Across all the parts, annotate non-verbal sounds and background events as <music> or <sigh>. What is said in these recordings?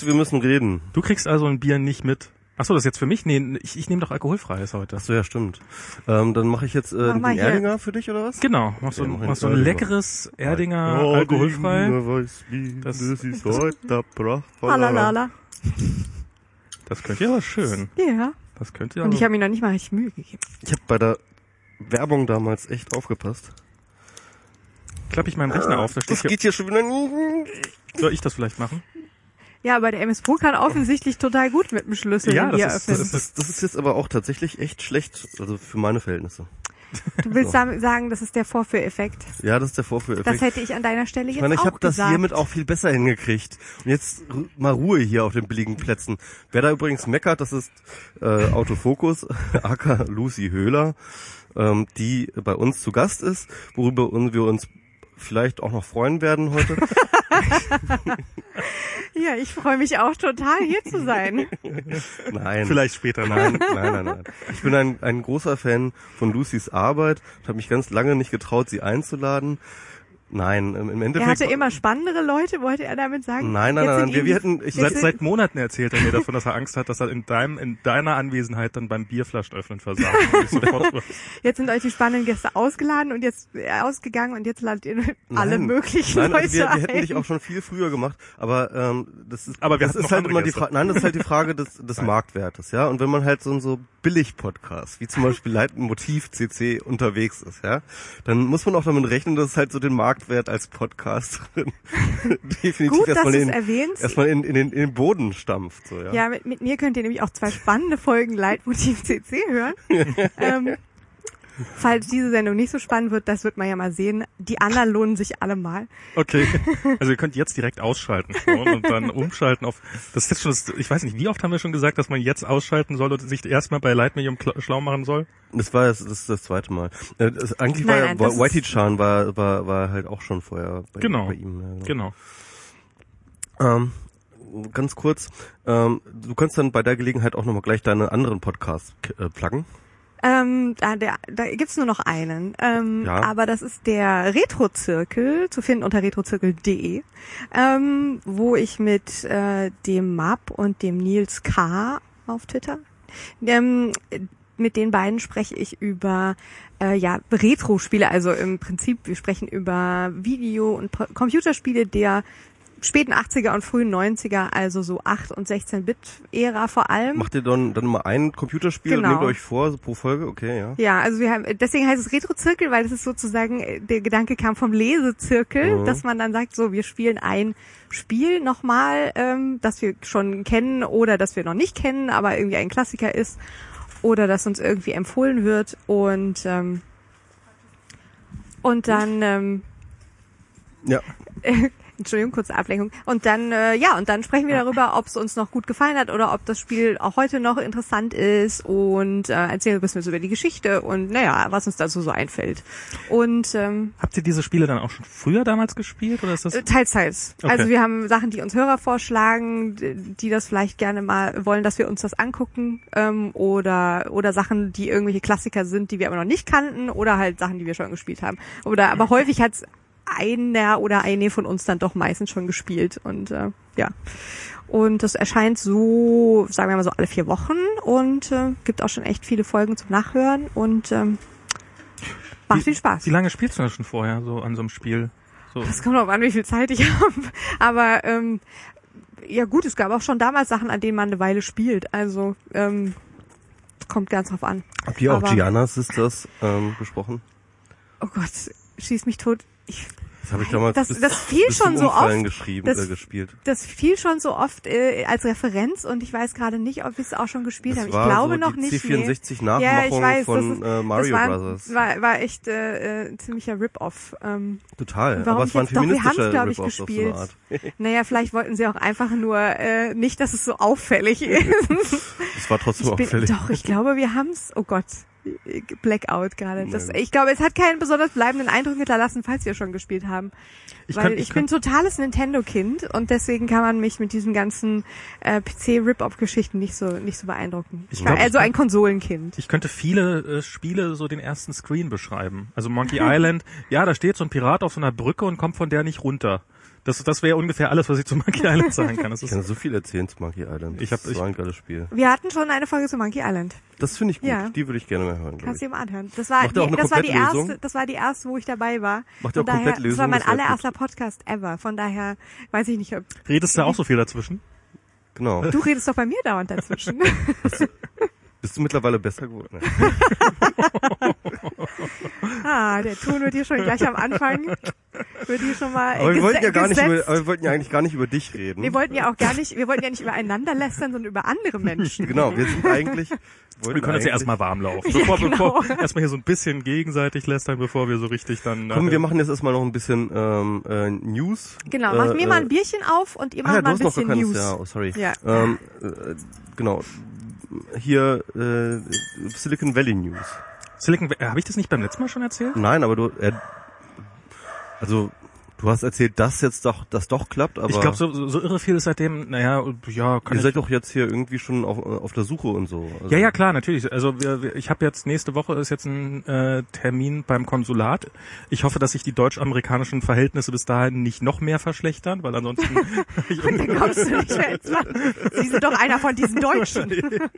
Wir müssen reden. Du kriegst also ein Bier nicht mit. Achso, das ist jetzt für mich? Nee, ich, ich nehme doch alkoholfreies heute. Achso, ja, stimmt. Ähm, dann mache ich jetzt äh, Mach den hier. Erdinger für dich, oder was? Genau, machst du, Ja, mach ich machst du ein Erdinger. leckeres Erdinger Oh, alkoholfrei. Weiß, wie Das- das, <laughs> ist heute. Lalalala. Das könnte ja aber schön. Ja. Das könnte ja. Und ich habe mir noch nicht mal richtig Mühe gegeben. Ich habe bei der Werbung damals echt aufgepasst. klappe ich meinen Rechner auf, da steht Das hier, geht hier schon wieder nie. soll ich das vielleicht machen? Ja, aber der MS Pro kann offensichtlich total gut mit dem Schlüssel Ja, das ist- öffnen. Das ist, das ist jetzt aber auch tatsächlich echt schlecht, also für meine Verhältnisse. du willst sam- sagen, das ist der Vorführeffekt. Ja, das ist der Vorführeffekt. Das hätte ich an deiner Stelle Ich jetzt meine, ich auch habe das gesagt. hiermit auch viel besser hingekriegt. Und jetzt mal Ruhe hier auf den billigen Plätzen. Wer da übrigens meckert, das ist äh, Autofokus, <laughs> aka Lucy Höhler, ähm, die bei uns zu Gast ist, worüber wir uns vielleicht auch noch freuen werden heute. <laughs> <laughs> Ja, ich freue mich auch total, hier zu sein. Nein. Vielleicht später noch. Nein, nein, nein, nein. Ich bin ein, ein großer Fan von Lucys Arbeit und habe mich ganz lange nicht getraut, sie einzuladen. Nein, im im Er Endeffekt. hatte immer spannendere Leute, wollte er damit sagen? Nein, nein, Jetzt nein, sind wir, wir hätten, ich, Seit, seit Monaten erzählt er mir davon, dass er Angst hat, dass er in deinem, in deiner Anwesenheit dann beim Bierflaschen öffnen versagt. <laughs> Jetzt sind euch die spannenden Gäste ausgeladen und jetzt äh, ausgegangen und jetzt ladet ihr alle Nein. möglichen Nein, Leute also wir, wir hätten dich auch schon viel früher gemacht, aber ähm, das ist, Aber wir das hatten ist noch halt immer die Gäste. Frage, nein, das ist halt die Frage des, des Marktwertes, ja. Und wenn man halt so ein so Billig-Podcast, wie zum Beispiel Leitmotiv CC unterwegs ist, ja, dann muss man auch damit rechnen, dass es halt so den Marktwert als Podcast <laughs> definitiv Gut, dass erstmal du in, erstmal in, in, den, in den Boden stampft, so, ja. Ja, mit, mit mir könnt ihr nämlich auch zwei spannende Folgen Leitmotiv CC hören. <laughs> ähm, falls diese Sendung nicht so spannend wird, das wird man ja mal sehen. Die anderen lohnen sich alle mal. Okay. <laughs> Also ihr könnt jetzt direkt ausschalten schon und dann umschalten auf. Das ist jetzt schon das, ich weiß nicht, wie oft haben wir schon gesagt, dass man jetzt ausschalten soll und sich erstmal bei Lightmedium kla- schlau machen soll? Das war das, das, ist das zweite Mal. Äh, Das, eigentlich Nein, war, nein, Whitey Chan war, war, war halt auch schon vorher bei, Genau. bei ihm. Ja, Genau. Ähm, ganz kurz, ähm, du kannst dann bei der Gelegenheit auch nochmal gleich deine anderen Podcasts äh, pluggen. Ähm, da, der, da gibt's nur noch einen. Ähm, Ja. Aber das ist der Retro-Zirkel, zu finden unter retrozirkel.de, ähm, wo ich mit äh, dem Map und dem Nils K. auf Twitter, ähm, mit den beiden spreche ich über äh, ja, Retro-Spiele. Also im Prinzip, wir sprechen über Video- und Computerspiele der späten 80er und frühen 90er, also so 8 und 16-Bit-Ära vor allem. Macht ihr dann, dann mal ein Computerspiel Genau. und nehmt euch vor so pro Folge? Okay, ja. Ja, also wir haben, deswegen heißt es Retro-Zirkel, weil das ist sozusagen, äh, der Gedanke kam vom Lesezirkel, Mhm. dass man dann sagt, so, wir spielen ein Spiel nochmal, ähm, das wir schon kennen oder das wir noch nicht kennen, aber irgendwie ein Klassiker ist oder das uns irgendwie empfohlen wird und ähm, und dann ähm, Ja. <laughs> <laughs> Entschuldigung, kurze Ablenkung. Und dann, äh, ja, und dann sprechen wir darüber, ob es uns noch gut gefallen hat oder ob das Spiel auch heute noch interessant ist und äh, erzählen ein bisschen über die Geschichte und naja, was uns dazu so einfällt. Und ähm, Habt ihr diese Spiele dann auch schon früher damals gespielt oder ist das? äh, teils, teils. Okay. Also wir haben Sachen, die uns Hörer vorschlagen, die das vielleicht gerne mal wollen, dass wir uns das angucken ähm, oder oder Sachen, die irgendwelche Klassiker sind, die wir aber noch nicht kannten oder halt Sachen, die wir schon gespielt haben. Oder aber <laughs> häufig hat's einer oder eine von uns dann doch meistens schon gespielt und äh, ja. Und das erscheint so, sagen wir mal so alle vier Wochen und äh, gibt auch schon echt viele Folgen zum Nachhören und ähm, macht Wie- viel Spaß. Wie lange spielst du das schon vorher so an so einem Spiel? So. Es kommt auch an, wie viel Zeit ich <laughs> habe. Aber ähm, ja gut, es gab auch schon damals Sachen, an denen man eine Weile spielt. Also ähm, kommt ganz drauf an. Habt ihr auch Aber- Gianna Sisters ähm, besprochen? Oh Gott, schieß mich tot. Ich, Das habe ich damals Das- bis, das fiel bis schon so oft. geschrieben, Das- äh, gespielt. das fiel schon so oft äh, als Referenz und ich weiß gerade nicht, ob wir es auch schon gespielt haben. Das Ich war glaube so noch die nicht. C64 nee. Ja, ich Nachmachung weiß, von ist, äh, Mario das war, Brothers. War, war echt äh, äh, ziemlicher Rip-Off. Ähm, Total. warum Aber es war ein ich jetzt- doch, wir feministischer ich, Rip-Off auf so eine gespielt. Art. <laughs> naja, vielleicht wollten sie auch einfach nur äh, nicht, dass es so auffällig <laughs> ist. Es war trotzdem Ich bin, auffällig. doch, ich glaube, wir haben's. Oh Gott. Blackout gerade. Das, ich glaube, es hat keinen besonders bleibenden Eindruck hinterlassen, falls wir schon gespielt haben. Ich Weil kann- ich, ich bin kann- totales Nintendo-Kind und deswegen kann man mich mit diesen ganzen äh, PC-Rip-Off-Geschichten nicht so nicht so beeindrucken. Ich war glaub, ich also kann- ein Konsolenkind. Ich könnte viele äh, Spiele so den ersten Screen beschreiben. Also Monkey <laughs> Island, ja, da steht so ein Pirat auf so einer Brücke und kommt von der nicht runter. Das, das wäre ungefähr alles, was ich zu Monkey Island sagen kann. Das Ich ist, kann so viel erzählen zu Monkey Island. Ich hab- das ich- war ein geiles Spiel. Wir hatten schon eine Folge zu Monkey Island. Das finde ich gut. Ja. Die würde ich gerne mal hören. Kannst du dir mal anhören. Das war, eine das war die erste, das war die erste, wo ich dabei war. Macht ihr Von auch daher, Komplettlösung? Das war mein allererster Podcast ever. Von daher weiß ich nicht, ob redest du auch so viel dazwischen? Genau. du redest doch bei mir dauernd dazwischen. Bist du mittlerweile besser geworden? <laughs> <laughs> ah, der Ton wird hier schon gleich am Anfang, wird hier schon mal Aber wir wollten ja gar nicht über, aber wir wollten ja eigentlich gar nicht über dich reden. wir wollten ja auch gar nicht, wir wollten ja nicht übereinander lästern, sondern über andere Menschen. genau, wir sind eigentlich, <laughs> Wir können jetzt ja erstmal warm laufen. Bevor, genau. bevor, erstmal hier so ein bisschen gegenseitig lästern, bevor wir so richtig dann. Komm, äh, wir machen jetzt erstmal noch ein bisschen ähm, äh, News. Genau, macht äh, mir mal ein äh, Bierchen auf und ihr Ah macht ja, du mal ein noch bisschen keines, News. ja, oh, sorry. Ja. Ähm, äh, genau. Hier äh, Silicon Valley News. Silicon, äh, habe ich das nicht beim letzten Mal schon erzählt? Nein, aber du, äh, also du hast erzählt, dass jetzt doch, das doch klappt, aber ich glaube, so, so, so irre viel ist seitdem, naja, ja, kann ihr ich, seid doch jetzt hier irgendwie schon auf, auf der Suche und so. Also, Ja, ja, klar, natürlich. Also wir, wir, ich habe jetzt nächste Woche ist jetzt ein äh, Termin beim Konsulat. Ich hoffe, dass sich die deutsch-amerikanischen Verhältnisse bis dahin nicht noch mehr verschlechtern, weil ansonsten <laughs> <laughs> ich Da irgendwie- kommst du nicht mehr ins Land. Sie sind doch einer von diesen Deutschen. <laughs>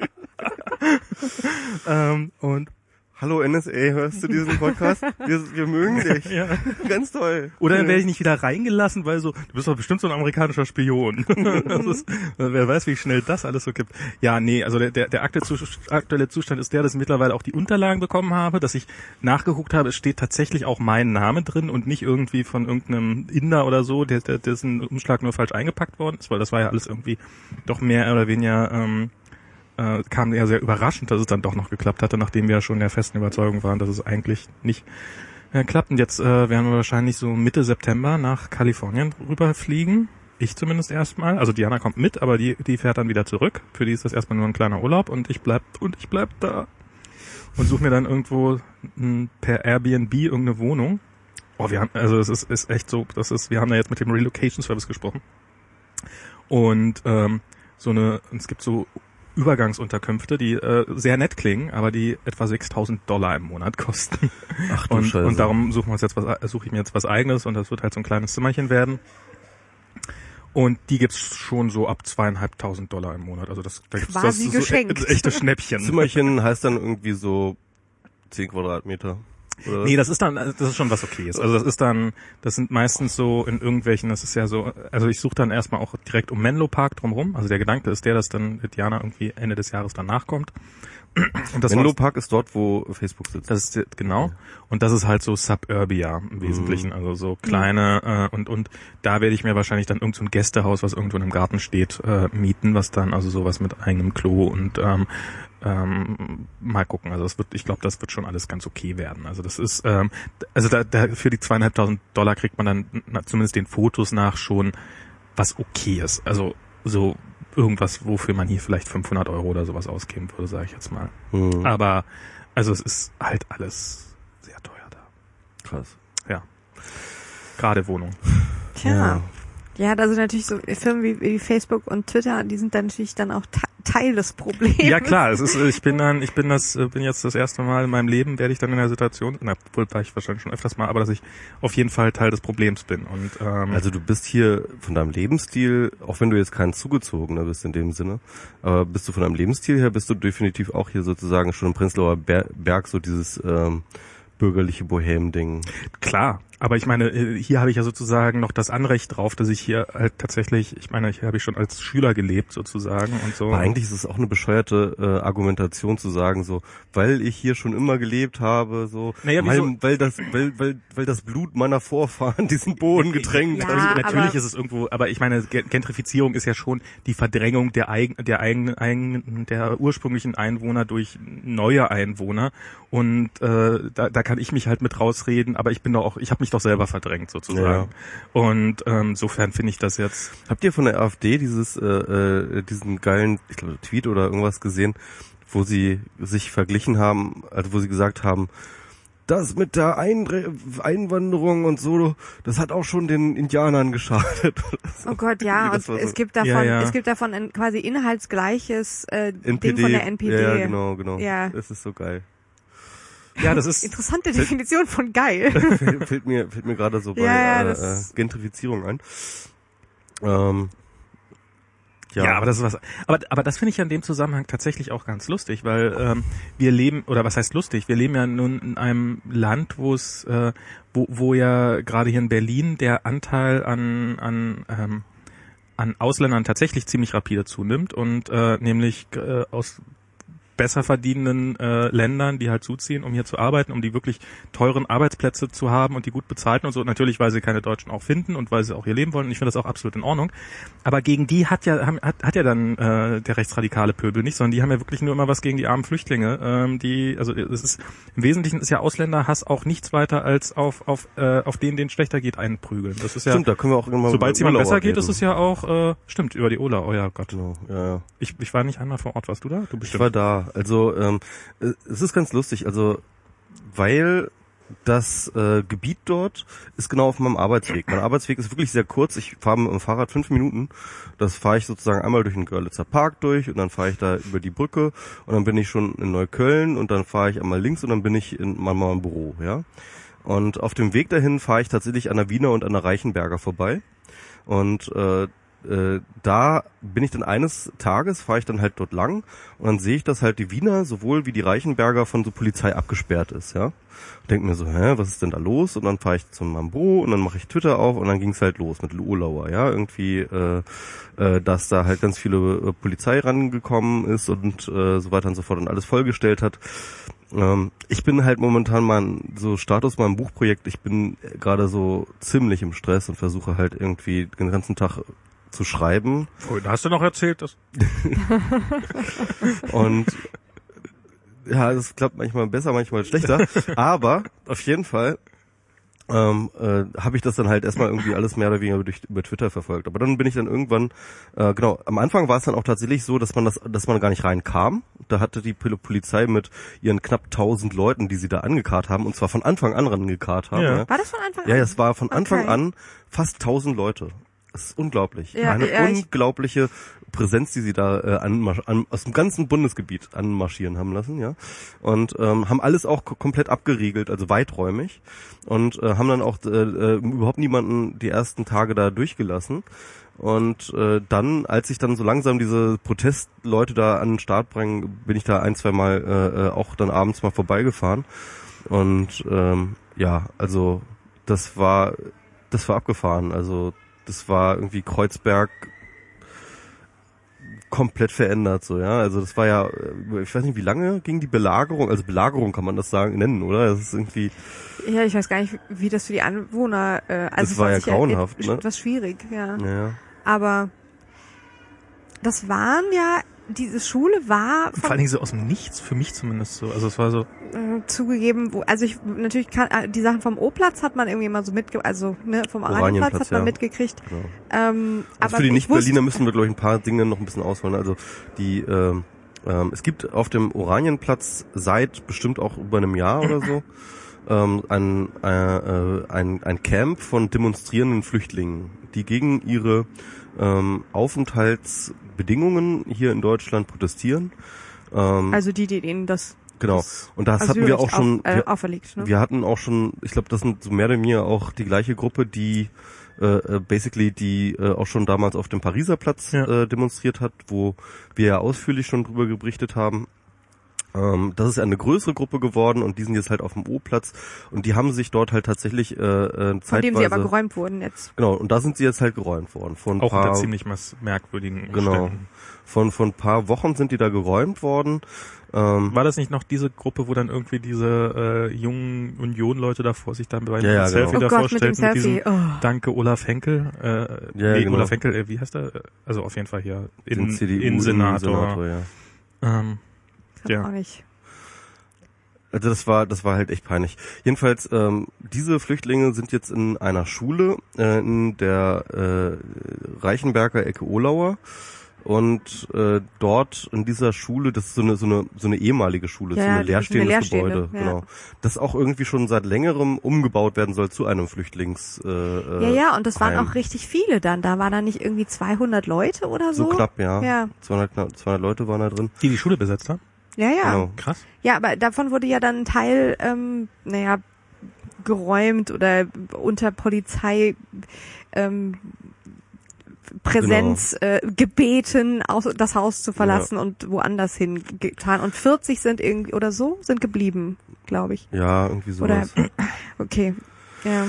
ähm, und Hallo NSA, hörst du diesen Podcast? Wir, wir mögen dich. ja. Ganz toll. Oder dann werde ich nicht wieder reingelassen, weil so, du bist doch bestimmt so ein amerikanischer Spion. <laughs> ist, wer weiß, wie schnell das alles so gibt. Ja, nee, also der, der, der aktuelle Zustand ist der, dass ich mittlerweile auch die Unterlagen bekommen habe, dass ich nachgeguckt habe, es steht tatsächlich auch mein Name drin und nicht irgendwie von irgendeinem Inder oder so, der, der, dessen Umschlag nur falsch eingepackt worden ist, weil das war ja alles irgendwie doch mehr oder weniger ähm, äh, kam ja sehr überraschend, dass es dann doch noch geklappt hatte, nachdem wir ja schon der festen Überzeugung waren, dass es eigentlich nicht äh, klappt. Und jetzt äh, werden wir wahrscheinlich so Mitte September nach Kalifornien rüberfliegen. Ich zumindest erstmal. Also Diana kommt mit, aber die, die fährt dann wieder zurück. Für die ist das erstmal nur ein kleiner Urlaub und ich bleib und ich bleib da. Und suche mir dann irgendwo m, per Airbnb irgendeine Wohnung. Oh, wir haben, also es ist, ist echt so, das ist, wir haben da jetzt mit dem Relocation Service gesprochen. Und ähm, so eine, es gibt so Übergangsunterkünfte, die äh, sehr nett klingen, aber die etwa 6000 Dollar im Monat <laughs> kosten. Ach du Und, Scheiße. und darum suchen wir uns jetzt was, äh, suche ich mir jetzt was eigenes und das wird halt so ein kleines Zimmerchen werden. Und die gibt's schon so ab zweieinhalbtausend Dollar im Monat. Also das, da gibt's Quasi das so geschenkt. e- <laughs> echte Schnäppchen. Zimmerchen heißt dann irgendwie so 10 Quadratmeter. Oder? Nee, das ist dann, das ist schon was okayes. Also das ist dann, das sind meistens so in irgendwelchen, das ist ja so, also ich suche dann erstmal auch direkt um Menlo Park drumherum. Also der Gedanke ist der, dass dann Diana irgendwie Ende des Jahres danach kommt. <clears throat> Und das Menlo Park ist dort, wo Facebook sitzt. Das ist genau. Und das ist halt so Suburbia im Wesentlichen, also so kleine äh, und und da werde ich mir wahrscheinlich dann irgend so ein Gästehaus, was irgendwo in einem Garten steht, äh, mieten, was dann also sowas mit eigenem Klo und ähm, ähm, mal gucken. Also das wird, ich glaube, das wird schon alles ganz okay werden. Also das ist, ähm, also da, da für die zweieinhalbtausend Dollar kriegt man dann na, zumindest den Fotos nach schon was okay ist. Also so irgendwas, wofür man hier vielleicht 500 Euro oder sowas ausgeben würde, sage ich jetzt mal. Hm, Aber also es ist halt alles sehr teuer da. krass. Ja. Gerade Wohnung. Tja. Ja, da sind natürlich so Firmen wie, wie Facebook und Twitter, die sind dann natürlich dann auch te- Teil des Problems. Ja klar, es ist, ich bin dann, ich bin das, bin jetzt das erste Mal in meinem Leben, werde ich dann in der Situation, na, wohl war ich wahrscheinlich schon öfters mal, aber dass ich auf jeden Fall Teil des Problems bin. Und ähm, Also du bist hier von deinem Lebensstil, auch wenn du jetzt kein Zugezogener bist in dem Sinne, aber bist du von deinem Lebensstil her, bist du definitiv auch hier sozusagen schon im Prenzlauer Ber Berg so dieses ähm, bürgerliche Bohem-Ding. Klar, aber ich meine, äh, hier habe ich ja sozusagen noch das Anrecht drauf, dass ich hier halt tatsächlich, ich meine, hier habe ich schon als Schüler gelebt sozusagen und so. Aber eigentlich ist es auch eine bescheuerte äh, Argumentation zu sagen, so, weil ich hier schon immer gelebt habe, so, Naja, weil, wieso- weil das, weil, weil, weil das Blut meiner Vorfahren <laughs> diesen Boden getränkt Ja, hat. Natürlich, ist es irgendwo, aber ich meine, Ge- Gentrifizierung ist ja schon die Verdrängung der eigen, der eigenen, eigenen, der ursprünglichen Einwohner durch neue Einwohner. Und äh, da, da kann ich mich halt mit rausreden, aber ich bin doch auch, ich habe mich doch selber verdrängt sozusagen. Und ähm, insofern finde ich das jetzt. Habt ihr von der AfD dieses, äh, äh, diesen geilen, ich glaube, Tweet oder irgendwas gesehen, wo sie sich verglichen haben, also wo sie gesagt haben, das mit der Eindre Einwanderung und so, das hat auch schon den Indianern geschadet. Oh Gott, ja, <laughs> und so- es gibt davon, Ja, ja. es gibt davon ein quasi inhaltsgleiches äh, NPD. Ding von der NPD. Ja, genau, genau. Ja. Das ist so geil. Ja, das ist Interessante Definition von geil. fällt, <laughs> fällt mir fällt mir gerade so bei Ja, ja, äh, äh, Gentrifizierung ein. Ähm, ja, Ja, aber das ist was. Aber, aber das finde ich ja in dem Zusammenhang tatsächlich auch ganz lustig, weil ähm, wir leben, oder was heißt lustig? Wir leben ja nun in einem Land, wo es, äh, wo, wo ja gerade hier in Berlin der Anteil an, an, ähm, an Ausländern tatsächlich ziemlich rapide zunimmt und äh, nämlich äh, aus besser verdienenden äh, Ländern, die halt zuziehen, um hier zu arbeiten, um die wirklich teuren Arbeitsplätze zu haben und die gut bezahlten und so. Natürlich, weil sie keine Deutschen auch finden und weil sie auch hier leben wollen. Und ich finde das auch absolut in Ordnung. Aber gegen die hat ja haben, hat, hat ja dann äh, der rechtsradikale Pöbel nicht, sondern die haben ja wirklich nur immer was gegen die armen Flüchtlinge. Ähm, die also es ist im Wesentlichen ist ja Ausländerhass auch nichts weiter als auf auf äh, auf denen, denen schlechter geht, einprügeln. Das ist ja stimmt, da können wir auch irgendwann sobald es jemand besser geht, reden. ist es ja auch äh, stimmt über die Ola. Oh ja Gott, Genau, ja, ja. ich, ich war nicht einmal vor Ort. Warst du da? Du Ich bestimmt. war da. Also ähm, äh, es ist ganz lustig. Also weil das äh, Gebiet dort ist genau auf meinem Arbeitsweg. Mein Arbeitsweg ist wirklich sehr kurz. Ich fahre mit dem Fahrrad fünf Minuten. Das fahre ich sozusagen einmal durch den Görlitzer Park durch und dann fahre ich da über die Brücke und dann bin ich schon in Neukölln und dann fahre ich einmal links und dann bin ich in meinem Büro, ja. Und auf dem Weg dahin fahre ich tatsächlich an der Wiener und an der Reichenberger vorbei. Und äh, äh, da bin ich dann eines Tages, fahre ich dann halt dort lang und dann sehe ich, dass halt die Wiener sowohl wie die Reichenberger von so Polizei abgesperrt ist, ja. Denk mir so, hä, was ist denn da los? Und dann fahre ich zu meinem Büro und dann mache ich Twitter auf und dann ging's halt los mit Urlauber, ja. Irgendwie, äh, äh, dass da halt ganz viele äh, Polizei rangekommen ist und äh, so weiter und so fort und alles vollgestellt hat. Ähm, ich bin halt momentan mal so Status meinem Buchprojekt. Ich bin gerade so ziemlich im Stress und versuche halt irgendwie den ganzen Tag zu schreiben Oh, da hast du noch erzählt, dass <laughs> und ja, das klappt manchmal besser, manchmal schlechter. Aber auf jeden Fall ähm, äh, habe ich das dann halt erstmal irgendwie alles mehr oder weniger durch, über Twitter verfolgt. Aber dann bin ich dann irgendwann, äh, genau, am Anfang war es dann auch tatsächlich so, dass man das, dass man gar nicht reinkam. Da hatte die Pol- Polizei mit ihren knapp 1000 Leuten, die sie da angekarrt haben, und zwar von Anfang an rangekarrt haben. Ja. Ja, War das von Anfang an? ja es war von Anfang Okay. an fast 1000 Leute. Das ist unglaublich. Ja, Eine ja, ich- unglaubliche Präsenz, die sie da äh, an, aus dem ganzen Bundesgebiet anmarschieren haben lassen, ja. Und ähm, haben alles auch ko- komplett abgeriegelt, also weiträumig. Und äh, haben dann auch äh, äh, überhaupt niemanden die ersten Tage da durchgelassen. Und äh, dann, als ich dann so langsam diese Protestleute da an den Start bringen, bin ich da ein, zwei Mal äh, äh, auch dann abends mal vorbeigefahren. Und ähm, ja, also das war das war abgefahren. Also das war irgendwie Kreuzberg komplett verändert so, ja. Also das war ja, äh, ich weiß nicht, wie lange ging die Belagerung, also Belagerung kann man das sagen, nennen, oder? Das ist irgendwie, Ja, ich weiß gar nicht, wie das für die Anwohner, äh, also Das war ja grauenhaft, et- ne? etwas schwierig, ja. naja. Aber das waren ja, diese Schule war vor allen Dingen so aus dem Nichts, für mich zumindest so. Also es war so, äh, zugegeben, wo, also ich natürlich kann äh, die Sachen vom O-Platz hat man irgendwie mal so mitge, also ne, vom Oranienplatz hat man ja. mitgekriegt. Genau. Ähm, Also aber für die ich Nicht-Berliner wusste- müssen wir, glaube ich, ein paar Dinge noch ein bisschen ausholen. Also die, ähm, ähm, es gibt auf dem Oranienplatz seit bestimmt auch über einem Jahr oder so <clears throat> ähm, ein, äh, äh, ein, ein Camp von demonstrierenden Flüchtlingen, die gegen ihre ähm, Aufenthaltsbedingungen hier in Deutschland protestieren. Ähm, Also die, die denen das genau. das Und das hatten wir auch schon. auf, äh, wir, auferlegt. Ne? wir hatten auch schon, ich glaube, das sind so mehr oder weniger auch die gleiche Gruppe, die äh, äh, basically die äh, auch schon damals auf dem Pariser Platz Ja. äh, demonstriert hat, wo wir ja ausführlich schon drüber berichtet haben. Ähm, das ist eine größere Gruppe geworden und die sind jetzt halt auf dem O-Platz und die haben sich dort halt tatsächlich äh, äh, von dem sie aber zeitweise- geräumt wurden jetzt. Genau, und da sind sie jetzt halt geräumt worden. Von ein auch unter paar, ziemlich mas- merkwürdigen Genau. Von, von ein paar Wochen sind die da geräumt worden. Ähm, War das nicht noch diese Gruppe, wo dann irgendwie diese äh, jungen Union-Leute davor sich dann bei Ja, ja, Selfie genau. Oh davor Gott, mit dem stellten mit Selfie. diesem Oh. Danke Olaf Henkel. Äh, Ja, nee, genau. Olaf Henkel, äh, wie heißt er? Also auf jeden Fall hier den in, CDU Innensenator. Senator, ja. Ähm, Ja. auch nicht. Also das war, das war halt echt peinlich. Jedenfalls, ähm, diese Flüchtlinge sind jetzt in einer Schule äh, in der äh, Reichenberger Ecke Olauer. Und äh, dort in dieser Schule, das ist so eine so eine so eine ehemalige Schule, Ja, so eine leerstehendes leerstehende, Gebäude, ja. genau. Das auch irgendwie schon seit längerem umgebaut werden soll zu einem Flüchtlings. Äh, äh, Ja, ja, und das waren Heim. auch richtig viele dann. Da waren da nicht irgendwie 200 Leute oder so. so knapp, ja. Ja. 200, knapp, 200 Leute waren da drin. die die Schule besetzt haben? Ja, ja. Genau. Krass. Ja, aber davon wurde ja dann ein Teil, ähm, naja, geräumt oder unter Polizei ähm, Präsenz äh, gebeten, aus, das Haus zu verlassen und woanders hingetan. Und 40 sind irgendwie oder so sind geblieben, glaube ich. Ja, irgendwie sowas. Oder <clears throat> okay. Ja.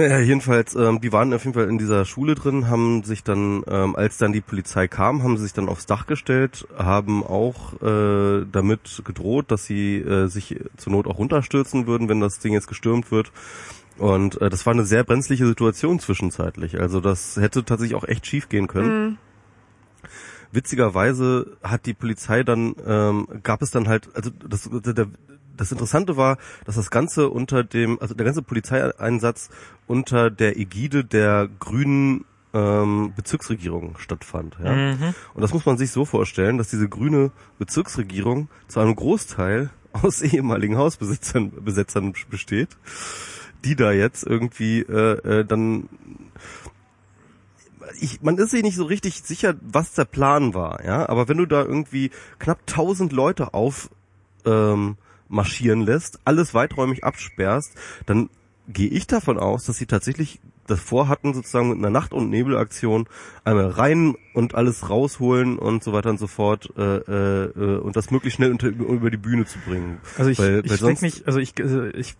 Naja, jedenfalls, ähm, die waren auf jeden Fall in dieser Schule drin, haben sich dann, ähm, als dann die Polizei kam, haben sie sich dann aufs Dach gestellt, haben auch äh, damit gedroht, dass sie äh, sich zur Not auch runterstürzen würden, wenn das Ding jetzt gestürmt wird. Und äh, das war eine sehr brenzliche Situation zwischenzeitlich. Also das hätte tatsächlich auch echt schief gehen können. Mhm. Witzigerweise hat die Polizei dann, ähm, gab es dann halt, also das, der, das Interessante war, dass das Ganze unter dem, also der ganze Polizeieinsatz unter der Ägide der grünen ähm, Bezirksregierung stattfand. Ja? Mhm. Und das muss man sich so vorstellen, dass diese grüne Bezirksregierung zu einem Großteil aus ehemaligen Hausbesitzern Besetzern besteht, die da jetzt irgendwie äh, äh, dann ich, man ist sich nicht so richtig sicher, was der Plan war, ja. Aber wenn du da irgendwie knapp 1000 Leute auf ähm, marschieren lässt, alles weiträumig absperrst, dann gehe ich davon aus, dass sie tatsächlich das vorhatten, sozusagen mit einer Nacht- und Nebelaktion einmal rein und alles rausholen und so weiter und so fort äh, äh, äh, und das möglichst schnell unter, über die Bühne zu bringen. Also ich, Weil- ich weil sonst- nicht, also ich, also ich,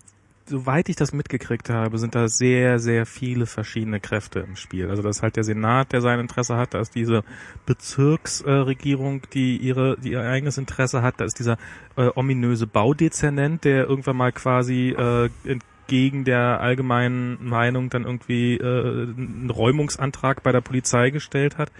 soweit ich das mitgekriegt habe, sind da sehr, sehr viele verschiedene Kräfte im Spiel. Also das ist halt der Senat, der sein Interesse hat, da ist diese Bezirksregierung, die ihre, die ihr eigenes Interesse hat, da ist dieser äh, ominöse Baudezernent, der irgendwann mal quasi äh, entgegen der allgemeinen Meinung dann irgendwie äh, einen Räumungsantrag bei der Polizei gestellt hat.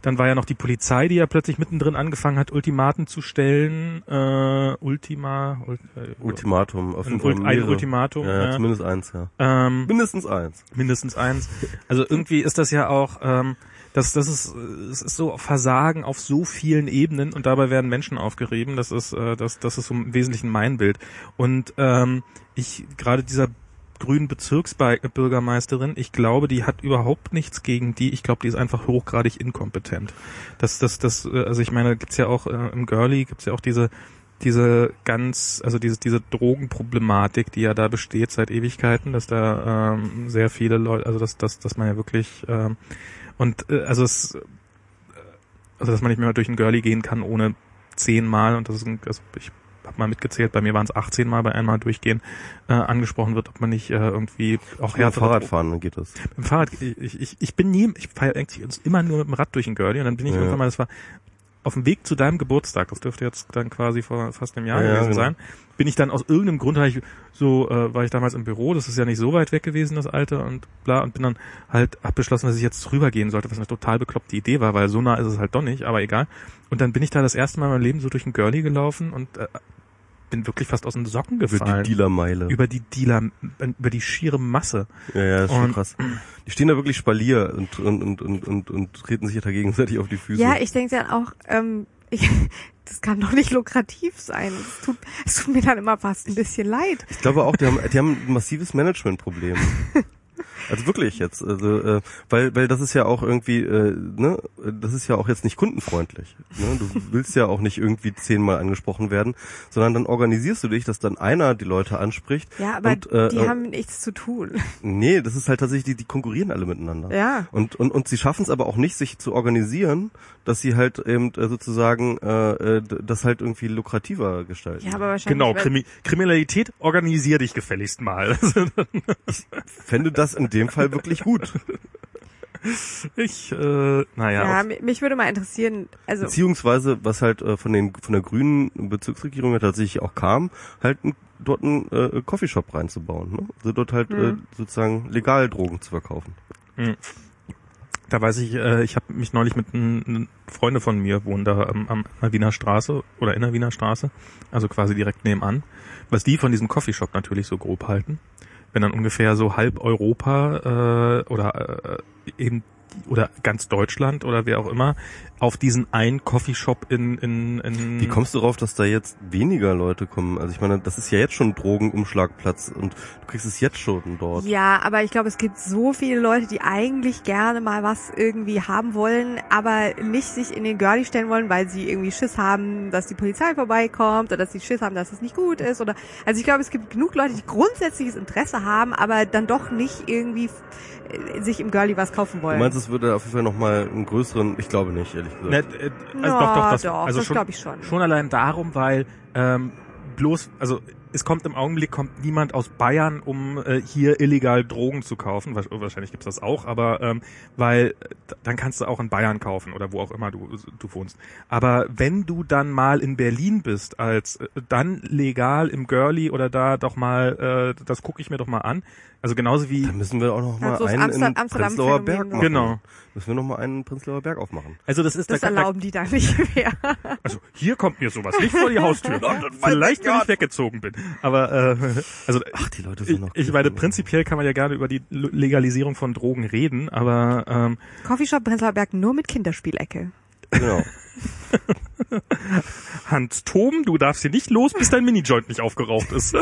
Dann war ja noch die Polizei, die ja plötzlich mittendrin angefangen hat, Ultimaten zu stellen. Äh, Ultima, Ult, äh, Ultimatum. Auf ein, Ult, ein. Ultimatum. Ja, ja. zumindest eins, ja. Ähm, Mindestens eins. mindestens eins. Also irgendwie ist das ja auch, ähm, das, das ist, es ist so Versagen auf so vielen Ebenen und dabei werden Menschen aufgerieben. Das ist, äh, das, das ist im Wesentlichen mein Bild. Und ähm, ich gerade dieser grünen Bezirksbürgermeisterin, ich glaube, die hat überhaupt nichts gegen die. Ich glaube, die ist einfach hochgradig inkompetent. Das, das, das, äh, also ich meine, gibt's ja auch äh, im Girlie gibt's ja auch diese diese ganz, also diese, diese Drogenproblematik, die ja da besteht seit Ewigkeiten, dass da ähm, sehr viele Leute, also dass, dass, dass man ja wirklich ähm, und äh, also es, äh, also dass man nicht mehr durch ein Girlie gehen kann ohne zehnmal und das ist ein, also ich habe mal mitgezählt, bei mir waren es 18 Mal bei einmal durchgehen äh, angesprochen wird, ob man nicht äh, irgendwie auch Ja, härtere Fahrrad fahren, dann geht das. mit dem Fahrrad, ich, ich, ich bin nie, ich fahre eigentlich immer nur mit dem Rad durch den Girlie und dann bin ich Ja. irgendwann mal, das war auf dem Weg zu deinem Geburtstag, das dürfte jetzt dann quasi vor fast einem Jahr Ja, gewesen genau. sein, bin ich dann aus irgendeinem Grund, ich so, äh, war ich damals im Büro, das ist ja nicht so weit weg gewesen, das Alter und bla, und bin dann halt, hab beschlossen, dass ich jetzt rübergehen sollte, was eine total bekloppte Idee war, weil so nah ist es halt doch nicht, aber egal. Und dann bin ich da das erste Mal in meinem Leben so durch den Girlie gelaufen und äh, bin wirklich fast aus den Socken Über gefallen. die Dealermeile. über die Dealer, über die schiere Masse. Ja, ja, ist schon Und- krass. Die stehen da wirklich Spalier und, und, und, und, und, und treten sich da gegenseitig auf die Füße. Ja, ich denke dann auch, ähm, <laughs> ich, das kann doch nicht lukrativ sein. Es tut, es tut mir dann immer fast ein bisschen leid. Ich glaube auch, die haben, die haben ein massives Managementproblem. <laughs> Also wirklich jetzt, also äh, weil weil das ist ja auch irgendwie, äh, ne, das ist ja auch jetzt nicht kundenfreundlich. Ne? Du willst ja auch nicht irgendwie zehnmal angesprochen werden, sondern dann organisierst du dich, dass dann einer die Leute anspricht. Ja, aber und, äh, die äh, haben nichts zu tun. Nee, das ist halt tatsächlich, die, die konkurrieren alle miteinander. Ja. Und, und, und sie schaffen es aber auch nicht, sich zu organisieren, dass sie halt eben äh, sozusagen äh, äh, das halt irgendwie lukrativer gestalten. Ja, aber wahrscheinlich. Genau, Krimi Kriminalität, organisier dich gefälligst mal. Fände das in dem Fall wirklich gut. ich, äh, naja, Ja, mich würde mal interessieren, also Beziehungsweise, was halt äh, von den von der grünen Bezirksregierung ja tatsächlich auch kam, halt ein, dort einen äh, Coffeeshop reinzubauen. Ne? Also dort halt äh, sozusagen legal Drogen zu verkaufen. da weiß ich, äh, ich habe mich neulich mit einem Freunde von mir wohnen da am, am der Wiener Straße oder in der Wiener Straße, also quasi direkt nebenan, was die von diesem Coffeeshop natürlich so grob halten. Wenn dann ungefähr so halb Europa äh, oder äh, eben oder ganz Deutschland oder wer auch immer auf diesen einen Coffeeshop in, in, in Wie kommst du darauf, dass da jetzt weniger Leute kommen? Also ich meine, das ist ja jetzt schon Drogenumschlagplatz und du kriegst es jetzt schon dort. Ja, aber ich glaube, es gibt so viele Leute, die eigentlich gerne mal was irgendwie haben wollen, aber nicht sich in den Girlie stellen wollen, weil sie irgendwie Schiss haben, dass die Polizei vorbeikommt oder dass sie Schiss haben, dass es nicht gut ist oder also ich glaube, es gibt genug Leute, die grundsätzliches Interesse haben, aber dann doch nicht irgendwie sich im Girlie was kaufen Du wollen. meinst, es würde auf jeden Fall nochmal einen größeren, ich glaube nicht, ehrlich gesagt. Ne, äh, also Ja, doch, doch, das, doch, also das schon, glaub ich schon. Schon allein darum, weil ähm, bloß, also es kommt im Augenblick kommt niemand aus Bayern, um äh, hier illegal Drogen zu kaufen. Wahrscheinlich gibt's das auch, aber ähm, weil äh, dann kannst du auch in Bayern kaufen oder wo auch immer du du wohnst. Aber wenn du dann mal in Berlin bist, als äh, dann legal im Girlie oder da doch mal, äh, das gucke ich mir doch mal an. Also genauso wie Dann müssen wir auch noch mal Also das einen Amster- in Amsterdam- Prenzlauer Phänomen Berg machen. Genau. Müssen wir noch mal einen in Prenzlauer Berg aufmachen. also das ist das da, da, erlauben die da nicht mehr. <laughs> Also hier kommt mir sowas nicht vor die Haustür. <laughs> Vielleicht, wenn ich weggezogen bin. Aber äh, also Ach, die Leute ich, sind noch. ich meine, prinzipiell kann man ja gerne über die Legalisierung von Drogen reden, aber ähm, Coffeeshop Prenzlauer Berg nur mit Kinderspielecke. Genau. <laughs> Hans Tom, du darfst hier nicht los, bis dein Minijoint nicht aufgeraucht ist. <laughs>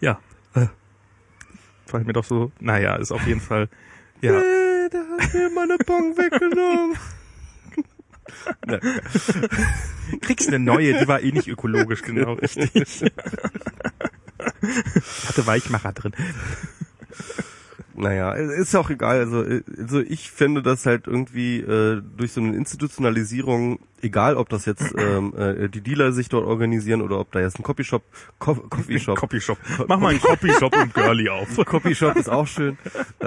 ja. Äh, fällt mir doch so, naja, ist auf jeden Fall, ja. Äh, der hat mir meine Pong weggenommen. Ne, <laughs> Kriegst eine neue, die war eh nicht ökologisch, genau richtig. Hatte Weichmacher drin. Naja, ist ja auch egal. Also, also ich finde das halt irgendwie äh, durch so eine Institutionalisierung, egal ob das jetzt ähm, äh, die Dealer sich dort organisieren oder ob da jetzt ein Copyshop, Co Coffeeshop, Copyshop. Mach mal einen Copyshop im Girlie auf. <laughs> Copyshop ist auch schön, äh,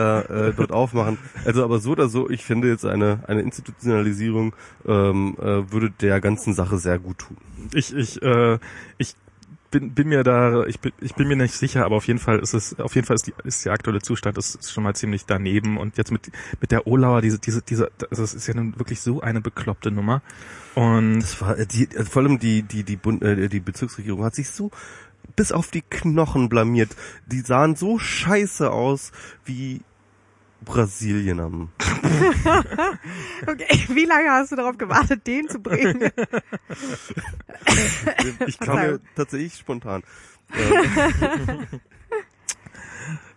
äh, dort aufmachen. Also aber so oder so, ich finde jetzt eine eine Institutionalisierung ähm, äh, würde der ganzen Sache sehr gut tun. Ich, ich, äh, ich bin, bin mir da, ich bin, ich bin mir nicht sicher, aber auf jeden Fall ist es, auf jeden Fall ist die, ist der aktuelle Zustand ist, ist schon mal ziemlich daneben und jetzt mit, mit der Olauer, diese, diese, diese, also das ist ja nun wirklich so eine bekloppte Nummer und Das war äh, die, äh, vor allem die die die Bund, äh, die Bezirksregierung hat sich so bis auf die Knochen blamiert. Die sahen so scheiße aus wie Brasilien am. <laughs> Okay, wie lange hast du darauf gewartet, den zu bringen? Ich kam Verzeihung. tatsächlich spontan. <laughs>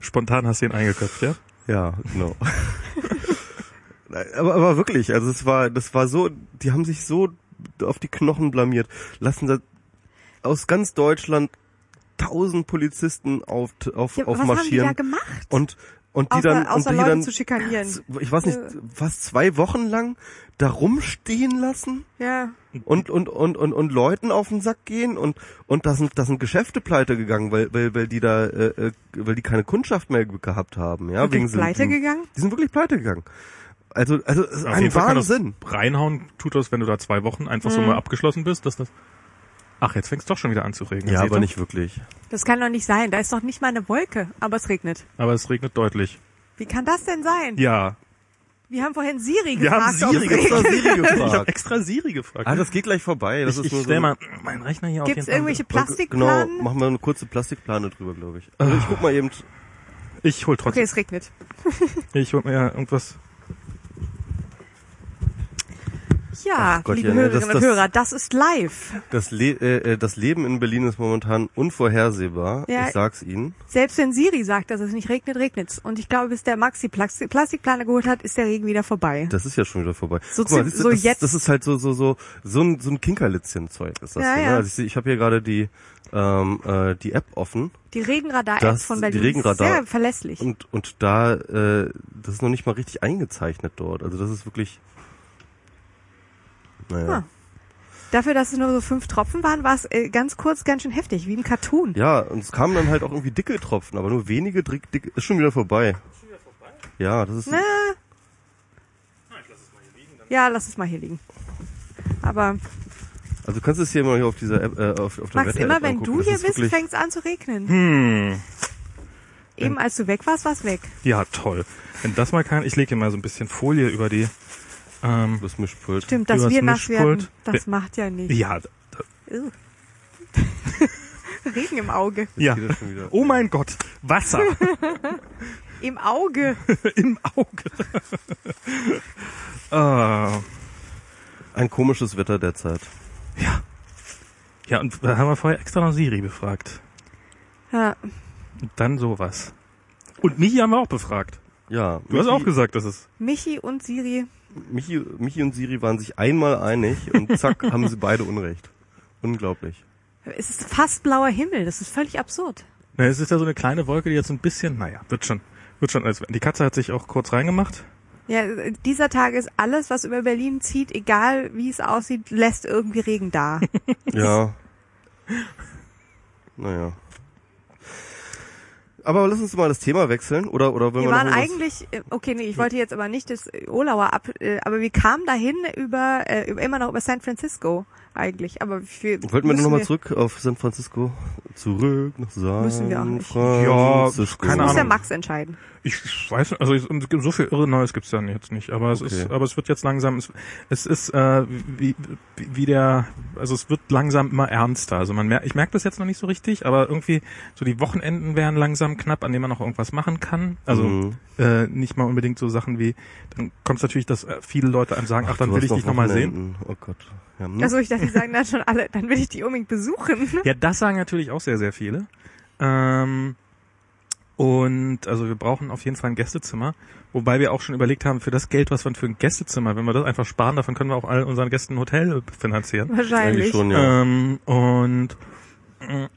Spontan hast du ihn eingeköpft, ja? ja, genau. Nein, aber, aber wirklich, also es war, das war so, die haben sich so auf die Knochen blamiert, lassen da aus ganz Deutschland tausend Polizisten auf, auf, Ja, was haben die aufmarschieren da gemacht? und und die außer dann außer und die Leute dann zu schikanieren. ich weiß nicht, was zwei Wochen lang da rumstehen lassen Ja. und und und und und Leuten auf den Sack gehen und und da sind da sind Geschäfte pleite gegangen, weil weil weil die da äh, äh, weil die keine Kundschaft mehr gehabt haben, ja, Wirklich wegen pleite wegen- gegangen? Die sind wirklich pleite gegangen. Also also es ist Auf ein Wahnsinn. Reinhauen tut das, wenn du da zwei Wochen einfach so Mhm. mal abgeschlossen bist, dass das. Ach, jetzt fängst doch schon wieder an zu regnen. Ja, seht aber ihr? nicht wirklich. Das kann doch nicht sein. Da ist doch nicht mal eine Wolke, aber es regnet. Aber es regnet deutlich. Wie kann das denn sein? Ja. Wir haben vorhin Siri Wir haben gefragt. Siri Extra. Siri <laughs> Ich habe gefragt. extra Siri gefragt. Ah, das geht gleich vorbei. Das ich ist ich stell so mal meinen Rechner hier Gibt's auf jeden irgendwelche. Plastikplanen? Genau, machen wir eine kurze Plastikplane drüber, glaube ich. Also ich guck mal eben. Ich hol Okay, trotzdem. es regnet. Ich hol mir ja irgendwas. Ja, Gott, liebe ja, ne, Hörerinnen das- und das- Hörer, das ist live. Das, Le äh, äh, das Leben in Berlin ist momentan unvorhersehbar. Ja. Ich sag's Ihnen. Selbst wenn Siri sagt, dass es nicht regnet, regnet's. Und ich glaube, bis der Maxi Plastik Plastikplaner geholt hat, ist der Regen wieder vorbei. Das ist ja schon wieder vorbei. So Guck mal, du, so das, jetzt. das ist halt so so so so ein so ein Kinkerlitzchen-Zeug ist das. Ja, ne? ja. Also ich, ich habe hier gerade die ähm, äh, die App offen Die Regenradar-App Das- von die Berlin Regenradar- ist sehr verlässlich. und und da äh, das ist noch nicht mal richtig eingezeichnet dort. Also das ist wirklich naja. Ah. Dafür, dass es nur so fünf Tropfen waren, war es äh, ganz kurz ganz schön heftig, wie ein Cartoon. Ja, und es kamen dann halt auch irgendwie dicke Tropfen, aber nur wenige dick, dick ist schon wieder vorbei. Ja, das ist Na. Ja, lass es mal hier liegen. Aber also du kannst es hier mal hier auf dieser App äh, auf, auf der Max, Wetter-App immer wenn angucken. du Das hier ist bist, wirklich- fängt es an zu regnen. Hm. Eben als du weg warst, war's weg. Ja, toll. Wenn das mal kann, ich lege hier mal so ein bisschen Folie über die. Ähm, das Mischpult. Stimmt, dass wir nass werden, das macht ja nicht. ja. <laughs> Regen im Auge. ja. Oh mein Gott, Wasser. <laughs> Im Auge. <laughs> Im Auge. ah, Ein komisches Wetter derzeit. ja. Ja, und da haben wir vorher extra noch Siri befragt. Ja. Und dann sowas. Und Michi haben wir auch befragt. Ja. Du hast auch gesagt, dass es... Michi und Siri. Michi, Michi und Siri waren sich einmal einig und zack, <laughs> haben sie beide Unrecht. Unglaublich. Es ist fast blauer Himmel. Das ist völlig absurd. Na, es ist ja so eine kleine Wolke, die jetzt ein bisschen, naja, wird schon, wird schon alles. Die Katze hat sich auch kurz reingemacht. Ja, dieser Tag ist alles, was über Berlin zieht, egal wie es aussieht, lässt irgendwie Regen da. Ja. <laughs> Naja. Aber lass uns mal das Thema wechseln, oder, oder wollen Wir wir, waren eigentlich, äh, okay, nee, ich wollte jetzt aber nicht das Olauer ab, äh, aber wir kamen dahin über, äh, über immer noch über San Francisco eigentlich. Aber wir Wollten wir müssen nochmal zurück auf San Francisco? Zurück nach San Müssen wir auch nicht. Francisco. Ja, keine muss der Ahnung. Max entscheiden. Ich weiß nicht, also es- so viel irre Neues gibt's dann jetzt nicht, aber es Okay. ist, aber es wird jetzt langsam, es, es ist äh, wie, wie, wie der, also es wird langsam immer ernster. Also man merkt, ich merke das jetzt noch nicht so richtig, aber irgendwie so die Wochenenden werden langsam knapp, an denen man noch irgendwas machen kann. Also Mhm. äh, nicht mal unbedingt so Sachen wie, dann kommt es natürlich, dass äh, viele Leute einem sagen, ach, dann Du will hast ich dich nochmal sehen. Wochenenden. Oh Gott. Ja, hm? Also ich dachte, die sagen dann schon alle, dann will ich die unbedingt besuchen. <laughs> Ja, das sagen natürlich auch sehr, sehr viele. Ähm, und also wir brauchen auf jeden Fall ein Gästezimmer, wobei wir auch schon überlegt haben, für das Geld, was wir für ein Gästezimmer, wenn wir das einfach sparen, davon können wir auch all unseren Gästen ein Hotel finanzieren. Wahrscheinlich. schon, ja. Ähm, und äh,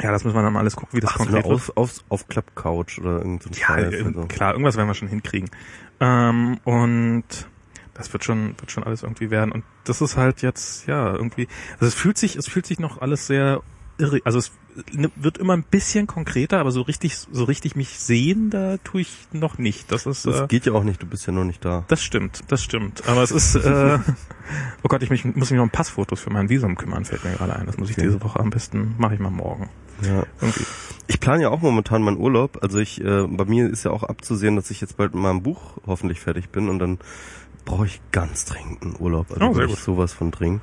ja, das müssen wir dann mal alles gucken, wie das Ach, so konkret wird. auf, auf, auf Klappcouch oder irgend so ein Ja, Scheiß. äh, Also. klar, irgendwas werden wir schon hinkriegen. Ähm, und das wird schon, wird schon alles irgendwie werden. Und das ist halt jetzt, ja, irgendwie, also es fühlt sich, es fühlt sich noch alles sehr irre, also es wird immer ein bisschen konkreter, aber so richtig, so richtig mich sehen, da tue ich noch nicht. Das ist, Das äh, geht ja auch nicht, du bist ja noch nicht da. das stimmt, das stimmt. Aber es ist, äh, <laughs> oh Gott, ich mich, muss mich noch um Passfotos für mein Visum kümmern, fällt mir gerade ein. Das muss ich Okay. diese Woche am besten, mache ich mal morgen. Ja. Irgendwie. Ich plane ja auch momentan meinen Urlaub. Also ich, äh, bei mir ist ja auch abzusehen, dass ich jetzt bald mit meinem Buch hoffentlich fertig bin und dann brauche ich ganz dringend einen Urlaub. Also Oh, sehr gut. sowas von dringend.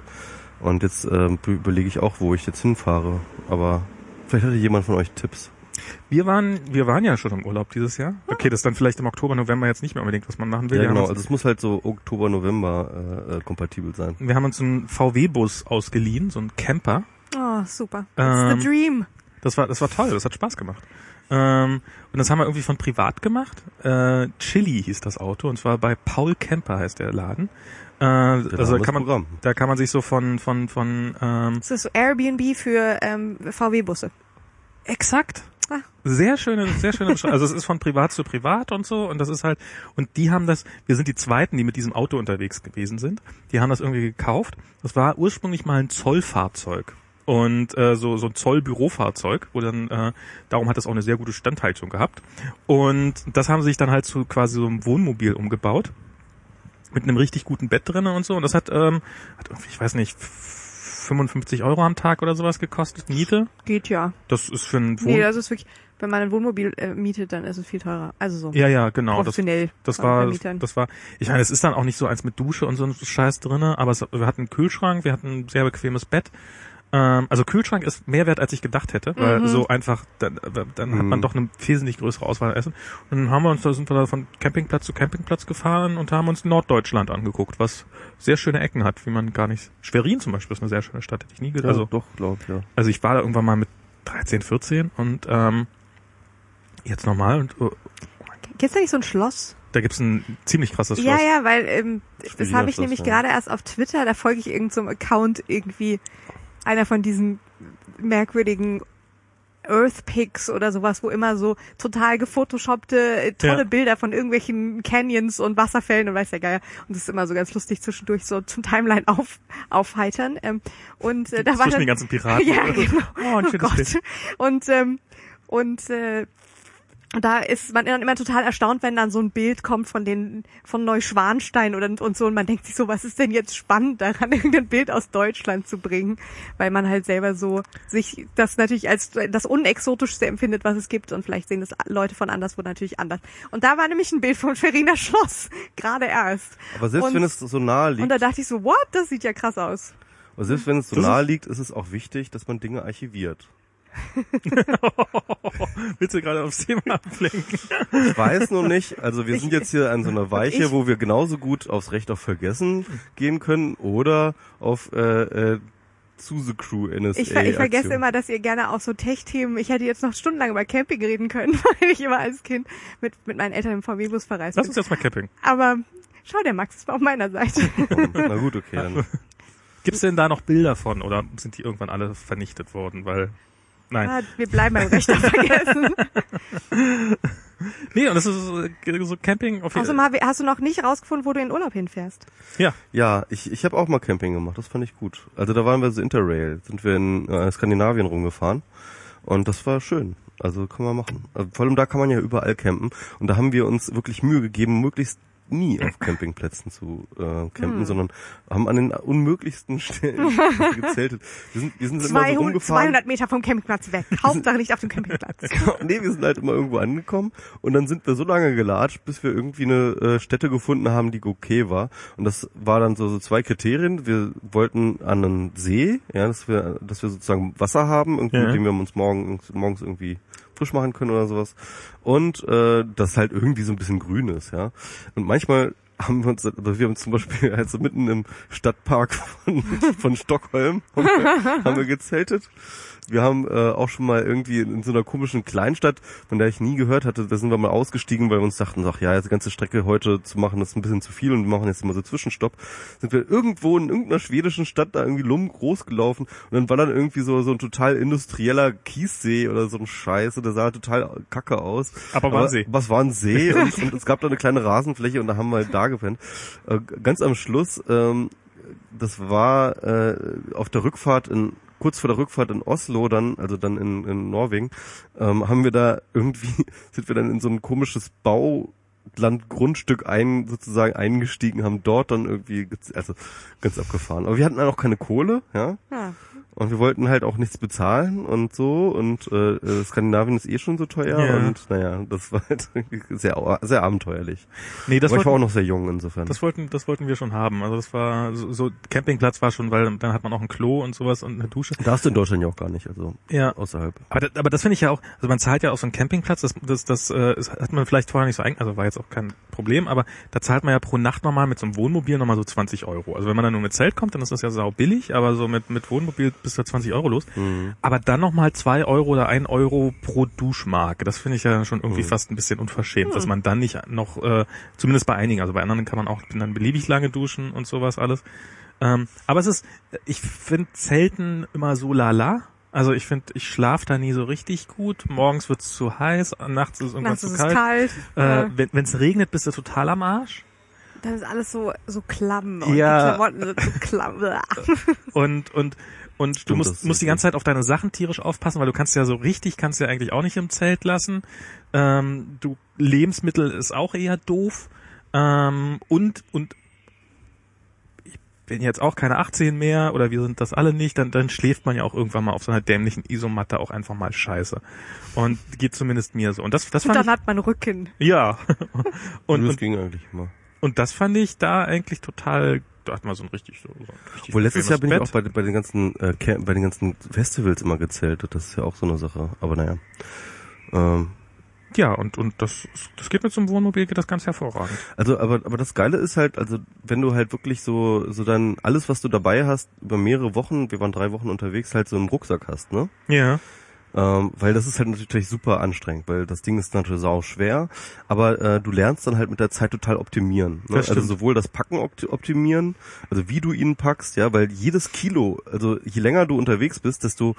Und jetzt ähm, überlege ich auch, wo ich jetzt hinfahre. Aber vielleicht hatte jemand von euch Tipps. Wir waren, wir waren ja schon im Urlaub dieses Jahr. Okay, das ist dann vielleicht im Oktober, November jetzt nicht mehr unbedingt, was man machen will. Ja, genau. Also es muss halt so Oktober, November äh, äh, kompatibel sein. wir haben uns einen VW-Bus ausgeliehen, so einen Camper. Oh, super. That's Ähm, the dream. Das war, das war toll, das hat Spaß gemacht. Ähm, und das haben wir irgendwie von privat gemacht. Äh, Chili hieß das Auto und zwar bei Paul Camper heißt der Laden. Äh, also kann man, Programm. da kann man sich so von von von ähm, Das ist so Airbnb für ähm, VW-Busse. Exakt. Ah. Sehr schöne, sehr schöne Beschreibung. Also es ist von privat zu privat und so und das ist halt und die haben das, wir sind die zweiten, die mit diesem Auto unterwegs gewesen sind. Die haben das irgendwie gekauft. Das war ursprünglich mal ein Zollfahrzeug und äh, so so ein Zollbürofahrzeug, wo dann äh, darum hat es auch eine sehr gute Standhaltung gehabt und das haben sie sich dann halt zu quasi so einem Wohnmobil umgebaut mit einem richtig guten Bett drinnen und so und das hat ähm, hat irgendwie ich weiß nicht 55 Euro am Tag oder sowas gekostet Miete. Geht ja. Das ist für ein Wohn Nee, das ist wirklich, wenn man ein Wohnmobil äh, mietet, dann ist es viel teurer. Also so. Ja, ja, genau. Das, professionell. das von war, das war, ich meine, es ist dann auch nicht so eins mit Dusche und so ein Scheiß drinne, aber es, wir hatten einen Kühlschrank, wir hatten ein sehr bequemes Bett. Ähm, also Kühlschrank ist mehr wert, als ich gedacht hätte, weil Mhm. so einfach, dann, dann hat man Mhm. doch eine wesentlich größere Auswahl an Essen. Und dann haben wir uns, da sind wir da von Campingplatz zu Campingplatz gefahren und haben uns Norddeutschland angeguckt, was sehr schöne Ecken hat, wie man gar nicht. Schwerin zum Beispiel ist eine sehr schöne Stadt, hätte ich nie gedacht. Also Also, doch, glaub ja. also ich war da irgendwann mal mit 13, 14 und ähm, jetzt nochmal und äh, Gibt's da nicht so ein Schloss? da gibt's ein ziemlich krasses Ja, Schloss. ja, weil ähm, das habe ich nämlich ja. gerade erst auf Twitter, da folge ich irgendeinem Account irgendwie einer von diesen merkwürdigen Earth Pics oder sowas, wo immer so total gefotoshoppte äh, tolle Ja. Bilder von irgendwelchen Canyons und Wasserfällen und weiß der Geier. Und das ist immer so ganz lustig zwischendurch so zum Timeline auf, aufheitern. Ähm, und äh, da war Zwischen dann, den ganzen <laughs> Piraten. ja, genau. Oh, ein Oh schönes Bild. Gott. Und, ähm, und äh, da ist man dann immer total erstaunt, wenn dann so ein Bild kommt von den von Neuschwanstein oder und so und man denkt sich so, was ist denn jetzt spannend daran, <laughs> irgendein Bild aus Deutschland zu bringen, weil man halt selber so sich das natürlich als das unexotischste empfindet, was es gibt und vielleicht sehen das Leute von anderswo natürlich anders. Und da war nämlich ein Bild von Ferina <laughs> Schloss gerade erst. Aber selbst Und- wenn es so nahe Und liegt, da dachte ich so, what? Das sieht ja krass aus. aber selbst wenn es so Das nahe liegt, ist es auch wichtig, dass man Dinge archiviert. <laughs> Willst du gerade aufs Thema ablenken? Ich weiß noch nicht. Also wir sind jetzt hier an so einer Weiche, Ich- wo wir genauso gut aufs Recht auf Vergessen gehen können oder auf äh, äh, zu the Crew NSA. Ich, ver ich vergesse immer, dass ihr gerne auch so Tech-Themen, ich hätte jetzt noch stundenlang über Camping reden können, <laughs> weil ich immer als Kind mit, mit meinen Eltern im VW-Bus verreist Lass uns jetzt mal Camping. Aber schau, der Max ist auf meiner Seite. Na gut, okay. Dann. <laughs> Gibt's denn da noch Bilder von oder sind die irgendwann alle vernichtet worden? Weil nein. Ah, Wir bleiben beim Recht auf Vergessen. <laughs> Nee, und das ist so, so Camping auf jeden Außerdem hab- hast du noch nicht rausgefunden, wo du in Urlaub hinfährst. Ja, Ja, ich, ich habe auch mal Camping gemacht. Das fand ich gut. Also da waren wir so Interrail, sind wir in äh, Skandinavien rumgefahren und das war schön. Also kann man machen. Also, vor allem da kann man ja überall campen und da haben wir uns wirklich Mühe gegeben, möglichst nie auf <laughs> Campingplätzen zu äh, campen, Hm. sondern haben an den unmöglichsten <laughs> Stellen gezeltet. Wir sind, wir sind immer so 200, rumgefahren. 200 Meter vom Campingplatz weg. Hauptsache nicht auf dem Campingplatz. <laughs> nee, wir sind halt immer irgendwo angekommen und dann sind wir so lange gelatscht, bis wir irgendwie eine äh, Stätte gefunden haben, die okay war. Und das war dann so, so zwei Kriterien. Wir wollten an einen See, ja, dass wir, dass wir sozusagen Wasser haben, irgendwie, Ja. mit dem wir uns morgen, morgens irgendwie frisch machen können oder sowas. Und äh, das halt irgendwie so ein bisschen grün ist, ja. Und manchmal haben wir uns, also wir haben zum Beispiel <laughs> also mitten im Stadtpark von, von Stockholm <laughs> haben wir gezeltet. Wir haben äh, auch schon mal irgendwie in, in so einer komischen Kleinstadt, von der ich nie gehört hatte, da sind wir mal ausgestiegen, weil wir uns dachten, ach ja, die ganze Strecke heute zu machen, das ist ein bisschen zu viel und wir machen jetzt immer so Zwischenstopp. Sind wir irgendwo in irgendeiner schwedischen Stadt da irgendwie lumm groß gelaufen und dann war dann irgendwie so so ein total industrieller Kiessee oder so ein Scheiß und der sah total kacke aus. Aber war ein See. Was war ein See <laughs> und, und es gab da eine kleine Rasenfläche und da haben wir halt da gepennt. Äh, ganz am Schluss, ähm, das war äh, auf der Rückfahrt in kurz vor der Rückfahrt in Oslo dann, also dann in, in Norwegen, ähm, haben wir da irgendwie, <laughs> sind wir dann in so ein komisches Baulandgrundstück ein, sozusagen eingestiegen, haben dort dann irgendwie, also ganz abgefahren. Aber wir hatten dann auch keine Kohle, ja. Ja. Und wir wollten halt auch nichts bezahlen und so und äh, äh, Skandinavien ist eh schon so teuer Ja. und naja, das war halt <laughs> sehr, sehr abenteuerlich. nee, das Aber ich war auch noch sehr jung insofern. das wollten, das wollten wir schon haben. Also das war so, so Campingplatz war schon, weil dann hat man auch ein Klo und sowas und eine Dusche. da hast du in Deutschland ja auch gar nicht, also Ja, außerhalb. Aber, das- aber das finde ich ja auch, also man zahlt ja auch so einen Campingplatz, das, das, das, äh, das hat man vielleicht vorher nicht so ein, also war jetzt auch kein Problem, aber da zahlt man ja pro Nacht nochmal mit so einem Wohnmobil nochmal so 20 Euro. Also wenn man dann nur mit Zelt kommt, dann ist das ja sau billig, aber so mit, mit Wohnmobil bist du 20 Euro los. Aber dann nochmal zwei Euro oder ein Euro pro Duschmarke. Das finde ich ja schon irgendwie fast ein bisschen unverschämt, dass man dann nicht noch, äh, zumindest bei einigen, also bei anderen kann man auch dann beliebig lange duschen und sowas alles. Ähm, aber es ist, ich finde Zelten immer so lala. Also ich finde, ich schlafe da nie so richtig gut. Morgens wird's zu heiß, nachts ist irgendwann Nachts zu ist es kalt. kalt. Äh, ja. wenn es regnet, bist du total am Arsch. Dann ist alles so, so klamm und Ja. die Klamotten sind so klamm. <laughs> Und, und, und du Stimmt, musst, das musst die ganze Zeit auf deine Sachen tierisch aufpassen, weil du kannst ja so richtig, kannst ja eigentlich auch nicht im Zelt lassen. Ähm, du, Lebensmittel ist auch eher doof. Ähm, und, und ich bin jetzt auch keine 18 mehr oder wir sind das alle nicht, dann, dann schläft man ja auch irgendwann mal auf so einer dämlichen Isomatte auch einfach mal scheiße. Und geht zumindest mir so. Und das, das Und dann ich, hat man Rücken. ja. <laughs> und, das und, ging eigentlich immer. und das fand ich da eigentlich total, da hat man so ein richtig so, so ein richtig Wohl letztes Jahr bin ich bequemes auch bei, bei den ganzen äh, bei den ganzen Festivals immer gezeltet. Das ist ja auch so eine Sache. Aber naja. Ähm, Ja, und, und das, das geht mit so einem Wohnmobil, geht das ganz hervorragend. also, aber, aber das Geile ist halt, also wenn du halt wirklich so, so dann alles, was du dabei hast, über mehrere Wochen, wir waren drei Wochen unterwegs, halt so einen Rucksack hast, ne? Ja. Ähm, weil das ist halt natürlich super anstrengend, weil das Ding ist natürlich sau schwer, aber äh, du lernst dann halt mit der Zeit total optimieren. Ne? Also sowohl das Packen opt optimieren, also wie du ihn packst, ja, weil jedes Kilo, also je länger du unterwegs bist, desto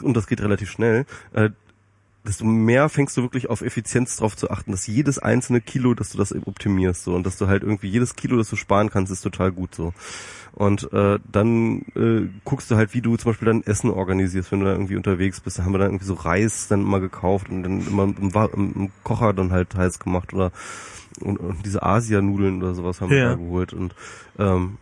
und das geht relativ schnell, äh, desto mehr fängst du wirklich auf Effizienz drauf zu achten, dass jedes einzelne Kilo, dass du das optimierst so und dass du halt irgendwie jedes Kilo, das du sparen kannst, ist total gut so. Und äh, dann äh, guckst du halt, wie du zum Beispiel dein Essen organisierst, wenn du da irgendwie unterwegs bist. Da haben wir dann irgendwie so Reis dann immer gekauft und dann immer im, im, im Kocher dann halt heiß gemacht oder und, und diese Asianudeln oder sowas haben wir Ja. da geholt und ähm, äh, äh,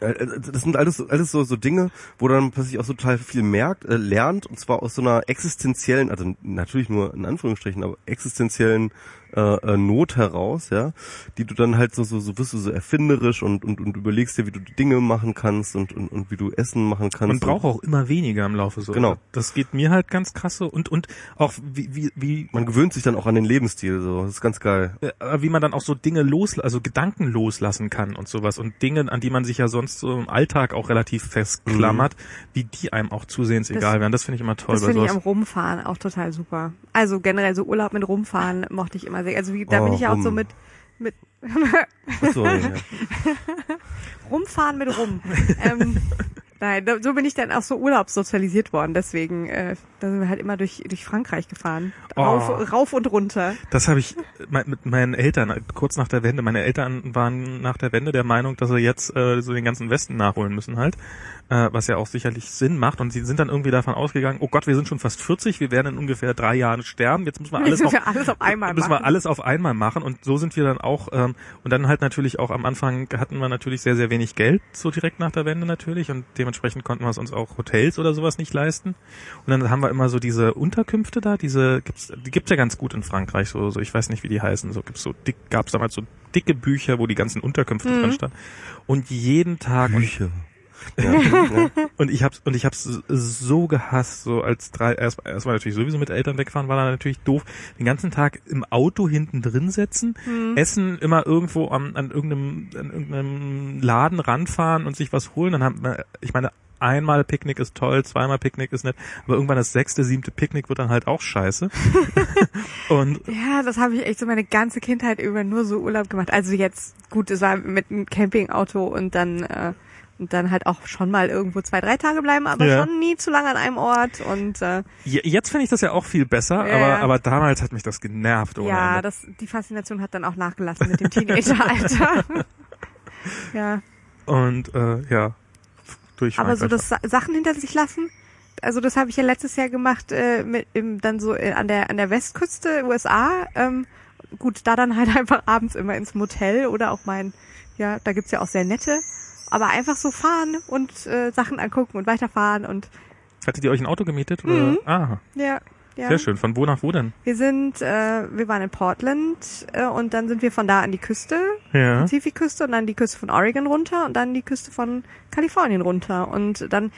das sind alles, alles so, so Dinge, wo dann plötzlich auch so total viel merkt, äh, lernt, und zwar aus so einer existenziellen, also natürlich nur in Anführungsstrichen, aber existenziellen äh, äh, Not heraus, ja, die du dann halt so so so wirst du so erfinderisch und und und überlegst dir, wie du Dinge machen kannst und und, und wie du Essen machen kannst. Man braucht auch immer weniger im Laufe so. Genau. Das geht mir halt ganz krass so und und auch wie wie wie man gewöhnt sich dann auch an den Lebensstil, so das ist ganz geil. äh, wie man dann auch so Dinge los, also Gedanken loslassen kann und sowas und Dinge, an die man sich ja sonst so im Alltag auch relativ festklammert, wie die einem auch zusehends Das- egal werden. Das finde ich immer toll Das finde ich am Rumfahren auch total super. Also generell so Urlaub mit Rumfahren mochte ich immer sehr. Also wie, da Oh, bin ich ja auch so mit mit so, ja. <laughs> Rumfahren mit Rum. ähm, nein, so bin ich dann auch so urlaubssozialisiert worden. Deswegen, äh, da sind wir halt immer durch durch Frankreich gefahren, rauf, Oh. rauf und runter. Das habe ich mein- mit meinen Eltern kurz nach der Wende. Meine Eltern waren nach der Wende der Meinung, dass sie jetzt äh, so den ganzen Westen nachholen müssen halt, äh, was ja auch sicherlich Sinn macht. Und sie sind dann irgendwie davon ausgegangen: Oh Gott, wir sind schon fast 40, wir werden in ungefähr drei Jahren sterben. Jetzt müssen wir alles <laughs> noch wir alles auf einmal müssen machen. wir alles auf einmal machen und so sind wir dann auch ähm, und dann halt natürlich auch am Anfang hatten wir natürlich sehr sehr wenig Geld so direkt nach der Wende natürlich und dementsprechend konnten wir es uns auch Hotels oder sowas nicht leisten und dann haben wir immer so diese Unterkünfte da diese gibt's die gibt's ja ganz gut in Frankreich so so ich weiß nicht wie die heißen so gibt's so dick gab's damals so dicke Bücher wo die ganzen Unterkünfte Mhm. drin standen und jeden Tag und Bücher. Ja, <laughs> ja. und ich hab's und ich hab's so gehasst, so als drei erst erstmal natürlich sowieso mit Eltern wegfahren, war dann natürlich doof. Den ganzen Tag im Auto hinten drin sitzen, essen immer irgendwo am, an irgendeinem an irgendeinem Laden ranfahren und sich was holen. Dann haben ich meine, einmal Picknick ist toll, zweimal Picknick ist nett, aber irgendwann das sechste, siebte Picknick wird dann halt auch scheiße. <laughs> <laughs> und Ja, das habe ich echt so meine ganze Kindheit über nur so Urlaub gemacht. Also jetzt, gut, es war mit einem Campingauto und dann äh, und dann halt auch schon mal irgendwo zwei, drei Tage bleiben, aber Ja. schon nie zu lange an einem Ort und äh, je- jetzt finde ich das ja auch viel besser, Ja, aber aber damals hat mich das genervt ohne ja, Ende. das die Faszination hat dann auch nachgelassen mit dem Teenageralter. <laughs> ja, Und äh, ja, durch aber so das Sa Sachen hinter sich lassen, also das habe ich ja letztes Jahr gemacht äh, mit im, dann so äh, an der an der Westküste USA. Ähm, gut, da dann halt <laughs> einfach abends immer ins Motel oder auch mein, ja, da gibt's ja auch sehr nette, aber einfach so fahren und äh, Sachen angucken und weiterfahren und Hattet ihr euch ein Auto gemietet? Oder? Mhm. Ah, ja, ja. sehr schön. Von wo nach wo denn? Wir sind, äh, wir waren in Portland äh, und dann sind wir von da an die Küste, Ja. Pazifikküste und dann die Küste von Oregon runter und dann die Küste von Kalifornien runter und dann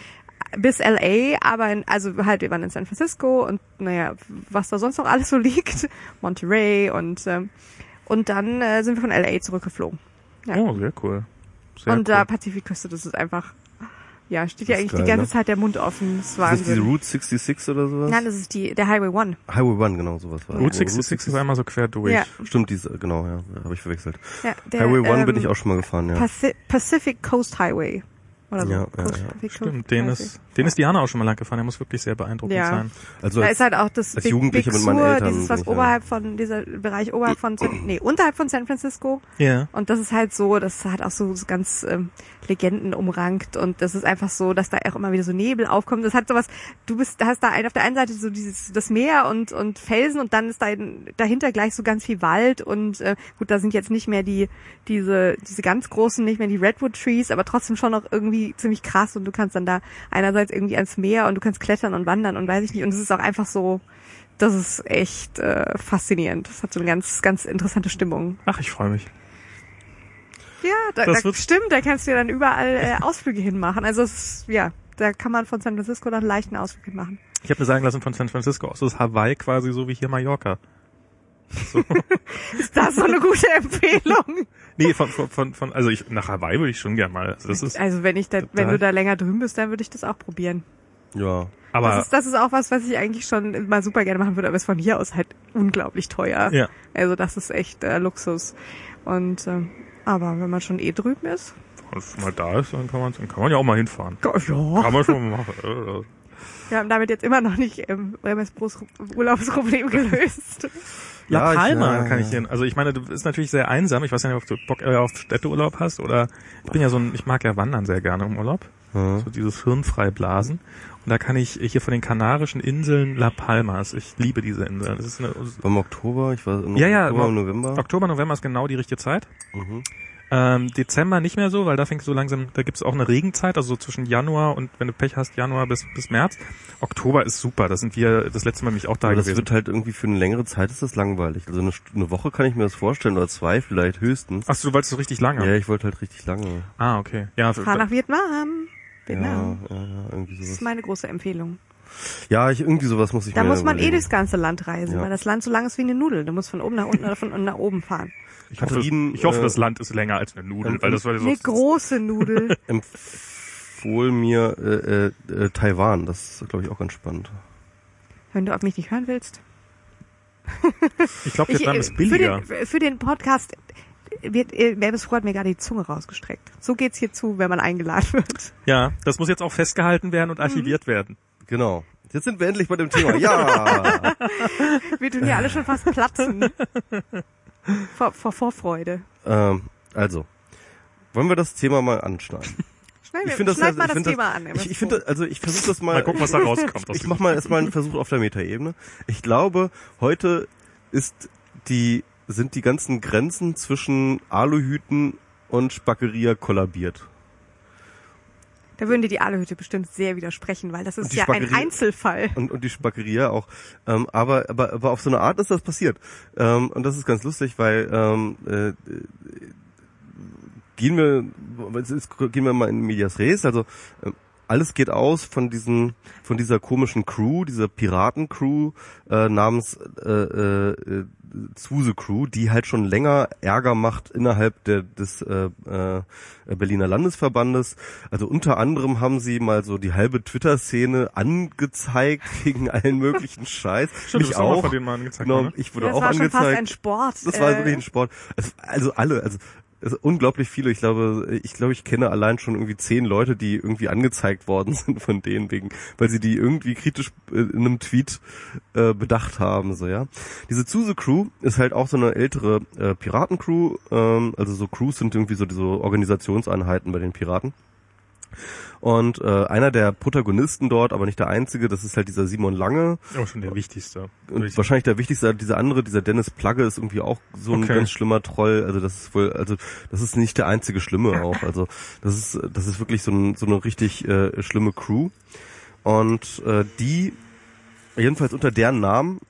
bis LA, aber in, also halt wir waren in San Francisco und naja, was da sonst noch alles so <laughs> liegt, Monterey und ähm, und dann äh, sind wir von LA zurückgeflogen. Ja. Oh, sehr cool. Sehr und da cool. Pazifikküste, das ist einfach ja, steht ja ist eigentlich geil, die ganze ne? Zeit der Mund offen. Das ist Ist das diese Wahnsinn. Route 66 oder sowas? Nein, das ist die der Highway One. Highway One, genau, sowas war. Route 66 war immer so quer durch. Ja. Stimmt, diese, genau, ja, habe ich verwechselt. Ja, der, Highway One bin ähm, ich auch schon mal gefahren, ja. Paci Pacific Coast Highway. Oder so. Ja, ja, ja. Stimmt, den ist, den ist Diana auch schon mal lang gefahren. Der muss wirklich sehr beeindruckend Ja. sein. Also Da als, ist halt auch das als Big, Jugendlicher Big mit meinen Sur, Eltern dieses was ich, ja. oberhalb von dieser Bereich oberhalb von San, nee unterhalb von San Francisco Ja. und das ist halt so, das hat auch so, so ganz ähm, Legenden umrankt und das ist einfach so, dass da auch immer wieder so Nebel aufkommt. Das hat sowas. Du bist, hast da ein, auf der einen Seite so dieses das Meer und und Felsen und dann ist da dahinter gleich so ganz viel Wald und äh, gut, da sind jetzt nicht mehr die diese diese ganz großen, nicht mehr die Redwood Trees, aber trotzdem schon noch irgendwie ziemlich krass und du kannst dann da einerseits irgendwie ans Meer und du kannst klettern und wandern und weiß ich nicht und es ist auch einfach so das ist echt äh, faszinierend. Das hat so eine ganz, ganz interessante Stimmung. Ach, ich freue mich. Ja, da, Das da stimmt, da kannst du ja dann überall äh, Ausflüge hinmachen. Also es ist, ja, da kann man von San Francisco dann leicht einen Ausflug hinmachen. Ich habe mir sagen lassen von San Francisco aus ist Hawaii quasi so wie hier Mallorca. <laughs> Ist das so eine gute Empfehlung? Nee, von, von, von, von also ich nach Hawaii würde ich schon gern mal. Also das ist, Also wenn ich da, wenn du da länger drüben bist, dann würde ich das auch probieren. ja. aber das ist, das ist auch was, was ich eigentlich schon mal super gerne machen würde, aber ist von hier aus halt unglaublich teuer. ja. Also das ist echt äh, Luxus. Und ähm, aber wenn man schon eh drüben ist, Wenn man schon mal da ist, dann kann man, dann kann man ja auch mal hinfahren. ja, Kann man schon mal machen. Äh, wir haben damit jetzt immer noch nicht ähm, Bremens Urlaubsproblem <laughs> gelöst. La Ja, ich- Palma ja, kann ja. ich hier. Also ich meine, du bist natürlich sehr einsam. Ich weiß ja nicht, ob du Bock äh, auf Städteurlaub hast oder ich bin ja so ein, ich mag ja Wandern sehr gerne im Urlaub. Ja. So dieses hirnfrei blasen. Und da kann ich hier von den Kanarischen Inseln La Palmas. Ich liebe diese Insel. Das ist eine, Im Oktober, ich war im ja, ja, Oktober, im im November. Oktober, November ist genau die richtige Zeit. Mhm. Ähm, Dezember nicht mehr so, weil da fängt so langsam, da gibt's auch eine Regenzeit, also so zwischen Januar und wenn du Pech hast, Januar bis bis März. Oktober ist super, da sind wir das letzte Mal mich auch da Aber das gewesen. wird halt irgendwie für eine längere Zeit ist das langweilig. Also eine, eine Woche kann ich mir das vorstellen oder zwei vielleicht höchstens. Ach so, du wolltest so richtig lange. Ja, ich wollte halt richtig lange. Ah, okay. Ja, Fahr nach Vietnam. Vietnam. ja, ja, irgendwie Das ist sowas. meine große Empfehlung. Ja, ich irgendwie sowas muss ich Da mir muss man eh überlegen. durchs ganze Land reisen, Ja. weil das Land so lang ist wie eine Nudel. Du musst von oben nach unten oder von unten nach oben fahren. Ich hoffe, das, Katharine, ich hoffe, äh, das Land ist länger als eine Nudel, ähm, weil das war so Eine große Nudel. <laughs> empfohl mir äh, äh, äh, Taiwan. Das ist, glaube ich, auch ganz spannend. Wenn du auf mich nicht hören willst. <laughs> Ich glaube, Ich, Vietnam äh, ist billiger. Für den, für den Podcast wird, äh, Werbespro hat mir gerade die Zunge rausgestreckt. So geht's hier zu, wenn man eingeladen wird. Ja, das muss jetzt auch festgehalten werden und Mhm. archiviert werden. Genau. Jetzt sind wir endlich bei dem Thema. Ja. <laughs> Wir tun hier alle schon fast platzen. Vor, vor Vorfreude. ähm, also, wollen wir das Thema mal anschneiden? <laughs> Schneid, Ich finde das, mal ich das finde Thema das, an. ich, ich finde, also ich versuche das mal. Mal gucken, was da rauskommt. aus Ich dem- mache mal erstmal einen Versuch auf der Metaebene. Ich glaube, heute ist die sind die ganzen Grenzen zwischen Aluhüten und Spackeria kollabiert. Da würden dir die Aluhüte bestimmt sehr widersprechen, weil das ist ja ein Spaghetti- Einzelfall. und, und die Spackeria auch. Ähm, aber, aber, aber auf so eine Art ist das passiert. Ähm, und das ist ganz lustig, weil ähm, äh, gehen wir gehen wir mal in Medias Res. Also ähm, alles geht aus von diesen von dieser komischen Crew, dieser Piratencrew äh, namens äh, äh, Zuse Crew, die halt schon länger Ärger macht innerhalb der, des äh, äh, Berliner Landesverbandes. Also unter anderem haben sie mal so die halbe Twitter-Szene angezeigt <laughs> wegen allen möglichen Scheiß. Stimmt, Mich auch mal auch. von denen mal angezeigt Genau, ich wurde Das auch war schon angezeigt. fast ein Sport. Das war äh, wirklich ein Sport. Es- Also alle, also es sind unglaublich viele. Ich glaube, ich glaube, ich kenne allein schon irgendwie zehn Leute, die irgendwie angezeigt worden <laughs> sind von denen wegen, weil sie die irgendwie kritisch äh, in einem Tweet äh, bedacht haben, so ja. Diese Zuse Crew ist halt auch so eine ältere äh, Piratencrew. Ähm, also so Crews sind irgendwie so diese Organisationseinheiten bei den Piraten. Und äh, einer der Protagonisten dort, aber nicht der einzige, das ist halt dieser Simon Lange. Aber schon der wichtigste. Und wahrscheinlich der wichtigste, dieser andere, dieser Dennis Plagge ist irgendwie auch so ein Okay. ganz schlimmer Troll. Also das ist wohl, also das ist nicht der einzige Schlimme auch. <laughs> Also das ist, das ist wirklich so, ein, so eine richtig äh, schlimme Crew. Und äh, die, jedenfalls unter deren Namen,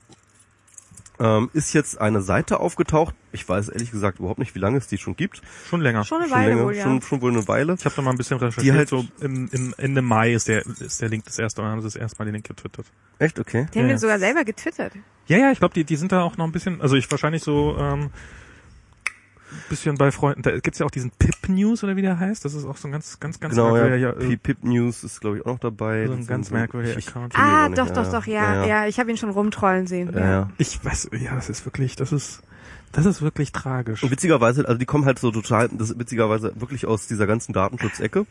ähm, ist jetzt eine Seite aufgetaucht. Ich weiß ehrlich gesagt überhaupt nicht, wie lange es die schon gibt. Schon länger. Schon eine Schon Weile länger, wohl, ja. schon, schon wohl eine Weile. Ich habe da mal ein bisschen recherchiert. halt- so im, im Ende Mai ist der ist der Link das erste Mal, haben sie das erste Mal den Link getwittert. Echt, okay. Die haben Ja, den ja. sogar selber getwittert. Ja, ja, ich glaube, die, die sind da auch noch ein bisschen, also ich wahrscheinlich so ähm, bisschen bei Freunden. Da gibt's ja auch diesen Pip News oder wie der heißt. Das ist auch so ein ganz, ganz, ganz Genau, ja. merkwürdiger, äh, P- Pip News ist, glaube ich, auch noch dabei. So ein Das ganz merkwürdiger ich- Account. Ah, doch, nicht, doch, doch, ja, ja. Ich habe ihn schon rumtrollen sehen. ja, ja. Ich weiß, ja, das ist wirklich, das ist, das ist wirklich tragisch. Und witzigerweise, also die kommen halt so total, das ist witzigerweise wirklich aus dieser ganzen Datenschutzecke.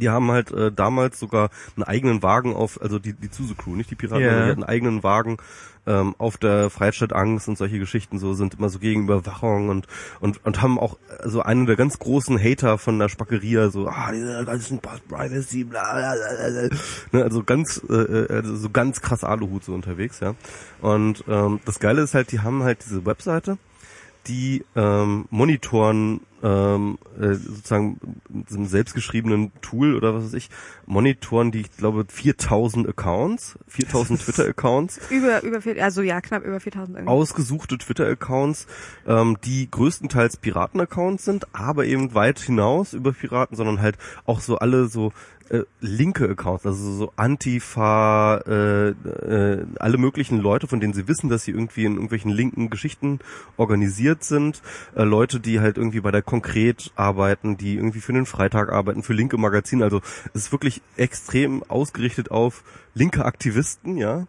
Die haben halt äh, damals sogar einen eigenen Wagen auf, also die, die Zuse Crew, nicht die Piraten, sondern die hatten einen eigenen Wagen ähm, auf der Freistadt Angst und solche Geschichten so sind immer so gegen Überwachung und und und haben auch so also einen der ganz großen Hater von der Spackeria so ah diese ganzen Privacy bla bla bla, bla. ne, also ganz äh, äh, also so ganz krass Aluhut so unterwegs ja und ähm, das Geile ist halt die haben halt diese Webseite die ähm, monitoren ähm, äh, sozusagen einem selbstgeschriebenen Tool oder was weiß ich, monitoren die, ich glaube, 4000 Accounts, 4000 <laughs> Twitter-Accounts, Über, über vier, also ja, knapp über 4000 irgendwie. ausgesuchte Twitter-Accounts, ähm, die größtenteils Piraten-Accounts sind, aber eben weit hinaus über Piraten, sondern halt auch so alle so äh, linke Accounts, also so Antifa, äh, äh, alle möglichen Leute, von denen sie wissen, dass sie irgendwie in irgendwelchen linken Geschichten organisiert sind, äh, Leute, die halt irgendwie bei der Konkret arbeiten, die irgendwie für den Freitag arbeiten, für linke Magazine, also es ist wirklich extrem ausgerichtet auf linke Aktivisten, ja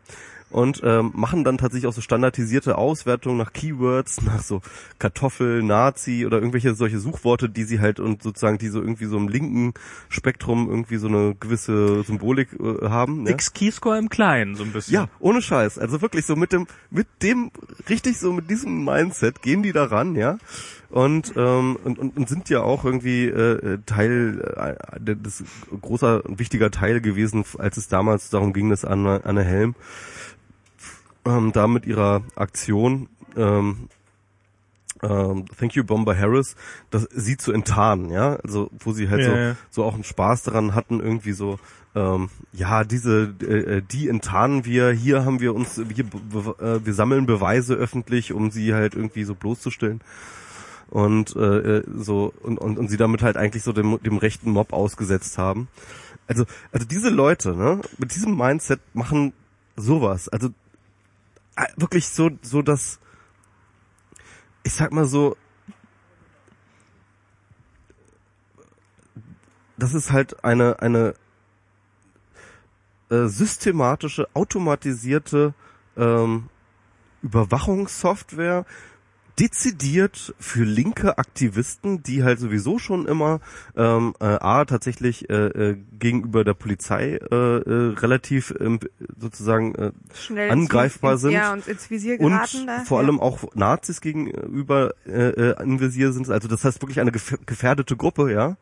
und ähm, machen dann tatsächlich auch so standardisierte Auswertungen nach Keywords, <laughs> nach so Kartoffel, Nazi oder irgendwelche solche Suchworte, die sie halt und sozusagen die so irgendwie so im linken Spektrum irgendwie so eine gewisse Symbolik äh, haben. Ne? X-Keyscore im Kleinen, so ein bisschen. Ja, ohne Scheiß. Also wirklich so mit dem, mit dem, richtig so mit diesem Mindset gehen die daran, ja. Und, ähm, und, und, sind ja auch irgendwie äh, Teil, äh, des großer wichtiger Teil gewesen, als es damals darum ging, dass Anne, Anne Helm ähm, da mit ihrer Aktion ähm, ähm, Thank You Bomber Harris, das sie zu enttarnen, ja, also wo sie halt Ja, so ja. so auch einen Spaß daran hatten, irgendwie so ähm, ja diese äh, äh, die enttarnen wir, hier haben wir uns wir, äh, wir sammeln Beweise öffentlich, um sie halt irgendwie so bloßzustellen und äh, äh, so und, und und sie damit halt eigentlich so dem dem rechten Mob ausgesetzt haben. Also also diese Leute, ne, mit diesem Mindset machen sowas, also wirklich so so das ich sag mal so, das ist halt eine, eine äh, systematische, automatisierte ähm, Überwachungssoftware, dezidiert für linke Aktivisten, die halt sowieso schon immer ähm, äh, a tatsächlich äh, äh, gegenüber der Polizei äh, äh, relativ ähm, sozusagen äh, Schnell angreifbar sind Ja, und ins Visier und geraten. da. vor ja. allem auch Nazis gegenüber äh, äh, im Visier sind. Also das heißt wirklich eine gef gefährdete Gruppe, ja.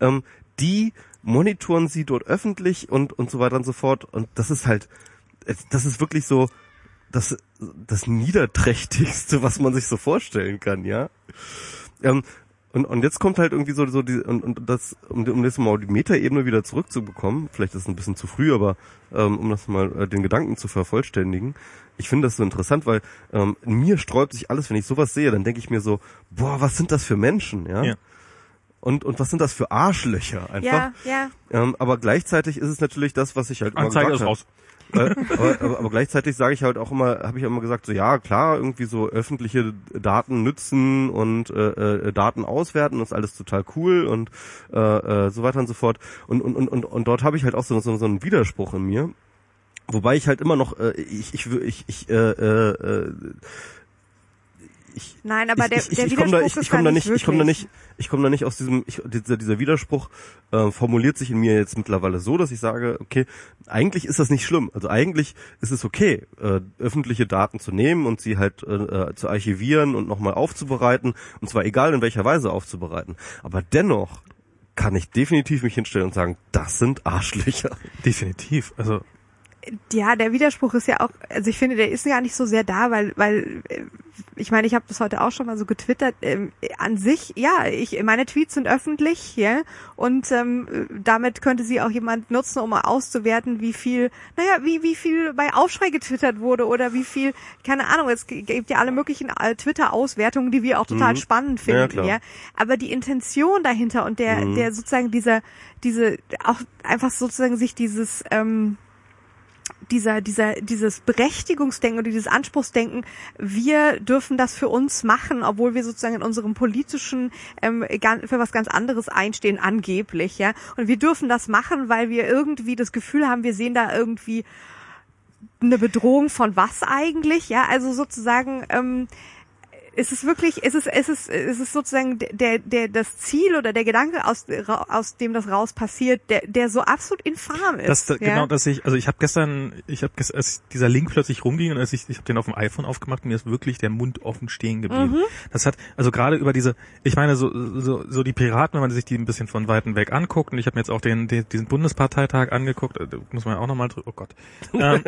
Ähm, die monitoren sie dort öffentlich und und so weiter und so fort. Und das ist halt, es- das ist wirklich so das das niederträchtigste, was man sich so vorstellen kann, ja. Ähm, und, und jetzt kommt halt irgendwie so, so die, und, und das, um, um das mal auf die Metaebene wieder zurückzubekommen, vielleicht ist es ein bisschen zu früh, aber ähm, um das mal äh, den Gedanken zu vervollständigen, ich finde das so interessant, weil ähm, in mir sträubt sich alles, wenn ich sowas sehe, dann denke ich mir so, boah, was sind das für Menschen, ja? Ja. Und, und was sind das für Arschlöcher einfach? ja, ja. Ähm, aber gleichzeitig ist es natürlich das, was ich halt immer Anzeige gesagt ist raus. Äh, aber, aber, aber gleichzeitig sage ich halt auch immer, habe ich immer gesagt, so ja klar, irgendwie so öffentliche Daten nützen und äh, äh, Daten auswerten, ist alles total cool und äh, äh, so weiter und so fort. Und und und und, dort habe ich halt auch so, so so einen Widerspruch in mir, wobei ich halt immer noch, äh, ich ich ich ich äh, äh, äh, ich Nein, aber ich, der, ich, ich, der ich komme da, ich, ich ist komm da nicht, wirklich. ich komme da nicht, ich komme da nicht aus diesem, ich, dieser, dieser Widerspruch äh, formuliert sich in mir jetzt mittlerweile so, dass ich sage, okay, eigentlich ist das nicht schlimm. Also eigentlich ist es okay, äh, öffentliche Daten zu nehmen und sie halt äh, äh, zu archivieren und nochmal aufzubereiten und zwar egal in welcher Weise aufzubereiten. Aber dennoch kann ich definitiv mich hinstellen und sagen, das sind Arschlöcher. Definitiv. Also Ja, der Widerspruch ist ja auch, also ich finde, der ist gar nicht so sehr da, weil, weil äh, ich meine, ich habe das heute auch schon mal so getwittert. Ähm, an sich, ja, ich meine Tweets sind öffentlich, ja, und ähm, damit könnte sie auch jemand nutzen, um mal auszuwerten, wie viel, naja, wie wie viel bei Aufschrei getwittert wurde oder wie viel, keine Ahnung, es gibt ja alle möglichen äh, Twitter-Auswertungen, die wir auch total Mhm. spannend Ja, finden, klar. ja. Aber die Intention dahinter und der, Mhm. der sozusagen dieser, diese, auch einfach sozusagen sich dieses ähm, dieser, dieser, dieses Berechtigungsdenken oder dieses Anspruchsdenken, wir dürfen das für uns machen, obwohl wir sozusagen in unserem politischen ähm, für was ganz anderes einstehen, angeblich, ja. Und wir dürfen das machen, weil wir irgendwie das Gefühl haben, wir sehen da irgendwie eine Bedrohung von was eigentlich, ja. Also sozusagen, ähm, ist es wirklich, ist es, ist es, ist es sozusagen der, der, das Ziel oder der Gedanke, aus, aus dem das raus passiert, der, der so absolut infam ist. Das, ja? genau, dass ich, also ich habe gestern, ich habe gestern, als dieser Link plötzlich rumging und als ich, ich habe den auf dem iPhone aufgemacht, mir ist wirklich der Mund offen stehen geblieben. Mhm. Das hat, also gerade über diese, ich meine so, so, so die Piraten, wenn man sich die ein bisschen von weitem weg anguckt und ich habe mir jetzt auch den, den diesen Bundesparteitag angeguckt, äh, da muss man ja auch nochmal drüber, oh Gott. ähm,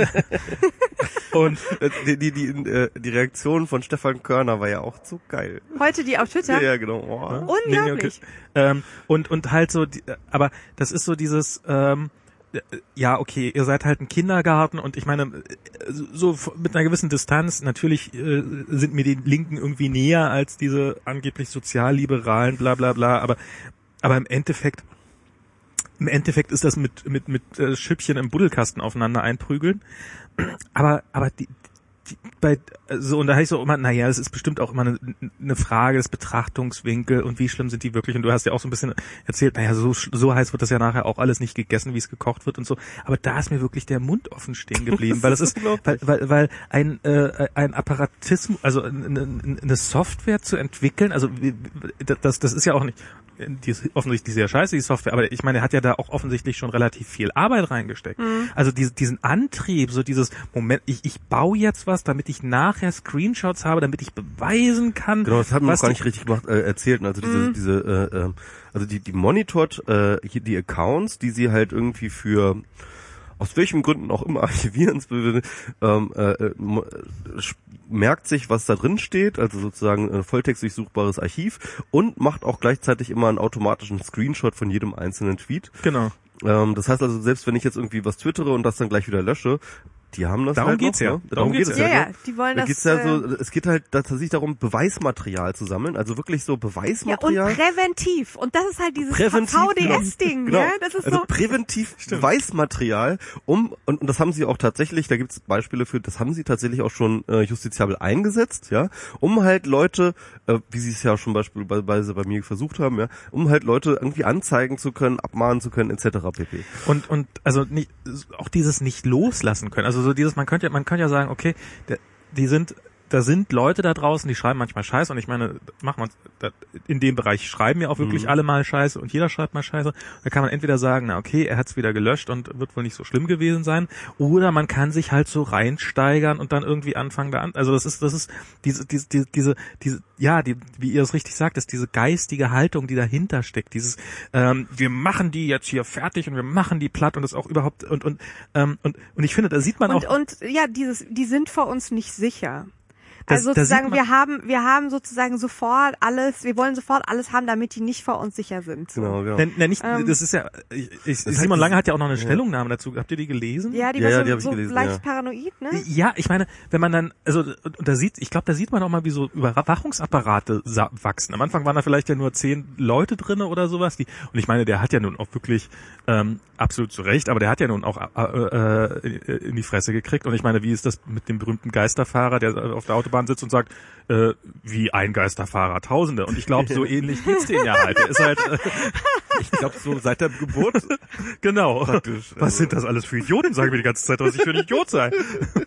<laughs> und Äh, Die, die, die, äh, die Reaktion von Stefan Körner war ja auch so geil. Heute die auf Twitter. Ja, genau. Oh. Unglaublich. Ähm, und und halt so, die, aber das ist so dieses, ähm, äh, ja okay, ihr seid halt ein Kindergarten und ich meine, so mit einer gewissen Distanz, natürlich äh, sind mir die Linken irgendwie näher als diese angeblich sozialliberalen, bla bla bla, aber aber im Endeffekt im Endeffekt ist das mit mit mit äh, Schüppchen im Buddelkasten aufeinander einprügeln, aber aber die bei so und da heißt so immer, naja, das ist bestimmt auch immer eine, eine Frage des Betrachtungswinkel und wie schlimm sind die wirklich? Und du hast ja auch so ein bisschen erzählt, naja, so so heiß wird das ja nachher auch alles nicht gegessen, wie es gekocht wird und so, aber da ist mir wirklich der Mund offen stehen geblieben, weil das ist <laughs> weil weil, weil ein äh, ein Apparatismus, also eine, eine Software zu entwickeln, also das das ist ja auch nicht die ist offensichtlich sehr scheiße, die Software, aber ich meine, er hat ja da auch offensichtlich schon relativ viel Arbeit reingesteckt. Also diese, diesen Antrieb, so dieses Moment, ich, ich baue jetzt was, damit ich nachher Screenshots habe, damit ich beweisen kann. Genau, das hat man noch gar die- nicht richtig gemacht, äh, erzählt. Also diese, Mhm. diese, äh, äh, also die, die monitort äh, hier die Accounts, die sie halt irgendwie für aus welchen Gründen auch immer archivieren ähm, äh, äh, merkt sich, was da drin steht, also sozusagen ein volltext durchsuchbares Archiv und macht auch gleichzeitig immer einen automatischen Screenshot von jedem einzelnen Tweet. Genau. Ähm, das heißt also, selbst wenn ich jetzt irgendwie was twittere und das dann gleich wieder lösche, die haben das Darum halt geht's noch, ja. Ne? Darum geht's Ja, ja. ja, die wollen Da das. geht's ja äh, so, es geht halt tatsächlich darum, Beweismaterial zu sammeln, also wirklich so ja, und Beweismaterial. präventiv. Und das ist halt dieses Präventiv, VDS-Ding, genau. ja? Das ist also so. präventiv <laughs> Beweismaterial, um und, und das haben sie auch tatsächlich, da gibt es Beispiele für, das haben sie tatsächlich auch schon äh, justiziabel eingesetzt, ja, um halt Leute, äh, wie sie es ja schon beispielsweise bei mir versucht haben, ja, um halt Leute irgendwie anzeigen zu können, abmahnen zu können, etc. pp. Und und also nicht auch dieses nicht loslassen können. Also so dieses man könnte ja man könnte ja sagen, okay, der, die sind da sind Leute da draußen, die schreiben manchmal Scheiße und ich meine, macht man in dem Bereich schreiben ja auch wirklich Mhm. alle mal Scheiße und jeder schreibt mal Scheiße. Da kann man entweder sagen, na okay, er hat es wieder gelöscht und wird wohl nicht so schlimm gewesen sein, oder man kann sich halt so reinsteigern und dann irgendwie anfangen da an. Also das ist das ist diese diese diese diese, diese ja, die wie ihr es richtig sagt, ist diese geistige Haltung, die dahinter steckt. Dieses ähm, wir machen die jetzt hier fertig und wir machen die platt und das auch überhaupt und und ähm, und und ich finde, da sieht man Und, auch und ja, dieses, die sind vor uns nicht sicher. Das- Also sozusagen, man- wir haben, wir haben sozusagen sofort alles, wir wollen sofort alles haben, damit die nicht vor uns sicher sind. So. Genau, genau. Na, na nicht, Ähm, das ist ja, ich, ich, Das Simon Lange hat ja auch noch eine Stellungnahme dazu. Habt ihr die gelesen? Ja, die Ja, war ja, so, die hab ich so gelesen, leicht ja. paranoid, ne? Ja, ich meine, wenn man dann, also und da sieht, ich glaube, da sieht man auch mal, wie so Überwachungsapparate sa- wachsen. Am Anfang waren da vielleicht ja nur zehn Leute drinne oder sowas. Die, und ich meine, der hat ja nun auch wirklich ähm, absolut zu Recht, aber der hat ja nun auch äh, äh, in die Fresse gekriegt. Und ich meine, wie ist das mit dem berühmten Geisterfahrer, der auf der Autobahn sitzt und sagt, äh, wie ein Geisterfahrer Tausende. Und ich glaube, so <laughs> ähnlich geht's denen ja halt. Der ist halt, äh, Ich glaube so seit der Geburt <laughs> genau. Praktisch, Was also. sind das alles für Idioten? Sagen wir die ganze Zeit, dass ich für ein Idiot sei.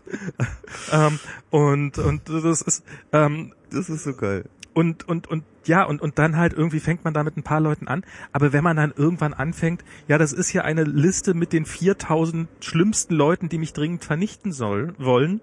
<laughs> ähm, und und das ist ähm, Das ist so geil. und und und ja und und dann halt irgendwie fängt man da mit ein paar Leuten an. Aber wenn man dann irgendwann anfängt, ja, das ist ja eine Liste mit den 4000 schlimmsten Leuten, die mich dringend vernichten soll wollen.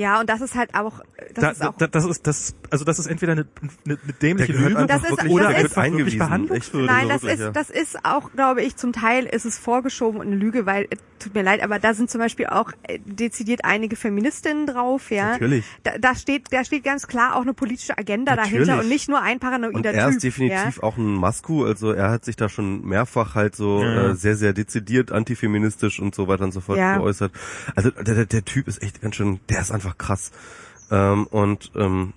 Ja, und das ist halt auch, das Da, ist auch, da, das ist das also das ist entweder eine, eine, eine dämliche Der gehört Lüge Das ist- wirklich, oder das der ist- wird einfach wirklich. Nein, so das wirklich, ist, ja. das ist auch, glaube ich, zum Teil ist es vorgeschoben und eine Lüge, weil, äh, tut mir leid, aber da sind zum Beispiel auch äh, dezidiert einige Feministinnen drauf, ja. Natürlich. Da, da steht, da steht ganz klar auch eine politische Agenda Natürlich. dahinter und nicht nur ein Und paranoider er Typ. ist definitiv auch ein Masku, also er hat sich da schon mehrfach halt so Ja, ja. äh, sehr, sehr dezidiert antifeministisch und so weiter und so fort Ja. geäußert. Also der, der, der Typ ist echt ganz schön, der ist einfach krass. Ähm, und ähm,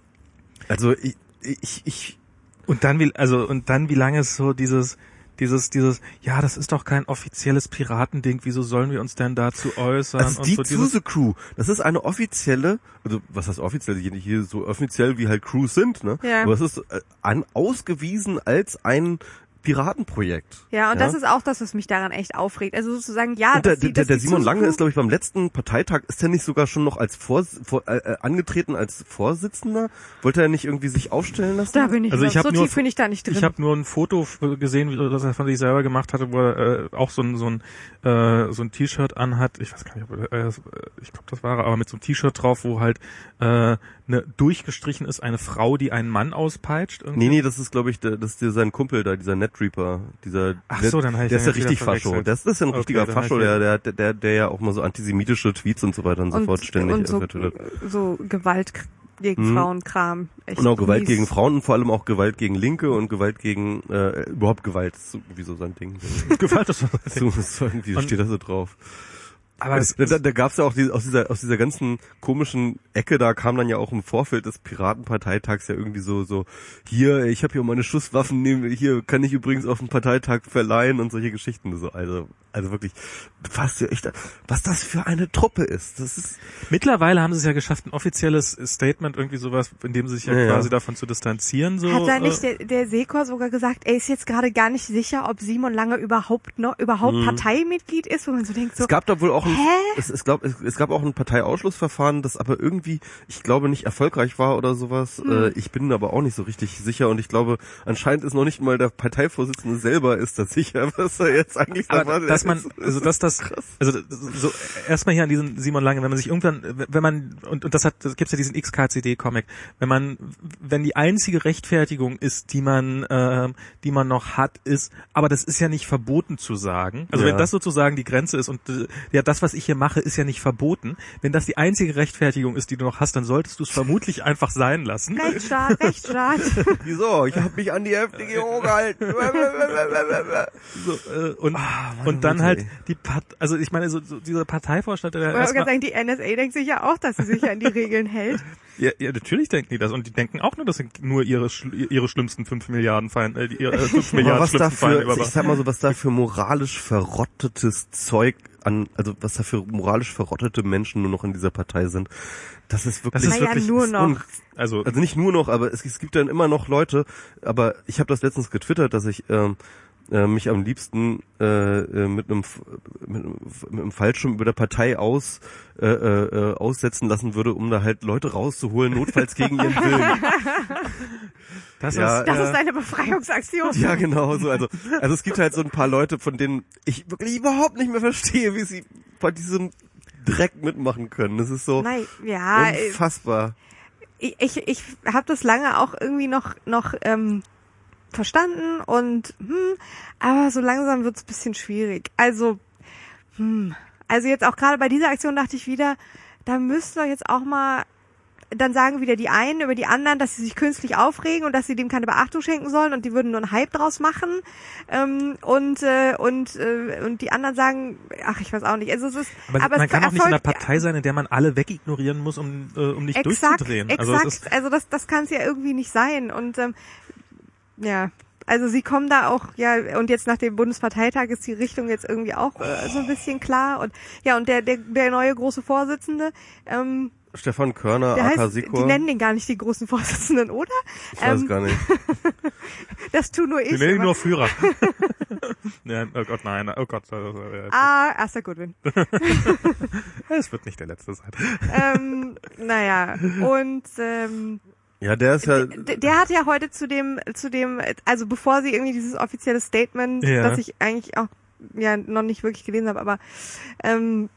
also ich, ich, ich Und dann wie, also, und dann wie lange ist so dieses, dieses, dieses, ja, das ist doch kein offizielles Piratending, wieso sollen wir uns denn dazu äußern? Also und die so the Crew, das ist eine offizielle, also was heißt offiziell, hier- hier so offiziell wie halt Crews sind, ne? Ja. Aber es ist äh, an, ausgewiesen als ein Piratenprojekt. Ja, und das ist auch das, was mich daran echt aufregt. Also sozusagen, ja, Und der, die, der, der Simon zu- Lange ist, glaube ich, beim letzten Parteitag, ist er nicht sogar schon noch als Vors, vor, äh, äh, angetreten als Vorsitzender? Wollte er nicht irgendwie sich aufstellen lassen? Da bin ich Also ich so nur- tief bin ich da nicht drin. ich habe nur ein Foto gesehen, wie- das er von sich selber gemacht hatte, wo er äh, auch so ein so ein äh, so ein T-Shirt anhat. Ich weiß gar nicht, ob er, äh, ich glaube, das war er, aber mit so einem T-Shirt drauf, wo halt äh, ne, durchgestrichen ist eine Frau, die einen Mann auspeitscht. irgendwie. Nee, nee, das ist, glaube ich, der, das ist der, sein Kumpel da, dieser Netreaper, dieser, Ach der, so, dann ich der ist ja richtig Fascho. Das ist ja ein Okay, richtiger hab Fascho, der, der, der, der ja auch mal so antisemitische Tweets und so weiter und so fort ständig und so, so Gewalt gegen Mhm. Frauenkram. Echt Genau, Gewalt mies. gegen Frauen und vor allem auch Gewalt gegen Linke und Gewalt gegen, äh, überhaupt Gewalt, ist so- wie so sein Ding. <laughs> Gewalt ist So, so irgendwie Und- steht da so drauf. Aber es, da, da, da gab's ja auch die, aus dieser aus dieser ganzen komischen Ecke, da kam dann ja auch im Vorfeld des Piratenparteitags ja irgendwie so so hier, ich habe hier meine Schusswaffen, nehmen, hier kann ich übrigens auf dem Parteitag verleihen und solche Geschichten so. Also also wirklich, was ja echt, was das für eine Truppe ist. Das ist mittlerweile haben sie es ja geschafft, ein offizielles Statement irgendwie sowas, in dem sie sich ja, Ja, ja. quasi davon zu distanzieren. So, Hat da äh, nicht der, der Sekor sogar gesagt, er ist jetzt gerade gar nicht sicher, ob Simon Lange überhaupt noch überhaupt Parteimitglied ist, wo man so denkt, so Mhm. es gab da wohl auch? Es, es, glaub, es, es gab auch ein Parteiausschlussverfahren, das aber irgendwie, ich glaube, nicht erfolgreich war oder sowas. Hm. Äh, ich bin aber auch nicht so richtig sicher und ich glaube, anscheinend ist noch nicht mal der Parteivorsitzende selber ist da sicher, <laughs> was er jetzt eigentlich aber erwartet. dass man, also dass das, also so erstmal hier an diesen Simon Lange, wenn man sich irgendwann, wenn man und, und das hat, das gibt's ja diesen XKCD-Comic, wenn man, wenn die einzige Rechtfertigung ist, die man, äh, die man noch hat, ist, aber das ist ja nicht verboten zu sagen. Also Ja. wenn das sozusagen die Grenze ist und äh, ja, das das, was ich hier mache, ist ja nicht verboten. Wenn das die einzige Rechtfertigung ist, die du noch hast, dann solltest du es vermutlich einfach sein lassen. Rechtsstaat, Rechtsstaat. <laughs> Wieso? Ich habe mich an die FDGO gehalten. <laughs> So, äh, und Ah, und dann halt die Part, also ich meine, so, so dieser Parteivorstand, der Ich wollte gerade sagen, die NSA denkt sich ja auch, dass sie sich an die Regeln hält. Ja, ja, natürlich denken die das und die denken auch nur, das sind nur ihre ihre schlimmsten fünf Milliarden Feinde, äh, ihre äh, <laughs> fünf Aber Milliarden was da schlimmsten Feinde für, ich sag mal so, was da für moralisch verrottetes Zeug an, also was da für moralisch verrottete Menschen nur noch in dieser Partei sind, das ist wirklich, Das ist wirklich nur ist noch. un- Also also nicht nur noch, aber es, es gibt dann immer noch Leute, aber ich habe das letztens getwittert, dass ich ähm, äh, mich am liebsten äh, äh, mit einem mit, mit einem Fallschirm über der Partei aus äh, äh, äh, aussetzen lassen würde, um da halt Leute rauszuholen, notfalls gegen ihren Willen. <laughs> das Ja, ist Das Ja. ist deine Befreiungsaktion. Ja, genau so. Also, also es gibt halt so ein paar Leute, von denen ich wirklich überhaupt nicht mehr verstehe, wie sie bei diesem Dreck mitmachen können. Das ist so Nein, ja, äh, unfassbar. ich, ich, ich habe das lange auch irgendwie noch noch ähm, verstanden und hm, aber so langsam wird's bisschen schwierig. Also hm, also jetzt auch gerade bei dieser Aktion dachte ich wieder, da müsst ihr jetzt auch mal dann sagen wieder die einen über die anderen, dass sie sich künstlich aufregen und dass sie dem keine Beachtung schenken sollen und die würden nur einen Hype draus machen ähm, und äh, und äh, und die anderen sagen, ach ich weiß auch nicht. Also es ist aber, aber man es kann auch nicht in einer Partei sein, in der man alle wegignorieren muss, um, äh, um nicht exakt, durchzudrehen. Exakt, Also es ist, also das, das kann es ja irgendwie nicht sein. Und ähm, ja, also sie kommen da auch, ja, und jetzt nach dem Bundesparteitag ist die Richtung jetzt irgendwie auch äh, so ein bisschen klar. Und ja, und der, der, der neue große Vorsitzende, ähm, Stefan Körner, der heißt, die Sikor. nennen den gar nicht die großen Vorsitzenden, oder? Ich weiß Ähm, gar nicht. <laughs> das tu nur ich. wir nennen ihn nur Führer. <laughs> ja, oh Gott, nein, oh Gott. Ah, erster Goodwin. <laughs> Es wird nicht der letzte sein. ähm, naja, und ähm, Ja, der ist ja, D- der hat ja heute zu dem, zu dem, also bevor sie irgendwie dieses offizielle Statement, Ja. das ich eigentlich auch ja noch nicht wirklich gelesen habe, aber ähm,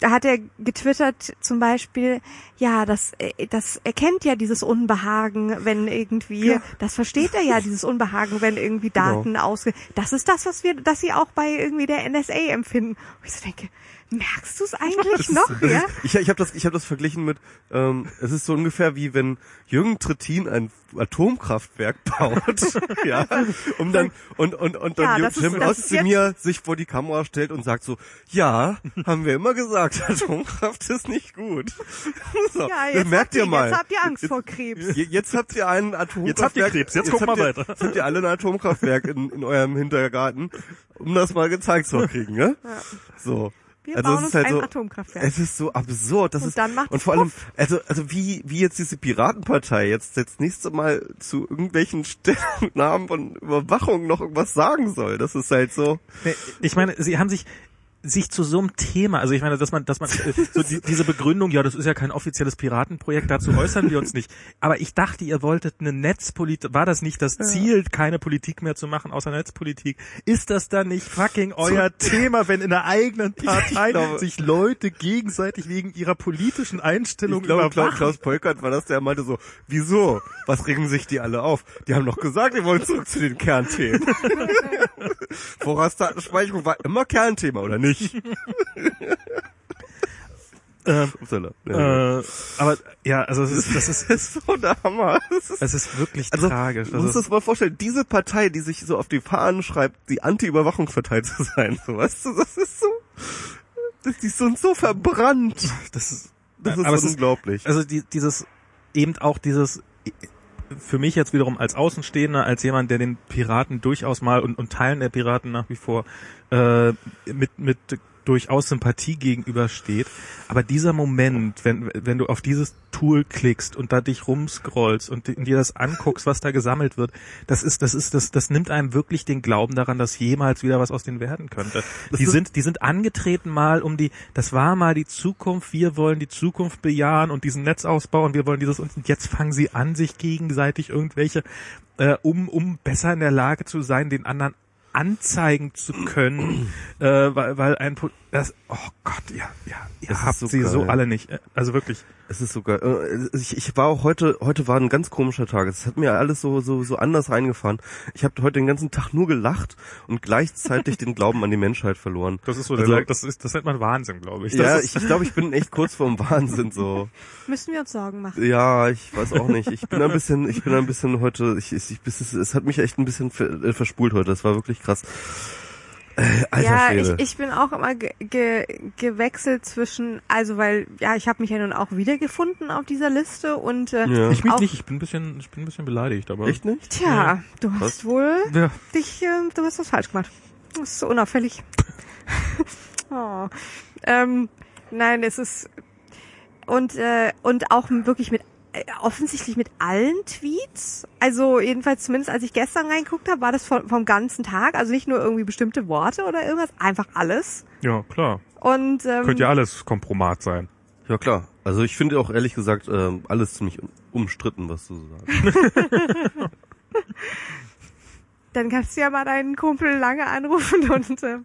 da hat er getwittert zum Beispiel, ja, das, äh, das erkennt ja dieses Unbehagen, wenn irgendwie, Ja. das versteht er ja, dieses Unbehagen, wenn irgendwie Genau. Daten ausge, das ist das, was wir, das sie auch bei irgendwie der NSA empfinden. Und ich so denke, merkst du es <laughs> eigentlich noch, das <laughs> ja? ist, ich, ich habe das, ich habe das verglichen mit, ähm, es ist so ungefähr wie wenn Jürgen Trittin ein Atomkraftwerk <laughs> baut, ja, um dann und und und Ja, dann ist- Jim ist Özdemir sich vor die Kamera stellt und sagt so, ja, haben wir immer gesagt, Atomkraft ist nicht gut. So, Ja, jetzt, merkt habt ihr, ihr mal. jetzt habt ihr Angst Jetzt- vor Krebs. Je- Jetzt habt ihr ein Atomkraftwerk. Jetzt habt ihr Krebs, jetzt guck habt mal ihr, weiter. Jetzt habt ihr alle ein Atomkraftwerk in, in eurem Hintergarten, um das mal gezeigt zu kriegen, ne? So. Wir also bauen es uns ist halt ein so, Atomkraftwerk. es ist so absurd, das Und ist dann macht's und vor allem, also also wie wie jetzt diese Piratenpartei jetzt jetzt nächste Mal zu irgendwelchen <laughs> Stellungnahmen von Überwachung noch irgendwas sagen soll, das ist halt so. Ich meine, sie haben sich sich zu so einem Thema, also ich meine, dass man, dass man äh, so die, diese Begründung, ja, das ist ja kein offizielles Piratenprojekt, dazu äußern wir uns nicht. Aber ich dachte, ihr wolltet eine Netzpolitik, war das nicht das Ziel, keine Politik mehr zu machen außer Netzpolitik? Ist das dann nicht fucking euer <laughs> Thema, wenn in der eigenen Partei glaube- sich Leute gegenseitig wegen ihrer politischen Einstellung Ich glaube, Klaus, überwachen? Klaus Polkert war das, der meinte so, wieso? Was regen sich die alle auf? Die haben doch gesagt, wir wollen zurück zu den Kernthemen. <laughs> Vorratsdatenspeicherung war immer Kernthema, oder nicht? <laughs> Ähm, Upsala. Ja. äh, aber ja, also es ist, das ist, <laughs> Das ist so der Hammer. Das ist, es ist wirklich also, tragisch. du Das musst ist, das mal vorstellen, diese Partei, die sich so auf die Fahnen schreibt, die Anti-Überwachungspartei zu sein, so, weißt du, das ist so, das, die sind so verbrannt. das ist, Das ist aber es ist, unglaublich. also die, dieses eben auch dieses für mich jetzt wiederum als Außenstehender, als jemand, der den Piraten durchaus mal und, und Teilen der Piraten nach wie vor äh, mit mit durchaus Sympathie gegenübersteht. Aber dieser Moment, wenn, wenn du auf dieses Tool klickst und da dich rumscrollst und dir das anguckst, was da gesammelt wird, das ist, das ist, das, das nimmt einem wirklich den Glauben daran, dass jemals wieder was aus denen werden könnte. Die sind, die sind angetreten mal um die, das war mal die Zukunft, wir wollen die Zukunft bejahen und diesen Netzausbau und wir wollen dieses und jetzt fangen sie an, sich gegenseitig irgendwelche, äh, um, um besser in der Lage zu sein, den anderen anzeigen zu können, äh, weil, weil ein, das, oh Gott, ja, ja, ihr Das ist habt so sie so geil. alle nicht, also wirklich. Es ist sogar, äh, ich, ich war auch heute, heute war ein ganz komischer Tag. Es hat mir alles so, so, so anders reingefahren. Ich habe heute den ganzen Tag nur gelacht und gleichzeitig den Glauben an die Menschheit verloren. Das ist so, Also- der, das ist, das nennt man Wahnsinn, glaube ich. Das Ja, ist, ich, ich glaube, ich bin echt kurz vorm Wahnsinn so. Müssen wir uns Sorgen machen. Ja, ich weiß auch nicht. Ich bin ein bisschen, ich bin ein bisschen heute, ich, ich, ich es, es hat mich echt ein bisschen äh, verspult heute. Das war wirklich krass. Äh, alter ja, Schwede. ich, ich bin auch immer ge ge gewechselt zwischen, also weil, ja, ich habe mich ja nun auch wiedergefunden auf dieser Liste und äh, Ja. ich mich nicht, ich bin ein bisschen, ich bin ein bisschen beleidigt, aber. Echt nicht? tja, du hast Was? wohl Ja. dich, äh, du hast was falsch gemacht. Das ist so unauffällig. <laughs> oh. ähm, nein, es ist und äh, und auch wirklich mit äh, offensichtlich mit allen Tweets. Also jedenfalls zumindest als ich gestern reingeguckt habe, war das vom, vom ganzen Tag. Also nicht nur irgendwie bestimmte Worte oder irgendwas, einfach alles. Ja, klar. Und ähm, Könnte ja alles Kompromat sein. Ja klar. Also ich finde auch ehrlich gesagt ähm, alles ziemlich umstritten, was du so sagst. <laughs> dann kannst du ja mal deinen Kumpel lange anrufen <laughs> und äh,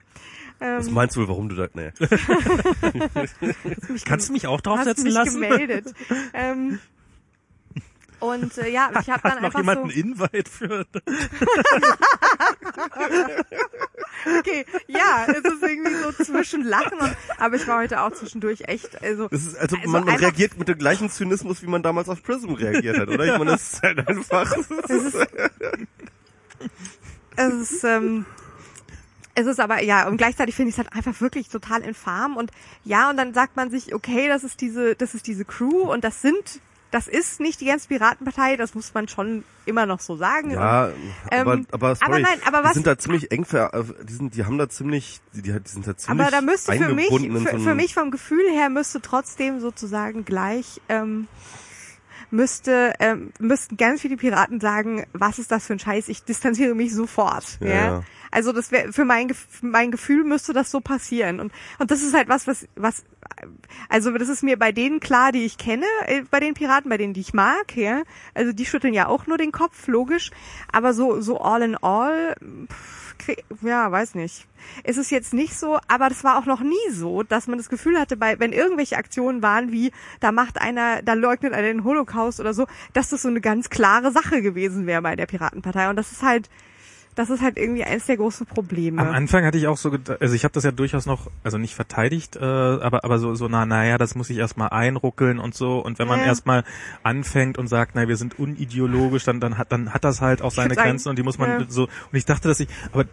Was ähm, meinst du wohl, warum du da, nee. <laughs> Kannst du mich auch hast draufsetzen mich lassen? gemeldet. ähm, und äh, ja, ich habe dann Hat noch einfach jemand so einen Invite für? <laughs> okay, ja, es ist irgendwie so zwischen Lachen und aber ich war heute auch zwischendurch echt also Das ist, also, Also man, man einfach- reagiert mit dem gleichen Zynismus, wie man damals auf Prism reagiert hat, oder? Ich meine, das ist halt einfach. <laughs> es ist ähm, es ist aber ja und gleichzeitig finde ich es halt einfach wirklich total infam und ja und dann sagt man sich okay das ist diese das ist diese Crew und das sind das ist nicht die ganze Piratenpartei das muss man schon immer noch so sagen Ja, aber, Ähm, aber, sorry, aber nein, aber die was- sind da ziemlich eng ver, äh, die sind, die haben da ziemlich, die, die die sind da ziemlich aber da müsste für mich für, für mich vom Gefühl her müsste trotzdem sozusagen gleich ähm, müsste ähm, müssten ganz viele Piraten sagen, was ist das für ein Scheiß? Ich distanziere mich sofort. Ja, Ja. Also das wäre für mein für mein Gefühl müsste das so passieren und und das ist halt was was was also das ist mir bei denen klar, die ich kenne, äh, bei den Piraten, bei denen die ich mag, ja. Also die schütteln ja auch nur den Kopf, logisch, aber so so all in all pff, ja, weiß nicht. Es ist jetzt nicht so, aber das war auch noch nie so, dass man das Gefühl hatte, bei, wenn irgendwelche Aktionen waren wie, da macht einer, da leugnet einer den Holocaust oder so, dass das so eine ganz klare Sache gewesen wäre bei der Piratenpartei. Und das ist halt, das ist halt irgendwie eins der großen Probleme. Am Anfang hatte ich auch so gedacht, also ich habe das ja durchaus noch, also nicht verteidigt, äh, aber aber so so na naja, das muss ich erstmal einruckeln und so und wenn man Ja. erstmal anfängt und sagt, na wir sind unideologisch, dann dann hat dann hat das halt auch seine Grenzen und die muss man ja. so und ich dachte, dass ich aber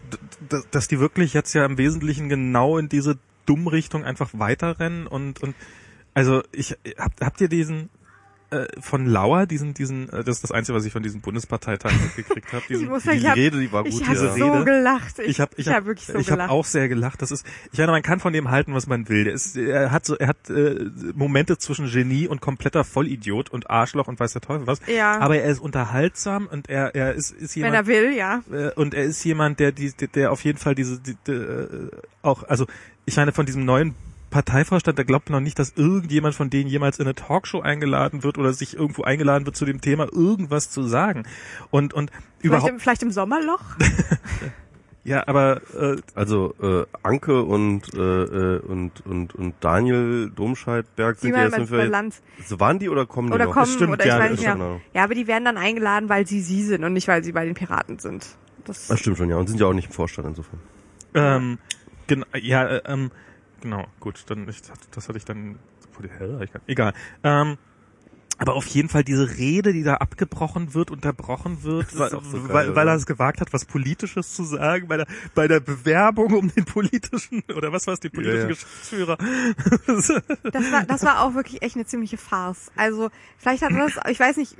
dass die wirklich jetzt ja im Wesentlichen genau in diese Dummrichtung einfach weiterrennen und und also ich habt habt ihr diesen äh, von Lauer, diesen, diesen, äh, das ist das Einzige, was ich von diesem Bundesparteitag mitgekriegt habe. <laughs> ich Diesen, muss die sagen, ich habe Rede, die war gut, ich hab ja. so gelacht. Ich, ich habe ich hab hab, wirklich so ich hab gelacht. auch sehr gelacht. Das ist, ich meine, man kann von dem halten, was man will. Der ist, er hat so, er hat äh, Momente zwischen Genie und kompletter Vollidiot und Arschloch und weiß der Teufel was. Ja. Aber er ist unterhaltsam und er, er ist, ist wenn jemand, er will, ja. äh, und er ist jemand, der die, der, der auf jeden Fall diese, die, die, äh, auch, also ich meine von diesem neuen Parteivorstand, der glaubt noch nicht, dass irgendjemand von denen jemals in eine Talkshow eingeladen wird oder sich irgendwo eingeladen wird zu dem Thema irgendwas zu sagen. Und und Vielleicht überhaupt im, vielleicht im Sommerloch? <laughs> <laughs> ja, aber äh, Also äh, Anke und äh, äh, und und und Daniel Domscheidberg Die sind ja jetzt mit ungefähr- Land so waren die oder kommen die oder noch? kommen stimmt, oder ich ja, das nicht. Ja. stimmt. ja, aber die werden dann eingeladen, weil sie sie sind und nicht, weil sie bei den Piraten sind. Das, Das stimmt schon, ja. Und sind ja auch nicht im Vorstand insofern. Ähm, genau, ja, äh, ähm, genau, gut, dann ich, das hatte ich dann egal. Ähm, aber auf jeden Fall diese Rede, die da abgebrochen wird, unterbrochen wird, weil, so geil, weil, weil er es gewagt hat, was Politisches zu sagen, bei der, bei der Bewerbung um den politischen, oder was war es, den politischen Ja, ja. Geschäftsführer. Das war, das war auch wirklich echt eine ziemliche Farce. Also vielleicht hat er das, ich weiß nicht,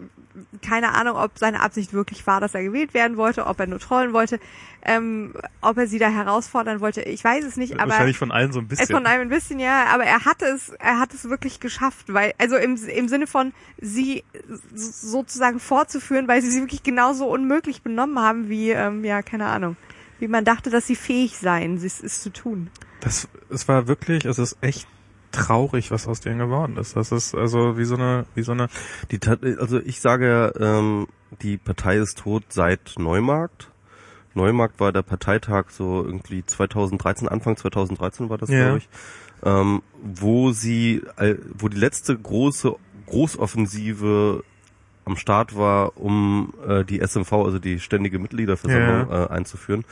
keine Ahnung, ob seine Absicht wirklich war, dass er gewählt werden wollte, ob er nur trollen wollte, ähm, ob er sie da herausfordern wollte. Ich weiß es nicht, aber Wahrscheinlich von allen so ein äh, bisschen. von einem ein bisschen ja, aber er hatte es, er hat es wirklich geschafft, weil also im im Sinne von sie sozusagen vorzuführen, weil sie sie wirklich genauso unmöglich benommen haben wie ähm, ja keine Ahnung, wie man dachte, dass sie fähig seien, es es zu tun. Das, es war wirklich, es ist echt traurig, was aus denen geworden ist. Das ist also wie so eine, wie so eine, Die Tat, also ich sage ja, ähm, die Partei ist tot seit Neumarkt. Neumarkt war der Parteitag so irgendwie 2013, Anfang 2013 war das, Ja. glaube ich, ähm, wo sie, äh, wo die letzte große Großoffensive am Start war, um äh, die SMV, also die ständige Mitgliederversammlung, Ja. äh, einzuführen,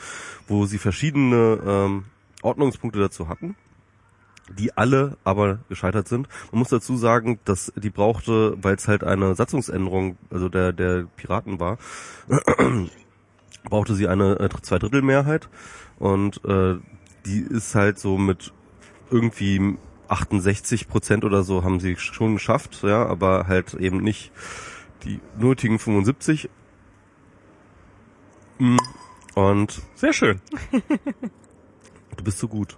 wo sie verschiedene ähm, Ordnungspunkte dazu hatten, die alle aber gescheitert sind. Man muss dazu sagen, dass die brauchte, weil es halt eine Satzungsänderung, also der der Piraten war, <clears throat> brauchte sie eine äh, Zweidrittelmehrheit und äh, die ist halt so mit irgendwie 68 Prozent oder so haben sie schon geschafft, ja, aber halt eben nicht die nötigen 75. Mm, Und Sehr schön. <laughs> du bist so gut.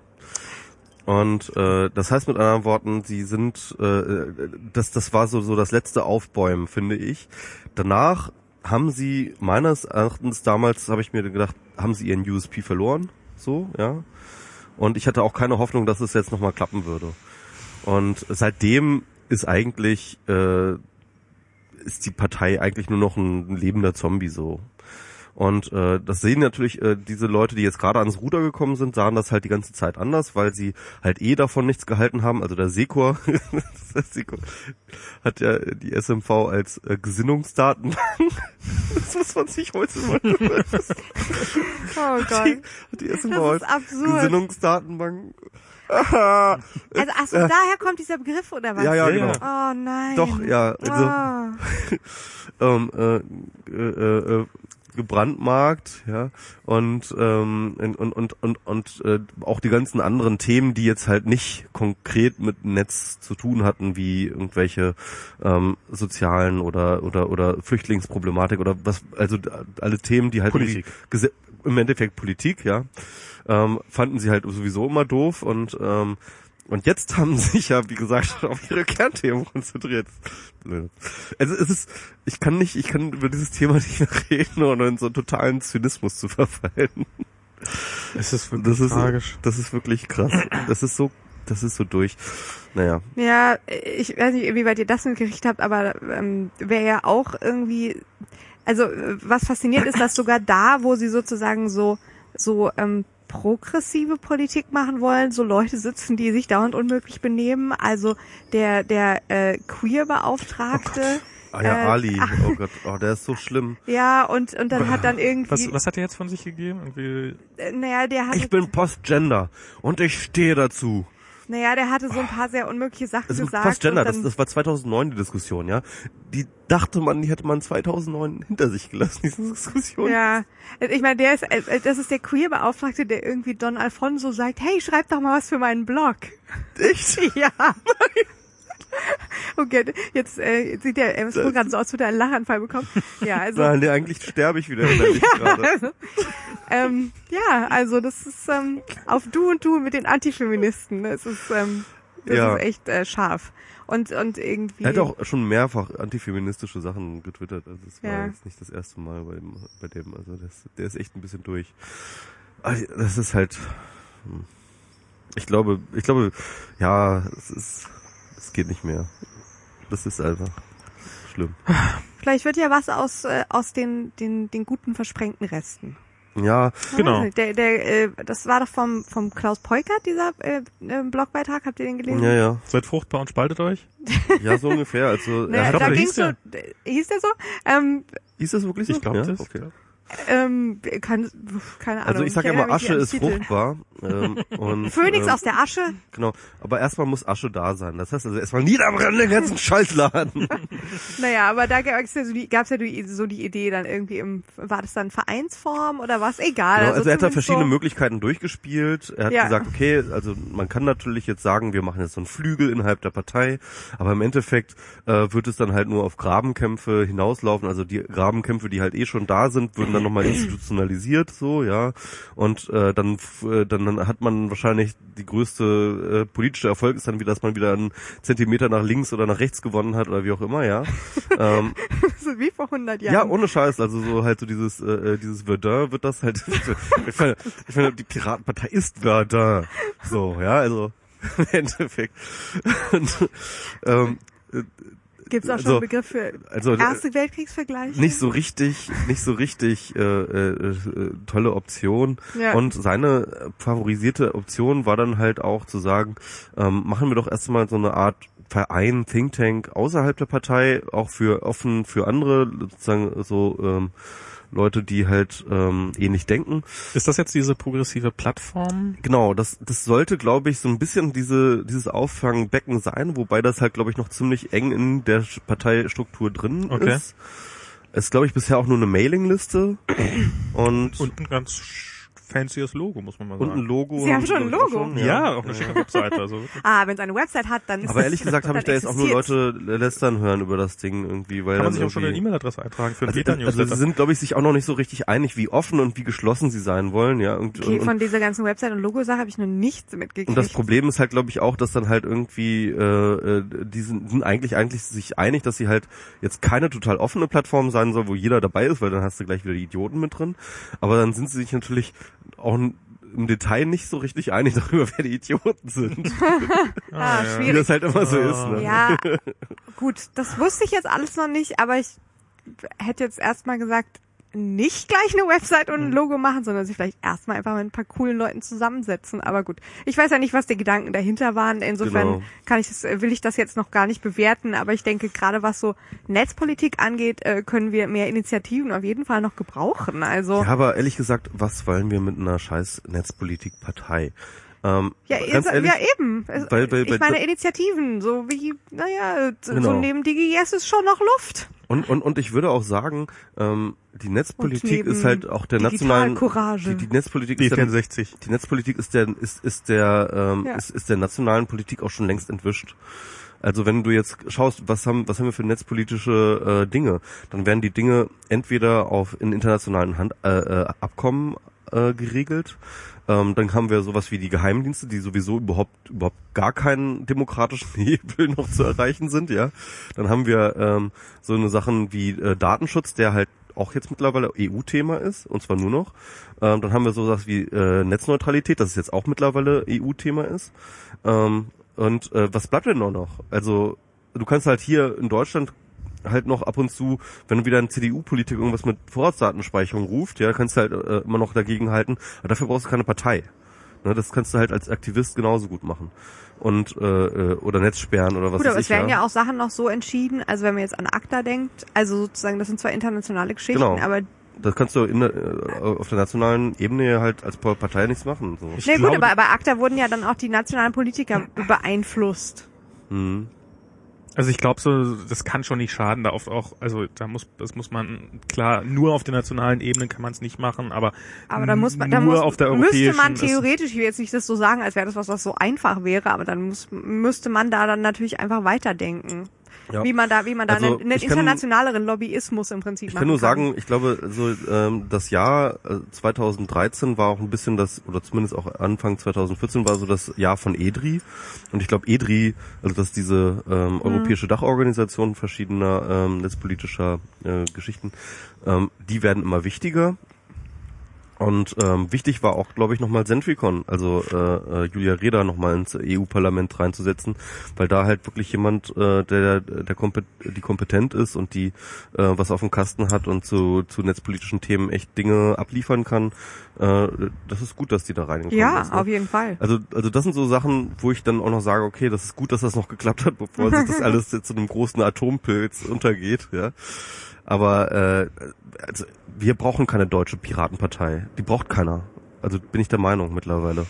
Und äh, das heißt mit anderen Worten, sie sind, äh, das, das war so, so das letzte Aufbäumen, finde ich. Danach haben sie meines Erachtens damals, habe ich mir gedacht, haben sie ihren USP verloren, so, ja. Und ich hatte auch keine Hoffnung, dass es jetzt nochmal klappen würde. Und seitdem ist eigentlich, äh, ist die Partei eigentlich nur noch ein lebender Zombie so. Und äh, das sehen natürlich äh, diese Leute, die jetzt gerade ans Ruder gekommen sind, sahen das halt die ganze Zeit anders, weil sie halt eh davon nichts gehalten haben. Also der Sekor, <laughs> der Sekor hat ja die SMV als äh, Gesinnungsdatenbank. <laughs> das muss man sich heute mal <laughs> Oh Gott. die, die SMV Das als ist absurd. Gesinnungsdatenbank. Also, ach so, daher kommt dieser Begriff, oder was? Ja, ja, Ja, genau. Oh nein. Doch, ja, also Ah. ähm, äh, äh, äh, gebrandmarkt, ja, und ähm, und und und und, und äh, auch die ganzen anderen Themen, die jetzt halt nicht konkret mit Netz zu tun hatten, wie irgendwelche ähm, sozialen oder oder oder Flüchtlingsproblematik oder was, also alle Themen, die halt Politik. im Endeffekt Politik, ja, ähm, fanden sie halt sowieso immer doof und ähm, und jetzt haben sie <laughs> sich ja, wie gesagt, auf ihre Kernthemen konzentriert. Also es ist, ich kann nicht, ich kann über dieses Thema nicht mehr reden, ohne in so einen totalen Zynismus zu verfallen. Es ist Das ist, tragisch. das ist wirklich krass. Das ist so, das ist so durch. Naja, Ja, ich weiß nicht, wie weit ihr das mitgekriegt habt, aber ähm, wäre ja auch irgendwie, also äh, was fasziniert ist, dass sogar da, wo sie sozusagen so so ähm, progressive Politik machen wollen, so Leute sitzen, die sich dauernd unmöglich benehmen. Also der der äh, Queer-Beauftragte. ah ja, Äh, Ali, <laughs> oh Gott, oh, der ist so schlimm. Ja, und, und dann hat dann irgendwie, Was, was hat er jetzt von sich gegeben? Irgendwie, äh, naja, der hatte, Ich bin Postgender und ich stehe dazu. Naja, der hatte so ein paar sehr unmögliche Sachen Also gesagt. Postgender, und das, das war 2009 die Diskussion, ja. Die dachte man, die hätte man 2009 hinter sich gelassen, diese Diskussion. Ja, ich meine, der ist, äh, das ist der Queer-Beauftragte, der irgendwie Don Alfonso sagt, hey, schreib doch mal was für meinen Blog. Echt? <laughs> Ja. <laughs> <laughs> Okay, jetzt äh, sieht der MS Pro gerade so aus, als würde er einen Lachanfall bekommen. Ja, <laughs> also Nein, eigentlich sterbe ich wieder innerlich <laughs> gerade. ähm, ja, also das ist ähm, auf Du und Du mit den Antifeministen. Das ist ähm, das Ja. ist echt äh, scharf. Und und irgendwie Er hat auch schon mehrfach antifeministische Sachen getwittert. Also es war Ja. jetzt nicht das erste Mal bei dem, bei dem. Also das, der ist echt ein bisschen durch. Das ist halt. hm. Ich glaube, ich glaube, ja, es ist, es geht nicht mehr. Das ist einfach schlimm. vielleicht wird ja was aus äh, aus den den den guten versprengten Resten. Ja, Genau. nicht, Der, der, äh, das war doch vom, vom Klaus Peukert, dieser äh, äh, Blogbeitrag, habt ihr den gelesen? ja, ja, seid fruchtbar und spaltet euch? ja, so ungefähr. Also, <laughs> Naja, er hat glaub, da hieß so, hieß der so? Ähm, Ist das wirklich so? Ich glaube ja? das. Okay. ähm, kann, keine Ahnung. Also ich sag erinnere immer, Asche ist Titel. fruchtbar. Ähm, und, Phönix ähm, aus der Asche? Genau. Aber erstmal muss Asche da sein. Das heißt also erstmal niederbrennen den ganzen Scheißladen. <laughs> Naja, aber da gab's ja, so die, gab's ja so die Idee dann irgendwie im, war das dann Vereinsform oder was? Egal. Genau, also er hat da verschiedene so, Möglichkeiten durchgespielt. Er hat Ja. gesagt, okay, also man kann natürlich jetzt sagen, wir machen jetzt so einen Flügel innerhalb der Partei, aber im Endeffekt äh, wird es dann halt nur auf Grabenkämpfe hinauslaufen. Also die Grabenkämpfe, die halt eh schon da sind, würden dann nochmal <clears throat> institutionalisiert, so, ja. Und äh, dann, äh, dann, dann hat man wahrscheinlich die größte äh, politische Erfolg ist dann wieder, dass man wieder einen Zentimeter nach links oder nach rechts gewonnen hat oder wie auch immer, ja. <laughs> ähm, so wie vor 100 Jahren. ja, ohne Scheiß, also so halt so dieses äh, äh, dieses Verdun wird das halt <laughs> ich meine, ich meine, die Piratenpartei ist Verdun. So, ja, also <laughs> im Endeffekt. Und, ähm, Gibt's auch schon also- einen Begriff für also Erste Weltkriegsvergleich? nicht so richtig, nicht so richtig äh, äh, äh, tolle Option. Ja. Und seine favorisierte Option war dann halt auch zu sagen, ähm, machen wir doch erstmal so eine Art Verein, Think Tank außerhalb der Partei, auch für offen für andere, sozusagen so ähm, Leute, die halt ähm, ähnlich denken. Ist das jetzt diese progressive Plattform? Genau, das, das sollte, glaube ich, so ein bisschen diese, dieses Auffangbecken sein, wobei das halt, glaube ich, noch ziemlich eng in der Parteistruktur drin Okay. ist. Es ist, glaube ich, bisher auch nur eine Mailingliste und, ein ganz fancyes Logo, muss man mal und sagen. ein Logo. Sie haben schon ein glaub ich, Logo? ja. auch eine schicke Webseite. Also. <laughs> Ah, wenn es eine Website hat, dann ist Aber ehrlich gesagt <laughs> habe ich da jetzt auch nur. Leute lästern hören über das Ding irgendwie, weil Kann man sich auch schon eine E-Mail-Adresse eintragen für ein also, also sie sind, glaube ich, sich auch noch nicht so richtig einig, wie offen und wie geschlossen sie sein wollen, ja. Und, Okay, und, von dieser ganzen Website- und Logo-Sache habe ich noch nichts mitgekriegt. Und das Problem ist halt, glaube ich, auch, dass dann halt irgendwie, äh, äh, die sind, sind eigentlich eigentlich sich einig, dass sie halt jetzt keine total offene Plattform sein soll, wo jeder dabei ist, weil dann hast du gleich wieder die Idioten mit drin. Aber dann sind sie sich natürlich auch im Detail nicht so richtig einig <laughs> darüber, wer die Idioten sind. <laughs> ah, Wie schwierig. das halt immer so Ah. ist. Ne? Ja, gut, das wusste ich jetzt alles noch nicht, aber ich hätte jetzt erstmal gesagt, nicht gleich eine Website und Hm. ein Logo machen, sondern sich vielleicht erstmal einfach mit ein paar coolen Leuten zusammensetzen. Aber gut, ich weiß ja nicht, was die Gedanken dahinter waren. Insofern Genau. kann ich das, will ich das jetzt noch gar nicht bewerten. Aber ich denke, gerade was so Netzpolitik angeht, äh, können wir mehr Initiativen auf jeden Fall noch gebrauchen. Also Ja, aber ehrlich gesagt, was wollen wir mit einer scheiß Netzpolitikpartei? Ähm, Ja, ganz ehrlich, ja eben. Weil- weil- ich meine Initiativen, so wie, naja, so Genau. neben DGS ist schon noch Luft. Und, und, und ich würde auch sagen, ähm, die Netzpolitik ist halt auch der nationalen Digitalcourage. Die, die Netzpolitik ist der, D64. die Netzpolitik ist der ist ist der ähm, Ja. ist, ist der nationalen Politik auch schon längst entwischt. Also wenn du jetzt schaust, was haben was haben wir für netzpolitische äh, Dinge, dann werden die Dinge entweder auf in internationalen Hand, äh, äh, Abkommen äh, geregelt. Ähm, dann haben wir sowas wie die Geheimdienste, die sowieso überhaupt überhaupt gar keinen demokratischen <laughs> Hebel noch zu erreichen sind, ja. Dann haben wir ähm, so eine Sachen wie äh, Datenschutz, der halt auch jetzt mittlerweile EU-Thema ist, und zwar nur noch. Ähm, dann haben wir sowas wie äh, Netzneutralität, das ist jetzt auch mittlerweile EU-Thema ist. Ähm, und äh, was bleibt denn noch noch? Also du kannst halt hier in Deutschland halt noch ab und zu, wenn du wieder ein CDU-Politiker irgendwas mit Vorratsdatenspeicherung ruft, ja, kannst du halt äh, immer noch dagegen halten. Aber dafür brauchst du keine Partei. Ne, das kannst du halt als Aktivist genauso gut machen. Und äh, äh, oder Netzsperren oder was Gut, weiß aber ich. es werden ja. auch Sachen noch so entschieden, also wenn man jetzt an ACTA denkt, also sozusagen, das sind zwar internationale Geschichten, Genau. aber Das kannst du in, der- äh, auf der nationalen Ebene halt als Partei nichts machen. So. Ich nee, gut, aber bei ACTA wurden ja dann auch die nationalen Politiker <laughs> beeinflusst. Hm. Also ich glaube so, das kann schon nicht schaden. Da oft auch, also da muss, das muss man klar nur auf der nationalen Ebene kann man es nicht machen, aber, Aber da muss man, da nur muss, auf der müsste europäischen. man ist- theoretisch, ich will jetzt nicht das so sagen, als wäre das was, was so einfach wäre, aber dann muss, müsste man da dann natürlich einfach weiterdenken. Ja. Wie man da, wie man da Also, einen, einen ich kann- internationaleren Lobbyismus im Prinzip Ich machen kann nur sagen, ich glaube, so ähm, das Jahr äh, 2013 war auch ein bisschen das, oder zumindest auch Anfang 2014 war so das Jahr von EDRI. Und ich glaube, EDRI, also das ist diese ähm, europäische Dachorganisation verschiedener ähm, netzpolitischer äh, Geschichten, ähm, die werden immer wichtiger. Und ähm, wichtig war auch, glaube ich, nochmal Centricon, also äh, äh, Julia Reda nochmal ins EU-Parlament reinzusetzen, weil da halt wirklich jemand, äh, der, der kompet die kompetent ist und die äh, was auf dem Kasten hat und zu, zu netzpolitischen Themen echt Dinge abliefern kann. Äh, das ist gut, dass die da reingekommen ja, ist. Ne? auf jeden Fall. Also, also das sind so Sachen, wo ich dann auch noch sage, okay, das ist gut, dass das noch geklappt hat, bevor sich das <laughs> alles jetzt zu einem großen Atompilz untergeht, ja. Aber äh, also, wir brauchen keine deutsche Piratenpartei. Die braucht keiner. Also bin ich der Meinung mittlerweile.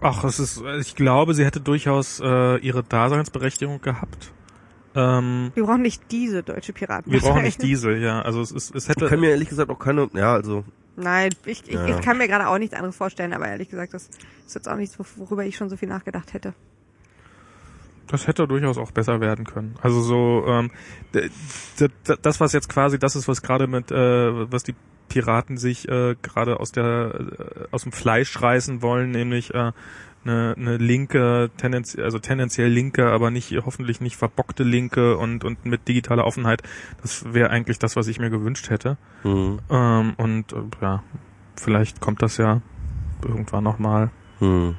Ach, es ist, ich glaube, sie hätte durchaus äh, ihre Daseinsberechtigung gehabt. Ähm, Wir brauchen nicht diese deutsche Piraten. wir brauchen nicht <laughs> diese, ja. Also es ist, es hätte. Ich kann mir ehrlich gesagt auch keine, ja, also Nein, ich, ich, Ja. ich kann mir gerade auch nichts anderes vorstellen, aber ehrlich gesagt, das ist jetzt auch nichts, worüber ich schon so viel nachgedacht hätte. Das hätte durchaus auch besser werden können. Also so ähm, das, was jetzt quasi das ist, was gerade mit äh, was die Piraten sich äh, gerade aus der äh, aus dem Fleisch reißen wollen, nämlich äh, eine, eine linke, tendenziell, also tendenziell linke, aber nicht hoffentlich nicht verbockte linke und und mit digitaler Offenheit. Das wäre eigentlich das, was ich mir gewünscht hätte. hm, Ähm, und äh, ja, vielleicht kommt das ja irgendwann nochmal. hm.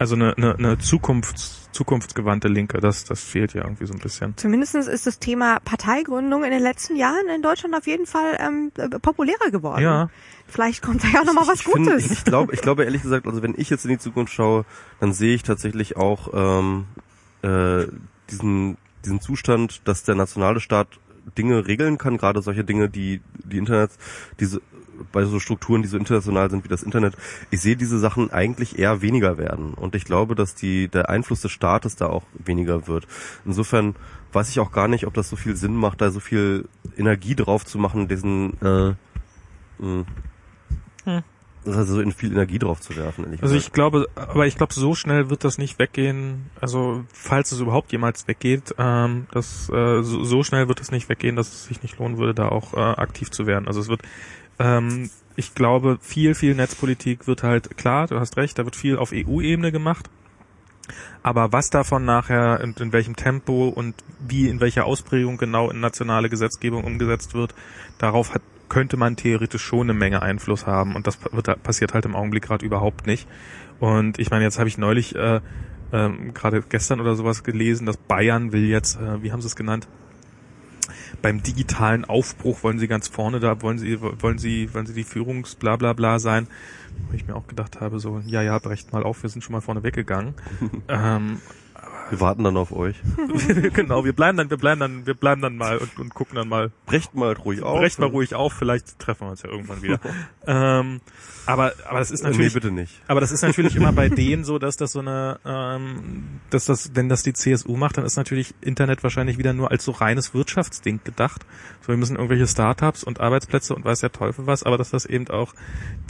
Also eine, eine, eine Zukunfts, zukunftsgewandte Linke, das, das fehlt ja irgendwie so ein bisschen. Zumindestens ist das Thema Parteigründung in den letzten Jahren in Deutschland auf jeden Fall ähm, äh, populärer geworden. Ja. Vielleicht kommt da ja auch noch mal was ich find- Gutes. ich glaube, ich glaube ehrlich gesagt, also wenn ich jetzt in die Zukunft schaue, dann sehe ich tatsächlich auch ähm, äh, diesen, diesen Zustand, dass der nationale Staat Dinge regeln kann, gerade solche Dinge, die die Internet, diese bei so Strukturen, die so international sind wie das Internet, ich sehe diese Sachen eigentlich eher weniger werden. Und ich glaube, dass die, der Einfluss des Staates da auch weniger wird. Insofern weiß ich auch gar nicht, ob das so viel Sinn macht, da so viel Energie drauf zu machen, diesen äh, mh, Hm. das heißt, so in viel Energie drauf zu werfen. ehrlich Also gesagt. ich glaube, aber ich glaube, so schnell wird das nicht weggehen. Also falls es überhaupt jemals weggeht, ähm, das, äh, so, so schnell wird es nicht weggehen, dass es sich nicht lohnen würde, da auch äh, aktiv zu werden. Also es wird, ähm, ich glaube, viel, viel Netzpolitik wird halt klar. Du hast recht, da wird viel auf EU-Ebene gemacht. Aber was davon nachher und in welchem Tempo und wie in welcher Ausprägung genau in nationale Gesetzgebung umgesetzt wird, darauf hat, könnte man theoretisch schon eine Menge Einfluss haben. Und das wird, passiert halt im Augenblick gerade überhaupt nicht. Und ich meine, jetzt habe ich neulich äh, ähm, gerade gestern oder sowas gelesen, dass Bayern will jetzt, äh, wie haben sie es genannt? Beim digitalen Aufbruch wollen sie ganz vorne da, wollen sie, wollen sie, wollen sie die Führungs bla bla bla sein. Wo ich mir auch gedacht habe, so, ja, ja, brecht mal auf, wir sind schon mal vorne weggegangen. <laughs> ähm, Wir warten dann auf euch. <laughs> genau, wir bleiben dann, wir bleiben dann, wir bleiben dann mal und, und gucken dann mal, Brecht mal ruhig auf. brecht mal ruhig auf, vielleicht treffen wir uns ja irgendwann wieder. <laughs> ähm, aber, aber das ist Äh, Nee, natürlich, bitte nicht. aber das ist natürlich immer bei <laughs> denen so, dass das so eine, ähm, dass das, wenn das die CSU macht, dann ist natürlich Internet wahrscheinlich wieder nur als so reines Wirtschaftsding gedacht. So, wir müssen irgendwelche Startups und Arbeitsplätze und weiß der Teufel was, aber dass das eben auch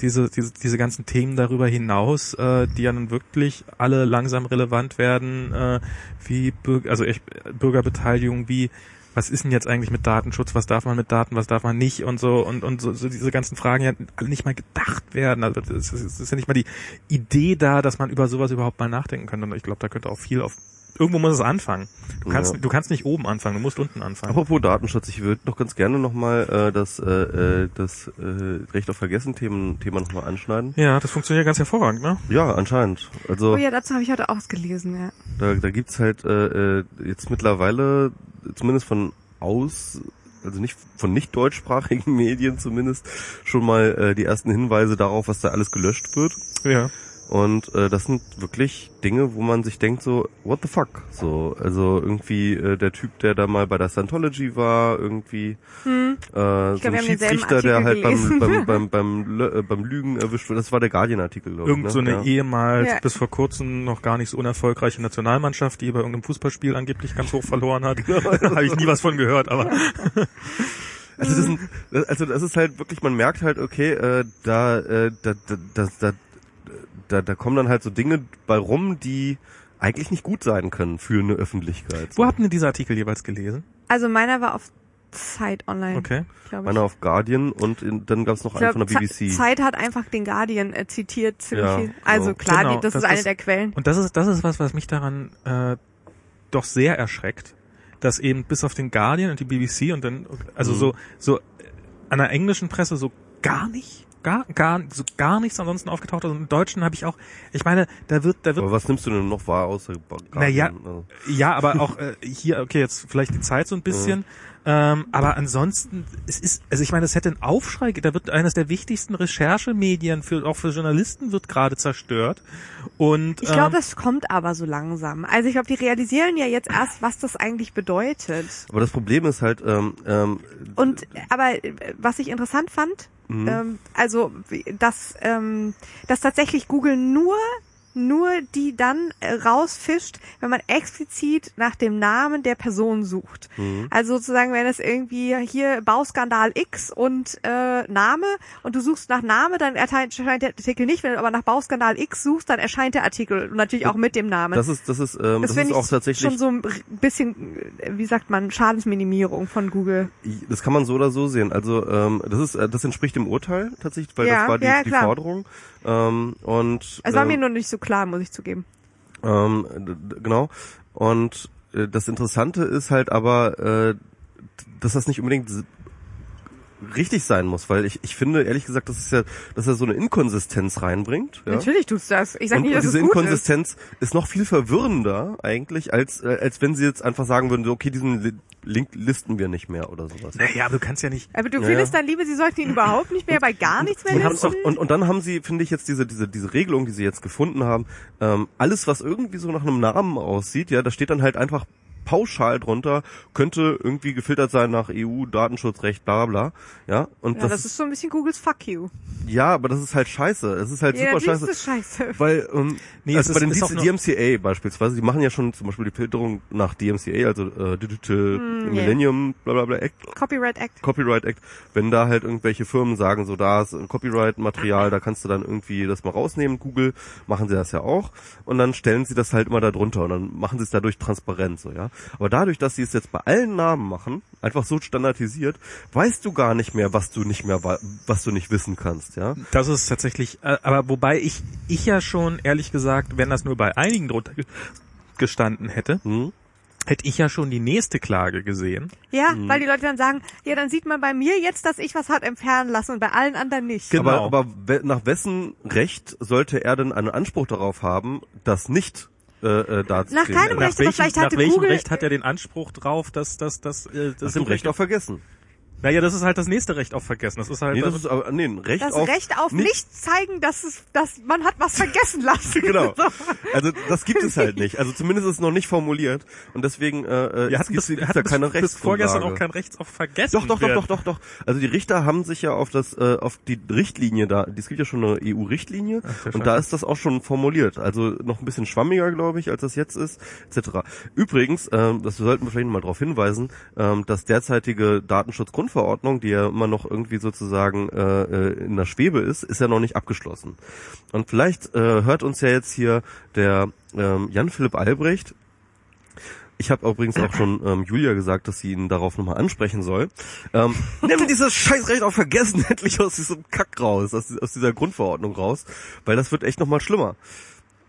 diese, diese, diese ganzen Themen darüber hinaus, äh, die ja nun wirklich alle langsam relevant werden, äh, wie Bürger, also echt Bürgerbeteiligung, wie was ist denn jetzt eigentlich mit Datenschutz, was darf man mit Daten, was darf man nicht und so und und so, so diese ganzen Fragen ja alle nicht mal gedacht werden. Also es ist, ist ja nicht mal die Idee da, dass man über sowas überhaupt mal nachdenken könnte. Und ich glaube, da könnte auch viel auf irgendwo muss es anfangen. Du kannst Ja. du kannst nicht oben anfangen, du musst unten anfangen. Apropos Datenschutz, ich würde noch ganz gerne nochmal äh, das, äh, äh, das äh, Recht auf Vergessen-Thema Thema nochmal anschneiden. Ja, das funktioniert ganz hervorragend, ne? Ja, anscheinend. Also Oh ja, dazu habe ich heute auch was gelesen, ja. da, da gibt's halt äh, äh, jetzt mittlerweile, zumindest von aus, also nicht von nicht deutschsprachigen <laughs> Medien zumindest, schon mal äh, die ersten Hinweise darauf, was da alles gelöscht wird. Ja. Und äh, das sind wirklich Dinge, wo man sich denkt so, what the fuck? So, also irgendwie äh, der Typ, der da mal bei der Scientology war, irgendwie Hm. äh, so ein Schiedsrichter, der halt beim, beim, beim, <laughs> beim, Lö- äh, beim Lügen erwischt wird. Das war der Guardian-Artikel, glaube ich. Irgend so ne? eine ja. ehemals Ja. bis vor kurzem noch gar nicht so unerfolgreiche Nationalmannschaft, die bei irgendeinem Fußballspiel angeblich ganz hoch verloren hat. <laughs> <laughs> da habe ich nie was von gehört, aber Also das, sind, also das ist halt wirklich, man merkt halt, okay, äh, da, äh, da, da, da, da, da, da kommen dann halt so Dinge bei rum, die eigentlich nicht gut sein können für eine Öffentlichkeit. wo habt ihr diese Artikel jeweils gelesen? Also meiner war auf Zeit online, Okay. Meiner auf Guardian und in, dann gab es noch Ich einen glaub, von der BBC. Zeit hat einfach den Guardian äh, zitiert ziemlich Ja, viel. Also genau. klar, Genau, die, das, das ist eine ist- der Quellen. Und das ist, das ist was, was mich daran äh, doch sehr erschreckt, dass eben bis auf den Guardian und die BBC und dann, also Mhm. so, so an der englischen Presse so gar nicht, gar, gar, so gar nichts ansonsten aufgetaucht. Also im Deutschen habe ich auch, ich meine, da wird, da wird Aber was nimmst du denn noch wahr außer Guardian? Naja. Also, Ja, aber auch äh, hier, okay, jetzt vielleicht die Zeit so ein bisschen. Ähm, aber ansonsten, es ist, also ich meine, es hätte einen Aufschrei, da wird eines der wichtigsten Recherchemedien für auch für Journalisten wird gerade zerstört. Und Ich glaube, ähm, das kommt aber so langsam. Also ich glaube, die realisieren ja jetzt erst, was das eigentlich bedeutet. aber das Problem ist halt, ähm, ähm, Und aber äh, was ich interessant fand, Mhm. ähm, also dass ähm, dass tatsächlich Google nur nur die dann äh, rausfischt, wenn man explizit nach dem Namen der Person sucht. Mhm. Also sozusagen, wenn es irgendwie hier Bauskandal X und äh, Name und du suchst nach Name, dann erscheint der Artikel nicht. Wenn du aber nach Bauskandal X suchst, dann erscheint der Artikel und natürlich auch mit dem Namen. das ist, das ist, ähm, das, finde ist auch tatsächlich, schon so ein bisschen, äh, wie sagt man, Schadensminimierung von Google. das kann man so oder so sehen. Also ähm, das ist, äh, das entspricht dem Urteil tatsächlich, weil Ja, das war die, ja, die. Forderung. Ähm, und Es war ähm, mir nur nicht so klar, muss ich zugeben. Ähm, genau. Und äh, das Interessante ist halt aber, äh, dass das nicht unbedingt richtig sein muss, weil ich, ich finde, ehrlich gesagt, das ist ja, dass er so eine Inkonsistenz reinbringt. Ja? Natürlich tut's das. Ich sag und, nicht, und dass diese es gut ist. Inkonsistenz ist. noch viel verwirrender eigentlich, als, äh, als wenn sie jetzt einfach sagen würden, so, okay, diesen Li- Link listen wir nicht mehr oder sowas. Naja, aber du kannst ja nicht. Aber du Ja, findest ja. dann lieber, sie sollten ihn überhaupt nicht mehr bei gar nichts mehr Und, listen? doch, und, und dann haben sie, finde ich, jetzt diese, diese, diese Regelung, die sie jetzt gefunden haben, ähm, alles, was irgendwie so nach einem Namen aussieht, ja, da steht dann halt einfach pauschal drunter, könnte irgendwie gefiltert sein nach EU, Datenschutzrecht, bla bla. Ja, und ja, das, das ist so ein bisschen Googles Fuck you. ja, aber das ist halt scheiße. Es ist halt Ja, super scheiße. ist das scheiße. Weil, ähm, Nee, also es bei ist- den ist auch DC, nur- DMCA beispielsweise, die machen ja schon zum Beispiel die Filterung nach DMCA, also äh, Digital Mm, Millennium, bla bla bla Act, Copyright Act. Copyright Act, wenn da halt irgendwelche Firmen sagen, so da ist ein Copyright-Material, da kannst du dann irgendwie das mal rausnehmen, Google, machen sie das ja auch und dann stellen sie das halt immer da drunter und dann machen sie es dadurch transparent, so, ja. Aber dadurch, dass sie es jetzt bei allen Namen machen, einfach so standardisiert, weißt du gar nicht mehr, was du nicht mehr, wa- was du nicht wissen kannst, ja. Das ist tatsächlich, äh, aber wobei ich, ich ja schon, ehrlich gesagt, wenn das nur bei einigen drunter ge- gestanden hätte, Hm? hätte ich ja schon die nächste Klage gesehen. Ja, Mhm. weil die Leute dann sagen, ja, dann sieht man bei mir jetzt, dass ich was hat entfernen lassen und bei allen anderen nicht. Genau. Aber, aber we- nach wessen Recht sollte er denn einen Anspruch darauf haben, das nicht äh, äh, dazu Nach keinem Nach Recht, aber vielleicht nach hatte welchem Google- Recht hat er den Anspruch drauf, dass das, das, äh, das Das im Recht auf Vergessen. Naja, das ist halt das nächste Recht auf Vergessen. Das ist halt Nee, das das, ist aber, nee, ein Recht Das auf... Recht auf nicht- nicht zeigen, dass es, dass man hat was vergessen lassen. <laughs> Genau. <laughs> So. Also das gibt es halt nicht. Also zumindest ist es noch nicht formuliert und deswegen äh, äh, wir es hatten gibt, bis, gibt's hatten da keine bis, bis vorgestern auch kein Recht auf Vergessen. Doch, doch, doch, doch, doch, doch. Also die Richter haben sich ja auf das, äh, auf die Richtlinie da, es gibt ja schon eine EU-Richtlinie und da ist das auch schon formuliert. Also noch ein bisschen schwammiger, glaube ich, als das jetzt ist, etc. Übrigens, ähm, das sollten wir vielleicht mal darauf hinweisen, ähm, dass derzeitige Datenschutzgrundverordnung, die ja immer noch irgendwie sozusagen äh, äh, in der Schwebe ist, ist ja noch nicht abgeschlossen. Und vielleicht äh, hört uns ja jetzt hier der ähm, Jan-Philipp Albrecht, ich habe übrigens auch schon ähm, Julia gesagt, dass sie ihn darauf nochmal ansprechen soll. Ähm, <laughs> nimm dieses Scheißrecht auf Vergessen endlich aus diesem Kack raus, aus, aus dieser Grundverordnung raus, weil das wird echt nochmal schlimmer.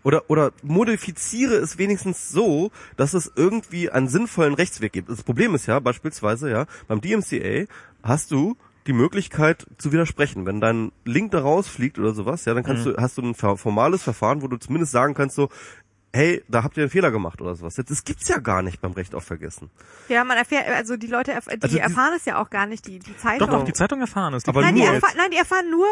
Oder, oder modifiziere es wenigstens so, dass es irgendwie einen sinnvollen Rechtsweg gibt. Das Problem ist ja beispielsweise, ja, beim DMCA hast du die Möglichkeit zu widersprechen. Wenn dein Link da rausfliegt oder sowas, ja, dann kannst du, hast du ein formales Verfahren, wo du zumindest sagen kannst so, hey, da habt ihr einen Fehler gemacht oder sowas. Das gibt's ja gar nicht beim Recht auf Vergessen. Ja, man erfährt, also die Leute, erf die Also die- erfahren es ja auch gar nicht, die, die Zeitung. Doch, doch, die Zeitung erfahren es. Die Aber Nein die, nur- erfahren, nein, die erfahren nur,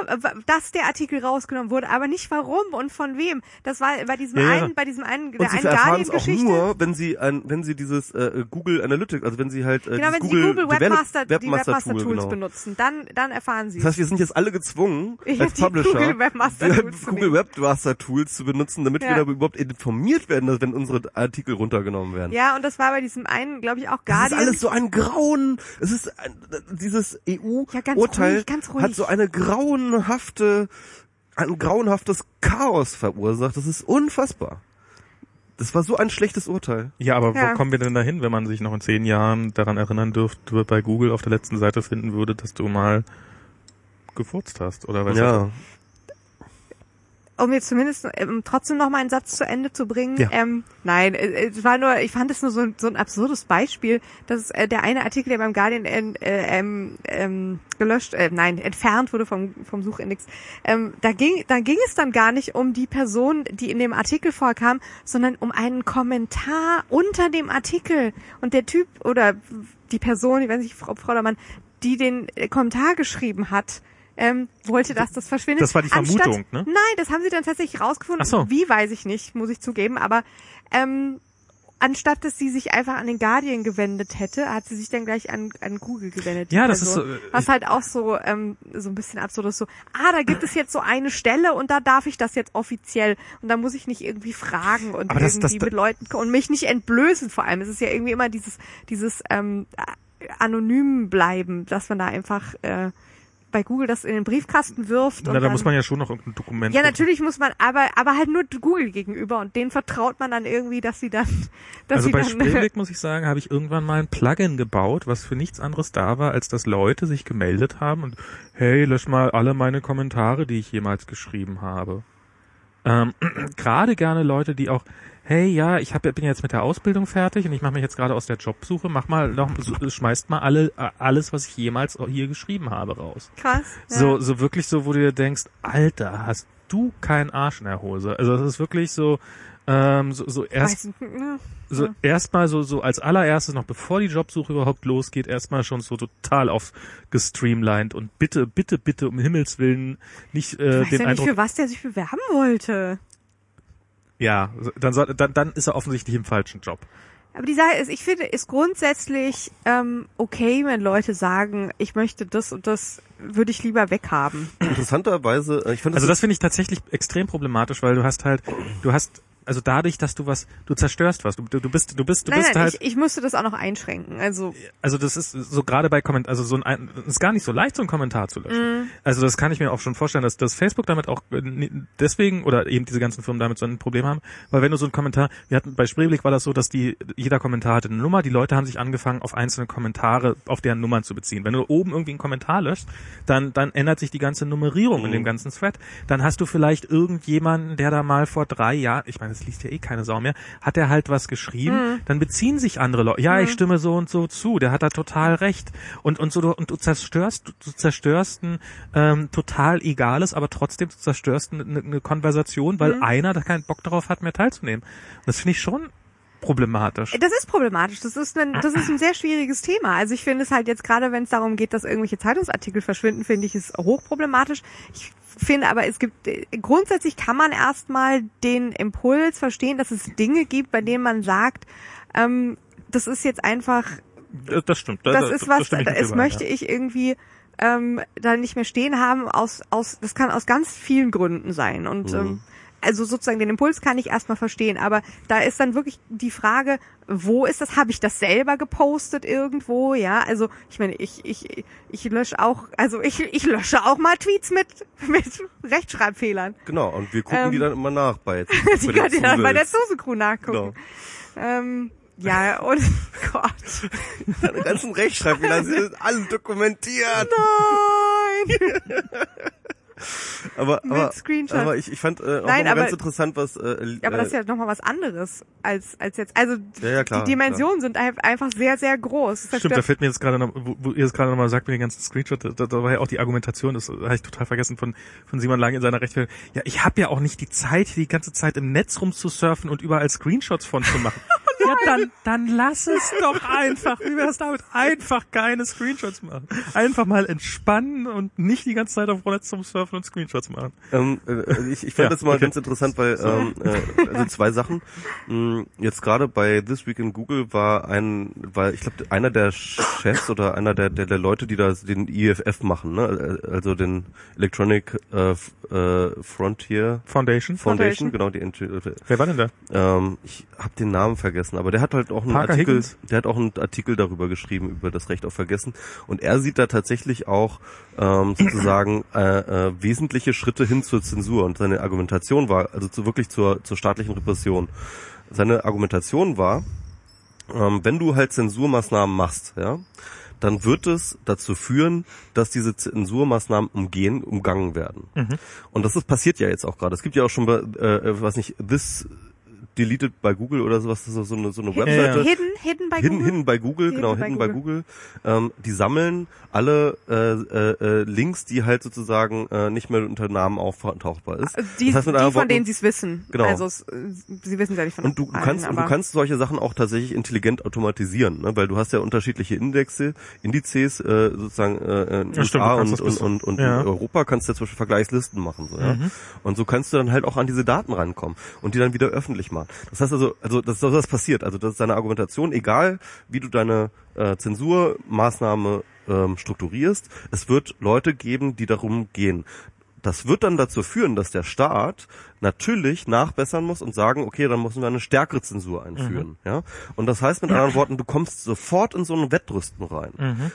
dass der Artikel rausgenommen wurde, aber nicht warum und von wem. Das war bei diesem Ja, ja. einen, bei diesem einen, der Und sie einen erfahren es auch Guardian-Geschichte. nur, wenn sie ein, wenn sie dieses äh, Google Analytics, also wenn sie halt äh, Genau, wenn dieses sie Google Webmaster, die Webmaster Webmaster Tool, Tools genau. benutzen, dann, dann erfahren sie. Das heißt, wir sind jetzt alle gezwungen, als die Publisher, Google Webmaster Tools zu Google. Webmaster Tools zu benutzen, damit Ja. wir da überhaupt informiert werden, dass wenn unsere Artikel runtergenommen werden. ja, und das war bei diesem einen, glaube ich, auch Das ist alles so ein Grauen. Es ist ein, dieses Ja, ganz EU-Urteil ganz ruhig. hat so eine grauenhafte, ein grauenhaftes Chaos verursacht. Das ist unfassbar. Das war so ein schlechtes Urteil. Ja, aber Ja. wo kommen wir denn dahin, wenn man sich noch in zehn Jahren daran erinnern dürfte, bei Google auf der letzten Seite finden würde, dass du mal gefurzt hast oder was? Ja. Um jetzt zumindest ähm, trotzdem noch mal einen Satz zu Ende zu bringen. Ja. Ähm, nein, äh, es war nur, ich fand es nur so, ein- so ein absurdes Beispiel, dass äh, der eine Artikel, der beim Guardian äh, ähm, ähm, gelöscht, äh, nein, entfernt wurde vom, vom Suchindex, ähm, da ging, da ging es dann gar nicht um die Person, die in dem Artikel vorkam, sondern um einen Kommentar unter dem Artikel. Und der Typ oder die Person, ich weiß nicht, Frau, Frau oder Mann, die den äh, Kommentar geschrieben hat, ähm, wollte, dass das verschwindet. Das war die Anstatt- Vermutung, ne? Nein, das haben sie dann tatsächlich rausgefunden. Ach so. Wie, weiß ich nicht, muss ich zugeben. Aber ähm, anstatt dass sie sich einfach an den Guardian gewendet hätte, hat sie sich dann gleich an, an Google gewendet. Ja, das ist Person. so, äh, Was halt auch so, ähm, so ein bisschen absurd ist. So, ah, da gibt es jetzt so eine Stelle und da darf ich das jetzt offiziell. Und da muss ich nicht irgendwie fragen und Aber das- irgendwie das- mit Leuten und mich nicht entblößen vor allem. Es ist ja irgendwie immer dieses, dieses ähm, anonym bleiben, dass man da einfach äh, bei Google das in den Briefkasten wirft. Na, und da dann, muss man ja schon noch irgendein Dokument. ja, gucken. natürlich muss man, aber aber halt nur Google gegenüber und denen vertraut man dann irgendwie, dass sie dann, <laughs> dass Also sie bei Spreeblick <laughs> muss ich sagen, habe ich irgendwann mal ein Plugin gebaut, was für nichts anderes da war, als dass Leute sich gemeldet haben und hey, lösch mal alle meine Kommentare, die ich jemals geschrieben habe. ähm, <clears throat> gerade gerne Leute, die auch hey, ja, ich hab, bin jetzt mit der Ausbildung fertig und ich mache mich jetzt gerade aus der Jobsuche, mach mal noch, schmeißt mal alle, alles, was ich jemals hier geschrieben habe, raus. Krass. Ja. So, so wirklich so, wo du dir denkst, Alter, hast du keinen Arsch in der Hose. Also das ist wirklich so, ähm, so, so erst, ja. so erstmal so, so als allererstes noch bevor die Jobsuche überhaupt losgeht, erstmal schon so total auf gestreamlined und bitte, bitte, bitte um Himmels Willen nicht äh, Ich weiß den ja nicht, Eindruck, für was der sich bewerben wollte. Ja, dann, soll, dann, dann ist er offensichtlich im falschen Job. Aber die Sache ist, ich finde, ist grundsätzlich ähm, okay, wenn Leute sagen, ich möchte das und das würde ich lieber weghaben. Interessanterweise, äh, ich finde Also das finde ich tatsächlich extrem problematisch, weil du hast halt, du hast, also dadurch, dass du was, du zerstörst was, du, du du bist, du bist, du nein, bist nein, halt, ich, ich müsste das auch noch einschränken. Also also das ist so gerade bei Komment, also so ein, es ist gar nicht so leicht, so einen Kommentar zu löschen. Also das kann ich mir auch schon vorstellen, dass, dass Facebook damit auch äh, deswegen oder eben diese ganzen Firmen damit so ein Problem haben, weil wenn du so einen Kommentar, wir hatten bei Spreeblick war das so, dass die jeder Kommentar hatte eine Nummer, die Leute haben sich angefangen auf einzelne Kommentare auf deren Nummern zu beziehen. Wenn du oben irgendwie einen Kommentar löscht, dann dann ändert sich die ganze Nummerierung in dem ganzen Thread. Dann hast du vielleicht irgendjemanden, der da mal vor drei Jahren, ich meine, das liest ja eh keine Sau mehr, hat er halt was geschrieben, dann beziehen sich andere Leute. Ja, ich stimme so und so zu, der hat da total recht. Und und so du, und du zerstörst, du zerstörst ein ähm, total egales, aber trotzdem du zerstörst eine, eine Konversation, weil einer da keinen Bock darauf hat, mehr teilzunehmen. Und das finde ich schon problematisch. das ist problematisch. Das ist ein, das ist ein sehr schwieriges Thema. Also ich finde es halt jetzt gerade, wenn es darum geht, dass irgendwelche Zeitungsartikel verschwinden, finde ich es hochproblematisch. Ich finde aber, es gibt grundsätzlich kann man erstmal den Impuls verstehen, dass es Dinge gibt, bei denen man sagt, ähm, das ist jetzt einfach Das stimmt. Da- das da- ist was, überein, möchte ja. ich irgendwie ähm, da nicht mehr stehen haben. Aus, aus, das kann aus ganz vielen Gründen sein. Und ähm, also sozusagen den Impuls kann ich erstmal verstehen, aber da ist dann wirklich die Frage, wo ist das? Habe ich das selber gepostet irgendwo? Ja, also ich meine, ich ich ich lösche auch, also ich ich lösche auch mal Tweets mit <laughs> mit Rechtschreibfehlern. Genau, und wir gucken Ähm, die dann immer nach bei, <laughs> Die bei den könnt ihr dann bei der. Suse Crew nachgucken. Genau. Ähm, ja, und <laughs> Gott. Deine ganzen Rechtschreibfehler sind alle dokumentiert. Nein! <laughs> Aber, Mit aber, Screenshots. aber ich, ich fand äh, auch Nein, mal ganz aber- interessant, was äh, Ja, aber äh, das ist ja nochmal was anderes als, als jetzt. Also Ja, ja, klar, die Dimensionen sind ein- einfach sehr, sehr groß. Das Stimmt, da fällt mir jetzt gerade noch, wo, wo ihr es gerade nochmal sagt mit den ganzen Screenshot, da, da war ja auch die Argumentation, das habe ich total vergessen von, von Simon Lange in seiner Rechtfertigung. Ja, ich habe ja auch nicht die Zeit, die ganze Zeit im Netz rumzusurfen und überall Screenshots von zu machen. <laughs> ja, dann, dann lass es doch einfach. Wie wär's damit? Einfach keine Screenshots machen. Einfach mal entspannen und nicht die ganze Zeit auf Netz rumsurfen und Screenshots machen. Ähm, äh, ich, ich fand Ja, das mal okay. ganz <laughs> interessant, weil ähm, äh, also zwei Sachen. Mm, Jetzt gerade bei This Week in Google war ein, war ich glaube einer der Chefs oder einer der, der der Leute, die da den IFF machen, ne? also den Electronic äh, äh, Frontier Foundation. Foundation, Foundation. genau die. Ent- Wer war denn da? Ähm, ich habe den Namen vergessen, aber der hat halt auch einen Parker Artikel, Higgins? der hat auch einen Artikel darüber geschrieben über das Recht auf Vergessen und er sieht da tatsächlich auch ähm, sozusagen äh, äh, wesentliche Schritte hin zur Zensur und seine Argumentation war also zu, wirklich zur zur staatlichen Repression. Seine Argumentation war, ähm, wenn du halt Zensurmaßnahmen machst, ja, dann wird es dazu führen, dass diese Zensurmaßnahmen umgehen, umgangen werden. Und das ist passiert ja jetzt auch gerade. Es gibt ja auch schon, bei, äh, was nicht, this deleted bei Google oder sowas, das ist so eine, so eine Ja, Webseite. Hidden, hidden bei Hidden, Google. hidden bei Google, Hidden genau, bei hidden bei Google. Ähm, die sammeln alle äh, äh, äh, Links, die halt sozusagen äh, nicht mehr unter Namen auftauchbar ist. Also die, das heißt mit die von Worten, denen sie es wissen. Genau. Also es, äh, sie wissen es ja nicht von und du, allen, kannst und du kannst solche Sachen auch tatsächlich intelligent automatisieren, ne? weil du hast ja unterschiedliche Indexe, Indizes äh, sozusagen äh, in Ja, stimmt, und, und, und, und ja. in Europa kannst du ja zum Beispiel Vergleichslisten machen. So, ja? Und so kannst du dann halt auch an diese Daten rankommen und die dann wieder öffentlich machen. Das heißt also, also das das passiert. Also das ist deine Argumentation, egal wie du deine äh, Zensurmaßnahme ähm, strukturierst, es wird Leute geben, die darum gehen. Das wird dann dazu führen, dass der Staat natürlich nachbessern muss und sagen, okay, dann müssen wir eine stärkere Zensur einführen. Ja? Und das heißt mit anderen Worten, du kommst sofort in so ein Wettrüsten rein.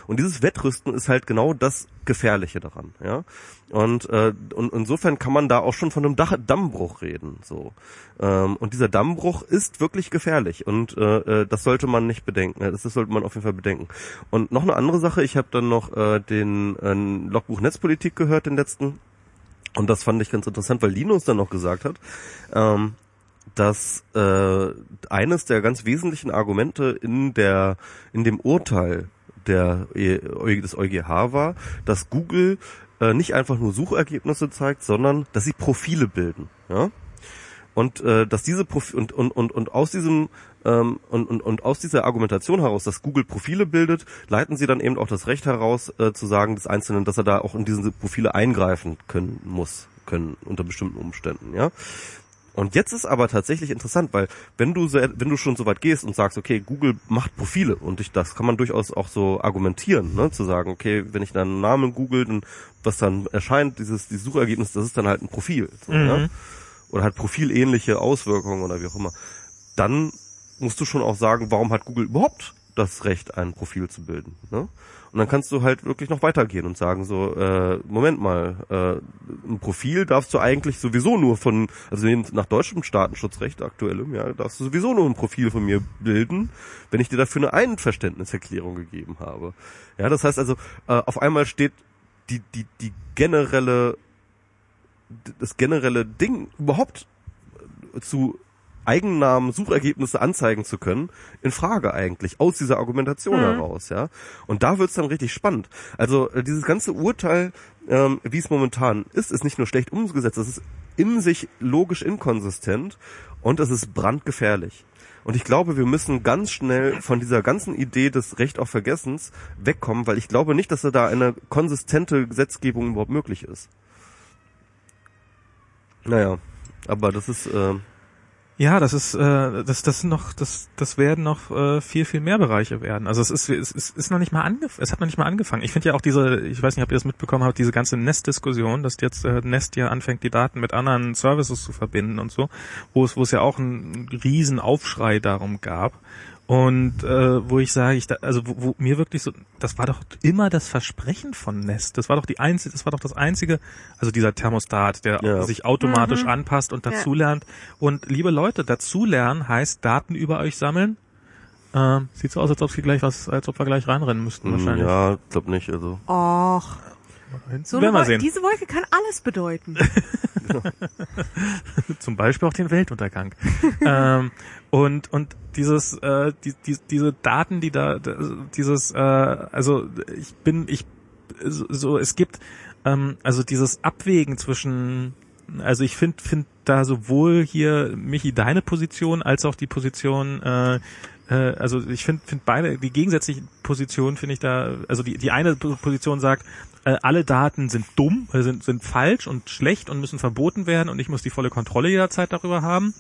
Und dieses Wettrüsten ist halt genau das Gefährliche daran. Ja? Und, äh, und insofern kann man da auch schon von einem Dach Dammbruch reden. So. Ähm, und dieser Dammbruch ist wirklich gefährlich und äh, äh, das sollte man nicht bedenken. Das, das sollte man auf jeden Fall bedenken. Und noch eine andere Sache, ich habe dann noch äh, den äh, Logbuch Netzpolitik gehört, den letzten Und das fand ich ganz interessant, weil Linus dann noch gesagt hat, ähm, dass äh, eines der ganz wesentlichen Argumente in der in dem Urteil der E- des EuGH war, dass Google äh, nicht einfach nur Suchergebnisse zeigt, sondern dass sie Profile bilden. Ja? Und äh, dass diese Profi und, und, und, und aus diesem ähm, und, und, und aus dieser Argumentation heraus, dass Google Profile bildet, leiten sie dann eben auch das Recht heraus, äh, zu sagen des Einzelnen, dass er da auch in diese Profile eingreifen können muss, können unter bestimmten Umständen, ja. Und jetzt ist aber tatsächlich interessant, weil wenn du so, wenn du schon so weit gehst und sagst, okay, Google macht Profile und ich, das kann man durchaus auch so argumentieren, ne, zu sagen, okay, wenn ich dann einen Namen google, dann was dann erscheint, dieses, dieses Suchergebnis, das ist dann halt ein Profil, so, Mhm. ja? oder hat profilähnliche Auswirkungen oder wie auch immer. Dann musst du schon auch sagen, warum hat Google überhaupt das Recht, ein Profil zu bilden. Ne? Und dann kannst du halt wirklich noch weitergehen und sagen so, äh, Moment mal, äh, ein Profil darfst du eigentlich sowieso nur von, also nach deutschem Datenschutzrecht aktuellem, ja, darfst du sowieso nur ein Profil von mir bilden, wenn ich dir dafür eine Einverständniserklärung gegeben habe. Ja, das heißt also, äh, auf einmal steht die, die, die generelle, das generelle Ding überhaupt zu Eigennamen, Suchergebnisse anzeigen zu können, in Frage eigentlich, aus dieser Argumentation Mhm. heraus, ja. Und da wird's dann richtig spannend. Also äh, dieses ganze Urteil, ähm, wie es momentan ist, ist nicht nur schlecht umgesetzt, es ist in sich logisch inkonsistent und es ist brandgefährlich. Und ich glaube, wir müssen ganz schnell von dieser ganzen Idee des Recht auf Vergessens wegkommen, weil ich glaube nicht, dass da eine konsistente Gesetzgebung überhaupt möglich ist. Naja, aber das ist, äh, Ja, das ist, äh, das, das sind noch, das, das werden noch äh, viel, viel mehr Bereiche werden. Also es ist, es ist, ist noch nicht mal angef es hat noch nicht mal angefangen. Ich finde ja auch diese, ich weiß nicht, ob ihr das mitbekommen habt, diese ganze Nest-Diskussion, dass jetzt äh, Nest ja anfängt, die Daten mit anderen Services zu verbinden und so, wo es, wo es ja auch einen riesen Aufschrei darum gab. Und äh, wo ich sage, ich da, also wo, wo mir wirklich so, das war doch immer das Versprechen von Nest. Das war doch die einzige, das war doch das einzige, also dieser Thermostat, der Ja. sich automatisch Mhm. anpasst und Ja. dazulernt. Und liebe Leute, dazulernen heißt Daten über euch sammeln. Ähm, sieht so aus, als ob wir gleich was, als ob wir gleich reinrennen müssten wahrscheinlich. Hm, ja, glaub nicht, also. Och, so Werden wir Wol- sehen. diese Wolke kann alles bedeuten. <laughs> Zum Beispiel auch den Weltuntergang. <laughs> ähm, und und dieses äh, die, die, diese Daten, die da dieses äh, also ich bin ich so, es gibt ähm, also dieses Abwägen zwischen also ich finde find da sowohl hier Michi deine Position als auch die Position äh, äh, also ich finde find beide die gegensätzlichen Positionen finde ich da also die die eine Position sagt äh, alle Daten sind dumm, äh, sind, sind falsch und schlecht und müssen verboten werden und ich muss die volle Kontrolle jederzeit darüber haben.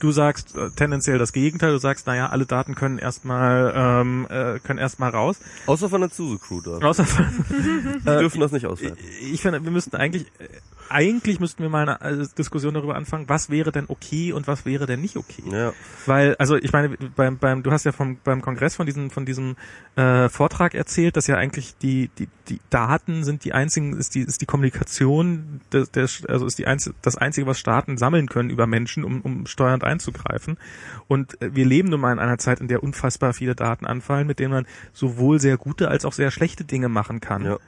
Du sagst äh, tendenziell das Gegenteil, du sagst, naja, alle Daten können erstmal ähm, äh, können erstmal raus. Außer von der Zuse Crew da. Außer <laughs> Die dürfen das nicht auswerten. ich finde, wir müssten eigentlich äh, eigentlich müssten wir mal eine äh, Diskussion darüber anfangen, was wäre denn okay und was wäre denn nicht okay. Ja. Weil, also ich meine, beim, beim, du hast ja vom, beim Kongress von diesem, von diesem äh, Vortrag erzählt, dass ja eigentlich die, die, die Daten sind die einzigen, ist die, ist die Kommunikation, der, der, also ist die einz, das einzige, was Staaten sammeln können über Menschen, um, um steuernd einzugreifen. Und äh, wir leben nun mal in einer Zeit, in der unfassbar viele Daten anfallen, mit denen man sowohl sehr gute als auch sehr schlechte Dinge machen kann. Ja.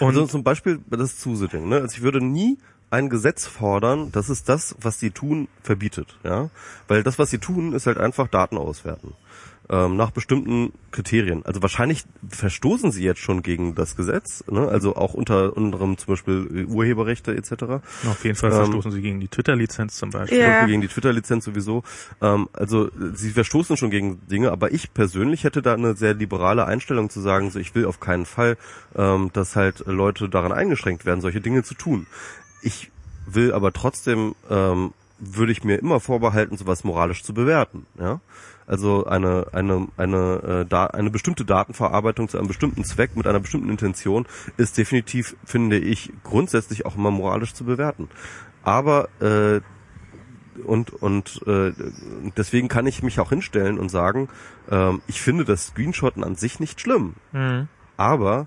Und also zum Beispiel das Zuse-Ding. Ne? Also ich würde nie ein Gesetz fordern, das ist das, was sie tun, verbietet. Ja, Weil das, was sie tun, ist halt einfach Daten auswerten. Ähm, nach bestimmten Kriterien. Also wahrscheinlich verstoßen sie jetzt schon gegen das Gesetz, ne? also auch unter anderem zum Beispiel Urheberrechte etc. auf jeden Fall ähm, verstoßen sie gegen die Twitter-Lizenz zum Beispiel. Ja. Zum Beispiel gegen die Twitter-Lizenz sowieso. Ähm, also äh, sie verstoßen schon gegen Dinge, aber ich persönlich hätte da eine sehr liberale Einstellung zu sagen, so ich will auf keinen Fall, ähm, dass halt Leute daran eingeschränkt werden, solche Dinge zu tun. Ich will aber trotzdem, ähm, würde ich mir immer vorbehalten, sowas moralisch zu bewerten. Ja? Also eine eine eine äh, da, eine bestimmte Datenverarbeitung zu einem bestimmten Zweck mit einer bestimmten Intention ist definitiv, finde ich, grundsätzlich auch immer moralisch zu bewerten. Aber äh, und und äh, deswegen kann ich mich auch hinstellen und sagen, ähm, ich finde das Screenshotten an sich nicht schlimm, Mhm. aber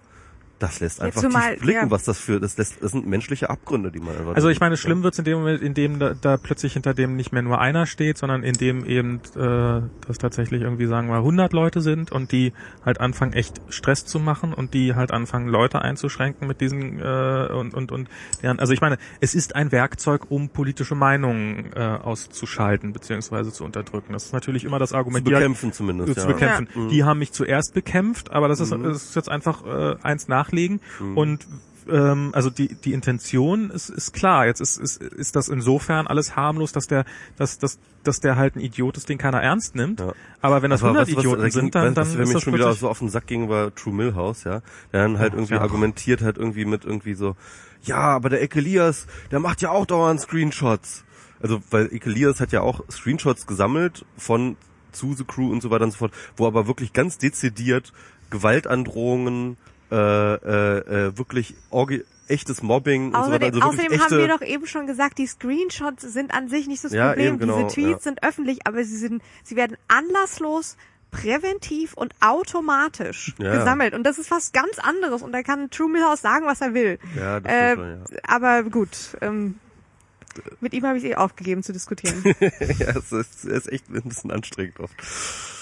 das lässt Ja, einfach zumal- tief blicken, ja. was das für, das lässt, das sind menschliche Abgründe, die man einfach. Also ich meine, schlimm wird's in dem Moment, in dem da, da plötzlich hinter dem nicht mehr nur einer steht, sondern in dem eben äh, das tatsächlich irgendwie sagen wir 100 Leute sind und die halt anfangen echt Stress zu machen und die halt anfangen Leute einzuschränken mit diesen äh, und und und deren, also ich meine, es ist ein Werkzeug, um politische Meinungen äh, auszuschalten beziehungsweise zu unterdrücken. Das ist natürlich immer das zu Argument. die halt- bekämpfen zumindest, äh, zu ja. bekämpfen. Ja. Mhm. Die haben mich zuerst bekämpft, aber das ist, das ist jetzt einfach äh, eins nachlegen Mhm. und ähm, also die die Intention ist ist klar. Jetzt ist ist ist das insofern alles harmlos, dass der dass dass dass der halt ein Idiot ist, den keiner ernst nimmt. Ja. Aber wenn das Aber 100 was- was- Idioten ging- sind, dann was, dann was ist mir das schon wieder so auf den Sack ging, war True Millhouse, ja. Der dann halt Ja, irgendwie ja. argumentiert hat irgendwie mit irgendwie so, ja, aber der Ekelias, der macht ja auch dauernd Screenshots. Also, weil Ekelias hat ja auch Screenshots gesammelt von zu The Crew und so weiter und so fort, wo aber wirklich ganz dezidiert Gewaltandrohungen, äh, äh, äh, wirklich orgi echtes Mobbing und so weiter. Außerdem, Also außerdem haben wir doch eben schon gesagt, die Screenshots sind an sich nicht das Ja, Problem. eben, genau, Diese Tweets ja. sind öffentlich, aber sie sind, sie werden anlasslos präventiv und automatisch <laughs> Ja. gesammelt. Und das ist was ganz anderes. Und da kann True Millhouse sagen, was er will. ja, das Äh, schon, ja. aber gut, ähm, mit ihm habe ich eh aufgegeben zu diskutieren. <laughs> ja, es ist, es ist echt ein bisschen anstrengend oft.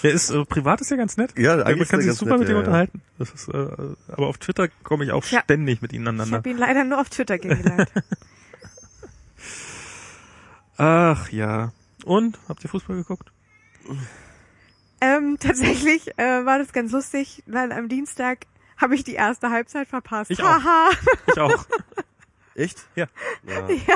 Der ist äh, privat ist ja ganz nett. Ja, Man eigentlich ist kann er sich super nett, mit ihm ja, ja. unterhalten. Das ist, äh, aber auf Twitter komme ich auch Tja. ständig mit ihnen Ich aneinander. habe ihn leider nur auf Twitter kennengelernt. <laughs> Ach ja. Und habt ihr Fußball geguckt? ähm, tatsächlich äh, war das ganz lustig, weil am Dienstag habe ich die erste Halbzeit verpasst. Ich auch. Ich auch. <laughs> Echt? Ja. Ja. <laughs> ja,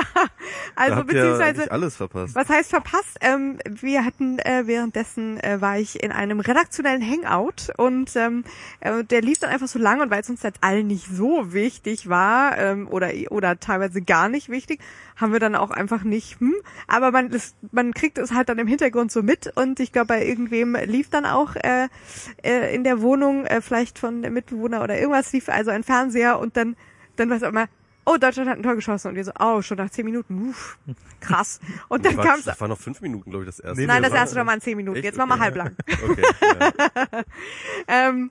also beziehungsweise eigentlich alles verpasst. Was heißt verpasst? Ähm, wir hatten äh, währenddessen äh, war ich in einem redaktionellen Hangout und ähm, äh, der lief dann einfach so lang und weil es uns jetzt allen nicht so wichtig war ähm, oder oder teilweise gar nicht wichtig, haben wir dann auch einfach nicht. Hm, aber man das, man kriegt es halt dann im Hintergrund so mit und ich glaube bei irgendwem lief dann auch äh, äh, in der Wohnung äh, vielleicht von der Mitbewohner oder irgendwas lief also ein Fernseher und dann dann was auch immer. Oh, Deutschland hat ein Tor geschossen und wir so, oh, schon nach zehn Minuten, uff, krass. <laughs> Und dann kam es das war noch fünf Minuten, glaube ich, das erste. Nee, Nein, das waren- erste Mal in zehn Minuten. Echt? Jetzt machen wir Okay. halblang. Okay, ja. <laughs> Ähm,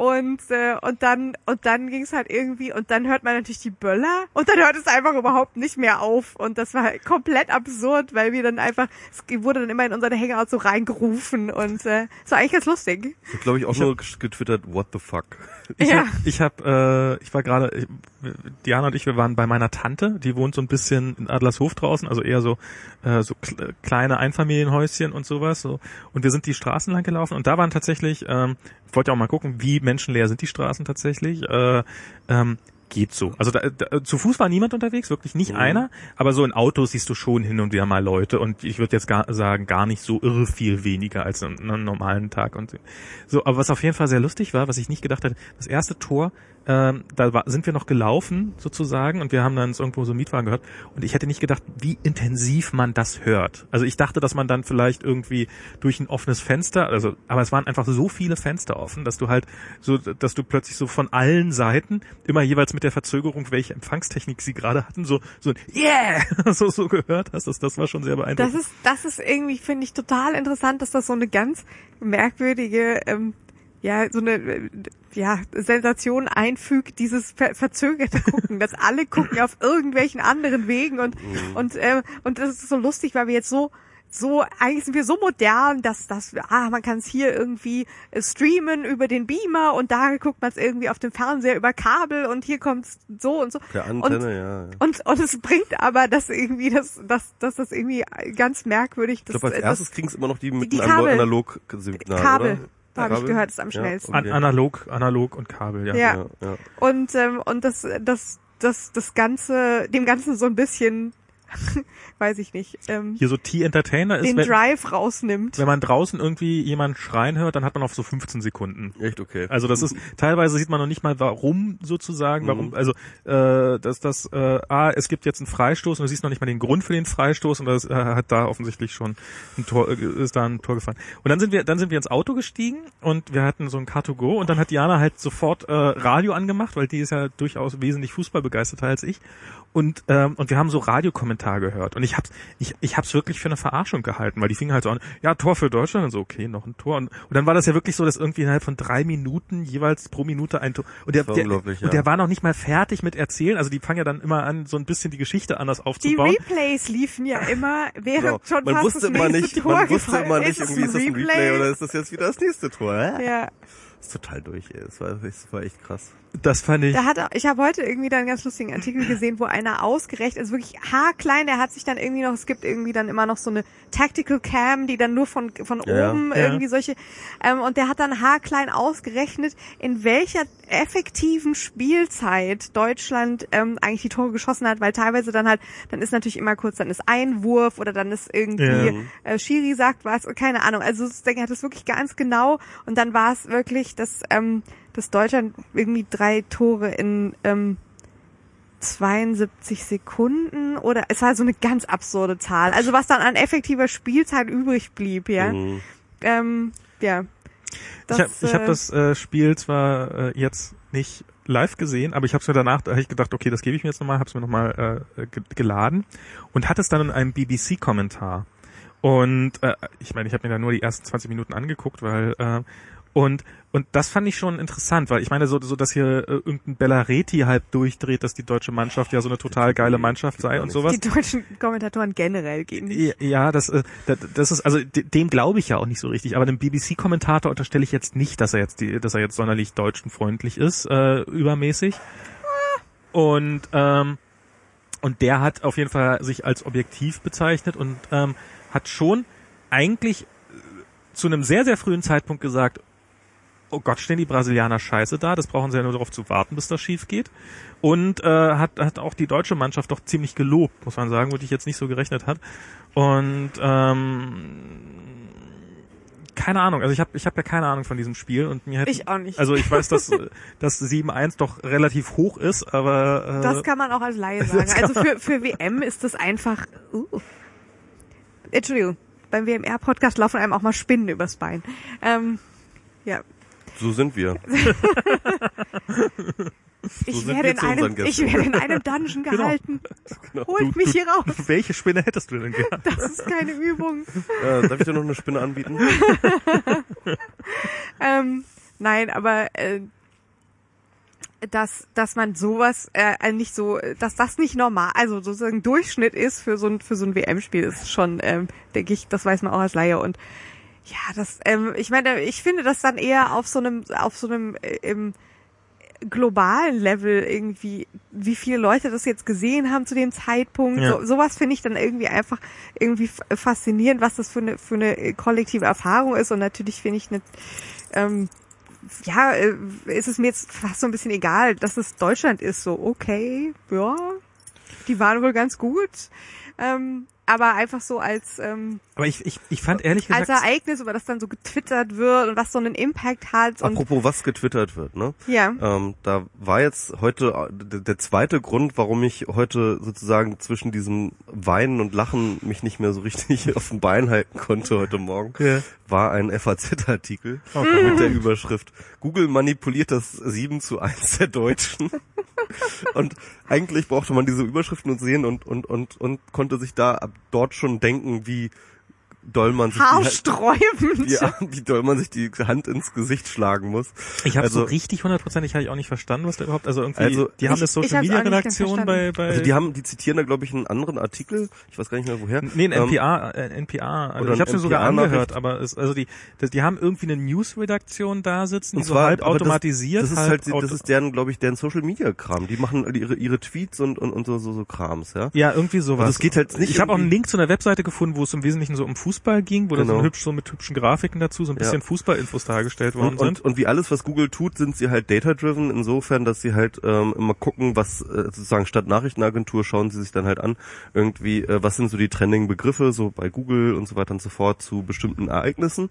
und äh, und dann und dann ging es halt irgendwie und dann hört man natürlich die Böller und dann hört es einfach überhaupt nicht mehr auf und das war halt komplett absurd, weil wir dann einfach es wurde dann immer in unsere Hangout so reingerufen und äh, es war eigentlich ganz lustig. Ich habe, glaube ich, auch nur getwittert, what the fuck. <laughs> Ich Ja. hab, ich hab, äh, ich war gerade, ich- Diana und ich, wir waren bei meiner Tante, die wohnt so ein bisschen in Adlershof draußen, also eher so äh, so kle- kleine Einfamilienhäuschen und sowas. So. Und wir sind die Straßen lang gelaufen und da waren tatsächlich, ähm, ich wollte ja auch mal gucken, wie menschenleer sind die Straßen tatsächlich. Äh, ähm, geht so. Also da, da, zu Fuß war niemand unterwegs, wirklich nicht Mhm. einer, aber so in Autos siehst du schon hin und wieder mal Leute und ich würde jetzt gar sagen, gar nicht so irre viel weniger als an einem normalen Tag und so. Aber was auf jeden Fall sehr lustig war, was ich nicht gedacht hatte, das erste Tor, ähm, da war, sind wir noch gelaufen sozusagen und wir haben dann irgendwo so einen Mietwagen gehört und ich hätte nicht gedacht, wie intensiv man das hört. Also ich dachte, dass man dann vielleicht irgendwie durch ein offenes Fenster, also aber es waren einfach so viele Fenster offen, dass du halt so, dass du plötzlich so von allen Seiten immer jeweils mit der Verzögerung, welche Empfangstechnik sie gerade hatten, so so ein Yeah <laughs> so so gehört hast. Das, das war schon sehr Das beeindruckend. ist das ist irgendwie finde ich total interessant, dass das so eine ganz merkwürdige ähm, ja, so eine äh, ja, Sensation einfügt, dieses ver verzögerte Gucken, dass alle gucken auf irgendwelchen anderen Wegen und und äh, und das ist so lustig, weil wir jetzt so so eigentlich sind wir so modern, dass das ah man kann es hier irgendwie äh, streamen über den Beamer und da guckt man es irgendwie auf dem Fernseher über Kabel und hier kommt's so und so und Antenne, ja. ja. und, und es bringt aber das irgendwie, das, das, das, das irgendwie ganz merkwürdig. Ich Das, glaube, als das erstes kriegen es immer noch die mit die einem Kabel. Analog-Signal, Kabel, oder? Habe ich gehört, ist am Ja, schnellsten. An, analog, analog und Kabel, ja. Ja. Ja, ja. Und, ähm, und das, das, das, das Ganze, dem Ganzen so ein bisschen, <laughs> weiß ich nicht, ähm, Hier so T-Entertainer ist, den wenn, Drive rausnimmt. wenn man draußen irgendwie jemand schreien hört, dann hat man auf so 15 Sekunden. Echt okay. Also das ist teilweise sieht man noch nicht mal warum sozusagen, warum Mhm. also äh, dass das äh, ah es gibt jetzt einen Freistoß und du siehst noch nicht mal den Grund für den Freistoß und das äh, hat da offensichtlich schon ein Tor äh, ist da ein Tor gefallen. Und dann sind wir dann sind wir ins Auto gestiegen und wir hatten so ein Car2Go und dann hat Diana halt sofort äh, Radio angemacht, weil die ist ja durchaus wesentlich Fußball begeisterter als ich und ähm, und wir haben so Radiokommentar gehört und ich hab's ich ich hab's wirklich für eine Verarschung gehalten, weil die fingen halt so an, ja Tor für Deutschland und so okay noch ein Tor und, und dann war das ja wirklich so, dass irgendwie innerhalb von drei Minuten jeweils pro Minute ein Tor und der, der unglaublich, ja. und der war noch nicht mal fertig mit erzählen, also die fangen ja dann immer an so ein bisschen die Geschichte anders Die aufzubauen. Replays liefen ja immer, während Genau. schon Man fast wusste das immer nicht, Tor man wusste immer nicht, ist. irgendwie ist das ein Replay oder ist das jetzt wieder das nächste Tor? Hä? Ja. Das ist total durch, ey. Das war, das war echt krass. Das fand ich Da hat, ich habe heute irgendwie da einen ganz lustigen Artikel gesehen, wo einer ausgerechnet, also wirklich haarklein, der hat sich dann irgendwie noch, es gibt irgendwie dann immer noch so eine Tactical Cam, die dann nur von, von Ja, oben ja. irgendwie solche, ähm, und der hat dann haarklein ausgerechnet, in welcher effektiven Spielzeit Deutschland ähm, eigentlich die Tore geschossen hat, weil teilweise dann halt, dann ist natürlich immer kurz, dann ist Einwurf oder dann ist irgendwie Ja. äh, Schiri sagt was, keine Ahnung. Also ich denke, er hat das wirklich ganz genau und dann war es wirklich, dass, ähm, dass Deutschland irgendwie drei Tore in ähm, 72 Sekunden oder es war so eine ganz absurde Zahl. Also was dann an effektiver Spielzeit übrig blieb, ja. Mhm. Ähm, ja. ich habe ich hab äh, das äh, Spiel zwar äh, jetzt nicht live gesehen, aber ich habe es mir danach, da habe ich gedacht, okay, das gebe ich mir jetzt nochmal, habe es mir nochmal äh, ge geladen und hatte es dann in einem BBC-Kommentar. Und äh, ich meine, ich habe mir da nur die ersten 20 Minuten angeguckt, weil äh, und und das fand ich schon interessant, weil ich meine, so, so dass hier äh, irgendein Bellareti halb durchdreht, dass die deutsche Mannschaft ja so eine total geile Mannschaft sei und sowas. die deutschen Kommentatoren generell gehen nicht. Ja, das, äh, das, das ist, also de- dem glaube ich ja auch nicht so richtig. Aber dem BBC-Kommentator unterstelle ich jetzt nicht, dass er jetzt, die, dass er jetzt sonderlich deutschenfreundlich ist, äh, übermäßig. Und ähm, und der hat auf jeden Fall sich als objektiv bezeichnet und ähm, hat schon eigentlich äh, zu einem sehr sehr frühen Zeitpunkt gesagt, oh Gott, stehen die Brasilianer scheiße da, das brauchen sie ja nur darauf zu warten, bis das schief geht. Und äh, hat, hat auch die deutsche Mannschaft doch ziemlich gelobt, muss man sagen, womit ich jetzt nicht so gerechnet hat. Und ähm, keine Ahnung, also ich habe ich hab ja keine Ahnung von diesem Spiel und mir hätte, Ich auch nicht. Also ich weiß, dass <laughs> dass 7-1 doch relativ hoch ist, aber äh, Das kann man auch als Laie <laughs> sagen. Also für, für WM ist das einfach. Uh. Entschuldigung, beim WMR-Podcast laufen einem auch mal Spinnen übers Bein. Ähm, ja, So sind wir. <laughs> ich sind werde in einem, ich werde in einem Dungeon <laughs> gehalten. Genau. Holt mich hier raus. welche Spinne hättest du denn gern? <laughs> Das ist keine Übung. Äh, darf ich dir noch eine Spinne anbieten? Ähm, nein, aber äh, dass dass man sowas äh, nicht so, dass das nicht normal, also sozusagen Durchschnitt ist für so ein für so ein WM-Spiel ist schon, ähm, denke ich, das weiß man auch als Laie und ja, das, ähm, ich meine, ich finde das dann eher auf so einem auf so einem äh, im globalen Level irgendwie, wie viele Leute das jetzt gesehen haben zu dem Zeitpunkt. Ja. So, sowas finde ich dann irgendwie einfach irgendwie f- faszinierend, was das für eine für eine kollektive Erfahrung ist. Und natürlich finde ich eine ähm, ja, äh, ist es mir jetzt fast so ein bisschen egal, dass es Deutschland ist. So, okay, ja, die waren wohl ganz gut. Ähm, aber einfach so als, ähm, Aber ich, ich, ich fand ehrlich als gesagt, Ereignis, über das dann so getwittert wird und was so einen Impact hat. Und Apropos, was getwittert wird, ne? ja, Ähm, da war jetzt heute äh, der zweite Grund, warum ich heute sozusagen zwischen diesem Weinen und Lachen mich nicht mehr so richtig <laughs> auf dem Bein halten konnte heute Morgen, Ja. war ein FAZ-Artikel Oh mit der Überschrift Google manipuliert das 7 zu 1 der Deutschen. <laughs> und eigentlich brauchte man diese Überschriften und sehen und, und, und, und konnte sich da ab dort schon denken, wie doll man sich die, haarsträubend. wie, <laughs> wie doll man sich die Hand ins Gesicht schlagen muss. ich habe also- so richtig hundertprozentig habe ich auch nicht verstanden, was da überhaupt, also irgendwie, Also, die haben ich- eine Social Media Redaktion bei, bei, Also die haben, die zitieren da glaube ich einen anderen Artikel, ich weiß gar nicht mehr woher. Nee, ein Ähm, NPA, äh, NPA. Also oder ich habe mir sogar angehört, aber es, also die, das, die haben irgendwie eine News-Redaktion da sitzen, die Und so zwar, halb aber das- automatisiert, Das ist halt, das ist deren, glaube ich, deren Social Media Kram. Die machen ihre, ihre Tweets und, und, und so, so, so Krams, ja. ja, irgendwie sowas. Also es geht halt nicht Ich habe auch einen Link zu einer Webseite gefunden, wo es im Wesentlichen so um Fußball ging, wo da so Genau. hübsch so mit hübschen Grafiken dazu, so ein bisschen Ja. Fußballinfos dargestellt worden Und, und, sind. und wie alles, was Google tut, sind sie halt data-driven, insofern, dass sie halt ähm, immer gucken, was äh, sozusagen statt Nachrichtenagentur schauen sie sich dann halt an, irgendwie, äh, was sind so die trending Begriffe, so bei Google und so weiter und so fort zu bestimmten Ereignissen.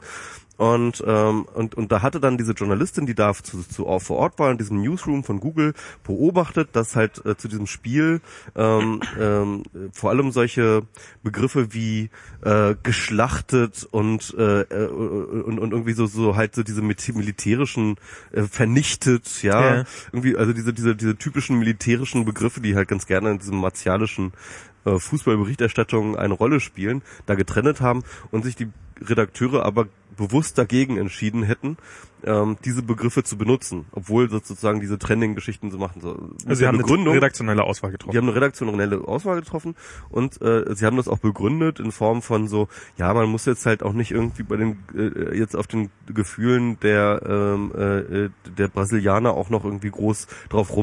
Und, ähm, und, und da hatte dann diese Journalistin, die da zu, zu, vor Ort war, in diesem Newsroom von Google, beobachtet, dass halt äh, zu diesem Spiel ähm, <coughs> ähm, äh, vor allem solche Begriffe wie äh, schlachtet und äh, äh, und, und irgendwie so so halt so diese militärischen äh, vernichtet, ja, Ja. irgendwie also diese diese diese typischen militärischen Begriffe, die halt ganz gerne in diesem martialischen äh, Fußballberichterstattung eine Rolle spielen, da getrennt haben und sich die Redakteure aber bewusst dagegen entschieden hätten, ähm, diese Begriffe zu benutzen, obwohl sozusagen diese Trending-Geschichten so machen. So, Also sie haben eine redaktionelle Auswahl getroffen. die haben eine redaktionelle Auswahl getroffen und äh, sie haben das auch begründet in Form von so, ja, man muss jetzt halt auch nicht irgendwie bei den äh, jetzt auf den Gefühlen der ähm, äh, der Brasilianer auch noch irgendwie groß drauf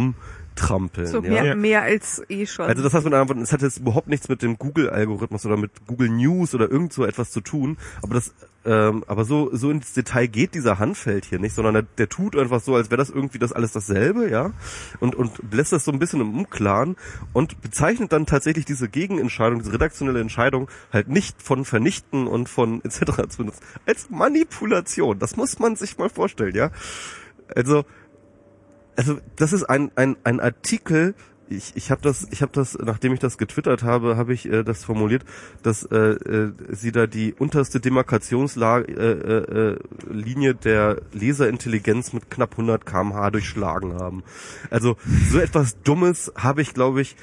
rumtrampeln. So ja? mehr, Ja. mehr als eh schon. Also das heißt mit anderen Worten, es hat jetzt überhaupt nichts mit dem Google-Algorithmus oder mit Google News oder irgend so etwas zu tun, aber das ähm, aber so so ins Detail geht dieser Handfeld hier nicht, sondern der, der tut einfach so, als wäre das irgendwie das alles dasselbe, ja, und und lässt das so ein bisschen im Unklaren und bezeichnet dann tatsächlich diese Gegenentscheidung, diese redaktionelle Entscheidung halt nicht von vernichten und von etc. zu benutzen, als Manipulation. Das muss man sich mal vorstellen, ja. Also also das ist ein ein ein Artikel. Ich ich habe das ich habe das nachdem ich das getwittert habe habe ich äh, das formuliert, dass äh, äh, sie da die unterste Demarkationslinie äh, äh, Linie der Leserintelligenz mit knapp 100 km/h durchschlagen haben. Also so etwas Dummes habe ich glaube ich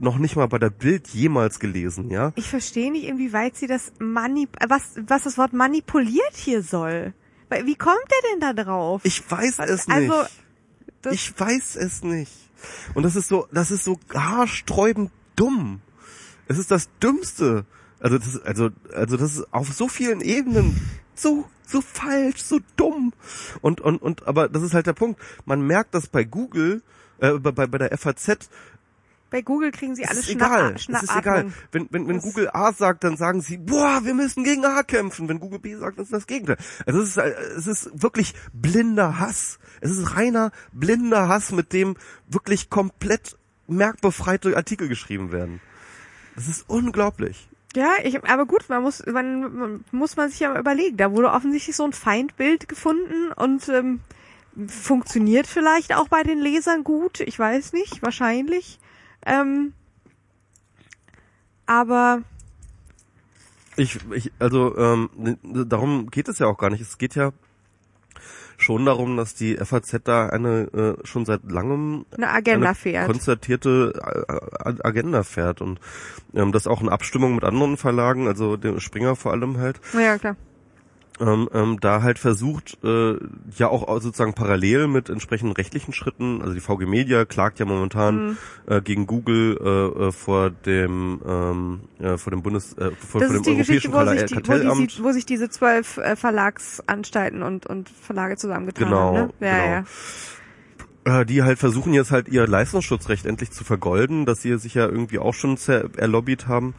noch nicht mal bei der Bild jemals gelesen, ja. ich verstehe nicht, inwieweit sie das manip was, was das Wort manipuliert hier soll. Wie kommt der denn da drauf? Ich weiß es nicht. also, das, Ich weiß es nicht. Und das ist so, das ist so haarsträubend dumm. Es ist das Dümmste. Also das, also, also das ist auf so vielen Ebenen so, so falsch, so dumm. Und, und, und, aber das ist halt der Punkt. Man merkt das bei Google, äh, bei bei der FAZ, bei Google kriegen sie es alle ist egal. Schnapp, Es ist egal. Wenn, wenn, wenn Das- Google A sagt, dann sagen sie, boah, wir müssen gegen A kämpfen. Wenn Google B sagt, dann ist das Gegenteil. Also es ist, äh, es ist wirklich blinder Hass. Es ist reiner blinder Hass, mit dem wirklich komplett merkbefreite Artikel geschrieben werden. Das ist unglaublich. Ja, ich, aber gut, man muss, man, man muss man sich ja mal überlegen. Da wurde offensichtlich so ein Feindbild gefunden und ähm, funktioniert vielleicht auch bei den Lesern gut. Ich weiß nicht, wahrscheinlich. Ähm, aber Ich, ich, also ähm, n- darum geht es ja auch gar nicht. Es geht ja schon darum, dass die FAZ da eine äh, schon seit langem eine Agenda eine fährt. konzertierte äh, äh, Agenda fährt und ähm, das auch in Abstimmung mit anderen Verlagen, also dem Springer vor allem halt, Ja, klar. Ähm, ähm, da halt versucht, äh, ja auch sozusagen parallel mit entsprechenden rechtlichen Schritten, also die VG Media klagt ja momentan Mhm. äh, gegen Google äh, äh, vor dem ähm, äh, vor dem Bundes äh, vor, Das vor dem die Geschichte, Europäischen wo Kartell- sich, die, wo, Kartellamt. die, wo sich diese zwölf äh, Verlagsanstalten und, und Verlage zusammengetan Genau, haben. Ne? Ja, genau. ja. äh, die halt versuchen jetzt halt ihr Leistungsschutzrecht endlich zu vergolden, dass sie sich ja irgendwie auch schon erlobbyt haben.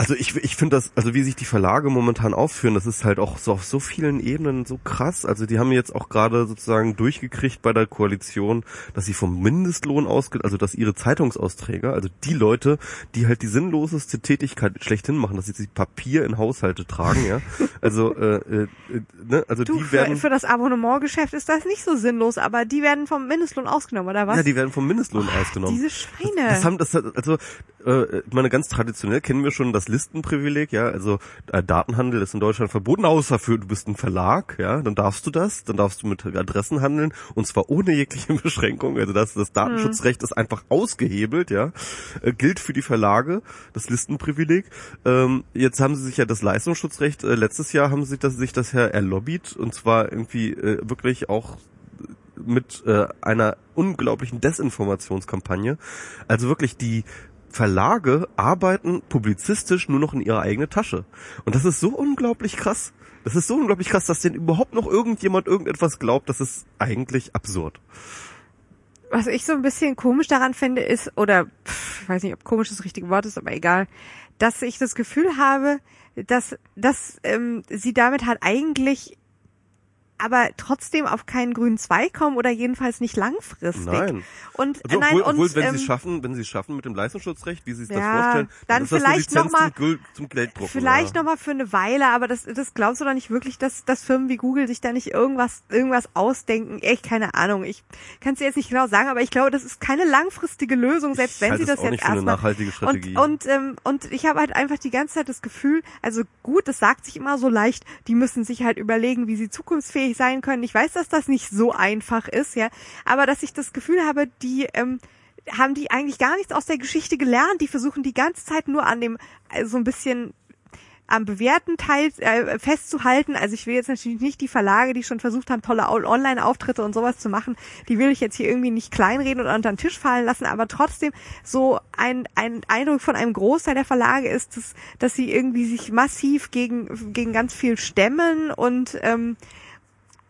Also ich, ich finde das, also wie sich die Verlage momentan aufführen, das ist halt auch so auf so vielen Ebenen so krass. Also die haben jetzt auch gerade sozusagen durchgekriegt bei der Koalition, dass sie vom Mindestlohn ausgeht, also dass ihre Zeitungsausträger, also die Leute, die halt die sinnloseste Tätigkeit schlechthin machen, dass sie Papier in Haushalte tragen, ja. <laughs> Also, äh, äh, ne, also Du, die für, werden. für das Abonnementgeschäft ist das nicht so sinnlos, aber die werden vom Mindestlohn ausgenommen, oder was? Ja, die werden vom Mindestlohn ausgenommen. Diese Schweine. Das haben das hat- also äh, ich meine ganz traditionell kennen wir schon das Listenprivileg, ja, also äh, Datenhandel ist in Deutschland verboten, außer für du bist ein Verlag, ja, dann darfst du das, dann darfst du mit Adressen handeln und zwar ohne jegliche <laughs> Beschränkung, also das das Datenschutzrecht ist einfach ausgehebelt, ja, äh, gilt für die Verlage das Listenprivileg. Ähm, jetzt haben sie sich ja das Leistungsschutzrecht äh, letztes Jahr haben sie das, sich das ja erlobbyt und zwar irgendwie äh, wirklich auch mit äh, einer unglaublichen Desinformationskampagne. Also wirklich die Verlage arbeiten publizistisch nur noch in ihre eigene Tasche. Und das ist so unglaublich krass. Das ist so unglaublich krass, dass denn überhaupt noch irgendjemand irgendetwas glaubt. Das ist eigentlich absurd. Was ich so ein bisschen komisch daran finde, ist, oder pff, ich weiß nicht, ob komisch das richtige Wort ist, aber egal, dass ich das Gefühl habe, dass, dass ähm, sie damit halt eigentlich aber trotzdem auf keinen grünen Zweig kommen oder jedenfalls nicht langfristig. Nein. Und Also, nein, obwohl, und obwohl wenn ähm, sie es schaffen, wenn sie es schaffen mit dem Leistungsschutzrecht, wie sie sich Ja, das vorstellen, dann ist das vielleicht eine noch mal- zum, Gelddrucken. Vielleicht ja. noch mal für eine Weile, aber das, das glaubst du doch nicht wirklich, dass, dass Firmen wie Google sich da nicht irgendwas, irgendwas ausdenken? Echt keine Ahnung. Ich kann es dir jetzt nicht genau sagen, aber ich glaube, das ist keine langfristige Lösung, selbst Ich wenn sie es das auch jetzt nicht erstmal. nachhaltige Strategie. Und, und, ähm, und ich habe halt einfach die ganze Zeit das Gefühl, also gut, das sagt sich immer so leicht, die müssen sich halt überlegen, wie sie zukunftsfähig sein können. Ich weiß, dass das nicht so einfach ist, ja, aber dass ich das Gefühl habe, die ähm, haben die eigentlich gar nichts aus der Geschichte gelernt. Die versuchen die ganze Zeit nur an dem äh, so ein bisschen am bewährten Teil äh, festzuhalten. Also ich will jetzt natürlich nicht die Verlage, die schon versucht haben, tolle Au- Online-Auftritte und sowas zu machen, die will ich jetzt hier irgendwie nicht kleinreden oder unter den Tisch fallen lassen, aber trotzdem so ein, ein Eindruck von einem Großteil der Verlage ist, dass, dass sie irgendwie sich massiv gegen, gegen ganz viel stemmen und ähm,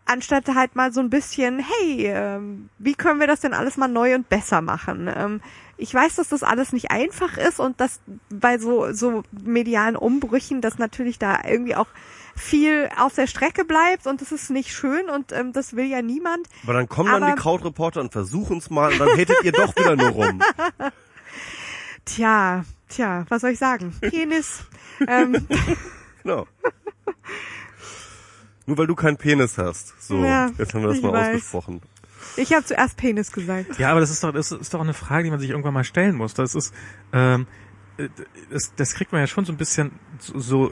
anstatt halt mal so ein bisschen, hey, ähm, wie können wir das denn alles mal neu und besser machen? Ähm, ich weiß, dass das alles nicht einfach ist und dass bei so, so medialen Umbrüchen, dass natürlich da irgendwie auch viel auf der Strecke bleibt und das ist nicht schön und ähm, das will ja niemand. Aber dann kommen dann Aber- die Krautreporter und versuchen es mal und dann hättet ihr doch wieder nur rum. <laughs> Tja, tja, was soll ich sagen? Penis. ähm, <laughs> Genau. Nur weil du keinen Penis hast. So, Ja, jetzt haben wir das mal weiß. ausgesprochen. ich habe zuerst Penis gesagt. Ja, aber das ist doch, das ist doch eine Frage, die man sich irgendwann mal stellen muss. Das ist, ähm, äh, das, das kriegt man ja schon so ein bisschen so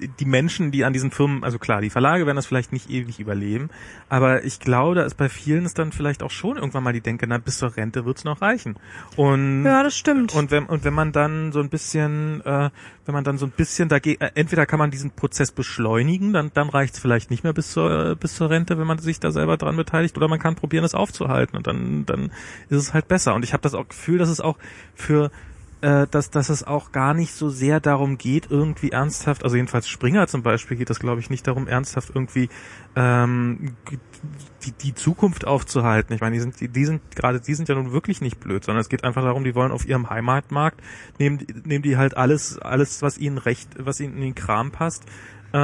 die Menschen, die an diesen Firmen, also klar, die Verlage werden das vielleicht nicht ewig überleben, aber ich glaube, da ist bei vielen ist dann vielleicht auch schon irgendwann mal die Denke, na, bis zur Rente wird's noch reichen. Und Ja, das stimmt. und wenn und wenn man dann so ein bisschen, äh, wenn man dann so ein bisschen dagegen, äh, entweder kann man diesen Prozess beschleunigen, dann dann reicht's vielleicht nicht mehr bis zur äh, bis zur Rente, wenn man sich da selber dran beteiligt, oder man kann probieren, es aufzuhalten und dann dann ist es halt besser. Und ich habe das auch Gefühl, dass es auch für äh, dass, dass es auch gar nicht so sehr darum geht, irgendwie ernsthaft, also jedenfalls Springer zum Beispiel geht es, glaube ich, nicht darum, ernsthaft irgendwie ähm, die, die Zukunft aufzuhalten. Ich meine, die sind, die, die sind gerade, die sind ja nun wirklich nicht blöd, sondern es geht einfach darum, die wollen auf ihrem Heimatmarkt nehmen, nehmen die halt alles, alles, was ihnen recht, was ihnen in den Kram passt, äh,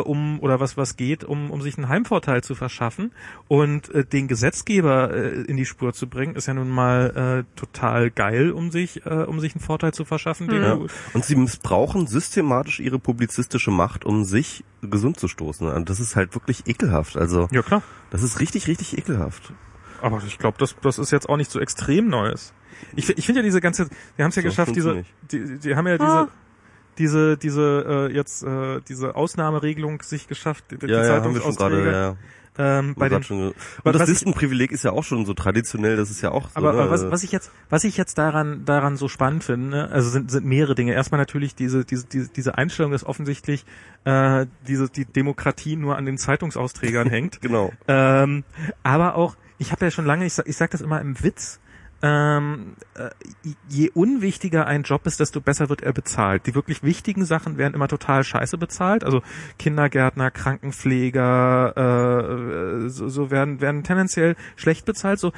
um oder was was geht, um um sich einen Heimvorteil zu verschaffen und äh, den Gesetzgeber äh, in die Spur zu bringen, ist ja nun mal äh, total geil, um sich äh, um sich einen Vorteil zu verschaffen. Den Ja. du, Und sie missbrauchen systematisch ihre publizistische Macht, um sich gesund zu stoßen. Und das ist halt wirklich ekelhaft. Also, ja klar. das ist richtig, richtig ekelhaft. Aber ich glaube, das, das ist jetzt auch nicht so extrem Neues. Ich, ich finde ja diese ganze, die haben es ja So geschafft, diese, die, die haben ja diese, Ah. Diese, diese äh, jetzt äh, diese Ausnahmeregelung sich geschafft, die, Ja, ja, haben wir schon Zeitungsausträge, gerade, ja. ähm, bei den, schon, und das Listenprivileg ist ja auch schon so traditionell, das ist ja auch so. aber, ne? aber was, was ich jetzt, was ich jetzt daran, daran so spannend finde, also sind, sind mehrere Dinge. Erstmal natürlich diese, diese, diese, diese Einstellung, dass offensichtlich äh, diese die Demokratie nur an den Zeitungsausträgern <laughs> hängt. Genau. Ähm, aber auch, ich habe ja schon lange, ich sag, ich sag das immer im Witz, ähm, äh, je unwichtiger ein Job ist, desto besser wird er bezahlt. Die wirklich wichtigen Sachen werden immer total scheiße bezahlt. Also Kindergärtner, Krankenpfleger, äh, so, so werden, werden tendenziell schlecht bezahlt. So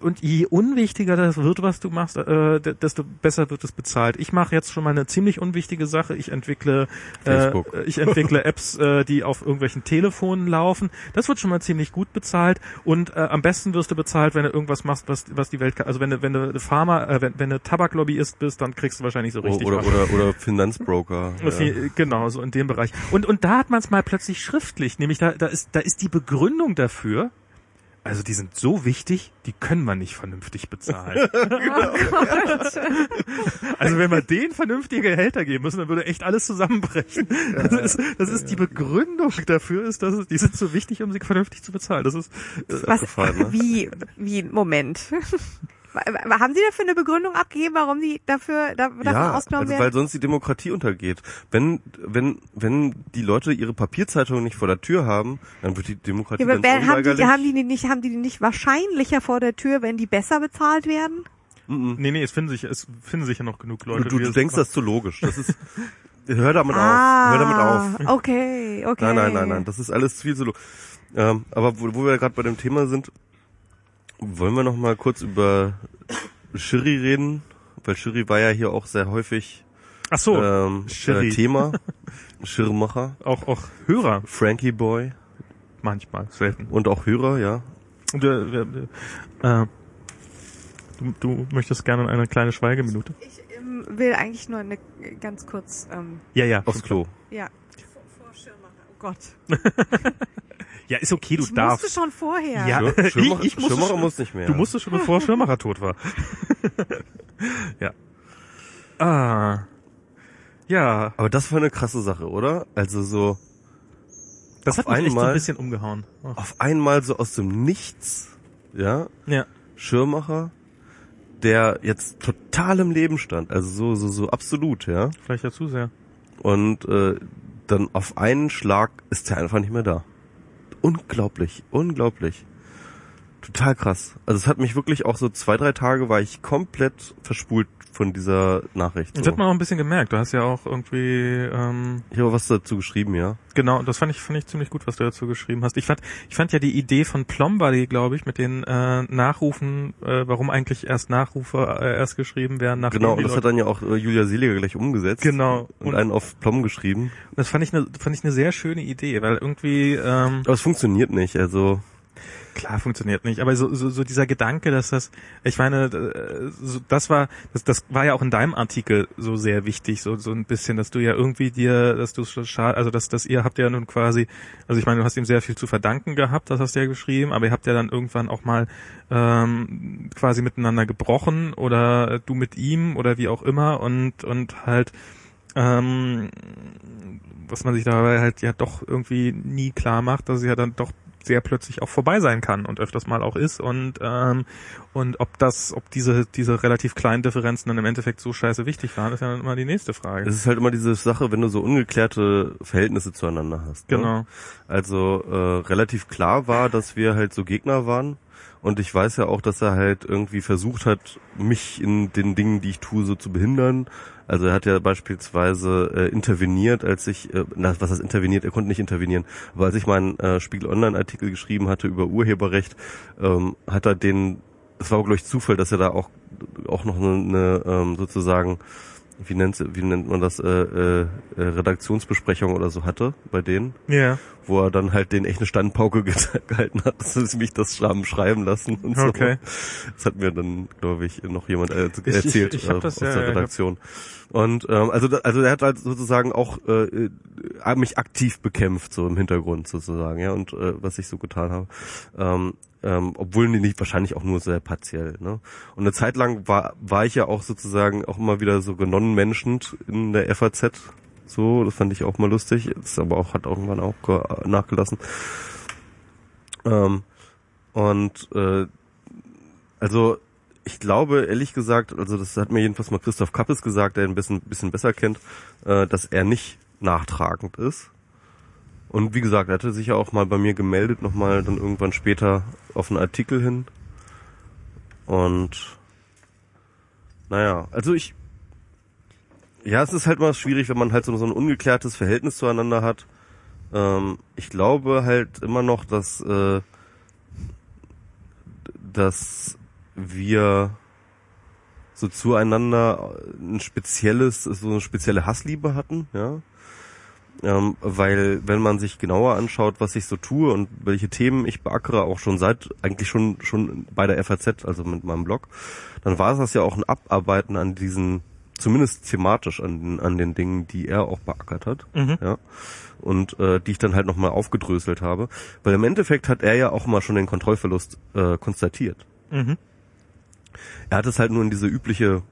und je unwichtiger das wird, was du machst, äh, de- desto besser wird es bezahlt. Ich mache jetzt schon mal eine ziemlich unwichtige Sache. Ich entwickle. Äh, <laughs> ich entwickle Apps, äh, die auf irgendwelchen Telefonen laufen. Das wird schon mal ziemlich gut bezahlt und äh, am besten wirst du bezahlt, wenn du irgendwas machst, was was die Welt, also wenn du wenn du Pharma, äh, wenn, wenn du Tabaklobbyist bist, dann kriegst du wahrscheinlich so richtig oder, was. oder, oder Finanzbroker. <laughs> ja. Genau, so in dem Bereich. Und, und da hat man es mal plötzlich schriftlich, nämlich da, da, ist, da ist die Begründung dafür, also die sind so wichtig, die können wir nicht vernünftig bezahlen. <laughs> <laughs> also wenn wir denen vernünftige Gehälter geben müssen, dann würde echt alles zusammenbrechen. Das ist, das ist die Begründung dafür, ist, dass es, die sind so wichtig, um sie vernünftig zu bezahlen. Das ist äh, Was, abgefahren, ne? wie, wie, Moment. Haben Sie dafür eine Begründung abgegeben, warum die dafür, da, davon ja, ausgenommen also werden? weil sonst die Demokratie untergeht. Wenn, wenn, wenn die Leute ihre Papierzeitung nicht vor der Tür haben, dann wird die Demokratie Ja, aber ganz haben, die, haben die nicht, haben die die nicht wahrscheinlicher vor der Tür, wenn die besser bezahlt werden? nee, nee, es finden sich, es finden sich ja noch genug Leute. du, du, denkst das zu logisch. Das ist, <laughs> hör damit ah, auf, hör damit auf. Okay, okay. Nein, nein, nein, nein, das ist alles viel zu logisch. Ähm, aber wo, wo wir gerade bei dem Thema sind, wollen wir noch mal kurz über Schiri reden, weil Schiri war ja hier auch sehr häufig Ach so, ähm, Schiri. äh, Thema. <laughs> Schirrmacher, auch, auch Hörer Frankie Boy. manchmal, selten. Und auch Hörer, ja. Und, äh, äh, äh, du, du möchtest gerne eine kleine Schweigeminute? Ich ähm, will eigentlich nur eine ganz kurz, ähm, Ja, ja. Aufs Klo. ja, vor, vor Schirmmacher. Oh Gott. <laughs> Ja, ist okay, du ich darfst. musste schon vorher. Ja. Schir- Schirmacher, <laughs> Ich- ich musste Schirmacher schon- muss nicht mehr. Du musstest schon, bevor Schirmacher tot war. <laughs> ja. Ah. Ja, Aber das war eine krasse Sache, oder? Also so das Auf hat mich echt so ein einmal- bisschen umgehauen. Oh. auf einmal so aus dem Nichts, ja, Ja. Schirmacher, der jetzt total im Leben stand, also so so so absolut, ja. Vielleicht ja zu sehr. Und äh, dann auf einen Schlag ist er einfach nicht mehr da. Unglaublich, unglaublich. Total krass. Also es hat mich wirklich auch so zwei, drei Tage war ich komplett verspult von dieser Nachricht. Das So. hat man auch ein bisschen gemerkt. Du hast ja auch irgendwie, ähm, Ich habe was dazu geschrieben, ja. genau, das fand ich, fand ich ziemlich gut, was du dazu geschrieben hast. Ich fand, ich fand ja die Idee von Plombody, glaube ich, mit den äh, Nachrufen, äh, warum eigentlich erst Nachrufe äh, erst geschrieben werden. Nachdem Genau, und das Leute- hat dann ja auch äh, Julia Seliger gleich umgesetzt. Genau. Und, Und- einen auf Plom geschrieben. Das fand ich eine, fand ich eine sehr schöne Idee, weil irgendwie ähm, Aber es funktioniert nicht, also klar funktioniert nicht, aber so, so, so dieser Gedanke, dass das, ich meine, äh, das war, das, das war ja auch in deinem Artikel so sehr wichtig, so so ein bisschen, dass du ja irgendwie dir, dass du schade, also dass, dass ihr habt ja nun quasi, also ich meine, du hast ihm sehr viel zu verdanken gehabt, das hast du ja geschrieben, aber ihr habt ja dann irgendwann auch mal ähm, quasi miteinander gebrochen oder du mit ihm oder wie auch immer und und halt ähm, was man sich dabei halt ja doch irgendwie nie klar macht, dass es ja dann doch sehr plötzlich auch vorbei sein kann und öfters mal auch ist und ähm, und ob das, ob diese diese relativ kleinen Differenzen dann im Endeffekt so scheiße wichtig waren, ist ja dann immer die nächste Frage. es ist halt immer diese Sache, wenn du so ungeklärte Verhältnisse zueinander hast. Ne? Genau. Also äh, relativ klar war, dass wir halt so Gegner waren. Und ich weiß ja auch, dass er halt irgendwie versucht hat, mich in den Dingen, die ich tue, so zu behindern. Also er hat ja beispielsweise äh, interveniert, als ich, äh, na, was heißt interveniert, er konnte nicht intervenieren, aber als ich meinen äh, Spiegel Online-Artikel geschrieben hatte über Urheberrecht, ähm, hat er den, es war glaube ich Zufall, dass er da auch auch noch eine, eine ähm, sozusagen wie nennt, wie nennt man das, äh, äh, äh, Redaktionsbesprechung oder so hatte bei denen, Ja. wo er dann halt den echt eine Standpauke ge <laughs> gehalten hat, dass sie mich das haben schreiben lassen und so. Okay. Das hat mir dann, glaube ich, noch jemand äh, Ich- erzählt ich- ich hab äh, das, aus ja, der ich Redaktion. Und ähm, also also er hat halt sozusagen auch äh, mich aktiv bekämpft so im Hintergrund sozusagen, ja und äh, was ich so getan habe. Ähm, ähm, obwohl nicht wahrscheinlich auch nur sehr partiell. Ne? Und eine Zeit lang war war ich ja auch sozusagen auch immer wieder so genonnenmenschend in der FAZ. So, das fand ich auch mal lustig. Das aber auch hat irgendwann auch ge- nachgelassen. Ähm, und äh, also ich glaube ehrlich gesagt, also das hat mir jedenfalls mal Christoph Kappes gesagt, der ihn ein bisschen, bisschen besser kennt, äh, dass er nicht nachtragend ist. Und wie gesagt, er hatte sich ja auch mal bei mir gemeldet, nochmal dann irgendwann später auf einen Artikel hin. Und naja, also ich ja, es ist halt mal schwierig, wenn man halt so, so ein ungeklärtes Verhältnis zueinander hat. Ähm, ich glaube halt immer noch, dass, äh, dass wir so zueinander ein spezielles, so eine spezielle Hassliebe hatten, ja. Ähm, weil wenn man sich genauer anschaut, was ich so tue und welche Themen ich beackere, auch schon seit, eigentlich schon, schon bei der FAZ, also mit meinem Blog, dann war es das ja auch ein Abarbeiten an diesen, zumindest thematisch an, den- an den Dingen, die er auch beackert hat, Mhm. ja, und äh, die ich dann halt nochmal aufgedröselt habe, weil im Endeffekt hat er ja auch mal schon den Kontrollverlust äh, konstatiert. Mhm. Er hat es halt nur in diese übliche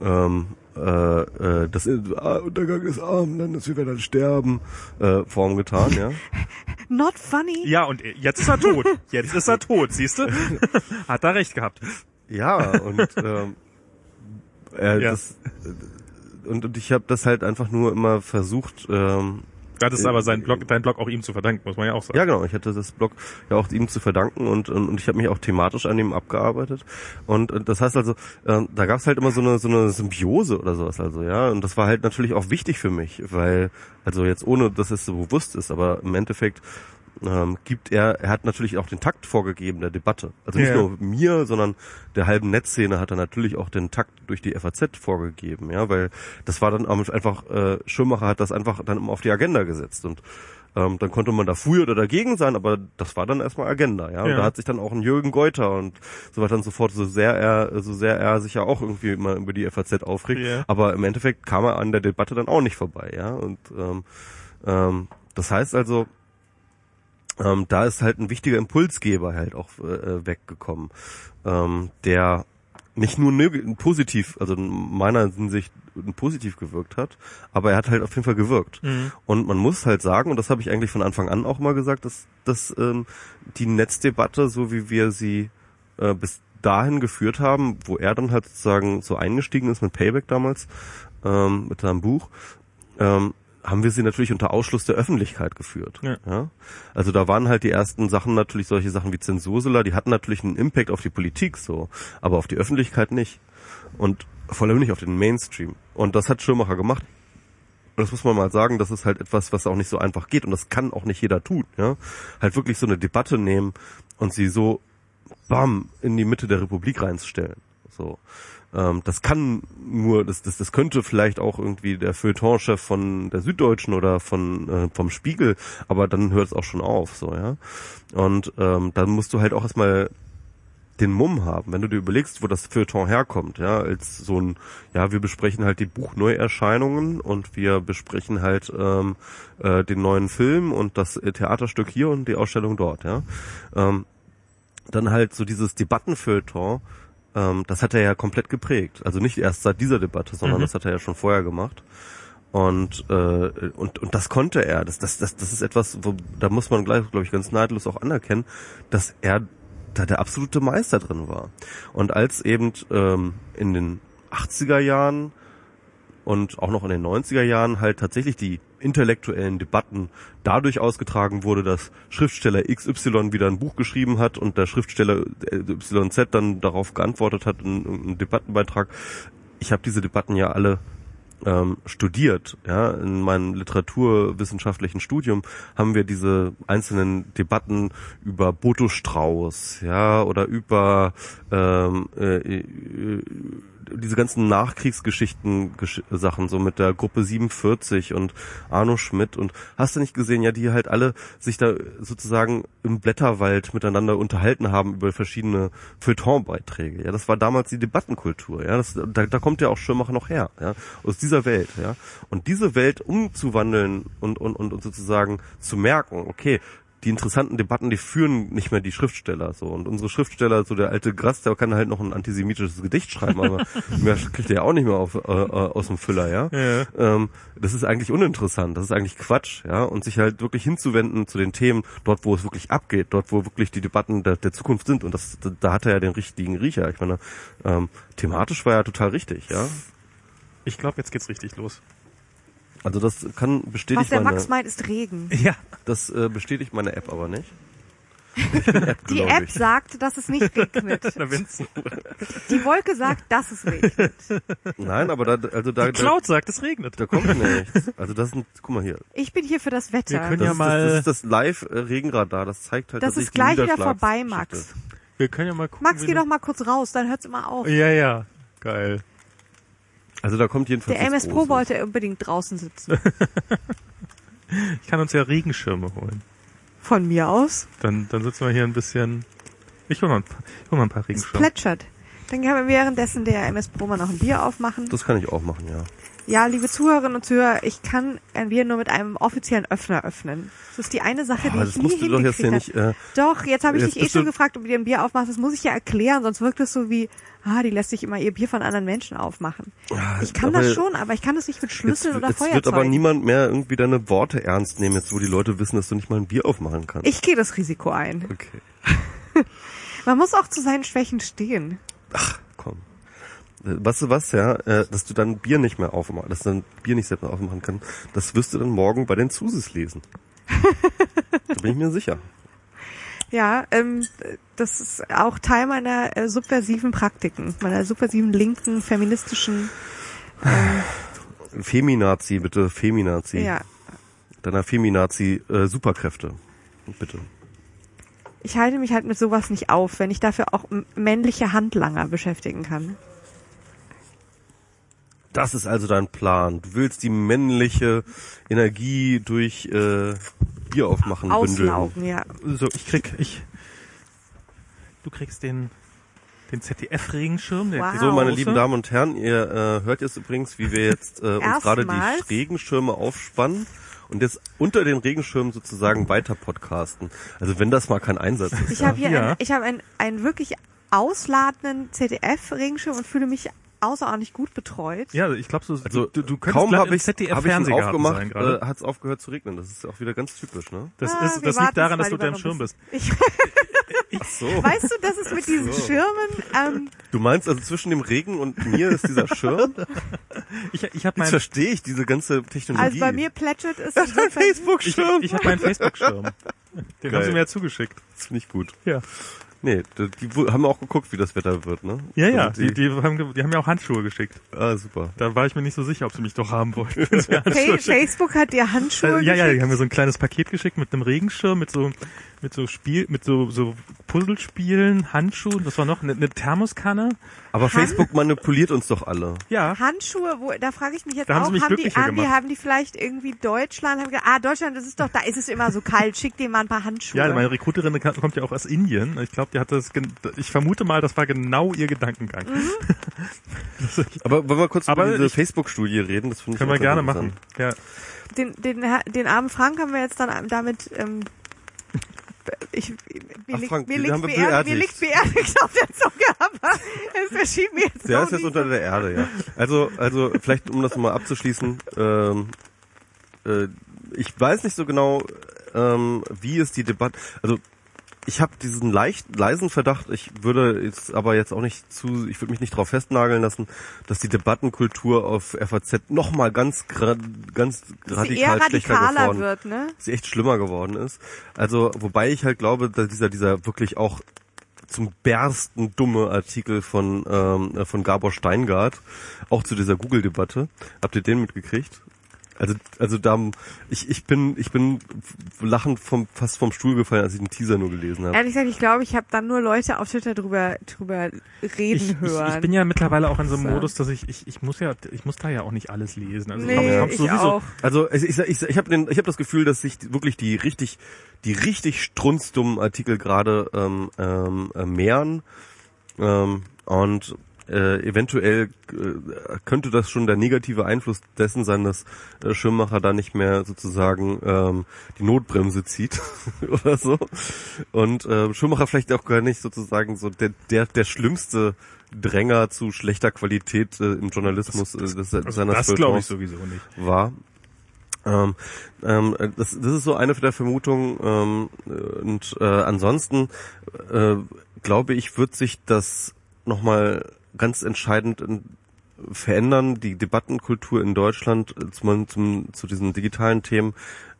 ähm, äh, äh, das ah, Untergang des Abendlandes, wir werden dann sterben äh, Form getan, ja. <laughs> Not funny. Ja, und jetzt ist er tot. Jetzt ist er tot, siehst du? <laughs> Hat er recht gehabt. Ja, und ähm, äh, Ja. Das, und, und ich habe das halt einfach nur immer versucht, ähm, Das ist aber sein Blog, dein Blog auch ihm zu verdanken, muss man ja auch sagen. Ja, genau. Ich hatte das Blog ja auch ihm zu verdanken und, und, und ich habe mich auch thematisch an ihm abgearbeitet. Und, und das heißt also, äh, da gab es halt immer so eine so eine Symbiose oder sowas also, ja. Und das war halt natürlich auch wichtig für mich, weil, also jetzt ohne, dass es so bewusst ist, aber im Endeffekt ähm, gibt er, er hat natürlich auch den Takt vorgegeben der Debatte. Also nicht Ja. nur mir, sondern der halben Netzszene hat er natürlich auch den Takt durch die FAZ vorgegeben, ja, weil das war dann einfach, äh, Schirmacher hat das einfach dann immer auf die Agenda gesetzt und Ähm, dann konnte man da früher oder dagegen sein, aber das war dann erstmal Agenda, ja. Und Ja. da hat sich dann auch ein Jürgen Geuter und so weiter und so fort, so sehr er, so sehr er sich ja auch irgendwie immer über die FAZ aufregt. Ja. Aber im Endeffekt kam er an der Debatte dann auch nicht vorbei, ja. Und ähm, ähm, das heißt also, ähm, da ist halt ein wichtiger Impulsgeber halt auch äh, weggekommen, ähm, der nicht nur positiv, also in meiner Hinsicht positiv gewirkt hat, aber er hat halt auf jeden Fall gewirkt. Mhm. Und man muss halt sagen, und das habe ich eigentlich von Anfang an auch mal gesagt, dass, dass ähm, die Netzdebatte, so wie wir sie äh, bis dahin geführt haben, wo er dann halt sozusagen so eingestiegen ist mit Payback damals, ähm, mit seinem Buch, ähm, haben wir sie natürlich unter Ausschluss der Öffentlichkeit geführt. Ja. Also da waren halt die ersten Sachen natürlich solche Sachen wie Zensursula, die hatten natürlich einen Impact auf die Politik so, aber auf die Öffentlichkeit nicht. Und vor allem nicht auf den Mainstream. Und das hat Schirmacher gemacht. Und das muss man mal sagen, das ist halt etwas, was auch nicht so einfach geht und das kann auch nicht jeder tun, ja. Halt wirklich so eine Debatte nehmen und sie so bam in die Mitte der Republik reinstellen. So. Ähm, das kann nur, das, das, das könnte vielleicht auch irgendwie der Feuilleton-Chef von der Süddeutschen oder von äh, vom Spiegel, aber dann hört es auch schon auf, so, ja. Und ähm, dann musst du halt auch erstmal den Mumm haben, wenn du dir überlegst, wo das Feuilleton herkommt, ja, als so ein, ja, wir besprechen halt die Buchneuerscheinungen und wir besprechen halt ähm, äh, den neuen Film und das äh, Theaterstück hier und die Ausstellung dort, ja. Ähm, dann halt so dieses Debattenfeuilleton, ähm, das hat er ja komplett geprägt. Also nicht erst seit dieser Debatte, sondern Mhm. das hat er ja schon vorher gemacht. Und, äh, und, und das konnte er. Das, das, das, das ist etwas, wo, da muss man gleich, glaube ich, ganz neidlos auch anerkennen, dass er da der absolute Meister drin war. Und als eben ähm, in den 80er Jahren und auch noch in den 90er Jahren halt tatsächlich die intellektuellen Debatten dadurch ausgetragen wurde, dass Schriftsteller XY wieder ein Buch geschrieben hat und der Schriftsteller YZ dann darauf geantwortet hat in Debattenbeitrag. Ich habe diese Debatten ja alle ähm, studiert, ja, in meinem literaturwissenschaftlichen Studium haben wir diese einzelnen Debatten über Boto Strauß, ja, oder über ähm, äh, äh, diese ganzen Nachkriegsgeschichten Gesch Sachen so mit der Gruppe 47 und Arno Schmidt und hast du nicht gesehen, ja, die halt alle sich da sozusagen im Blätterwald miteinander unterhalten haben über verschiedene Feuilleton-Beiträge. Ja, das war damals die Debattenkultur. Ja, das, da, da kommt ja auch Schirmacher noch her. Ja, aus dieser Welt. Ja, und diese Welt umzuwandeln und und und, und sozusagen zu merken, okay, die interessanten Debatten, die führen nicht mehr die Schriftsteller so. Und unsere Schriftsteller, so der alte Grass, der kann halt noch ein antisemitisches Gedicht schreiben, aber <laughs> mehr kriegt er ja auch nicht mehr auf, äh, äh, aus dem Füller, ja. Ja. Ähm, das ist eigentlich uninteressant, das ist eigentlich Quatsch, ja. Und sich halt wirklich hinzuwenden zu den Themen, dort wo es wirklich abgeht, dort wo wirklich die Debatten der, der Zukunft sind. Und das, da, da hat er ja den richtigen Riecher. Ich meine, ähm, thematisch war er total richtig, ja. Ich glaube, jetzt geht's richtig los. Also das kann Was bestätigt der meine, Max meint, ist Regen. Ja. das äh, bestätigt meine App aber nicht. <laughs> Die glaub App ich. sagt, dass es nicht regnet. <laughs> Die Wolke sagt, dass es regnet. Nein, aber da, also da, die da, Cloud sagt, es regnet. da kommt nichts. Also das sind, guck mal hier. Ich bin hier für das Wetter. Wir können Das, ja ist, mal- das, das ist das Live-Regenradar. Das zeigt halt, das dass ist gleich wieder vorbei, Max. Wir können ja mal gucken. Max, geh doch mal kurz raus, dann hört's immer auf. Ja, ja. Geil. Also da kommt jedenfalls Der MS Pro wollte unbedingt draußen sitzen. <laughs> Ich kann uns ja Regenschirme holen. Von mir aus. Dann, dann sitzen wir hier ein bisschen. Ich hol mal ein paar, ich hol mal ein paar Es Regenschirme. plätschert. Dann können wir währenddessen der MS Pro mal noch ein Bier aufmachen. Das kann ich auch machen, ja. Ja, liebe Zuhörerinnen und Zuhörer, ich kann ein Bier nur mit einem offiziellen Öffner öffnen. Das ist die eine Sache, die Aber ich nie du doch jetzt hingekriegt habe. nicht, äh, Doch, jetzt habe ich Jetzt dich eh schon gefragt, ob du dir ein Bier aufmachst. Das muss ich ja erklären, sonst wirkt es so wie, ah, die lässt sich immer ihr Bier von anderen Menschen aufmachen. Ich kann das schon, aber ich kann das nicht mit Schlüsseln jetzt, oder jetzt Feuerzeug. wird aber niemand mehr irgendwie deine Worte ernst nehmen, jetzt wo die Leute wissen, dass du nicht mal ein Bier aufmachen kannst. ich gehe das Risiko ein. Okay, <laughs> Man muss auch zu seinen Schwächen stehen. komm. Weißt du was, ja, äh, dass du dann Bier nicht mehr aufmachen, dass du dann Bier nicht selbst mehr aufmachen kannst, das wirst du dann morgen bei den Zusis lesen. da bin ich mir sicher. Ja, ähm, das ist auch Teil meiner äh, subversiven Praktiken, meiner subversiven linken, feministischen, Feminazi, bitte, Feminazi. ja. Deiner Feminazi äh, Superkräfte. Bitte. Ich halte mich halt mit sowas nicht auf, wenn ich dafür auch männliche Handlanger beschäftigen kann. Das ist also dein Plan. Du willst die männliche Energie durch äh, Bier aufmachen, bündeln. Auslaugen, ja. So, ich krieg, ich, du kriegst den, den ZDF-Regenschirm. der- Wow. So, meine lieben Damen und Herren, ihr äh, hört jetzt übrigens, wie wir jetzt äh, uns gerade die. Regenschirme aufspannen und jetzt unter den Regenschirmen sozusagen weiter podcasten. Also wenn das mal kein Einsatz ist. Ich habe hier Ja. einen, ich habe einen, einen wirklich ausladenden ZDF-Regenschirm und fühle mich außerordentlich gut betreut. Ja, ich glaube, so, Also du, du kaum habe ich, hab ich ihn ZDF-Fernsehgarten aufgemacht, äh, hat es aufgehört zu regnen. Das ist auch wieder ganz typisch, ne? Das, Ah, ist, das liegt daran, dass du ein Schirm bist. <laughs> Ich, Ach so. weißt du, das ist mit diesen so. Schirmen, ähm, Du meinst also zwischen dem Regen und mir ist dieser Schirm? <laughs> Ich, ich habe Jetzt verstehe ich diese ganze Technologie. also bei mir plätschert es das <laughs> ist ein insofern- ich, Facebook-Schirm. ich habe meinen Facebook-Schirm. Den Geil. haben sie mir ja zugeschickt. Das finde ich gut. Ja. Nee, die, die haben auch geguckt, wie das Wetter wird, ne? Ja, ja, Also die, die, haben, ge- die haben mir auch Handschuhe geschickt. ah, super. Da war ich mir nicht so sicher, ob sie mich doch haben wollten. Fa <laughs> Facebook hat dir Handschuhe Äh, ja, ja, die geschickt. haben mir so ein kleines Paket geschickt mit einem Regenschirm, mit so mit so Spiel, mit so so Puzzlespielen, Handschuhen, was war noch eine, eine Thermoskanne. Aber Facebook manipuliert uns doch alle. Ja, Handschuhe, wo, da frage ich mich jetzt Da haben auch, sie mich haben die, glücklicher haben die, haben die vielleicht irgendwie Deutschland, haben gesagt, ah, Deutschland, das ist doch, da ist es immer so kalt, schick dir mal ein paar Handschuhe. ja, meine Rekruterin kommt ja auch aus Indien. Ich glaube, die hat das, ich vermute mal, das war genau ihr Gedankengang. Mhm. <laughs> Aber wollen wir kurz Aber über diese Facebook-Studie reden? Das finde ich Können wir gerne machen. Ja, den, den, den armen Frank haben wir jetzt dann damit, ähm, ich, mir, Ach, liegt, Frank, mir, liegt beerdigt, mir liegt beerdigt auf der Zunge, aber es erschien mir jetzt Der ist jetzt unter der Erde, ja. Also, also vielleicht um das mal abzuschließen, ähm, äh, ich weiß nicht so genau, ähm, wie ist die Debatte. Also ich habe diesen leicht leisen Verdacht, ich würde jetzt aber jetzt auch nicht zu, ich würde mich nicht darauf festnageln lassen, dass die Debattenkultur auf FAZ noch mal ganz ganz dass sie eher radikal schlechter geworden wird, ne? sie echt schlimmer geworden ist. Also, wobei ich halt glaube, dass dieser, dieser wirklich auch zum Bersten dumme Artikel von, ähm, äh, von Gabor Steingart, auch zu dieser Google-Debatte. Habt ihr den mitgekriegt? Also, also da, ich, ich bin, ich bin lachend vom, fast vom Stuhl gefallen, als ich den Teaser nur gelesen habe. Ehrlich gesagt, ich glaube, ich habe dann nur Leute auf Twitter drüber, drüber reden ich, ich, hören. ich bin ja mittlerweile auch in so einem So. Modus, dass ich, ich, ich muss ja, ich muss da ja auch nicht alles lesen. Also nee, ich, Ja. hab ich sowieso, auch. Also ich, ich, ich, ich habe ich hab das Gefühl, dass sich wirklich die richtig, die richtig strunzdummen Artikel gerade ähm, ähm, äh, mehren ähm, und äh, eventuell äh, könnte das schon der negative Einfluss dessen sein, dass äh, Schirmmacher da nicht mehr sozusagen ähm, die Notbremse zieht <laughs> oder so und äh, Schirmmacher vielleicht auch gar nicht sozusagen so der der der schlimmste Dränger zu schlechter Qualität äh, im Journalismus äh, des, also seines das glaube ich sowieso nicht. war. Ähm, ähm, das, das ist so eine der Vermutungen. Ähm, und äh, ansonsten äh, glaube ich, wird sich das nochmal ganz entscheidend in, verändern, die Debattenkultur in Deutschland äh, zum, zum, zu diesen digitalen Themen,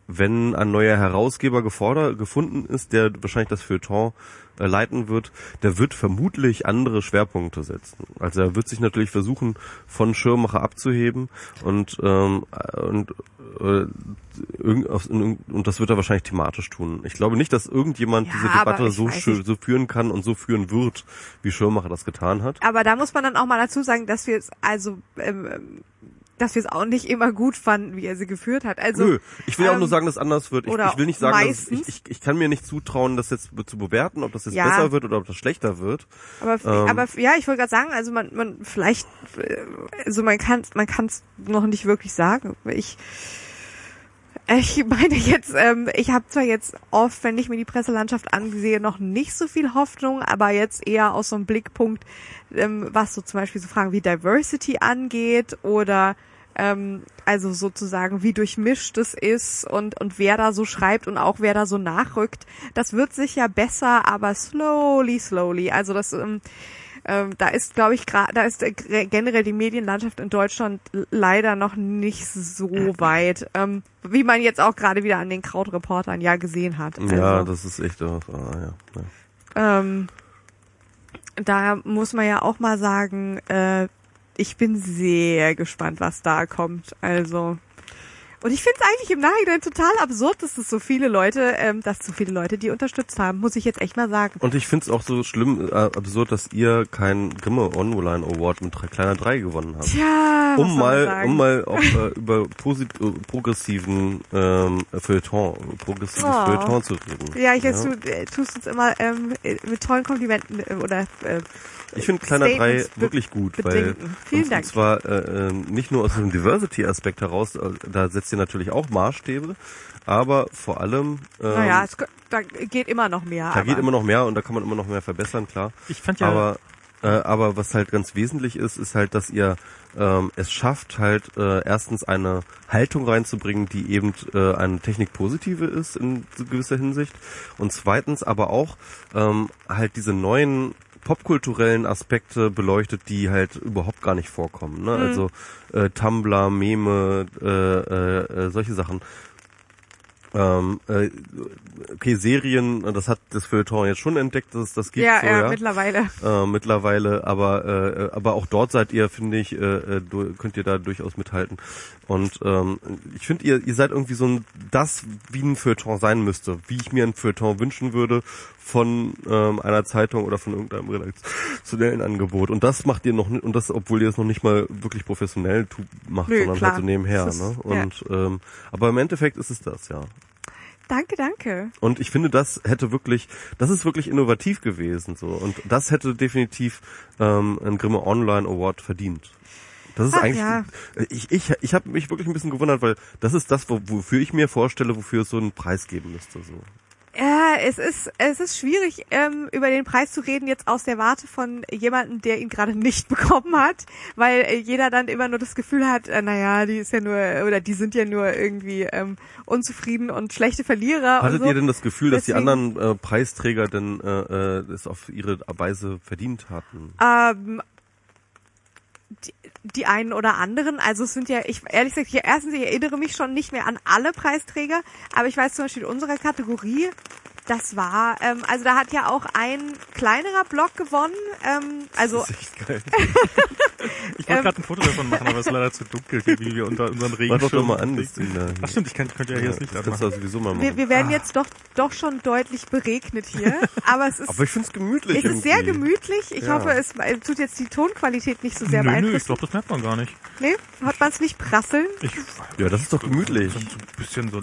wenn ein neuer Herausgeber gefordert, gefunden ist, der wahrscheinlich das Feuilleton äh, leiten wird, der wird vermutlich andere Schwerpunkte setzen. Also er wird sich natürlich versuchen, von Schirmmacher abzuheben und ähm, und äh, und das wird er wahrscheinlich thematisch tun. Ich glaube nicht, dass irgendjemand Ja, diese Debatte so, so führen kann und so führen wird, wie Schirmmacher das getan hat. Aber da muss man dann auch mal dazu sagen, dass wir es also, ähm, dass wir es auch nicht immer gut fanden, wie er sie geführt hat. Also Nö, ich will auch ähm, nur sagen, dass es anders wird. Ich, ich will nicht sagen, dass ich, ich, ich kann mir nicht zutrauen, das jetzt zu bewerten, ob das jetzt Ja. besser wird oder ob das schlechter wird. Aber, Ähm. aber ja, ich wollte gerade sagen, also man, man vielleicht, äh, also man kann man kann es noch nicht wirklich sagen. Ich ich <laughs> meine jetzt, ähm, ich habe zwar jetzt oft, wenn ich mir die Presselandschaft ansehe, noch nicht so viel Hoffnung, aber jetzt eher aus so einem Blickpunkt, ähm, was so zum Beispiel so Fragen wie Diversity angeht oder ähm, also sozusagen wie durchmischt es ist und und wer da so schreibt und auch wer da so nachrückt, das wird sicher besser, aber slowly, slowly. Also das ähm, ähm, da ist, glaube ich, da ist äh, generell die Medienlandschaft in Deutschland leider noch nicht so weit, ähm, wie man jetzt auch gerade wieder an den Krautreportern ja gesehen hat. Ja, Also, das ist echt, ah, ja, ja. ähm, da muss man ja auch mal sagen, äh, ich bin sehr gespannt, was da kommt. Also Und ich finde es eigentlich im Nachhinein total absurd, dass es so viele Leute, ähm, dass so viele Leute die unterstützt haben, muss ich jetzt echt mal sagen. Und ich finde es auch so schlimm, äh, absurd, dass ihr keinen Grimme Online Award mit drei, kleiner 3 gewonnen habt. Tja, um mal, um mal <laughs> auch äh, über posit äh, progressiven ähm, Feuilleton, progressives Oh. Feuilleton zu reden. Ja, ich jetzt, du äh, tust uns immer ähm, äh, mit tollen Komplimenten äh, oder äh, Ich finde Kleiner 3 Statements be- wirklich gut, weil. Vielen und, Dank. und zwar äh, äh, nicht nur aus dem Diversity-Aspekt heraus, äh, da setzt ihr natürlich auch Maßstäbe, aber vor allem ähm, naja, es, da geht immer noch mehr. da aber. geht immer noch mehr und da kann man immer noch mehr verbessern, klar. Ich fand ja, Aber äh, aber was halt ganz wesentlich ist, ist halt, dass ihr ähm, es schafft, halt äh, erstens eine Haltung reinzubringen, die eben äh, eine Technikpositive ist in gewisser Hinsicht und zweitens aber auch ähm, halt diese neuen popkulturellen Aspekte beleuchtet, die halt überhaupt gar nicht vorkommen. Ne? Also äh, Tumblr, Meme, äh, äh, äh, solche Sachen. Ähm, äh, okay, Serien, das hat das Feuilleton jetzt schon entdeckt, dass es das gibt. ja, so, ja, ja mittlerweile. äh, mittlerweile, aber äh, aber auch dort seid ihr, finde ich, äh, äh, könnt ihr da durchaus mithalten. Und ähm, ich finde, ihr ihr seid irgendwie so ein das, wie ein Feuilleton sein müsste, wie ich mir ein Feuilleton wünschen würde von ähm, einer Zeitung oder von irgendeinem redaktionellen Angebot. Und das macht ihr noch nicht, und das, obwohl ihr es noch nicht mal wirklich professionell tu, macht, Nö, sondern klar. halt so nebenher. Ist- ne? ja. Und ähm, aber im Endeffekt ist es das, ja. Danke, danke. Und ich finde, das hätte wirklich, das ist wirklich innovativ gewesen so. Und das hätte definitiv ähm, einen Grimme Online Award verdient. Das ist Ach, eigentlich, ja. ich, ich, ich habe mich wirklich ein bisschen gewundert, weil das ist das, wo, wofür ich mir vorstelle, wofür es so einen Preis geben müsste. So. Ja, es ist es ist schwierig ähm, über den Preis zu reden jetzt aus der Warte von jemandem, der ihn gerade nicht <laughs> bekommen hat, weil äh, jeder dann immer nur das Gefühl hat, äh, naja, die ist ja nur oder die sind ja nur irgendwie ähm, unzufrieden und schlechte Verlierer. Hattet so. ihr denn das Gefühl, dass die Deswegen- anderen äh, Preisträger denn äh, äh, das auf ihre Weise verdient hatten? Ähm, die, die einen oder anderen, also es sind ja, ich ehrlich gesagt, ich, erstens, ich erinnere mich schon nicht mehr an alle Preisträger, aber ich weiß zum Beispiel in unserer Kategorie, das war, ähm, also da hat ja auch ein kleinerer Blog gewonnen, ähm, also Das ist echt geil. <laughs> ich wollte ähm, gerade ein Foto davon machen, aber es ist leider zu dunkel, wie wir unter unseren Mach Regenschirm. doch doch mal an, das Ding da. Ach stimmt, ich kann, könnte ja hier das Licht das anmachen. ja sowieso mal machen. wir, wir werden jetzt doch doch schon deutlich beregnet hier, <laughs> aber es ist aber ich find's gemütlich es ist sehr gemütlich. Ich Ja. hoffe, es tut jetzt die Tonqualität nicht so sehr Nö, nö, ich beeinflussen. glaube, das merkt man gar nicht. Nee, hat man es nicht prasseln? Ich, Ja, das ist doch gemütlich. So ein bisschen so.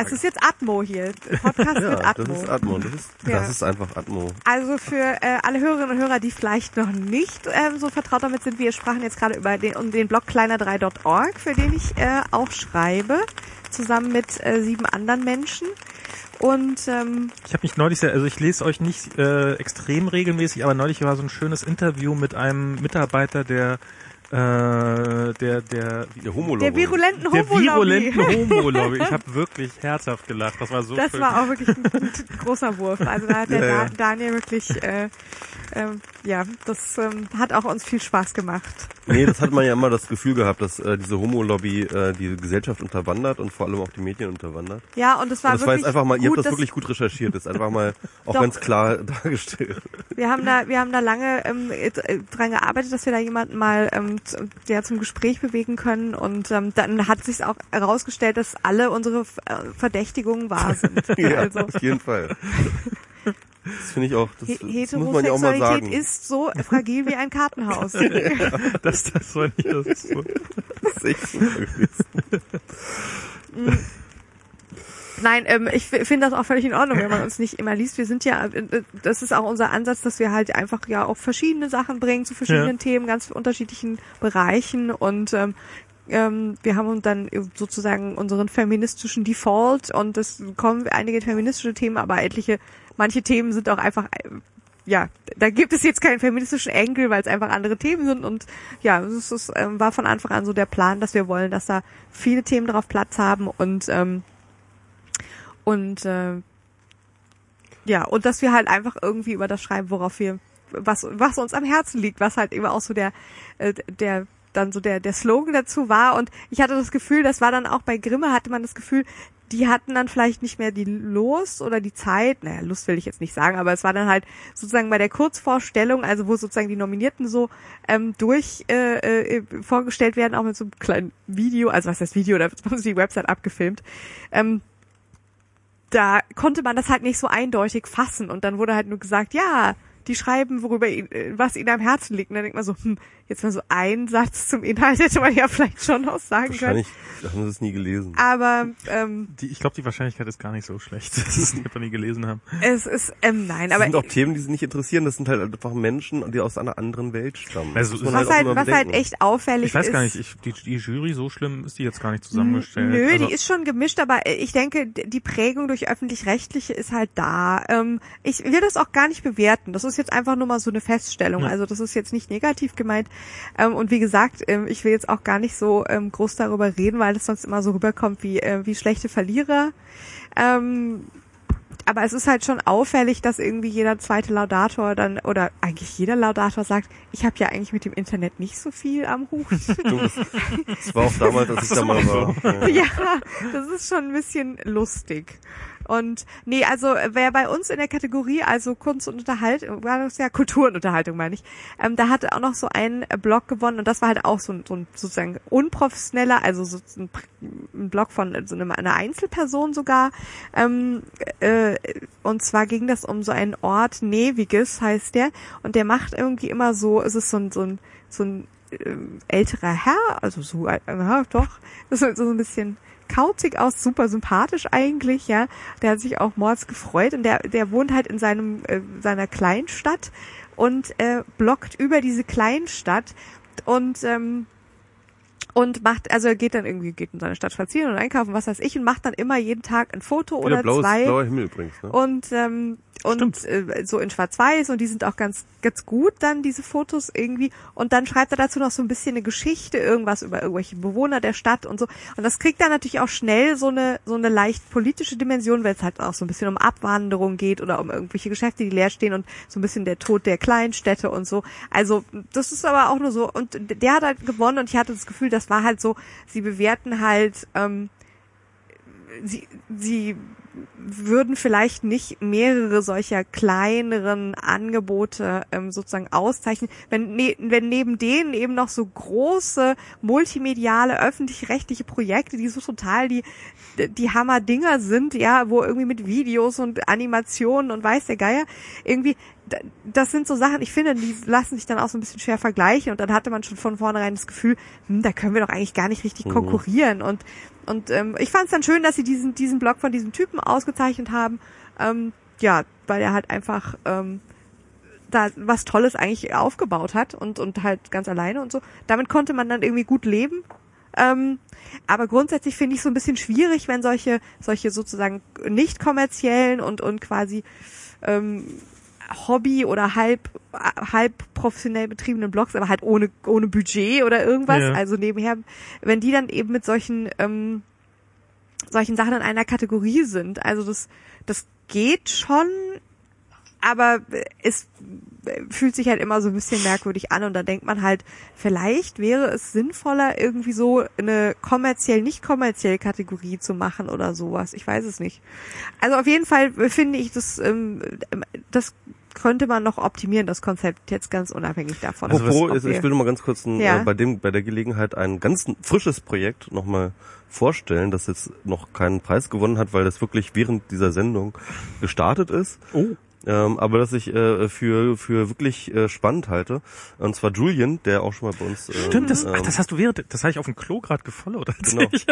Es ist jetzt Atmo hier. Podcast mit <laughs> Ja, das Atmo. ist Atmo. Das ist, Ja. das ist einfach Atmo. Also für äh, alle Hörerinnen und Hörer, die vielleicht noch nicht ähm, so vertraut damit sind, wir sprachen jetzt gerade über den, um den Blog kleiner3.org, für den ich äh, auch schreibe, zusammen mit äh, sieben anderen Menschen. Und ähm, Ich habe mich neulich sehr, also ich lese euch nicht äh, extrem regelmäßig, aber neulich war so ein schönes Interview mit einem Mitarbeiter der äh, der der Der homo der virulenten der Homo-Lobby. virulenten <laughs> Homo-Lobby. Ich habe wirklich herzhaft gelacht. Das war so Das schön. war auch wirklich ein, <laughs> ein großer Wurf. Also da hat der Ja, ja. Da- Daniel wirklich, äh, ähm, ja, das ähm, hat auch uns viel Spaß gemacht. Nee, das hat man ja immer das Gefühl gehabt, dass äh, diese Homo-Lobby äh, die Gesellschaft unterwandert und vor allem auch die Medien unterwandert. Ja, und es war Und das war wirklich jetzt einfach mal, ihr gut, habt das wirklich gut recherchiert, das ist einfach mal auch Doch. ganz klar <laughs> dargestellt. Wir haben da, wir haben da lange ähm, äh, dran gearbeitet, dass wir da jemanden mal ähm, z- der zum Gespräch bewegen können und ähm, dann hat sich auch herausgestellt, dass alle unsere äh, Verdächtigungen wahr sind. <laughs> ja, also auf jeden Fall. Das finde ich auch, das, das muss man ja auch mal Heterosexualität sagen. ist so fragil wie ein Kartenhaus. <laughs> das, das war nicht das. <laughs> Das ist echt super gewesen. Nein, ähm, ich finde das auch völlig in Ordnung, wenn man uns nicht immer liest. Wir sind ja, äh, das ist auch unser Ansatz, dass wir halt einfach ja auch verschiedene Sachen bringen zu verschiedenen Ja. Themen, ganz unterschiedlichen Bereichen und ähm, ähm, wir haben uns dann sozusagen unseren feministischen Default und es kommen einige feministische Themen, aber etliche, manche Themen sind auch einfach äh, ja, da gibt es jetzt keinen feministischen Enkel, weil es einfach andere Themen sind und ja, es ist, ähm, war von Anfang an so der Plan, dass wir wollen, dass da viele Themen drauf Platz haben und ähm, und äh, ja, und dass wir halt einfach irgendwie über das schreiben, worauf wir, was, was uns am Herzen liegt, was halt eben auch so der, äh, der dann so der, der Slogan dazu war. Und ich hatte das Gefühl, das war dann auch bei Grimme, hatte man das Gefühl, die hatten dann vielleicht nicht mehr die Lust oder die Zeit, naja, Lust will ich jetzt nicht sagen, aber es war dann halt sozusagen bei der Kurzvorstellung, also wo sozusagen die Nominierten so ähm, durch äh, äh, vorgestellt werden, auch mit so einem kleinen Video, also was heißt Video, da <laughs> sie die Website abgefilmt, ähm, da konnte man das halt nicht so eindeutig fassen und dann wurde halt nur gesagt, ja, die schreiben, worüber äh, was ihnen am Herzen liegt. Und dann denkt man so, hm, jetzt mal so ein Satz zum Inhalt hätte man ja vielleicht schon noch sagen können. Wahrscheinlich haben sie es nie gelesen. Aber ähm, Die, ich glaube, die Wahrscheinlichkeit ist gar nicht so schlecht, <laughs> dass sie es nicht nie gelesen haben. es ist, ähm, nein, Das aber sind auch Themen, die sie nicht interessieren. Das sind halt einfach Menschen, die aus einer anderen Welt stammen. Also, was halt, immer was halt echt auffällig Ich weiß ist. gar nicht, ich, die, die Jury, so schlimm ist die jetzt gar nicht zusammengestellt. Nö, also, die ist schon gemischt, aber ich denke, die Prägung durch öffentlich-rechtliche ist halt da. Ähm, ich will das auch gar nicht bewerten. Das ist jetzt einfach nur mal so eine Feststellung. Ja. Also das ist jetzt nicht negativ gemeint. Ähm, und wie gesagt, ähm, ich will jetzt auch gar nicht so ähm, groß darüber reden, weil das sonst immer so rüberkommt wie, äh, wie schlechte Verlierer. Ähm, aber es ist halt schon auffällig, dass irgendwie jeder zweite Laudator dann oder eigentlich jeder Laudator sagt, ich habe ja eigentlich mit dem Internet nicht so viel am Hut. Das war auch damals, als ich da mal war. <laughs> Ja, das ist schon ein bisschen lustig. Und nee, also wer bei uns in der Kategorie, also Kunst und Unterhaltung, war das ja Kultur und Unterhaltung, meine ich, ähm, da hatte auch noch so ein äh, Blog gewonnen und das war halt auch so ein, so ein sozusagen unprofessioneller, also so ein, ein Blog von so einer, einer Einzelperson sogar. Ähm, äh, und zwar ging das um so einen Ort, Neviges heißt der, und der macht irgendwie immer so, es ist so ein, so ein, so ein ähm, älterer Herr, also so, äh, doch, <laughs> ist so ein bisschen kauzig aus, super sympathisch eigentlich, ja. Der hat sich auch mords gefreut und der, der wohnt halt in seinem, äh, seiner Kleinstadt und äh, blockt über diese Kleinstadt und ähm, und macht, also er geht dann irgendwie, geht in seine Stadt spazieren und einkaufen, was weiß ich, und macht dann immer jeden Tag ein Foto Wieder oder blaues, zwei blauer Himmel übrigens. Ne? und ähm, und äh, so in Schwarz-Weiß und die sind auch ganz ganz gut dann diese Fotos irgendwie. Und dann schreibt er dazu noch so ein bisschen eine Geschichte irgendwas über irgendwelche Bewohner der Stadt und so. Und das kriegt dann natürlich auch schnell so eine so eine leicht politische Dimension weil es halt auch so ein bisschen um Abwanderung geht oder um irgendwelche Geschäfte die leer stehen und so ein bisschen der Tod der Kleinstädte und so. Also das ist aber auch nur so. Und der hat halt gewonnen und ich hatte das Gefühl das war halt so sie bewerten halt ähm, sie, sie würden vielleicht nicht mehrere solcher kleineren Angebote ähm, sozusagen auszeichnen, wenn, ne, wenn neben denen eben noch so große multimediale öffentlich-rechtliche Projekte, die so total die die Hammer-Dinger sind, ja, wo irgendwie mit Videos und Animationen und weiß der Geier irgendwie das sind so Sachen, ich finde, die lassen sich dann auch so ein bisschen schwer vergleichen und dann hatte man schon von vornherein das Gefühl, hm, da können wir doch eigentlich gar nicht richtig Mhm. konkurrieren und und ähm, ich fand es dann schön, dass sie diesen diesen Blog von diesem Typen ausgezeichnet haben, ähm, ja, weil er halt einfach ähm, da was Tolles eigentlich aufgebaut hat und und halt ganz alleine und so. Damit konnte man dann irgendwie gut leben. Ähm, aber grundsätzlich finde ich so ein bisschen schwierig, wenn solche solche sozusagen nicht kommerziellen und und quasi ähm, Hobby oder halb halb professionell betriebenen Blogs, aber halt ohne ohne Budget oder irgendwas. Ja. Also nebenher, wenn die dann eben mit solchen ähm, solchen Sachen in einer Kategorie sind. Also das das geht schon, aber es fühlt sich halt immer so ein bisschen merkwürdig an und da denkt man halt, vielleicht wäre es sinnvoller, irgendwie so eine kommerziell, nicht kommerziell Kategorie zu machen oder sowas. Ich weiß es nicht. Also auf jeden Fall finde ich das, ähm, das könnte man noch optimieren, das Konzept, jetzt ganz unabhängig davon. Also was- Apropos, ist, wir- ich will noch mal ganz kurz ein, Ja. äh, bei dem bei der Gelegenheit ein ganz frisches Projekt noch mal vorstellen, das jetzt noch keinen Preis gewonnen hat, weil das wirklich während dieser Sendung gestartet ist. Oh. Ähm, aber das ich äh, für für wirklich äh, spannend halte. Und zwar Julian, der auch schon mal bei uns. Ähm, Stimmt, das, ach, ähm, das hast du während, das habe ich auf dem Klo gerade gefollowt. als <laughs> Genau. ich-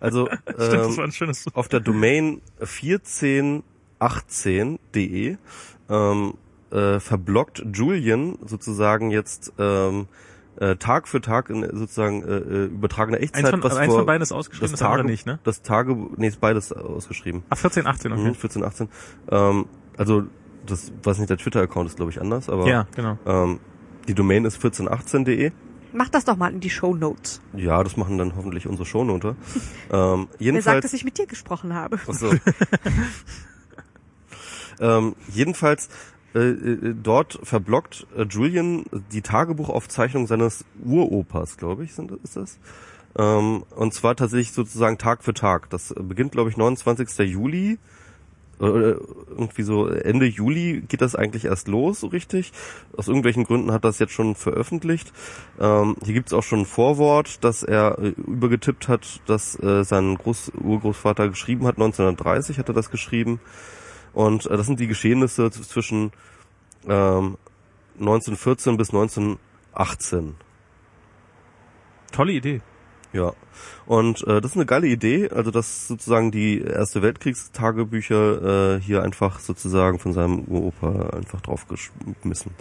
Also <laughs> Stimmt, das war ähm, ein schönes. auf der Domain 1418.de ähm, äh, verblockt Julian sozusagen jetzt ähm, äh, Tag für Tag in sozusagen äh, äh, übertragene Echtzeit. Eins von, was eins vor- von beiden ist ausgeschrieben, das, das Tage, nicht, ne? Das Tage, nee, ist beides ausgeschrieben. Ach, 14, 18, okay. Mhm, 14, 18. Ähm, also das, weiß nicht, der Twitter-Account ist glaube ich anders, aber Ja, genau. ähm, die Domain ist 1418.de. Mach das doch mal in die Show Notes. Ja, das machen dann hoffentlich unsere Shownote. <laughs> ähm, Wer sagt, jedenfalls, dass ich mit dir gesprochen habe? Ach so. <laughs> ähm, jedenfalls äh, äh, dort verblockt äh, Julian die Tagebuchaufzeichnung seines Uropas, glaube ich, sind, ist das. Ähm, und zwar tatsächlich sozusagen Tag für Tag. Das beginnt, glaube ich, 29. Juli. Irgendwie so Ende Juli geht das eigentlich erst los, so richtig. Aus irgendwelchen Gründen hat das jetzt schon veröffentlicht. Ähm, hier gibt's auch schon ein Vorwort, dass er äh, übergetippt hat, dass äh, sein Groß Urgroßvater geschrieben hat. 1930 hat er das geschrieben. Und äh, das sind die Geschehnisse zwischen ähm, 1914 bis 1918. Tolle Idee. Ja. Und äh, das ist eine geile Idee, also dass sozusagen die Erste Weltkriegstagebücher äh, hier einfach sozusagen von seinem Uropa einfach draufgeschmissen.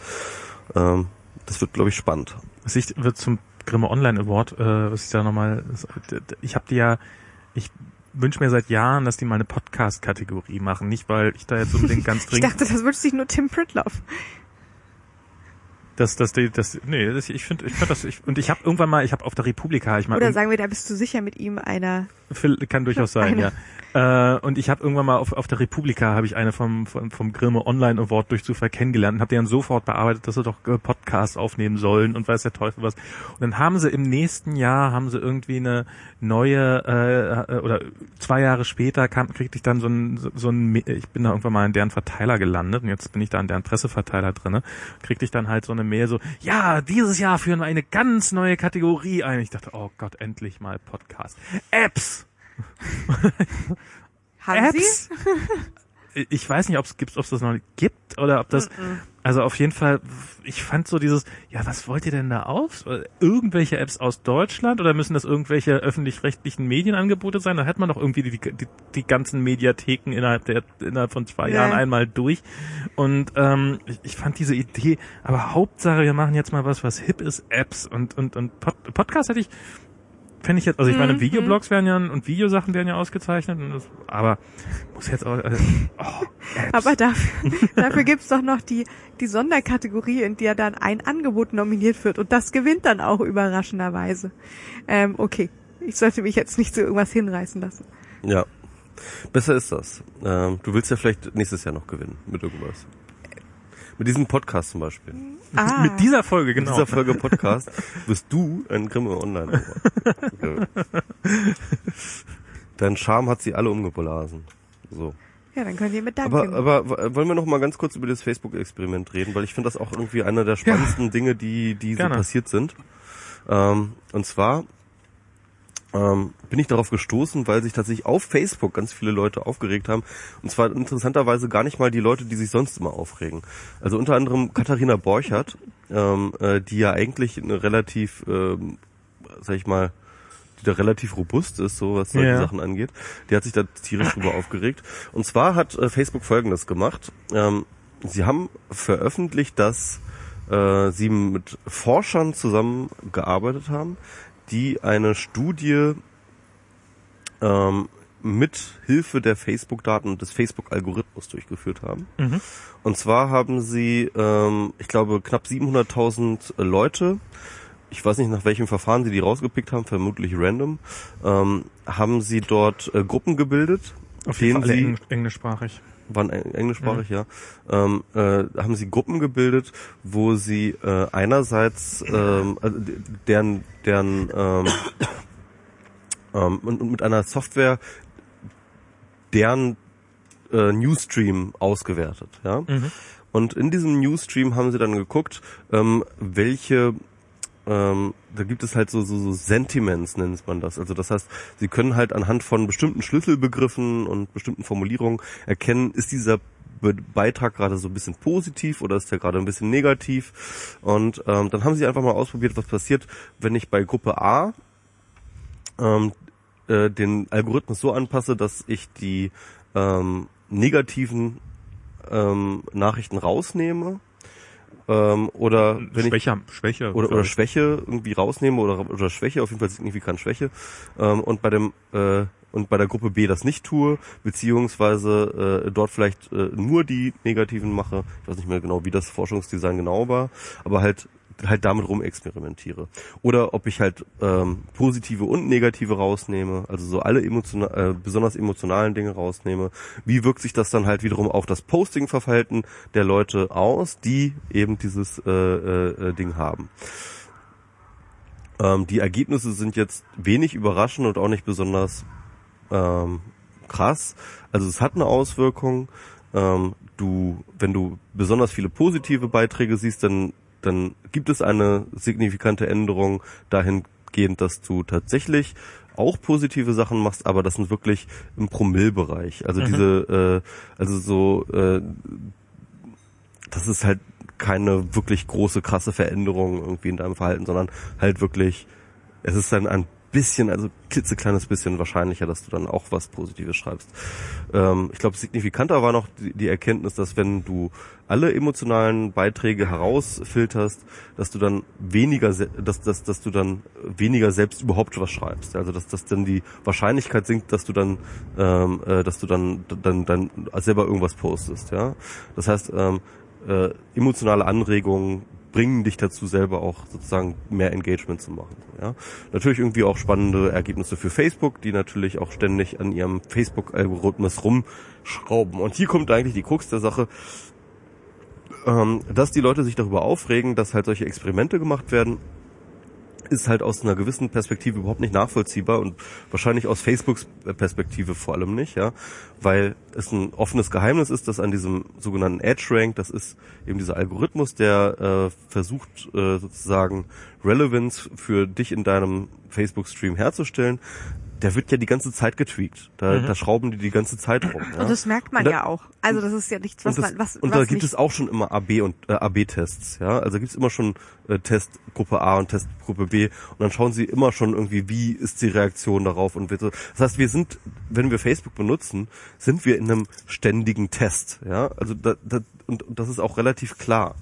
Ähm, das wird, glaube ich, spannend. Was ich wird zum Grimme Online Award, äh, was ich da nochmal, ich habe die ja, ich wünsche mir seit Jahren, dass die mal eine Podcast-Kategorie machen. Nicht, weil ich da jetzt unbedingt ganz <laughs> Ich dringend... dachte, das wünscht sich nur Tim Pritloff. Das, das, das, das, nee, das, ich finde, ich find das, ich, und ich habe irgendwann mal, ich habe auf der Republika, ich mal, Oder sagen wir, da bist du sicher mit ihm einer. Kann durchaus sein, Eine. ja. Äh, und ich habe irgendwann mal auf, auf der Republika habe ich eine vom, vom, vom Grimme Online Award durch Zufall kennengelernt und habe die dann sofort bearbeitet, dass sie doch äh, Podcasts aufnehmen sollen und weiß der Teufel was. Und dann haben sie im nächsten Jahr haben sie irgendwie eine neue äh, äh, oder zwei Jahre später kam, kriegte ich dann so ein so ein ich bin da irgendwann mal in deren Verteiler gelandet und jetzt bin ich da in deren Presseverteiler drinne, kriegte ich dann halt so eine Mail so, ja, dieses Jahr führen wir eine ganz neue Kategorie ein. Ich dachte, oh Gott, endlich mal Podcast. Apps. Haben Apps? <laughs> Ich weiß nicht, ob es gibt, ob es das noch gibt oder ob das. Also auf jeden Fall, ich fand so dieses, ja, was wollt ihr denn da auf? Irgendwelche Apps aus Deutschland oder müssen das irgendwelche öffentlich-rechtlichen Medienangebote sein? Da hat man doch irgendwie die, die, die ganzen Mediatheken innerhalb der innerhalb von zwei Ja. Jahren einmal durch. Und ähm, ich, ich fand diese Idee, aber Hauptsache, wir machen jetzt mal was, was hip ist, Apps und und und Pod, Podcast hätte ich fände ich jetzt, also ich meine, Mhm. Videoblogs werden ja und Videosachen werden ja ausgezeichnet, und das, aber muss jetzt auch, äh, <laughs> oh. Aber dafür, dafür gibt's doch noch die, die Sonderkategorie, in der dann ein Angebot nominiert wird und das gewinnt dann auch überraschenderweise. Ähm, okay, ich sollte mich jetzt nicht zu irgendwas hinreißen lassen. Ja. Besser ist das. Ähm, du willst ja vielleicht nächstes Jahr noch gewinnen mit irgendwas. Mit diesem Podcast zum Beispiel. Ah, mit dieser Folge, Mit genau. dieser Folge Podcast wirst du ein Grimme Online. <laughs> Dein Charme hat sie alle umgeblasen. So. ja, dann könnt ihr mit danken. Aber, aber wollen wir noch mal ganz kurz über das Facebook-Experiment reden, weil ich finde das auch irgendwie einer der spannendsten Dinge, die, die so passiert sind. Ähm, und zwar ähm, bin ich darauf gestoßen, weil sich tatsächlich auf Facebook ganz viele Leute aufgeregt haben. Und zwar interessanterweise gar nicht mal die Leute, die sich sonst immer aufregen. Also unter anderem Katharina Borchert, ähm, äh, die ja eigentlich eine relativ, ähm, sag ich mal, die da relativ robust ist, so was solche Ja. Sachen angeht. Die hat sich da tierisch drüber <laughs> aufgeregt. Und zwar hat äh, Facebook Folgendes gemacht. Ähm, sie haben veröffentlicht, dass äh, sie mit Forschern zusammengearbeitet haben, die eine Studie ähm, mit Hilfe der Facebook-Daten und des Facebook-Algorithmus durchgeführt haben. Mhm. Und zwar haben sie, ähm, ich glaube, knapp 700.000 Leute, ich weiß nicht, nach welchem Verfahren sie die rausgepickt haben, vermutlich random, ähm, haben sie dort äh, Gruppen gebildet, Auf jeden Fall sie Eng englischsprachig. Waren eng- englischsprachig, ja, ähm, äh, haben sie Gruppen gebildet, wo sie äh, einerseits ähm, also deren deren ähm, ähm, und, und mit einer Software deren äh, Newsstream ausgewertet, ja. Mhm. Und in diesem Newsstream haben sie dann geguckt, ähm, welche ähm, da gibt es halt so, so, so Sentiments, nennt man das. Also das heißt, sie können halt anhand von bestimmten Schlüsselbegriffen und bestimmten Formulierungen erkennen, ist dieser Be Beitrag gerade so ein bisschen positiv oder ist der gerade ein bisschen negativ. Und ähm, dann haben sie einfach mal ausprobiert, was passiert, wenn ich bei Gruppe A ähm, äh, den Algorithmus so anpasse, dass ich die ähm, negativen ähm, Nachrichten rausnehme ähm, oder wenn ich Schwächer, Schwäche. oder, oder ich. Schwäche irgendwie rausnehme oder, oder Schwäche, auf jeden Fall signifikant Schwäche ähm, und bei dem äh, und bei der Gruppe B das nicht tue, beziehungsweise äh, dort vielleicht äh, nur die negativen mache. Ich weiß nicht mehr genau, wie das Forschungsdesign genau war, aber halt halt damit rumexperimentiere. Oder ob ich halt ähm, positive und negative rausnehme, also so alle emotional, äh, besonders emotionalen Dinge rausnehme. Wie wirkt sich das dann halt wiederum auf das Posting-Verhalten der Leute aus, die eben dieses äh, äh, Ding haben? Ähm, die Ergebnisse sind jetzt wenig überraschend und auch nicht besonders ähm, krass. Also es hat eine Auswirkung. Ähm, du, wenn du besonders viele positive Beiträge siehst, dann, dann gibt es eine signifikante Änderung dahingehend, dass du tatsächlich auch positive Sachen machst, aber das sind wirklich im Promillbereich. Also mhm. diese, äh, also so, äh, das ist halt keine wirklich große, krasse Veränderung irgendwie in deinem Verhalten, sondern halt wirklich, es ist dann ein bisschen, also klitzekleines bisschen wahrscheinlicher, dass du dann auch was Positives schreibst. Ähm, ich glaube, signifikanter war noch die, die, Erkenntnis, dass wenn du alle emotionalen Beiträge herausfilterst, dass du dann weniger, dass, dass, dass du dann weniger selbst überhaupt was schreibst. Also dass, dass dann die Wahrscheinlichkeit sinkt, dass du dann, ähm, äh, dass du dann, dann, dann selber irgendwas postest. Ja, das heißt, ähm, äh, emotionale Anregungen bringen dich dazu, selber auch sozusagen mehr Engagement zu machen. Ja? Natürlich irgendwie auch spannende Ergebnisse für Facebook, die natürlich auch ständig an ihrem Facebook-Algorithmus rumschrauben. Und hier kommt eigentlich die Krux der Sache, ähm, dass die Leute sich darüber aufregen, dass halt solche Experimente gemacht werden ist halt aus einer gewissen Perspektive überhaupt nicht nachvollziehbar und wahrscheinlich aus Facebooks Perspektive vor allem nicht, ja, weil es ein offenes Geheimnis ist, dass an diesem sogenannten Edge Rank, das ist eben dieser Algorithmus, der äh, versucht äh, sozusagen Relevance für dich in deinem Facebook Stream herzustellen, der wird ja die ganze Zeit getweakt. Da, mhm. da schrauben die die ganze Zeit rum. Ja? Und das merkt man da, ja auch. Also das ist ja nichts, was das, man was Und was da gibt es auch schon immer AB und äh, AB-Tests. Ja, also gibt es immer schon äh, Testgruppe A und Testgruppe B und dann schauen sie immer schon irgendwie, wie ist die Reaktion darauf und wird so. Das heißt, wir sind, wenn wir Facebook benutzen, sind wir in einem ständigen Test. Ja, also da, da, und, und das ist auch relativ klar.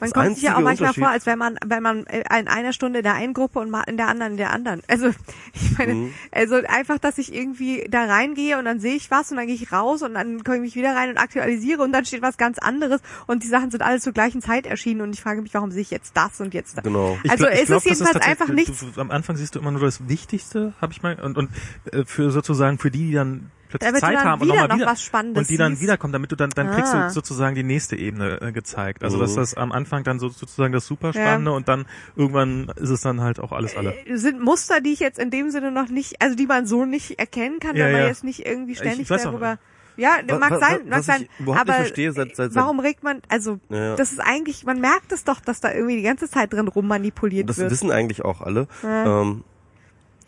Man kommt sich ja auch manchmal vor, als wenn man, wenn man in einer Stunde in der einen Gruppe und in der anderen in der anderen. Also <laughs> ich meine, mhm. also einfach, dass ich irgendwie da reingehe und dann sehe ich was und dann gehe ich raus und dann komme ich mich wieder rein und aktualisiere und dann steht was ganz anderes und die Sachen sind alle zur gleichen Zeit erschienen und ich frage mich, warum sehe ich jetzt das und jetzt das. Genau. Also glaub, ist es jedenfalls ist einfach nichts. Du, am Anfang siehst du immer nur das Wichtigste, habe ich mal und und äh, für sozusagen für die, die dann plötzlich damit Zeit haben und nochmal noch wieder was Spannendes und die dann siehst. wiederkommen, damit du dann dann Ah. kriegst du sozusagen die nächste Ebene äh, gezeigt. Also dass Mhm. das am Anfang dann so, sozusagen das super spannende und dann irgendwann ist es dann halt auch alles alle. Äh, sind Muster, die ich jetzt in dem Sinne noch nicht, also die man so nicht erkennen kann, Ja, wenn man ja. jetzt nicht irgendwie ständig Ich weiß auch- darüber. Ja, Wa- mag sein, was mag ich sein. aber verstehe, seit- seit- seit- warum regt man, also Ja, ja. das ist eigentlich, man merkt es doch, dass da irgendwie die ganze Zeit drin rummanipuliert Das wird. wissen eigentlich auch alle. Ja. Ähm,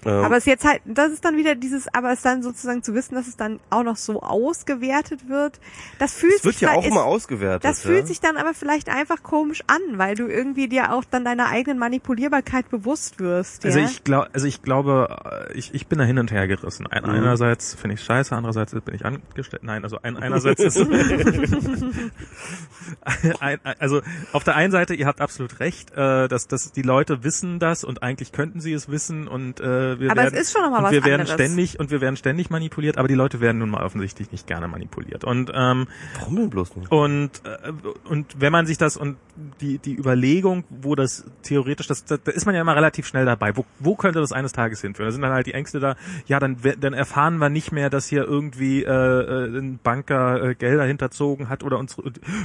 ähm, Aber es ist jetzt halt, das ist dann wieder dieses, aber es dann sozusagen zu wissen, dass es dann auch noch so ausgewertet wird, das fühlt es wird sich ja da- auch ist, immer ausgewertet. Das fühlt ja? sich dann aber vielleicht einfach komisch an, weil du irgendwie dir auch dann deiner eigenen Manipulierbarkeit bewusst wirst. Also ja? ich glaube, also ich glaube, äh, ich, ich bin da hin und her gerissen. Ein, Mhm. Einerseits finde ich scheiße, andererseits bin ich angestellt. Nein, also ein, einerseits ist <laughs> ein, also auf der einen Seite, ihr habt absolut recht, äh, dass, dass die Leute wissen das und eigentlich könnten sie es wissen und äh, wir Aber es werden, ist schon noch mal und was wir werden anderes. ständig und wir werden ständig manipuliert, aber die Leute werden nun mal offensichtlich nicht gerne manipuliert und ähm, Warum denn bloß nicht? und äh, und wenn man sich das und die die Überlegung, wo das theoretisch, das, da, da ist man ja immer relativ schnell dabei. Wo, wo könnte das eines Tages hinführen? Da sind dann halt die Ängste da. Ja, dann we- dann erfahren wir nicht mehr, dass hier irgendwie äh, äh, ein Banker äh, Gelder hinterzogen hat oder uns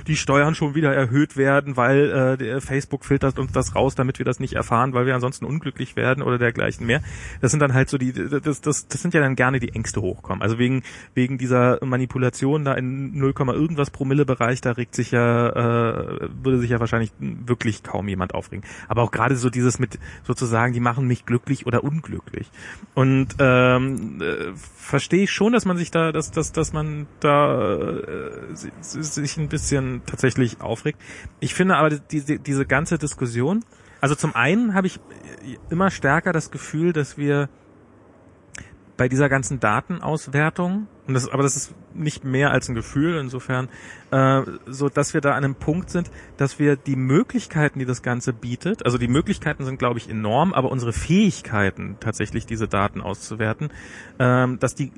die Steuern schon wieder erhöht werden, weil äh, der Facebook filtert uns das raus, damit wir das nicht erfahren, weil wir ansonsten unglücklich werden oder dergleichen mehr. Das sind dann halt so die das das das sind ja dann gerne die Ängste hochkommen. Also wegen wegen dieser Manipulation da in 0, irgendwas Promille Bereich, da regt sich ja äh, würde sich ja wahrscheinlich wirklich kaum jemand aufregen. Aber auch gerade so dieses mit sozusagen, die machen mich glücklich oder unglücklich. Und ähm, äh, verstehe ich schon, dass man sich da, dass, dass, dass man da äh, si- sich ein bisschen tatsächlich aufregt. Ich finde aber diese, diese ganze Diskussion, also zum einen habe ich immer stärker das Gefühl, dass wir bei dieser ganzen Datenauswertung, und das, aber das ist nicht mehr als ein Gefühl, insofern, äh, so dass wir da an einem Punkt sind, dass wir die Möglichkeiten, die das Ganze bietet, also die Möglichkeiten sind, glaube ich, enorm, aber unsere Fähigkeiten, tatsächlich diese Daten auszuwerten, ähm, dass die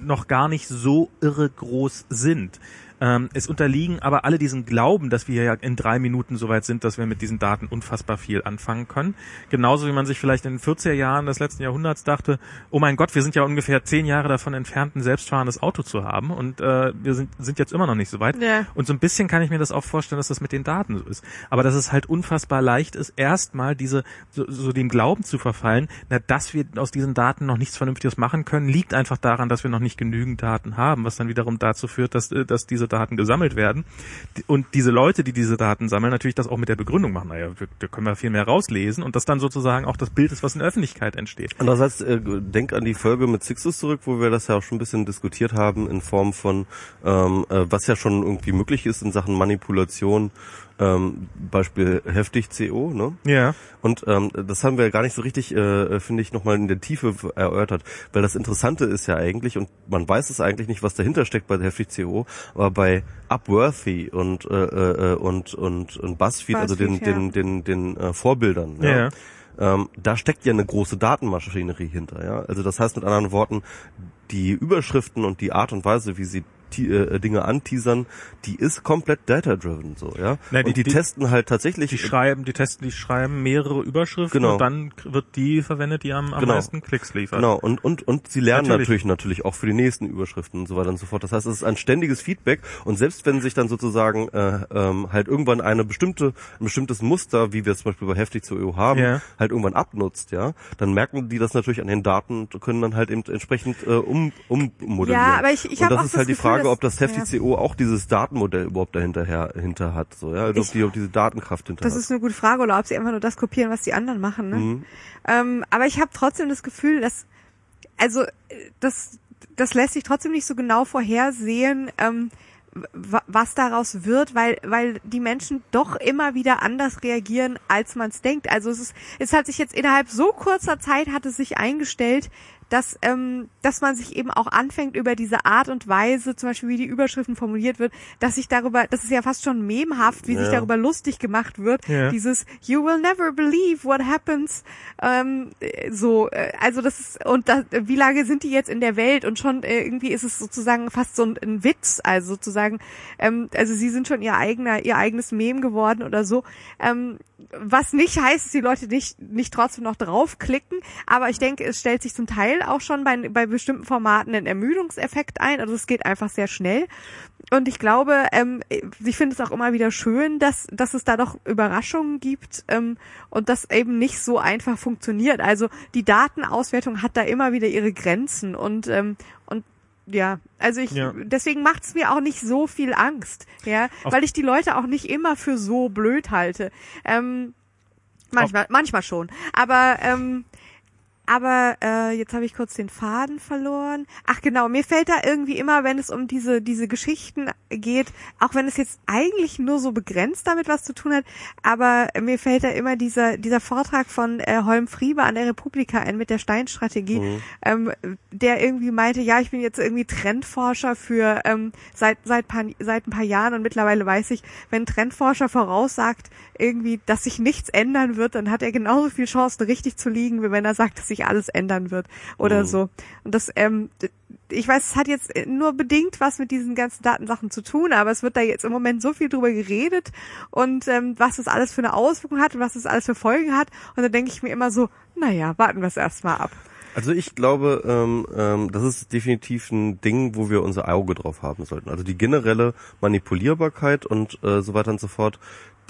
noch gar nicht so irre groß sind. Ähm, es unterliegen aber alle diesen Glauben, dass wir ja in drei Minuten soweit sind, dass wir mit diesen Daten unfassbar viel anfangen können. Genauso wie man sich vielleicht in den 40er Jahren des letzten Jahrhunderts dachte, oh mein Gott, wir sind ja ungefähr zehn Jahre davon entfernt, ein selbstfahrendes Auto zu haben und äh, wir sind, sind jetzt immer noch nicht so weit. Ja. Und so ein bisschen kann ich mir das auch vorstellen, dass das mit den Daten so ist. Aber dass es halt unfassbar leicht ist, erstmal diese so, so dem Glauben zu verfallen, na, dass wir aus diesen Daten noch nichts Vernünftiges machen können, liegt einfach daran, dass wir noch nicht genügend Daten haben, was dann wiederum dazu führt, dass, äh, dass diese Daten gesammelt werden. Und diese Leute, die diese Daten sammeln, natürlich das auch mit der Begründung machen, naja, da können wir viel mehr rauslesen und das dann sozusagen auch das Bild ist, was in der Öffentlichkeit entsteht. Andererseits, äh, denk an die Folge mit Sixus zurück, wo wir das ja auch schon ein bisschen diskutiert haben in Form von, ähm, äh, was ja schon irgendwie möglich ist in Sachen Manipulation, ähm, Beispiel heftig CO, ne? Ja. Und ähm, das haben wir gar nicht so richtig, äh, finde ich, nochmal in der Tiefe erörtert, weil das Interessante ist ja eigentlich, und man weiß es eigentlich nicht, was dahinter steckt bei heftig CO, aber bei Upworthy und äh, äh, und und und BuzzFeed, also den BuzzFeed, ja. den den den äh, Vorbildern, Ja. ja. Ähm, da steckt ja eine große Datenmaschinerie hinter, ja. Also das heißt mit anderen Worten, die Überschriften und die Art und Weise, wie sie äh, Dinge anteasern, die ist komplett data-driven, so, ja. Die- und die, die- testen halt tatsächlich Die schreiben, die testen, die schreiben mehrere Überschriften Genau. und dann wird die verwendet, die am, am Genau. meisten Klicks liefert. Genau, und, und, und sie lernen Natürlich. natürlich. natürlich auch für die nächsten Überschriften und so weiter und so fort. Das heißt, es ist ein ständiges Feedback und selbst wenn sich dann sozusagen äh, ähm, halt irgendwann eine bestimmte, ein bestimmtes Muster, wie wir es zum Beispiel bei Heftig zu EU haben, Ja. halt irgendwann abnutzt, ja, dann merken die das natürlich an den Daten und können dann halt eben entsprechend äh, um, ummodellieren. Ja, aber ich- ich Und hab das auch ist das halt die Gefühl, Frage, dass- ob das Heftig ja. Auch dieses Datenmodell überhaupt dahinter hinter hat, so, ja, also ob Ich- die, ob diese Datenkraft hinter Das hat. ist eine gute Frage, oder ob sie einfach nur das kopieren, was die anderen machen. Ne? Mhm. Ähm, aber ich habe trotzdem das Gefühl, dass, also das, das lässt sich trotzdem nicht so genau vorhersehen, ähm, wa- was daraus wird, weil, weil die Menschen doch immer wieder anders reagieren, als man es denkt. Also es ist, es hat sich jetzt innerhalb so kurzer Zeit hat es sich eingestellt, dass, ähm, dass man sich eben auch anfängt über diese Art und Weise, zum Beispiel wie die Überschriften formuliert wird, dass sich darüber, das ist ja fast schon memhaft, wie sich Ja. darüber lustig gemacht wird, Ja. dieses You will never believe what happens, ähm, äh, so, äh, also das ist, und das, wie lange sind die jetzt in der Welt und schon äh, irgendwie ist es sozusagen fast so ein, ein Witz, also sozusagen, ähm, also sie sind schon ihr eigener, ihr eigenes Mem geworden oder so, ähm, was nicht heißt, dass die Leute nicht, nicht trotzdem noch draufklicken, aber ich denke, es stellt sich zum Teil auch schon bei, bei bestimmten Formaten ein Ermüdungseffekt ein, also es geht einfach sehr schnell. Und ich glaube, ähm, ich finde es auch immer wieder schön, dass, dass es da doch Überraschungen gibt ähm, und das eben nicht so einfach funktioniert. Also die Datenauswertung hat da immer wieder ihre Grenzen und ähm, und ja, also ich Ja. deswegen macht es mir auch nicht so viel Angst, ja, Auf- weil ich die Leute auch nicht immer für so blöd halte. Ähm, manchmal, manchmal schon, aber ähm, aber äh, jetzt habe ich kurz den Faden verloren. Ach genau, mir fällt da irgendwie immer, wenn es um diese diese Geschichten geht, auch wenn es jetzt eigentlich nur so begrenzt damit was zu tun hat, aber mir fällt da immer dieser dieser Vortrag von äh, Holm Friebe an der Republika ein mit der Steinstrategie, ähm, der irgendwie meinte, ja, ich bin jetzt irgendwie Trendforscher für ähm, seit seit paar, seit ein paar Jahren und mittlerweile weiß ich, wenn ein Trendforscher voraussagt irgendwie, dass sich nichts ändern wird, dann hat er genauso viel Chancen richtig zu liegen, wie wenn er sagt, dass sich alles ändern wird oder Mhm. so. Und das, ähm, ich weiß, es hat jetzt nur bedingt was mit diesen ganzen Datensachen zu tun, aber es wird da jetzt im Moment so viel drüber geredet und ähm, was das alles für eine Auswirkung hat und was das alles für Folgen hat. Und da denke ich mir immer so, naja, warten wir es erstmal ab. Also ich glaube, ähm, ähm, das ist definitiv ein Ding, wo wir unser Auge drauf haben sollten. Also die generelle Manipulierbarkeit und äh, so weiter und so fort,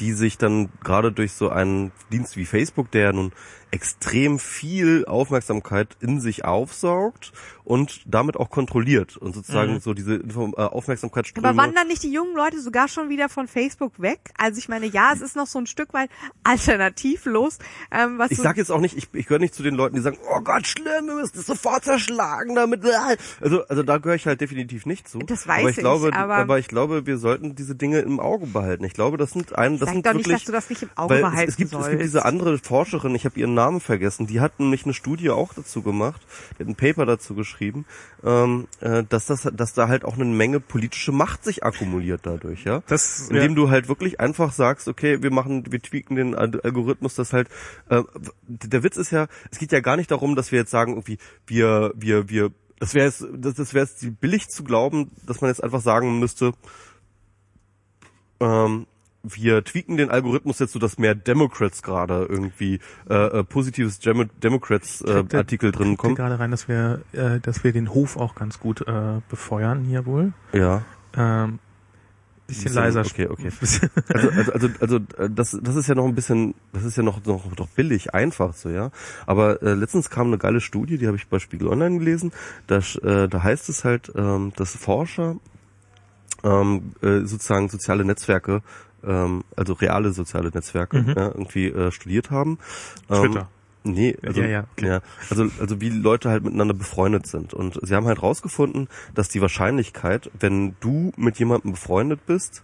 die sich dann gerade durch so einen Dienst wie Facebook, der ja nun extrem viel Aufmerksamkeit in sich aufsaugt und damit auch kontrolliert und sozusagen Mhm. so diese äh, Aufmerksamkeitsströme. Aber wandern nicht die jungen Leute sogar schon wieder von Facebook weg? Also ich meine, ja, es ist noch so ein Stück weit alternativlos. Ähm, was Ich so, sag jetzt auch nicht, ich, ich gehöre nicht zu den Leuten, die sagen, oh Gott, schlimm, wir müssen es sofort zerschlagen damit. Also, also da gehöre ich halt definitiv nicht zu. Das weiß aber ich. ich, glaube, aber- aber ich glaube, wir sollten diese Dinge im Auge behalten. Ich glaube, das sind ein, das sind doch nicht, wirklich, dass du das nicht im Auge behalten es, es gibt, sollst. es gibt diese andere Forscherin, ich habe ihren Namen vergessen, die hat nämlich eine Studie auch dazu gemacht, die hat ein Paper dazu geschrieben, ähm, äh, dass das, dass da halt auch eine Menge politische Macht sich akkumuliert dadurch, ja. Das, Indem ja. du halt wirklich einfach sagst, okay, wir machen, wir tweaken den Al- Algorithmus, das halt, äh, der Witz ist ja, es geht ja gar nicht darum, dass wir jetzt sagen, irgendwie, wir, wir, wir, das wäre jetzt, das, das wäre jetzt billig zu glauben, dass man jetzt einfach sagen müsste, ähm, wir tweaken den Algorithmus jetzt so, dass mehr Democrats gerade irgendwie äh, äh, positives Demo Democrats äh, der- Artikel drin kommen. gerade rein, dass wir, äh, dass wir den Hof auch ganz gut äh, befeuern hier wohl. Ja. Ähm, bisschen Bisschen- leiser. okay, okay. Bisschen- <laughs> Also, also, also, also äh, das, das ist ja noch ein bisschen, das ist ja noch, noch, noch billig, einfach so, ja. Aber äh, letztens kam eine geile Studie, die habe ich bei Spiegel Online gelesen. Da, äh, da heißt es halt, ähm, dass Forscher ähm, äh, sozusagen soziale Netzwerke, ähm, also reale soziale Netzwerke, Mhm. ja, irgendwie äh, studiert haben. Ähm, Twitter. Nee, also, Ja, ja, okay. ja, also, also wie Leute halt miteinander befreundet sind. Und sie haben halt rausgefunden, dass die Wahrscheinlichkeit, wenn du mit jemandem befreundet bist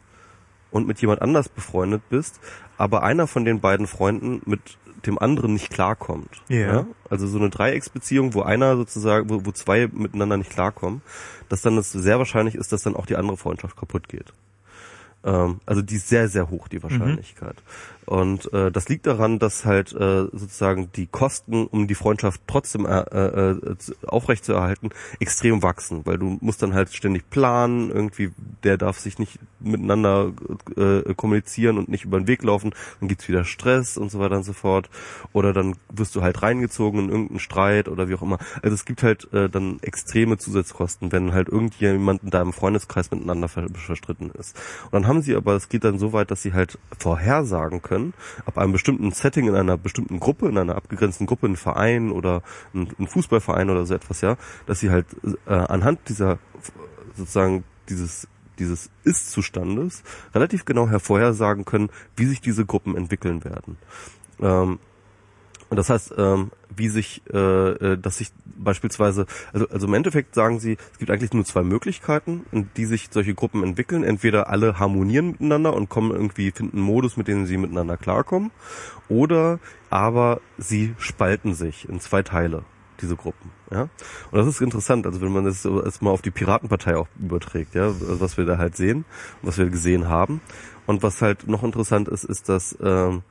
und mit jemand anders befreundet bist, aber einer von den beiden Freunden mit dem anderen nicht klarkommt. Ja. Also so eine Dreiecksbeziehung, wo einer sozusagen, wo, wo zwei miteinander nicht klarkommen, dass dann es sehr wahrscheinlich ist, dass dann auch die andere Freundschaft kaputt geht. Ähm, also die ist sehr, sehr hoch, die Wahrscheinlichkeit. Und äh, das liegt daran, dass halt äh, sozusagen die Kosten, um die Freundschaft trotzdem äh, äh, zu- aufrechtzuerhalten, extrem wachsen, weil du musst dann halt ständig planen, irgendwie, der darf sich nicht miteinander äh, kommunizieren und nicht über den Weg laufen, dann gibt's wieder Stress und so weiter und so fort. Oder dann wirst du halt reingezogen in irgendeinen Streit oder wie auch immer. Also es gibt halt äh, dann extreme Zusatzkosten, wenn halt irgendjemand in deinem Freundeskreis miteinander ver verstritten ist. Und dann haben sie aber, es geht dann so weit, dass sie halt vorhersagen können, ab einem bestimmten Setting in einer bestimmten Gruppe, in einer abgegrenzten Gruppe, ein Verein oder ein, ein Fußballverein oder so etwas, ja, dass sie halt äh, anhand dieser sozusagen dieses dieses Ist-Zustandes relativ genau hervorhersagen können, wie sich diese Gruppen entwickeln werden. Ähm, und das heißt, ähm, wie sich, äh, äh, dass sich beispielsweise, also, also im Endeffekt sagen sie, es gibt eigentlich nur zwei Möglichkeiten, in die sich solche Gruppen entwickeln. Entweder alle harmonieren miteinander und kommen irgendwie, finden Modus, mit dem sie miteinander klarkommen, oder aber sie spalten sich in zwei Teile diese Gruppen, ja. Und das ist interessant, also wenn man das erstmal auf die Piratenpartei auch überträgt, ja, was wir da halt sehen, was wir gesehen haben. Und was halt noch interessant ist, ist, dass ähm,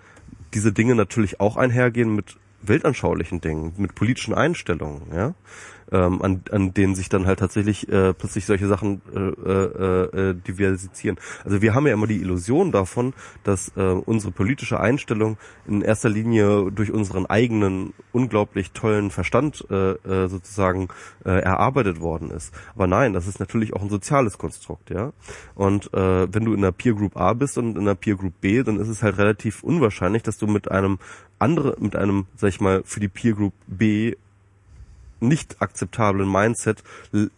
diese Dinge natürlich auch einhergehen mit weltanschaulichen Dingen, mit politischen Einstellungen, ja, ähm, an, an denen sich dann halt tatsächlich äh, plötzlich solche Sachen äh, äh, äh, diversizieren. Also wir haben ja immer die Illusion davon, dass äh, unsere politische Einstellung in erster Linie durch unseren eigenen unglaublich tollen Verstand äh, äh, sozusagen äh, erarbeitet worden ist. Aber nein, das ist natürlich auch ein soziales Konstrukt, ja. Und äh, wenn du in der Peer Group A bist und in der Peer Group B, dann ist es halt relativ unwahrscheinlich, dass du mit einem andere, mit einem, sag ich mal, für die Peer Group B nicht akzeptablen Mindset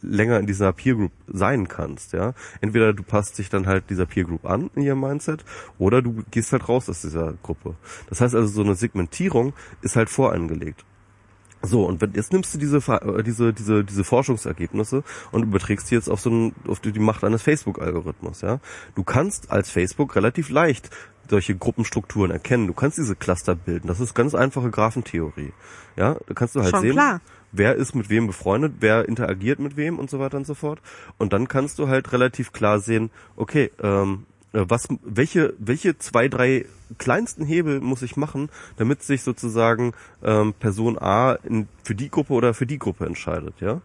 länger in dieser Peer Group sein kannst, ja. Entweder du passt dich dann halt dieser Peer Group an in ihrem Mindset oder du gehst halt raus aus dieser Gruppe. Das heißt also, so eine Segmentierung ist halt voreingelegt. So, und wenn, jetzt nimmst du diese, äh, diese, diese, diese Forschungsergebnisse und überträgst die jetzt auf so ein, auf die, die Macht eines Facebook-Algorithmus, ja. Du kannst als Facebook relativ leicht solche Gruppenstrukturen erkennen. Du kannst diese Cluster bilden. Das ist ganz einfache Graphentheorie. Ja, da kannst du halt Schon sehen, klar. Wer ist mit wem befreundet, wer interagiert mit wem und so weiter und so fort. Und dann kannst du halt relativ klar sehen, okay, ähm, äh, was, welche, welche zwei, drei kleinsten Hebel muss ich machen, damit sich sozusagen ähm, Person A in, für die Gruppe oder für die Gruppe entscheidet, ja?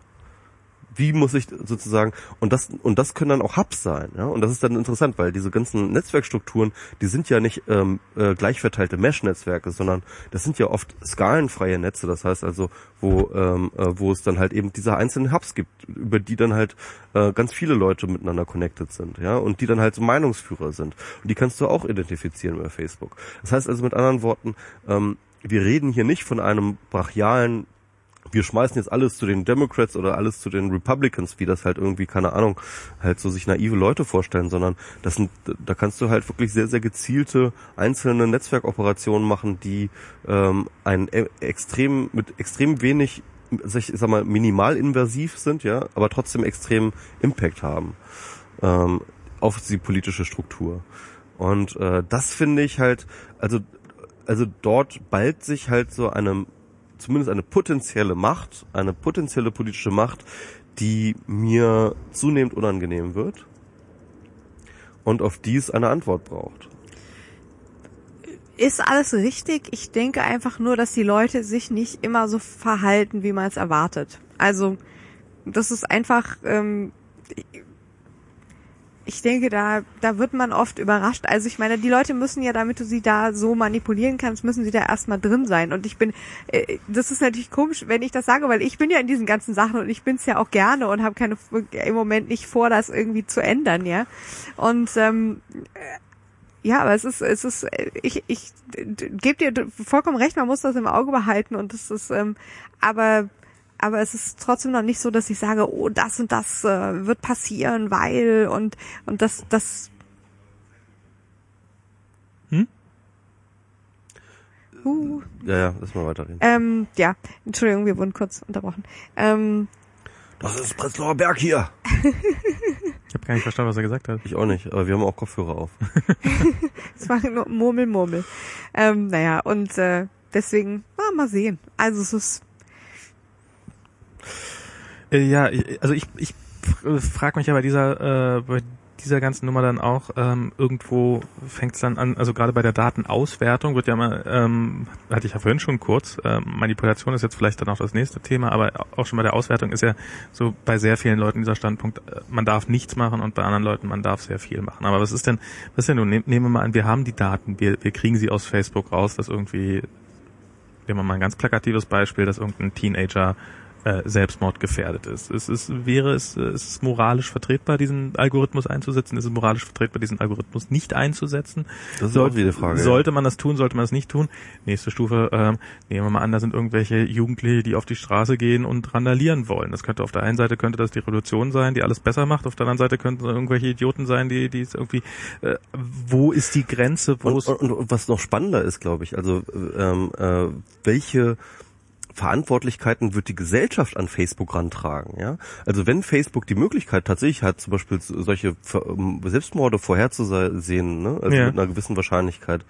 Wie muss ich sozusagen und das und das können dann auch Hubs sein, ja? Und das ist dann interessant, weil diese ganzen Netzwerkstrukturen, die sind ja nicht ähm, äh, gleich verteilte Mesh-Netzwerke, sondern das sind ja oft skalenfreie Netze. Das heißt also, wo ähm, äh, wo es dann halt eben diese einzelnen Hubs gibt, über die dann halt äh, ganz viele Leute miteinander connected sind, ja, und die dann halt so Meinungsführer sind. Und die kannst du auch identifizieren bei Facebook. Das heißt also mit anderen Worten, ähm, wir reden hier nicht von einem brachialen wir schmeißen jetzt alles zu den Democrats oder alles zu den Republicans, wie das halt irgendwie, keine Ahnung, halt so sich naive Leute vorstellen, sondern das sind, da kannst du halt wirklich sehr, sehr gezielte einzelne Netzwerkoperationen machen, die ähm, ein e extrem, mit extrem wenig, ich sag mal, minimal invasiv sind, ja, aber trotzdem extrem Impact haben ähm, auf die politische Struktur. Und äh, das finde ich halt, also, also dort ballt sich halt so eine zumindest eine potenzielle Macht, eine potenzielle politische Macht, die mir zunehmend unangenehm wird und auf die es eine Antwort braucht. Ist alles richtig? Ich denke einfach nur, dass die Leute sich nicht immer so verhalten, wie man es erwartet. Also, das ist einfach, ähm, ich denke, da, da wird man oft überrascht. Also ich meine, die Leute müssen ja, damit du sie da so manipulieren kannst, müssen sie da erstmal drin sein. Und ich bin, äh, das ist natürlich komisch, wenn ich das sage, weil ich bin ja in diesen ganzen Sachen und ich bin's ja auch gerne und habe keine im Moment nicht vor, das irgendwie zu ändern, ja. Und ähm, ja, aber es ist, es ist, ich, ich gebe dir vollkommen recht, man muss das im Auge behalten und das ist, ähm, aber aber es ist trotzdem noch nicht so, dass ich sage, oh, das und das äh, wird passieren, weil und und das das Hm? Uh, Ja, ja, lass mal weiterreden. ähm, ja, Entschuldigung, wir wurden kurz unterbrochen. Ähm, Das ist Prenzlauer Berg hier. Ich habe gar nicht verstanden, was er gesagt hat. Ich auch nicht, aber wir haben auch Kopfhörer auf. <laughs> es war nur Murmel, Murmel. Ähm, naja, und äh, deswegen, ah, mal sehen. Also es ist ja, ich- also ich, ich frage mich ja bei dieser, äh, bei dieser ganzen Nummer dann auch, ähm, irgendwo fängt es dann an, also gerade bei der Datenauswertung wird ja mal, ähm, hatte ich ja vorhin schon kurz, ähm, Manipulation ist jetzt vielleicht dann auch das nächste Thema, aber auch schon bei der Auswertung ist ja so bei sehr vielen Leuten dieser Standpunkt, äh, man darf nichts machen und bei anderen Leuten, man darf sehr viel machen. Aber was ist denn, was ist denn nun, nehm- nehmen wir mal an, wir haben die Daten, wir, wir kriegen sie aus Facebook raus, dass irgendwie nehmen wir mal ein ganz plakatives Beispiel, dass irgendein Teenager äh, Selbstmord gefährdet ist. Es ist, wäre es, äh, ist es moralisch vertretbar, diesen Algorithmus einzusetzen? Ist es moralisch vertretbar, diesen Algorithmus nicht einzusetzen? Das ist Soll- auch wieder Frage. ja. Sollte man das tun, sollte man das nicht tun? Nächste Stufe, ähm, nehmen wir mal an, da sind irgendwelche Jugendliche, die auf die Straße gehen und randalieren wollen. Das könnte auf der einen Seite könnte das die Revolution sein, die alles besser macht, auf der anderen Seite könnten es irgendwelche Idioten sein, die, die es irgendwie, äh, wo ist die Grenze, wo Und, und, und was noch spannender ist, glaube ich, also ähm, äh, welche Verantwortlichkeiten wird die Gesellschaft an Facebook rantragen, ja? Also wenn Facebook die Möglichkeit tatsächlich hat, zum Beispiel solche ähm, Selbstmorde vorherzusehen, ne? also Ja. mit einer gewissen Wahrscheinlichkeit,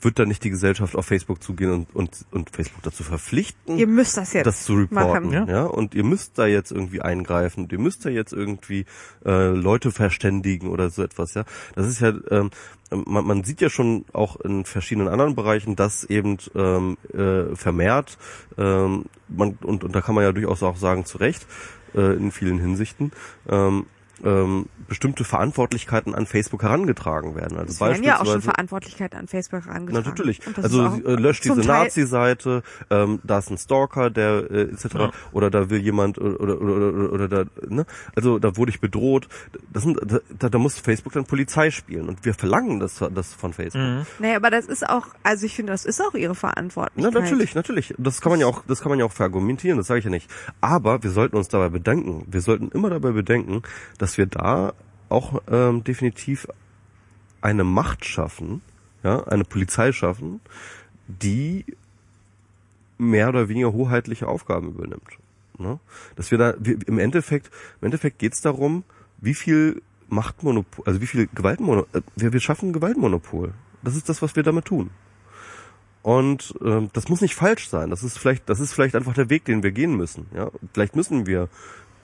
wird dann nicht die Gesellschaft auf Facebook zugehen und, und, und Facebook dazu verpflichten, ihr müsst das jetzt das zu reporten, machen. ja. und ihr müsst da jetzt irgendwie eingreifen, und ihr müsst da jetzt irgendwie äh, Leute verständigen oder so etwas, ja. Das ist ja, ähm, man, man sieht ja schon auch in verschiedenen anderen Bereichen, dass eben ähm, äh, vermehrt, ähm, man, und, und da kann man ja durchaus auch sagen, zu Recht, äh, in vielen Hinsichten, ähm, ähm, bestimmte Verantwortlichkeiten an Facebook herangetragen werden. Also Es werden ja auch schon Verantwortlichkeiten an Facebook na, herangetragen. natürlich. Und das Also äh, löscht diese Nazi-Seite, ähm, da ist ein Stalker, der äh, etc. Ja. Oder da will jemand oder oder oder, oder, oder da ne? Also da wurde ich bedroht. Das sind da, da muss Facebook dann Polizei spielen und wir verlangen das das von Facebook. Mhm. Nee, aber das ist auch, also ich finde, das ist auch ihre Na, Verantwortlichkeit. natürlich, natürlich. Das kann man ja auch, das kann man ja auch verargumentieren, das sage ich ja nicht. Aber wir sollten uns dabei bedenken, wir sollten immer dabei bedenken, dass wir da auch ähm, definitiv eine Macht schaffen, ja, eine Polizei schaffen, die mehr oder weniger hoheitliche Aufgaben übernimmt. Ne? Dass wir da, wir, im Endeffekt, im Endeffekt geht es darum, wie viel Machtmonopol, also wie viel Gewaltmonopol, äh, wir, wir schaffen Gewaltmonopol. Das ist das, was wir damit tun. Und ähm, das muss nicht falsch sein. Das ist vielleicht, das ist vielleicht einfach der Weg, den wir gehen müssen. Ja, vielleicht müssen wir